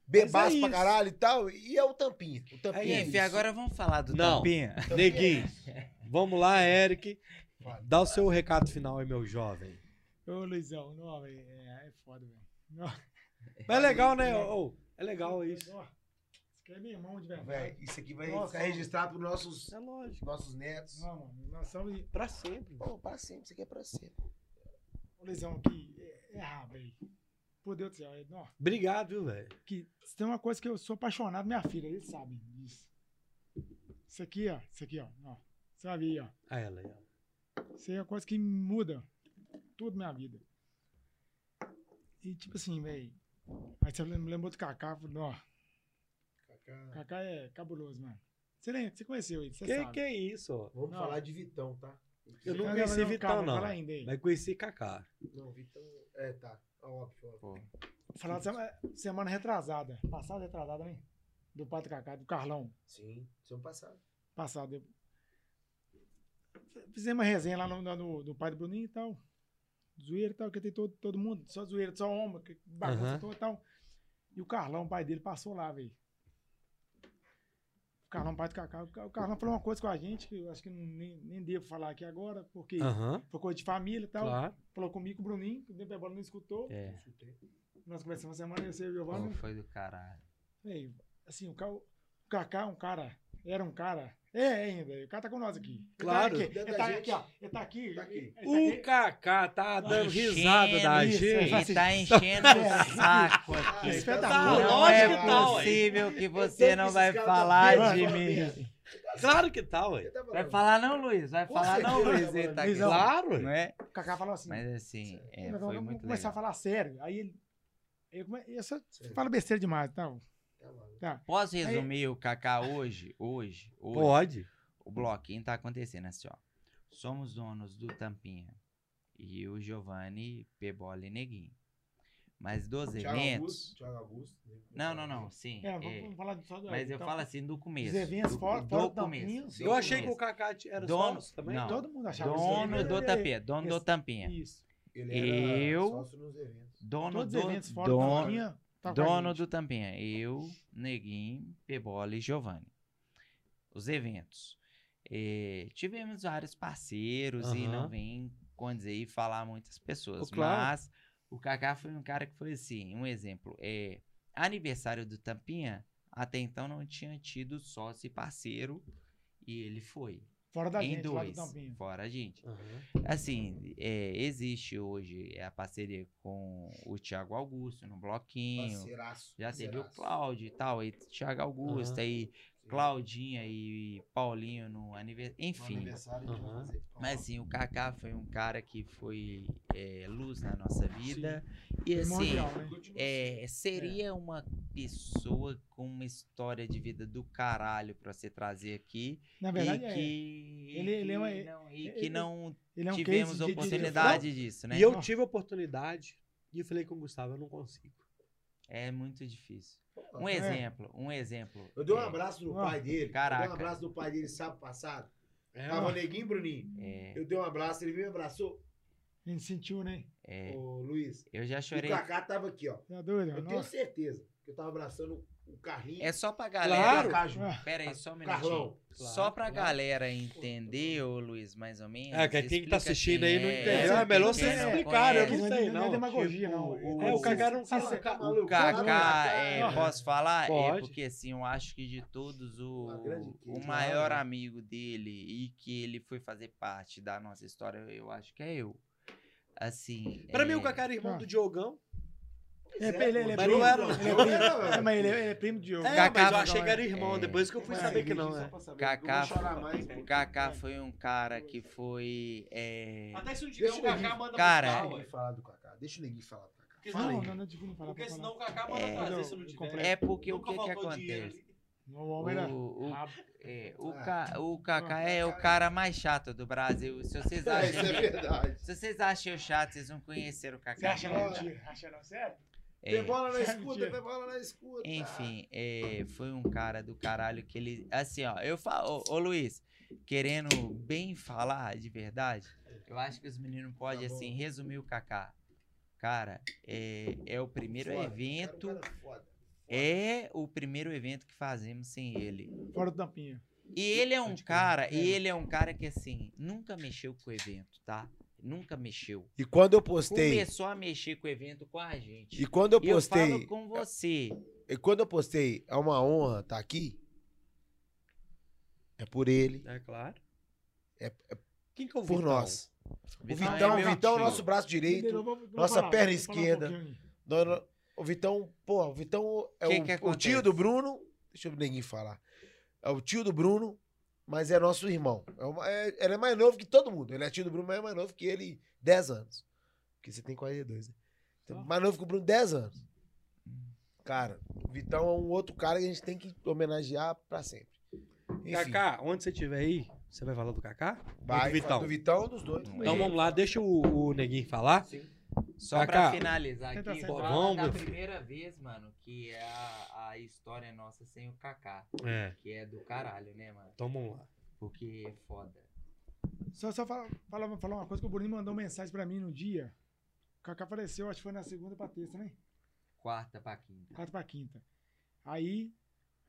bebaço é pra caralho e tal. E é o tampinha. O tampinha. É Enfim, isso. agora vamos falar do Não. Tampinha. Tampinha Neguinho. Vamos lá, Eric. Dá o seu recado final aí, meu jovem. Ô, Luizão, não, é, é foda, velho. Mas é legal, né? ô, é legal isso. Aqui é meu irmão de Véi, verdade. isso aqui vai Nossa. ficar registrado pros nossos, É lógico. nossos netos. Não, mano, nós somos. Pra sempre. Pô, pra sempre, isso aqui é pra sempre. Ô, Luizão, aqui, é, é rabo, velho. Por Deus do céu, é, não, Obrigado, viu, velho? que se tem uma coisa que eu sou apaixonado, minha filha, eles sabem disso. Isso aqui, ó, isso aqui, ó, ó. Vai ver, ó. A ela aí, ó. Isso aí é uma coisa que muda tudo na minha vida. E tipo assim, velho. Aí você me lembrou do Kaká, falei, ó, Kaká. Kaká é cabuloso, mano. Você, lembra, você conheceu ele, você Que, sabe. que é isso, ó? Vamos Não. falar de Vitão, tá? Eu não conheci não, Vitão, calma, não. fala ainda aí. Mas conheci Kaká. Não, Vitão. É, tá. Óbvio, óbvio. Falar de semana, semana retrasada. Passada retrasada, né? do pai do Cacá, do Carlão, Sim, semana passada. passado. Eu- Fizemos uma resenha lá no, no, no- no pai do Bruninho e tal. Zoeira e tal, que tem todo, todo mundo, só zoeira, só homem, que bagunça Aham. toda e tal. E o Carlão, o pai dele, passou lá, velho. O Carlão, pai do Cacá. O Ca- o Carlão falou uma coisa com a gente que eu acho que não- nem, nem devo falar aqui agora, porque Aham, foi coisa de família e tal. claro. Falou comigo, com o Bruninho, que o Dembele não escutou. É, Nós conversamos uma semana, eu sei o Giovanni. foi do caralho. Véi, assim, o, Ca- o Kaká é um cara, era um cara, é ainda, o cara tá com nós aqui. Ele Claro. Tá aqui, ele tá aqui, ó, ele tá aqui. Tá aqui. ele tá O. Kaká tá dando Enchendo risada da gente. é. Ele tá enchendo o <laughs> saco Ah, aqui. da Tá, bola. Não lógico é tá, possível que você não vai falar tá de bem, mim. Claro que tá, ué. Vai falar não, Luiz? Vai falar não, Luiz? Ele tá aqui. Claro, Não ué. é? O Kaká falou assim, Mas assim, é, foi vamos muito começar legal. a falar sério. Aí ele, eu come, essa, Sério. fala besteira demais, tá? Tá. Posso resumir o Kaká hoje? Hoje? Hoje? Pode. O bloquinho tá acontecendo assim, ó. Somos donos do Tampinha. E o Giovanni, Pebola e Neguinho. Mas dos Thiago eventos. Augusto, Thiago Augusto. né? Não, não, não. Sim. É, é. vamos, vamos falar só do Mas eu então, falo assim do começo. Os eventos do, fora, do fora do começo. Do Eu achei que o Kaká era Dono- sócio também. não. Todo mundo achava Dono isso. do Tampinha. Dono do esse- Tampinha. Isso. Ele era Eu- sócio nos eventos. Dono Todos do, os eventos fora do dono, Tampinha. A dono do Tampinha. Eu, Neguinho, Pebola e Giovanni. Os eventos. Eh, tivemos vários parceiros e Aham. não vem condizer e falar muitas pessoas. Oh, claro. Mas o Kaká foi um cara que foi assim, um exemplo. É, aniversário do Tampinha, até então não tinha tido sócio e parceiro. E ele foi. Fora da em gente, lá do dois. Tampinha. Fora a gente. Aham. Assim, é, existe hoje a parceria com o Thiago Augusto no Bloquinho. Parceiraço. Já teve o. Cláudio e tal, aí Thiago Augusto, Aham. aí Claudinha e Paulinho no aniversário. No Enfim. aniversário Aham. fazer. Mas assim, o Kaká foi um cara que foi é, luz na nossa vida. E assim, né? é, seria uma pessoa com uma história de vida do caralho pra você trazer aqui. Na verdade, e é. que, Ele- ele é uma- não, e que ele- não Ele é um tivemos case de- de- de- oportunidade disso, né? E eu tive a oportunidade e eu falei com o Gustavo, eu não consigo. É muito difícil. Um É. exemplo, um exemplo. Eu dei um é, abraço no pai dele. Eu dei caraca. um abraço no pai dele sábado passado. É, Tava mano. neguinho, Bruninho. é, Eu dei um abraço, ele me abraçou. A gente sentiu, né? é, Ô, Luiz. eu já E o chorei. Kaká tava aqui, ó. Tá doido? Eu tenho Nossa. certeza que eu tava abraçando o carrinho. É só pra galera. Claro. Pera aí, só um O minutinho. Carlão. Claro, só pra claro. galera entender, ô Luiz, mais ou menos. É, que quem tá assistindo quem aí não é, entendeu. É melhor quem vocês não explicarem, eu não Não é- sei, não é não. demagogia, Tipo, não. o- É, o Kaká não fala. Kaká- O Kaká, é, posso falar? É Pode. porque assim, eu acho que de todos o, o maior amigo dele e que ele foi fazer parte da nossa história, eu acho que é eu. Assim. Pra é, mim, o Kaká era irmão Ah. do Diogão. É, ele, ele é primo. não era, ele é não. primo. Não, É, mas ele é, ele é primo de Diogo. É, Kaká- mas eu achei que era irmão, É. depois que eu fui É, saber que não, é. Kaká-. O Kaká foi um cara que foi. é, Até se não tiver um Kaká, manda Cara, Deixa é. o Neguinho falar do Kaká. Deixa o Neguinho falar do Kaká. Porque Fala Não, não, não, tipo, não fala. Porque senão o falar. Kaká manda É. trazer se não tiver. É porque o que, que acontece? O era. O, o, rabo. é, o, Ah. Ca- o Kaká é o cara mais chato do Brasil. Se vocês É, isso acham, é verdade. se vocês acham eu chato, vocês não conheceram o Você Kaká. acha mentira? Acha não? Sério? É, Tem bola na <laughs> escuta, tem bola na escuta. Enfim, é, foi um cara do caralho que ele. Assim, ó, eu falo. Ô, ô, Luiz, querendo bem falar de verdade, eu acho que os meninos podem, Tá assim, resumir o Kaká. Cara, é, é o primeiro Foda, evento. cara, o cara é foda. É o primeiro evento que fazemos sem ele. Fora do tampinha. E ele é um crer. cara, É. e ele é um cara que assim, nunca mexeu com o evento, tá? Nunca mexeu. E quando eu postei, Começou a mexer com o evento com a gente. e quando eu E eu postei, falo com você. e quando eu postei, é uma honra estar aqui. É por ele, É claro. É- é Quem que é o por Vitão? nós. O Vitão Vitão, é o Vitão é o tio. nosso braço direito. Entendeu? Vou- vou nossa falar, perna um esquerda. Nós- O Vitão, pô, o Vitão é Que o, que o tio do Bruno. Deixa eu ninguém falar. É o tio do Bruno, mas é nosso irmão. É uma- é- ele é mais novo que todo mundo. Ele é tio do Bruno, mas é mais novo que ele 10 anos. Porque você tem 42, né? Então, mais novo que o Bruno 10 anos. Cara, o Vitão é um outro cara que a gente tem que homenagear pra sempre. Enfim, Kaká, onde você estiver aí, você vai falar do Kaká? Vai do Vitão? do Vitão ou dos dois. Então vamos lá, deixa o, o Neguinho falar. Sim. Só pra finalizar tenta aqui, sentar. fala Vamos, da filho. primeira vez, mano, que é a, a história nossa sem o Kaká. É, Que é do caralho, né, mano? então vamos lá. Porque é foda. Só, só falar, falar, falar uma coisa que o Bruninho mandou mensagem pra mim no dia. O Kaká apareceu, acho que foi na segunda pra terça, né? Quarta pra quinta. Quarta pra quinta. Aí,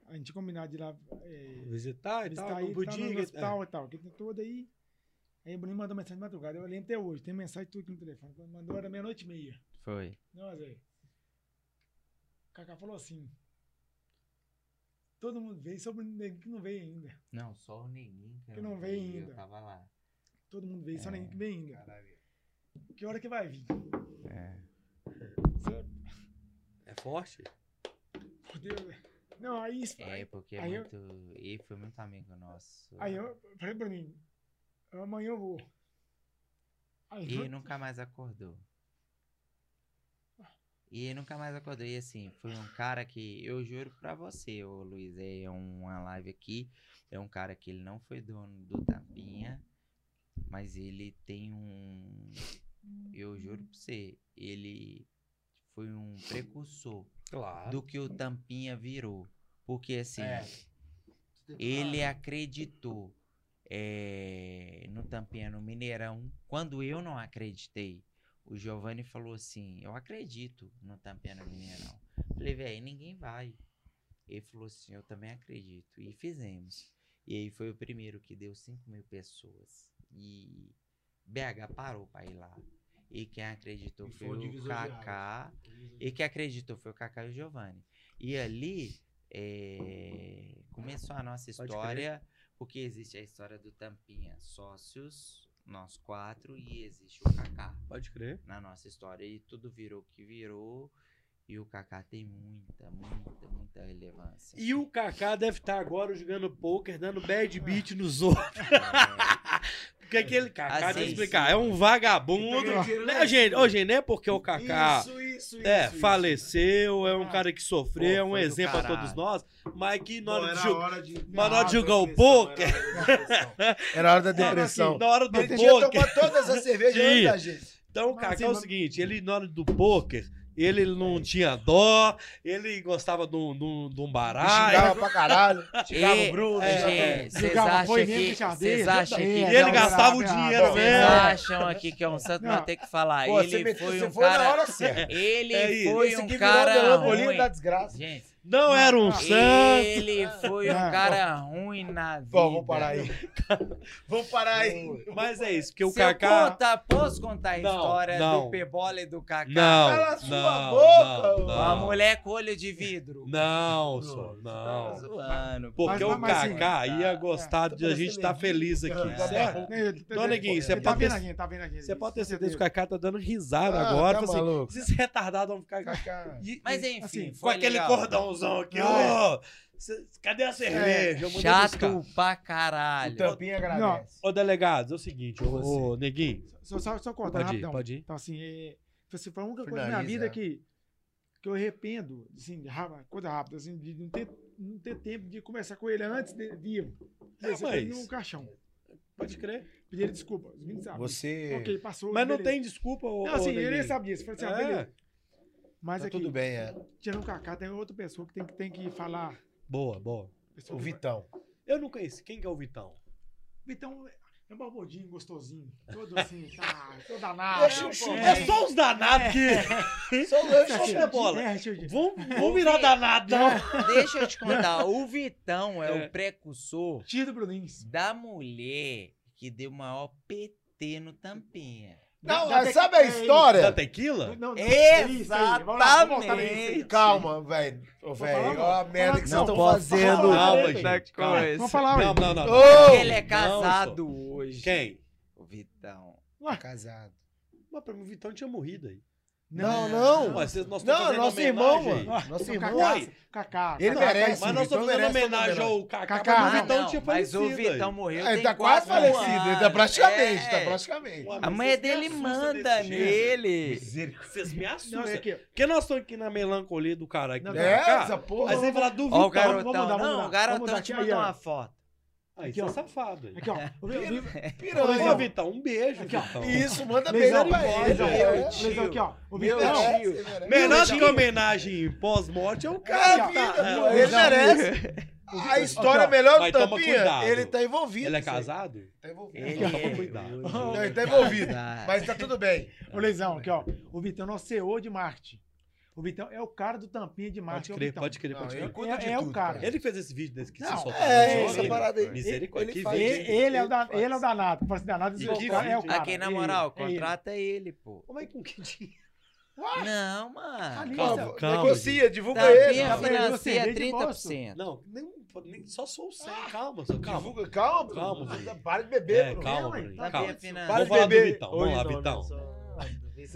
a gente tinha combinado de ir lá é, Visitar e visitar tal, aí, não tal, podia. no que- hospital e tal. Que tem tudo aí. Aí o Bruninho mandou mensagem de madrugada. Eu lembro até hoje, tem mensagem tudo aqui no telefone. Quando mandou era meia-noite e meia. Foi. Não, Zé. O Kaká falou assim. Todo mundo veio, só o Bruninho que não veio ainda. Não, só o Neguinho que, Que eu não veio, veio Eu ainda. tava lá. Todo mundo veio, só É. ninguém que veio ainda. Que hora que vai vir? É. Você- <laughs> É forte? Por Deus. Não, aí, isso- É, porque é aí eu- muito. Ele foi muito amigo nosso. aí eu falei pra mim, amanhã eu vou. Aí, E ele nunca mais acordou. E ele nunca mais acordou. E assim, foi um cara que, eu juro pra você, ô Luiz, é uma live aqui. É um cara que ele não foi dono do Tampinha, mas ele tem um. Eu juro pra você, ele foi um precursor Claro. do que o Tampinha virou. Porque assim, É. ele acreditou eh, no Tampinha, no Mineirão, quando eu não acreditei. O Giovanni falou assim: Eu acredito no Tampinha no Mineirão. Falei, velho, ninguém vai. Ele falou assim: Eu também acredito. E fizemos. E aí foi o primeiro que deu 5 mil pessoas. E BH parou pra ir lá. E quem acreditou E foi, foi o Kaká. E quem acreditou foi o Kaká e o Giovanni. E ali eh, começou a nossa Pode história, porque existe a história do Tampinha, sócios, nós quatro, e existe o Kaká Pode crer. na nossa história. E tudo virou o que virou. E o Kaká tem muita, muita, muita relevância. E o Kaká deve estar agora jogando poker, dando bad beat nos <laughs> outros. É, Porque aquele Kaká, Assim, deixa eu explicar, sim. é um vagabundo. Né, gente? Ô, gente, não é porque o Kaká Isso, isso, isso. é, isso. faleceu, é um Ah. cara que sofreu, é um Pô, exemplo a todos nós, mas que na Pô, hora de hora de. Mas na hora de Ah, jogar o poker- <laughs> Era hora da depressão. Era hora da depressão. Na hora do Ele tinha poker. tomado todas as cervejas da gente. Então, o Mas Kaká assim, é o mas- seguinte, ele na hora do poker, ele não tinha dó, ele gostava de um, baralho. xingava pra caralho. <laughs> Xingava o Bruno. é, vocês Jogava mesmo, que. deixava Vocês acham que. E ele gastava o dinheiro não, Vocês mesmo. acham aqui que é um santo, mas tem que falar. Ele foi um foi na cara. hora certa. <laughs> Ele É foi um cara ruim. da desgraça. Gente, Não era um santo. ele foi um Não. cara ruim na vida. Bom, <laughs> vamos parar aí. vamos parar aí. Mas é isso, porque o Se eu Kaká. contar, posso contar a Não, história não. do Pebola e do Kaká? Não, Cala a sua não, boca, não. Uma não. mulher com olho de vidro. Não, só, Tá não. zoando. Porque Mas- o mas assim, Kaká ia tá. gostar de a gente estar feliz aqui, É. certo? Dona Neguinho, você tá pode vendo ter- aqui, tá vendo aqui. Você pode ter Com certeza que o. Kaká tá dando risada Ah, agora. tá assim, esses retardados vão ficar. Kaká. Mas enfim, assim, com aquele legal. Aqui, Ah, ô. cê- cadê a cerveja? Eu Chato pra O caralho. Tampinha agradece. Ô, delegados, é o seguinte, ô, ô, Neguinho. Só, só, só cortar Pode ir, rapidão. pode ir. Então, assim, é, você foi a única coisa na minha vida que, que eu arrependo, assim, coisa rápida, assim, de não ter, não ter tempo de conversar com ele antes de vivo. Descer com ele mas- no caixão. Pode crer. Pedir desculpa. Os meninos sabem. Você. Ok, passou. Mas não beleza. tem desculpa, ô, Não, assim, ô, ele Neguinho. sabe disso. Falei assim, ah, É. beleza. Mas Tá aqui, tudo bem, é. tirando o Kaká, tem outra pessoa que tem, que tem que falar. Boa, boa. Pessoa O Vitão. Eu não conheço. Quem que é o Vitão? Vitão é um barbudinho, gostosinho. Todo <laughs> assim, tá, todo danado. É. É só os danados que. Só eu Só só minha bola. É, Vamos, vamos virar danado, não. Deixa eu te contar. O Vitão é, É. o precursor Tira do Brunins. da mulher que deu o maior PT no Tampinha. Não, Da- da- sabe a é, Da história? tequila? Não, não. Exatamente. Calma, velho. Ô, velho, olha a não. merda que vocês Não estão fazendo. Calma, gente. Calma. Vamos falar, ué. Não, não, não. Ô! Ele é Não, casado hoje. Quem? O Vitão. Tá casado. Mas pra mim o Vitão tinha morrido aí. Não, não. Vocês- nós estamos Não, nosso irmão, mano. Nosso irmão. Kaká, Uai. Kaká. Ele Kaká, merece, Mas nós Vitão estamos fazendo homenagem ao Kaká, Kaká, mas o não, Vitão não, tinha mas falecido o Vitão morreu Ele tá quase falecido. Ele tá praticamente, É. tá praticamente. Ué, A mas me dele manda nele. Vocês me Não, assustam. é aqui. Porque nós estamos aqui na melancolia do caralho. Não, É, Kaká. essa porra. Você vai falar do Ó o Vitão. garotão. não, o garotão te mandou uma foto. Aí Aqui, você é ó. safado. aí. Aqui, ó. O Vi- o Vi- Ô, Piranha. Vitão, um beijo, Aqui, ó. Vitão. Isso, manda beijo pra ele. é. lesão aqui, ó. O Meu Vitão. tio. Melhor do que homenagem pós-morte é o Aqui, cara ó. tá... Pô, é, Ele merece. A história Aqui, ó. melhor do Tampinha, cuidado. ele tá envolvido. Ele é casado? Tá envolvido. Ele Toma é. cuidado. Não, ele tá envolvido. Mas tá tudo bem. Ô, Lesão, aqui, ó. O Vitão é o nosso CEO de marketing. O Vitão é o cara do tampinha de Pode marketing. é o crer, pode crer, Não, pode ele crer. cuida de É- é o cara. Ele fez esse vídeo desse que Não, se soltou. é, essa parada aí. Misericórdia, Ele vídeo. Ele, isso. ele é o, Ele da, faz. ele é o danado. Fala assim, danado, é o cara. Aqui, na É moral, ele, é ele. contrata ele, pô. Como é que com que dinheiro? Não, mano. Ali, Calma, Calma, calma, negocia, divulga Tampinha ele. Tá financia cerveja de bolso. 30%. Não, nem, nem- só sou o 100. Calma, só, calma. Divulga, calma. Calma. Para de beber, É, Bruno. calma, Não, Calma. financia. Para Vamos de falar do beber. Vitão. Vamos lá, não, Vitão.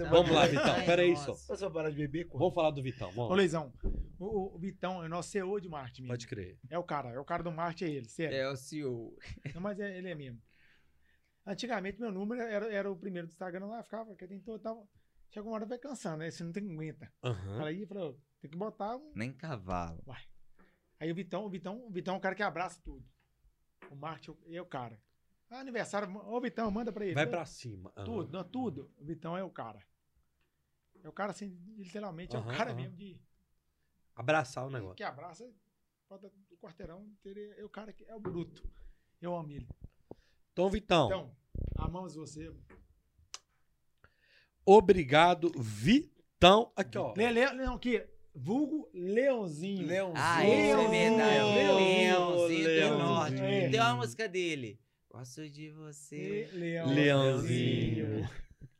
Vamos lá, Vitão. Pera aí só. Só só parar de beber, quando? Vamos falar do Vitão. Ô, Vamos lá. Leizão, o, o- Vitão é o nosso CEO de marketing. mesmo. Pode crer. É o cara. É o cara do marketing, é ele. Sério. É o CEO. Não, mas é- ele é mesmo. Antigamente, meu número era, era o primeiro do Instagram lá, ficava, que tentou, tava. Chegou uma hora vai cansando, né? Você não tem aguenta. Aham. Aí falou, tem que botar um. Nem cavalo. Aí o Vitão, o Vitão, o Vitão é o cara que abraça tudo. O marketing é o cara. Ah, aniversário, ô Vitão, manda pra ele. Vai pra cima. Aham. Tudo, não, tudo. O Vitão é o cara. É o cara, assim, literalmente, é Aham, o cara aham. mesmo de. Abraçar o negócio. Que abraça, bota o quarteirão. É o cara que é o bruto. Eu amo ele. Então, Vitão, Então, amamos você. obrigado, Vitão. Aqui, ó. Le, Le, não, que vulgo Leãozinho. Leãozinho. Ah, isso é Leãozinho. verdade. Leãozinho. Leãozinho do Norte. É. Tem uma música dele. Gosto de você. Le- Leãozinho.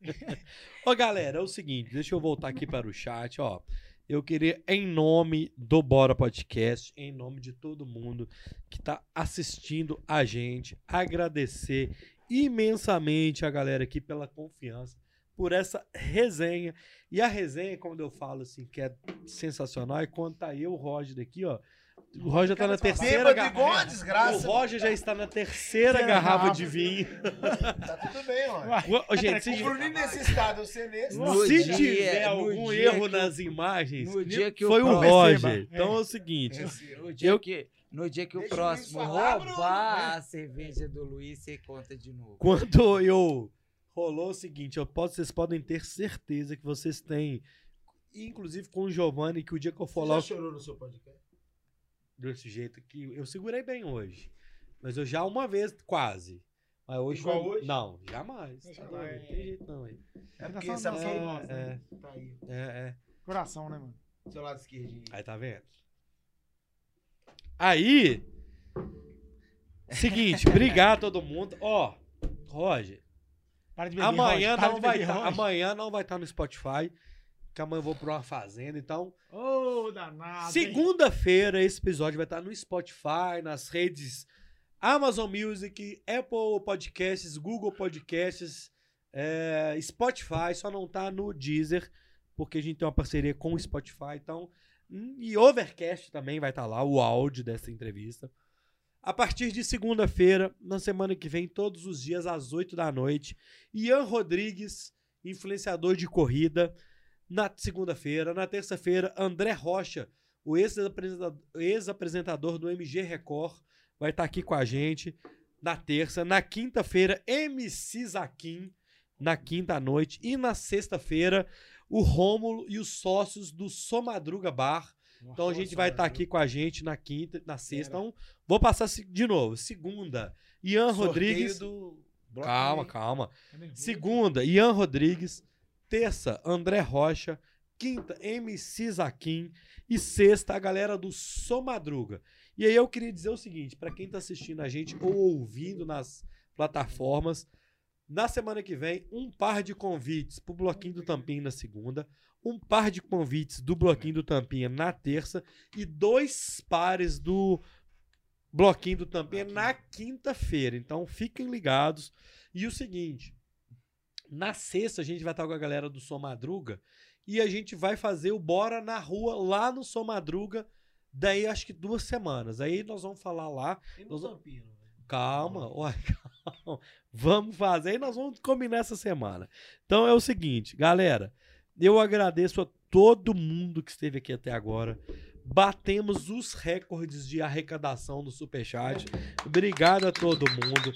<laughs> Ô, galera, é o seguinte, deixa eu voltar aqui para o chat, ó. Eu queria, em nome do Bora Podcast, em nome de todo mundo que tá assistindo a gente, agradecer imensamente a galera aqui pela confiança, por essa resenha. E a resenha, quando eu falo assim, que é sensacional, é quando tá eu, o Roger daqui, ó. O Roger tá na terceira garrafa. O. Roger já está na terceira garrafa de vinho. Tá tudo bem, ó. Ué, Ô, Gente, se, O Bruninho nesse estado, você nesse. No se dia- tiver no algum dia erro que nas imagens, no dia que o foi o próximo- Roger. Perceba. Então é o seguinte, No dia, Eu- que, no dia que o Deixa o próximo falar, roubar a cerveja do Luiz, você conta de novo. quando eu rolou o seguinte, eu posso, vocês podem ter certeza que vocês têm, inclusive com o Giovanni, que o dia que eu for Você lá já chorou no seu podcast? Desse jeito aqui, eu segurei bem hoje. Mas eu já uma vez quase. Mas hoje Igual foi- hoje? Não, jamais. Tá Não tem jeito não aí. É porque só É, nós, é, tá aí? é, é. Coração, né, mano? Seu lado esquerdinho. Aí tá vendo? Aí. Seguinte, obrigado a <laughs> todo mundo. Ó, Roger, Para de beber. amanhã Roger, para não de vai amanhã não vai estar no Spotify. Que amanhã eu vou pra uma fazenda. Então, Ô, danado. hein? segunda-feira esse episódio vai estar no Spotify, nas redes Amazon Music, Apple Podcasts, Google Podcasts, é, Spotify, só não tá no Deezer, porque a gente tem uma parceria com o Spotify, então. hum, E Overcast também vai estar lá, o áudio dessa entrevista. A partir de segunda-feira, na semana que vem, todos os dias às 8 da noite, Ian Rodrigues, influenciador de corrida, na segunda-feira. Na terça-feira, André Rocha, o ex-apresentador do MG Record, vai estar aqui com a gente na terça. Na quinta-feira, MC Zaquim, na quinta noite. E na sexta-feira, o Rômulo e os sócios do Somadruga Bar. Então a gente vai estar aqui com a gente na quinta, na sexta. Então, vou passar de novo. Segunda, Ian Sorteio Rodrigues. do Calma, calma. Tá nervoso. Segunda, Ian Rodrigues. Terça, André Rocha. Quinta, MC Zaquim. E sexta, a galera do Somadruga. E aí eu queria dizer o seguinte, pra quem tá assistindo a gente ou ouvindo nas plataformas, na semana que vem, um par de convites pro Bloquinho do Tampinha na segunda, um par de convites do Bloquinho do Tampinha na terça e dois pares do Bloquinho do Tampinha na quinta-feira. Então fiquem ligados. E o seguinte, na sexta a gente vai estar com a galera do Som Madruga e a gente vai fazer o Bora na Rua lá no Som Madruga. Daí acho que duas semanas. Aí nós vamos falar lá. E no Nós- Tampino, velho? Calma, <laughs> uai, calma. Vamos fazer e nós vamos combinar essa semana. Então é o seguinte, galera. Eu agradeço a todo mundo que esteve aqui até agora. batemos os recordes de arrecadação do Superchat. Obrigado a todo mundo.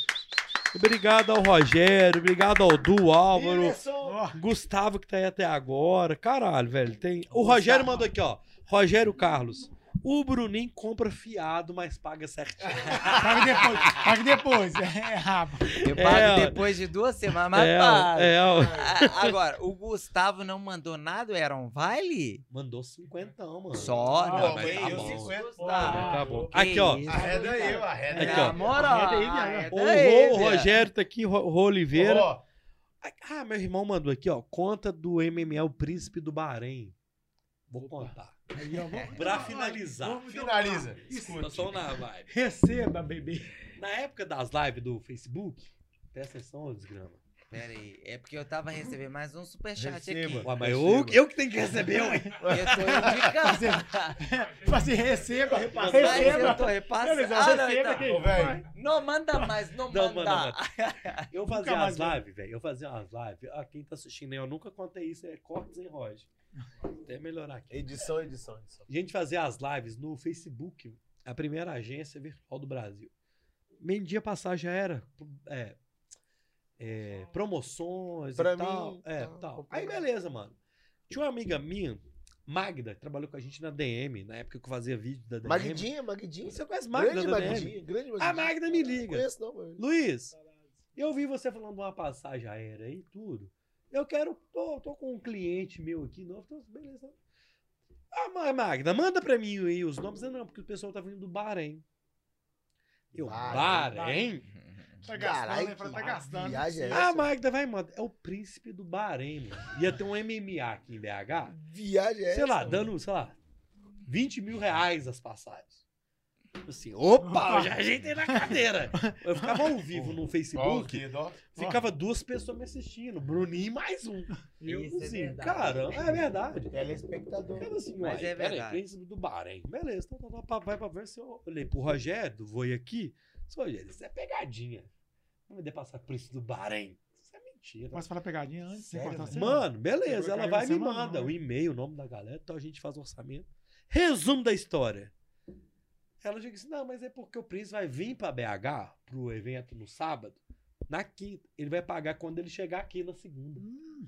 Obrigado ao Rogério, obrigado ao Du, Álvaro, Ó, Gustavo que tá aí até agora. Caralho, velho. Tem... O Rogério mandou aqui, ó. Rogério Carlos. O Bruninho compra fiado, mas paga certinho. <laughs> paga depois. Paga depois. É, rabo. Eu pago É, depois de duas semanas, mas é, pago. é. A- Agora, o Gustavo não mandou nada, era um vale? Mandou cinquentão, mano. Só, Ah, não, mas tá eu bom. 50, Gustavo, Tá bom. Aqui, ó. Arreda eu, arreda Aqui, eu. ó. Na moral, Arreda aí, O, o. Rogério tá aqui, Ro Oliveira. Ó, Ah, meu irmão mandou aqui, ó. Conta do MML o Príncipe do Bahrein. Vou contar. Aí, ó, vamos- Pra finalizar. Vamos- finaliza. Nós estamos na vibe. Receba, bebê. Na época das lives do Facebook, presta atenção, desgrama. Pera aí, é porque eu tava recebendo mais um superchat Receba. aqui. Ué, mas Receba. eu, eu que tenho que receber, ué. Eu tô indicando. Tipo assim, receba. Mas Receba. eu tô repassando. Beleza, Ah, não, receba então. aqui. Ô, velho. Não manda mais, não, Não, manda. manda, Eu fazia mais as vi. lives, velho. Eu fazia umas lives. Ah, quem tá assistindo aí, eu nunca contei isso, é cortes em Roger. Até melhorar aqui. Edição, edição, edição. A gente fazia as lives no Facebook, a primeira agência virtual do Brasil. Vendia passagem já era é, é, promoções Pra e tal. mim, é, tá, tal. Aí beleza, mano. Tinha uma amiga minha, Magda, que trabalhou com a gente na DM, na época que eu fazia vídeo da DM. Magdinha, Magdinha. Você conhece Magda Grande? Magdinha, grande Magdinha. A Magda me liga. Conheço não, mano. Luiz, eu vi você falando de uma passagem aérea e tudo. Eu quero. Tô, tô com um cliente meu aqui novo. Então, beleza. Ah, Magda, manda pra mim aí os nomes. Não, porque o pessoal tá vindo do Bahrein. Eu, Bahrein, Bahrein? Tá gastando, né? Fala, Tá gastando. viagem é Ah? Magda, vai, manda. É o príncipe do Bahrein, mano. Ia ter um MMA aqui em BH. Viagem é Sei essa? lá, mano? dando, sei lá, 20 mil reais as passagens. Assim, opa, eu <laughs> já ajeitei na cadeira. Eu ficava ao vivo no Facebook. Ficava duas pessoas me assistindo, Bruninho e mais um. Eu, Isso é assim, verdade. caramba, é verdade. Telespectador. Eu assim, Mas uai, é peraí, verdade. príncipe do Bahrein. Beleza, então, então, então, vai pra ver se eu olhei pro Rogério, do Voi aqui. Sou Rogério, isso é pegadinha. Não vai passar príncipe do Bahrein. Isso é mentira. Posso falar pegadinha antes? Sério, velho? você? Mano, beleza, ela vai cair me manda não, o né? e-mail, o nome da galera, então a gente faz o orçamento. Resumo da história. Ela chega assim, não, mas é porque o príncipe vai vir pra BH, pro evento no sábado, na quinta. Ele vai pagar quando ele chegar aqui na segunda. Hum,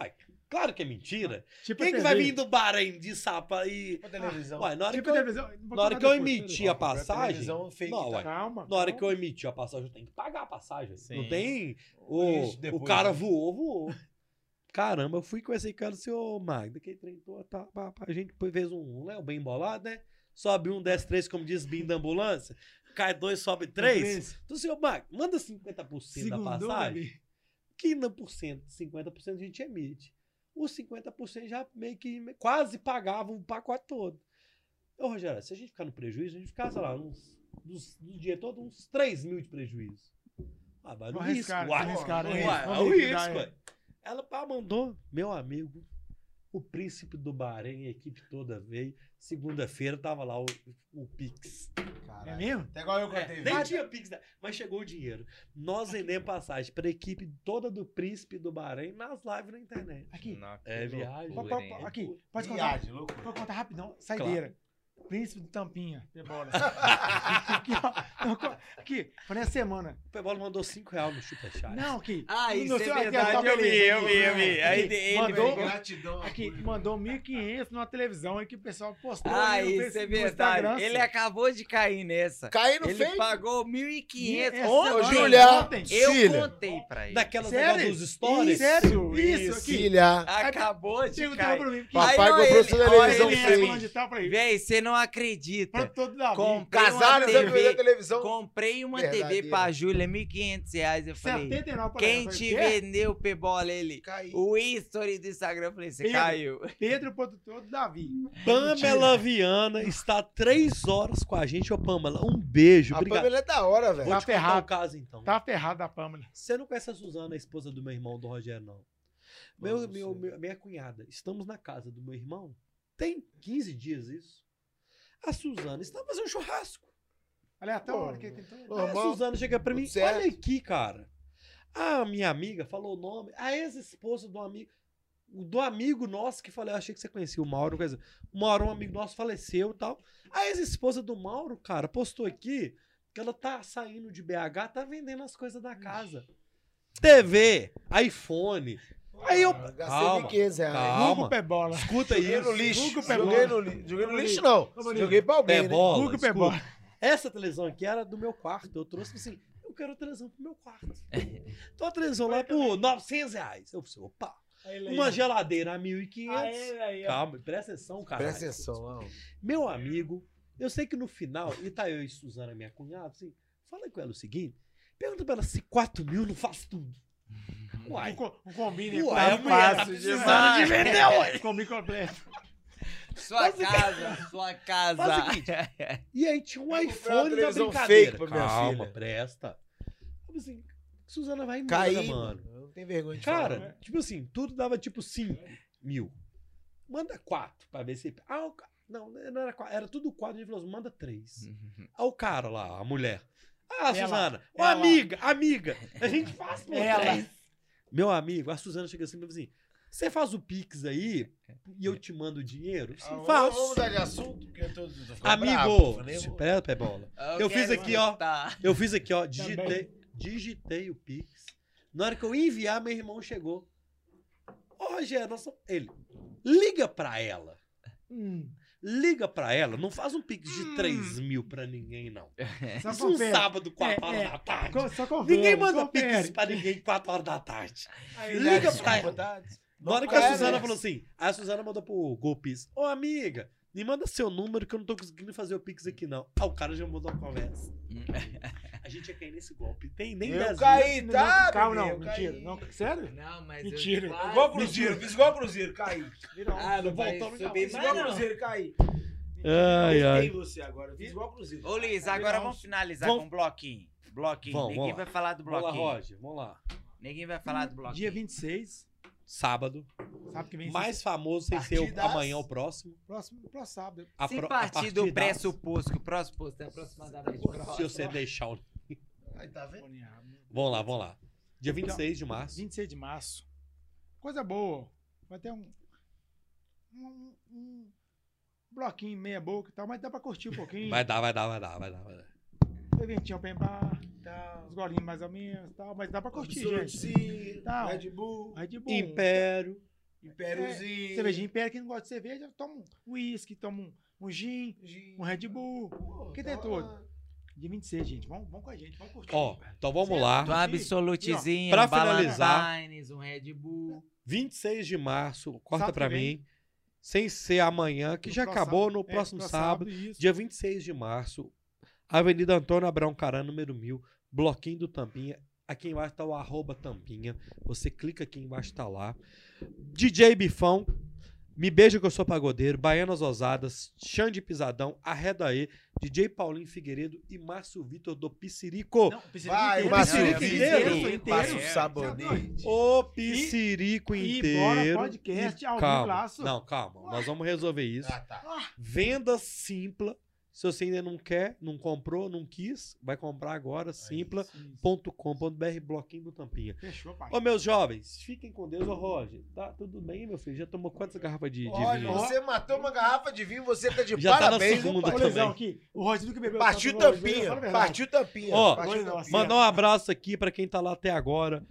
Uai, claro que é mentira. tipo Quem que vai vir do Bahrein de sapa e... Pra televisão. Uai, na hora, Tipo que a eu, televisão. Na hora que eu emiti a passagem... fake, Não, uai. Calma. Na hora que eu emiti a passagem, eu tenho que pagar a passagem. Sim. Não tem. O, Ixi, depois, o cara né? voou, voou. Caramba, eu fui com esse cara, seu Magda, que treinou, tá, a gente fez um Léo bem bolado, né? Sobe um, desce três, como diz Bim da ambulância. Cai dois, sobe três. Então, seu Magda, manda 50% da Segundou, passagem. bebê. 15%, 50% a gente emite. Os 50% já meio que quase pagava o pacote todo. Ô, Rogério, se a gente ficar no prejuízo, a gente ficar, sei lá, uns, dos, do dia todo, uns 3 mil de prejuízo. Ah, vai no risco. arriscar, Uai, uai, uai, é o risco, ué. Ela mandou, meu amigo, o príncipe do Bahrein, a equipe toda veio. Segunda-feira tava lá o, o Pix. É Caralho. mesmo? Até igual eu É, contei. nem tinha Pix, né? mas chegou o dinheiro. Nós vendemos passagem para a equipe toda do Príncipe do Bahrein nas lives na internet. Aqui. Não, É viagem. Pô, loucura, pô, hein? pô, Aqui, pode contar. Viagem, loucura. Vou contar rapidão. Saideira. Príncipe do Tampinha. Pebola. <laughs> aqui, ó. Aqui, foi nessa semana. O Pebola mandou 5 reais no Superchat. Não, aqui. Ah, isso é verdade, eu vi, eu vi, eu vi. aqui. Aí ele mandou- Gratidão. Aqui, mandou 1.500 numa televisão aí que o pessoal postou. Ah, isso é verdade. Ele acabou de cair nessa. Caiu no Ele fake. pagou 1.500. Essa Ontem, Julia. ontem. Eu Cília. contei pra ele. Daquelas Sério? dos stories. Sério? Isso, aqui. Filha. Acabou de cair. Papai comprou ele- sua televisão ele Ele fez. é ele. Você não acredita. Pra todo Davi. Comprei uma Casaram e TV. televisão. Comprei uma TV Verdadeira. pra Júlia, 1.500 reais. Eu falei, 79 pra quem te vendeu, P-Bola? Ele, Caiu. o history do Instagram. Eu falei, você Pedro. caiu. Pedro, produtor do Davi. Pamela Viana está 3 horas com a gente. Ô, Pamela, um beijo. A Obrigado. Pamela é da hora, velho. Tá ferrado. o caso, então. Tá ferrado a Pâmela. Você não conhece a Suzana, a esposa do meu irmão, do Rogério, não. Meu, Não, não meu- minha cunhada, estamos na casa do meu irmão. Tem 15 dias isso. A Suzana está fazendo churrasco. Aleatório. Todo- pô. A. Suzana chega pra mim, certo. olha aqui, cara. A minha amiga falou o nome, a ex-esposa do amigo. do amigo nosso que falei, eu achei que você conhecia o Mauro, coisa. O Mauro, um amigo nosso, faleceu e tal. A ex-esposa do Mauro, cara, postou aqui que ela tá saindo de BH, tá vendendo as coisas da casa. TV, iPhone. Aí eu. Gastei Calma, 1.500 reais. calma. Pé bola. Escuta Joguei isso. no lixo. Google pé Joguei bola. no lixo. Joguei no lixo, não. Joguei pra alguém, Pé né? bola. Google pé bola. Essa televisão aqui era do meu quarto. Eu trouxe assim, eu quero a televisão pro meu quarto. <laughs> Então a televisão lá por 900 reais. Eu falei, opa. Uma geladeira a 1.500. Calma, presta atenção, cara. Presta atenção, não. Meu amigo, eu sei que no final, e tá eu e Suzana, minha cunhada, assim, fala com ela o seguinte, pergunta pra ela se 4 mil não faz tudo. Uai, Um, co- um combine uai, é mulher tá fácil precisando de vender, uai. <laughs> Combine completo. Sua casa, sua casa. Faz o seguinte, <laughs> E aí tinha um iPhone na televisão brincadeira. fake pra minha Calma, filha. presta. Tipo assim, Suzana vai embora, Caí, mano. Não tem vergonha de Cara, falar. tipo assim, tudo dava tipo 5 mil. Manda 4 pra ver se. Ah, o Não, não era 4. Era tudo 4. A gente falou assim, manda 3. Aí o cara lá, a mulher. Ah, Ela, Suzana. Ô, ela. amiga, amiga. A gente faz por Ela. três. Meu amigo, a Suzana chega assim e fala assim: você faz o Pix aí e eu te mando o dinheiro? Sim, Ah, vamos- faço. Vamos mudar de assunto, porque eu tô, tô Amigo, bravo, espera, pé bola. Eu fiz quero aqui, ó. Eu fiz aqui, ó, digitei, digitei o Pix. Na hora que eu enviar, meu irmão chegou. Ô, Rogério, nós somos- ele, liga pra ela. Hum. Liga pra ela. Não faz um Pix de 3 mil pra ninguém, não. <laughs> Só Isso um confere. sábado, 4 É, horas é. da tarde. Co- Só confere. Ninguém manda confere. Pix pra ninguém 4 horas da tarde. Aí, Liga pra ela. Na hora que a Suzana falou assim, a Suzana mandou pro Golpis. Ô, amiga, me manda seu número que eu não tô conseguindo fazer o Pix aqui, não. Ah, o cara já mandou uma conversa. <laughs> A gente ia cair nesse golpe. Tem nem 10 Eu dias. caí, Não, tá? Calma, bebê, não. eu Mentira. caí. Não, sério? Não, mas Mentira. eu Igual Cruzeiro, fiz igual Cruzeiro, caí. Virou. Ah, não Voltou no subir Fiz igual não. Cruzeiro, caí. Ai, ai. Tem você agora, fiz igual Cruzeiro. Ô, Luiz, agora vamos finalizar com um bloquinho. Bloquinho. Vamos, Ninguém vai falar do Vamos lá, bloquinho. Roger. Vamos lá. Ninguém vai falar do bloquinho. Dia 26. Sábado. Sabe que vem Mais famoso sem ser o amanhã o próximo. próximo, próximo sábado. A Sem pro- a partir do das- pressuposto que o próximo posto é aproximadamente próximo. Se você deixar o... Aí, tá vendo? Vamos lá, vamos lá. Dia 26 de março. 26 de março. Coisa boa. Vai ter um. Um, um bloquinho meia boca e tal, mas dá pra curtir um pouquinho. Vai dar, vai dar, vai dar, vai dar. Vai dar. Eventinho open bar, tal, os golinhos mais ou menos tal, mas dá pra curtir, Absolute gente. Sim, Tá. Red Bull, de boa. Império. Impériozinho. Cervejinha império, quem não gosta de cerveja, toma um uísque, toma um, um gin, Gin. um Red Bull. Pô, que tá tem lá. tudo. Dia 26, gente. Vamos, vamos com a gente, vamos curtir. Ó, então vamos Um lá. absolutezinho, Pra um finalizar- um Red Bull. 26 de março, corta Sábado vem. mim. Sem ser amanhã, que No já acabou sábado. no É, próximo próximo sábado. isso. Dia 26 de março, Avenida Antônio Abrão Caran, número 1000, bloquinho do Tampinha. Aqui embaixo tá o arroba Tampinha. Você clica aqui embaixo, tá lá. DJ Bifão, Me Beija Que Eu Sou Pagodeiro, Baianas Ousadas, Xande Pisadão, Arreda aí, DJ Paulinho Figueiredo e Márcio Vitor do Piscirico. Não, Piscirico Vai, inteiro. Piscirico Marcelo, inteiro. inteiro, passa o sabonete. O Piscirico E bora inteiro. podcast ao calma. laço. Não, calma. Nós vamos resolver isso. Ah, tá. Venda simpla. Se você ainda não quer, não comprou, não quis, vai comprar agora, simpla.com.br, bloquinho do Tampinha. Fechou, pai. Ô, meus jovens, fiquem com Deus. Ô, Roger, tá tudo bem, meu filho? Já tomou quantas garrafas de, de Olha, vinho? você matou uma garrafa de vinho, você tá de Já tá na parabéns, segunda também. aqui. O Rodrigo que bebeu. Partiu tampinha, partiu tampinha. Ó, partiu tampinha. Mandar um abraço aqui pra quem tá lá até agora.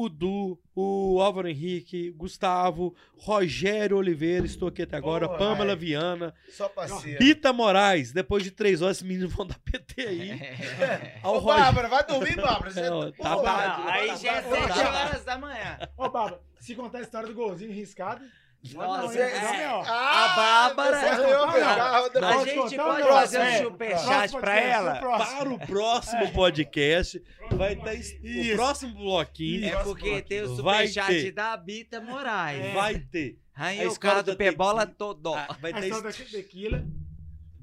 O Du, o Álvaro Henrique, Gustavo, Rogério Oliveira, estou aqui até agora, Boa, Pamela vai. Viana, Só parceiro. Bita Moraes, depois de três horas, esses meninos vão dar PT aí. <laughs> <laughs> Ao Ô. Bárbara, vai dormir, Bárbara. Você É, ó, tá Ô. Bárbara, Não, aí tá já é bom. 7 Tá. horas da manhã. Ô, Bárbara, se contar a história do golzinho riscado. Nossa, é, é, ó. Ah, A Bárbara- não. carro. A depois- gente pode fazer um é. superchat pra ela? Para o próximo podcast, vai ter es- o próximo bloquinho. É porque tem o superchat da Bita Moraes. Vai ter. Aí A o cara do Pebola tequila. todo. Ah, vai, A ter, história da tequila,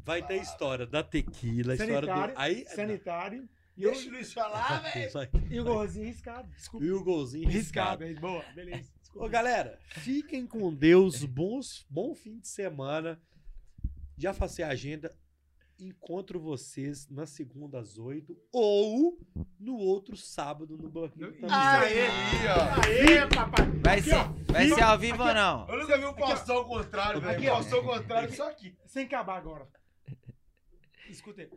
vai ter história da tequila, a história do. sanitário, Aí. sanitário e o, Deixa o Luiz falar, <laughs> velho. E o golzinho riscado. Desculpa. E o golzinho riscado. Boa, beleza. Ô, galera, fiquem com Deus. Bons, bom fim de semana. Já passei a agenda. Encontro vocês na segunda às oito ou no outro sábado no King. Aí, ó. Aê, papai. Vai Aqui, ser, ó. vai ser ao vivo ou não? Eu nunca vi um Faustão ao contrário, velho. Aqui, ao contrário, só aqui. Sem acabar agora. Escuta aí.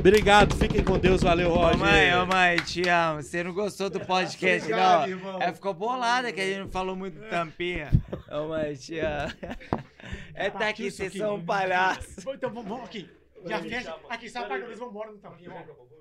Obrigado, fiquem com Deus, valeu, Ô Roger. mãe, ô mãe, te amo. Você não gostou do podcast, Obrigado, não? irmão. Ela ficou bolada que a gente não falou muito do tampinha. Ô mãe, te amo. É tá aqui, vocês são um palhaço. Então vamos, vamos aqui. Que a festa. Aqui, sai apagando, eles vão embora no tampinha. ó.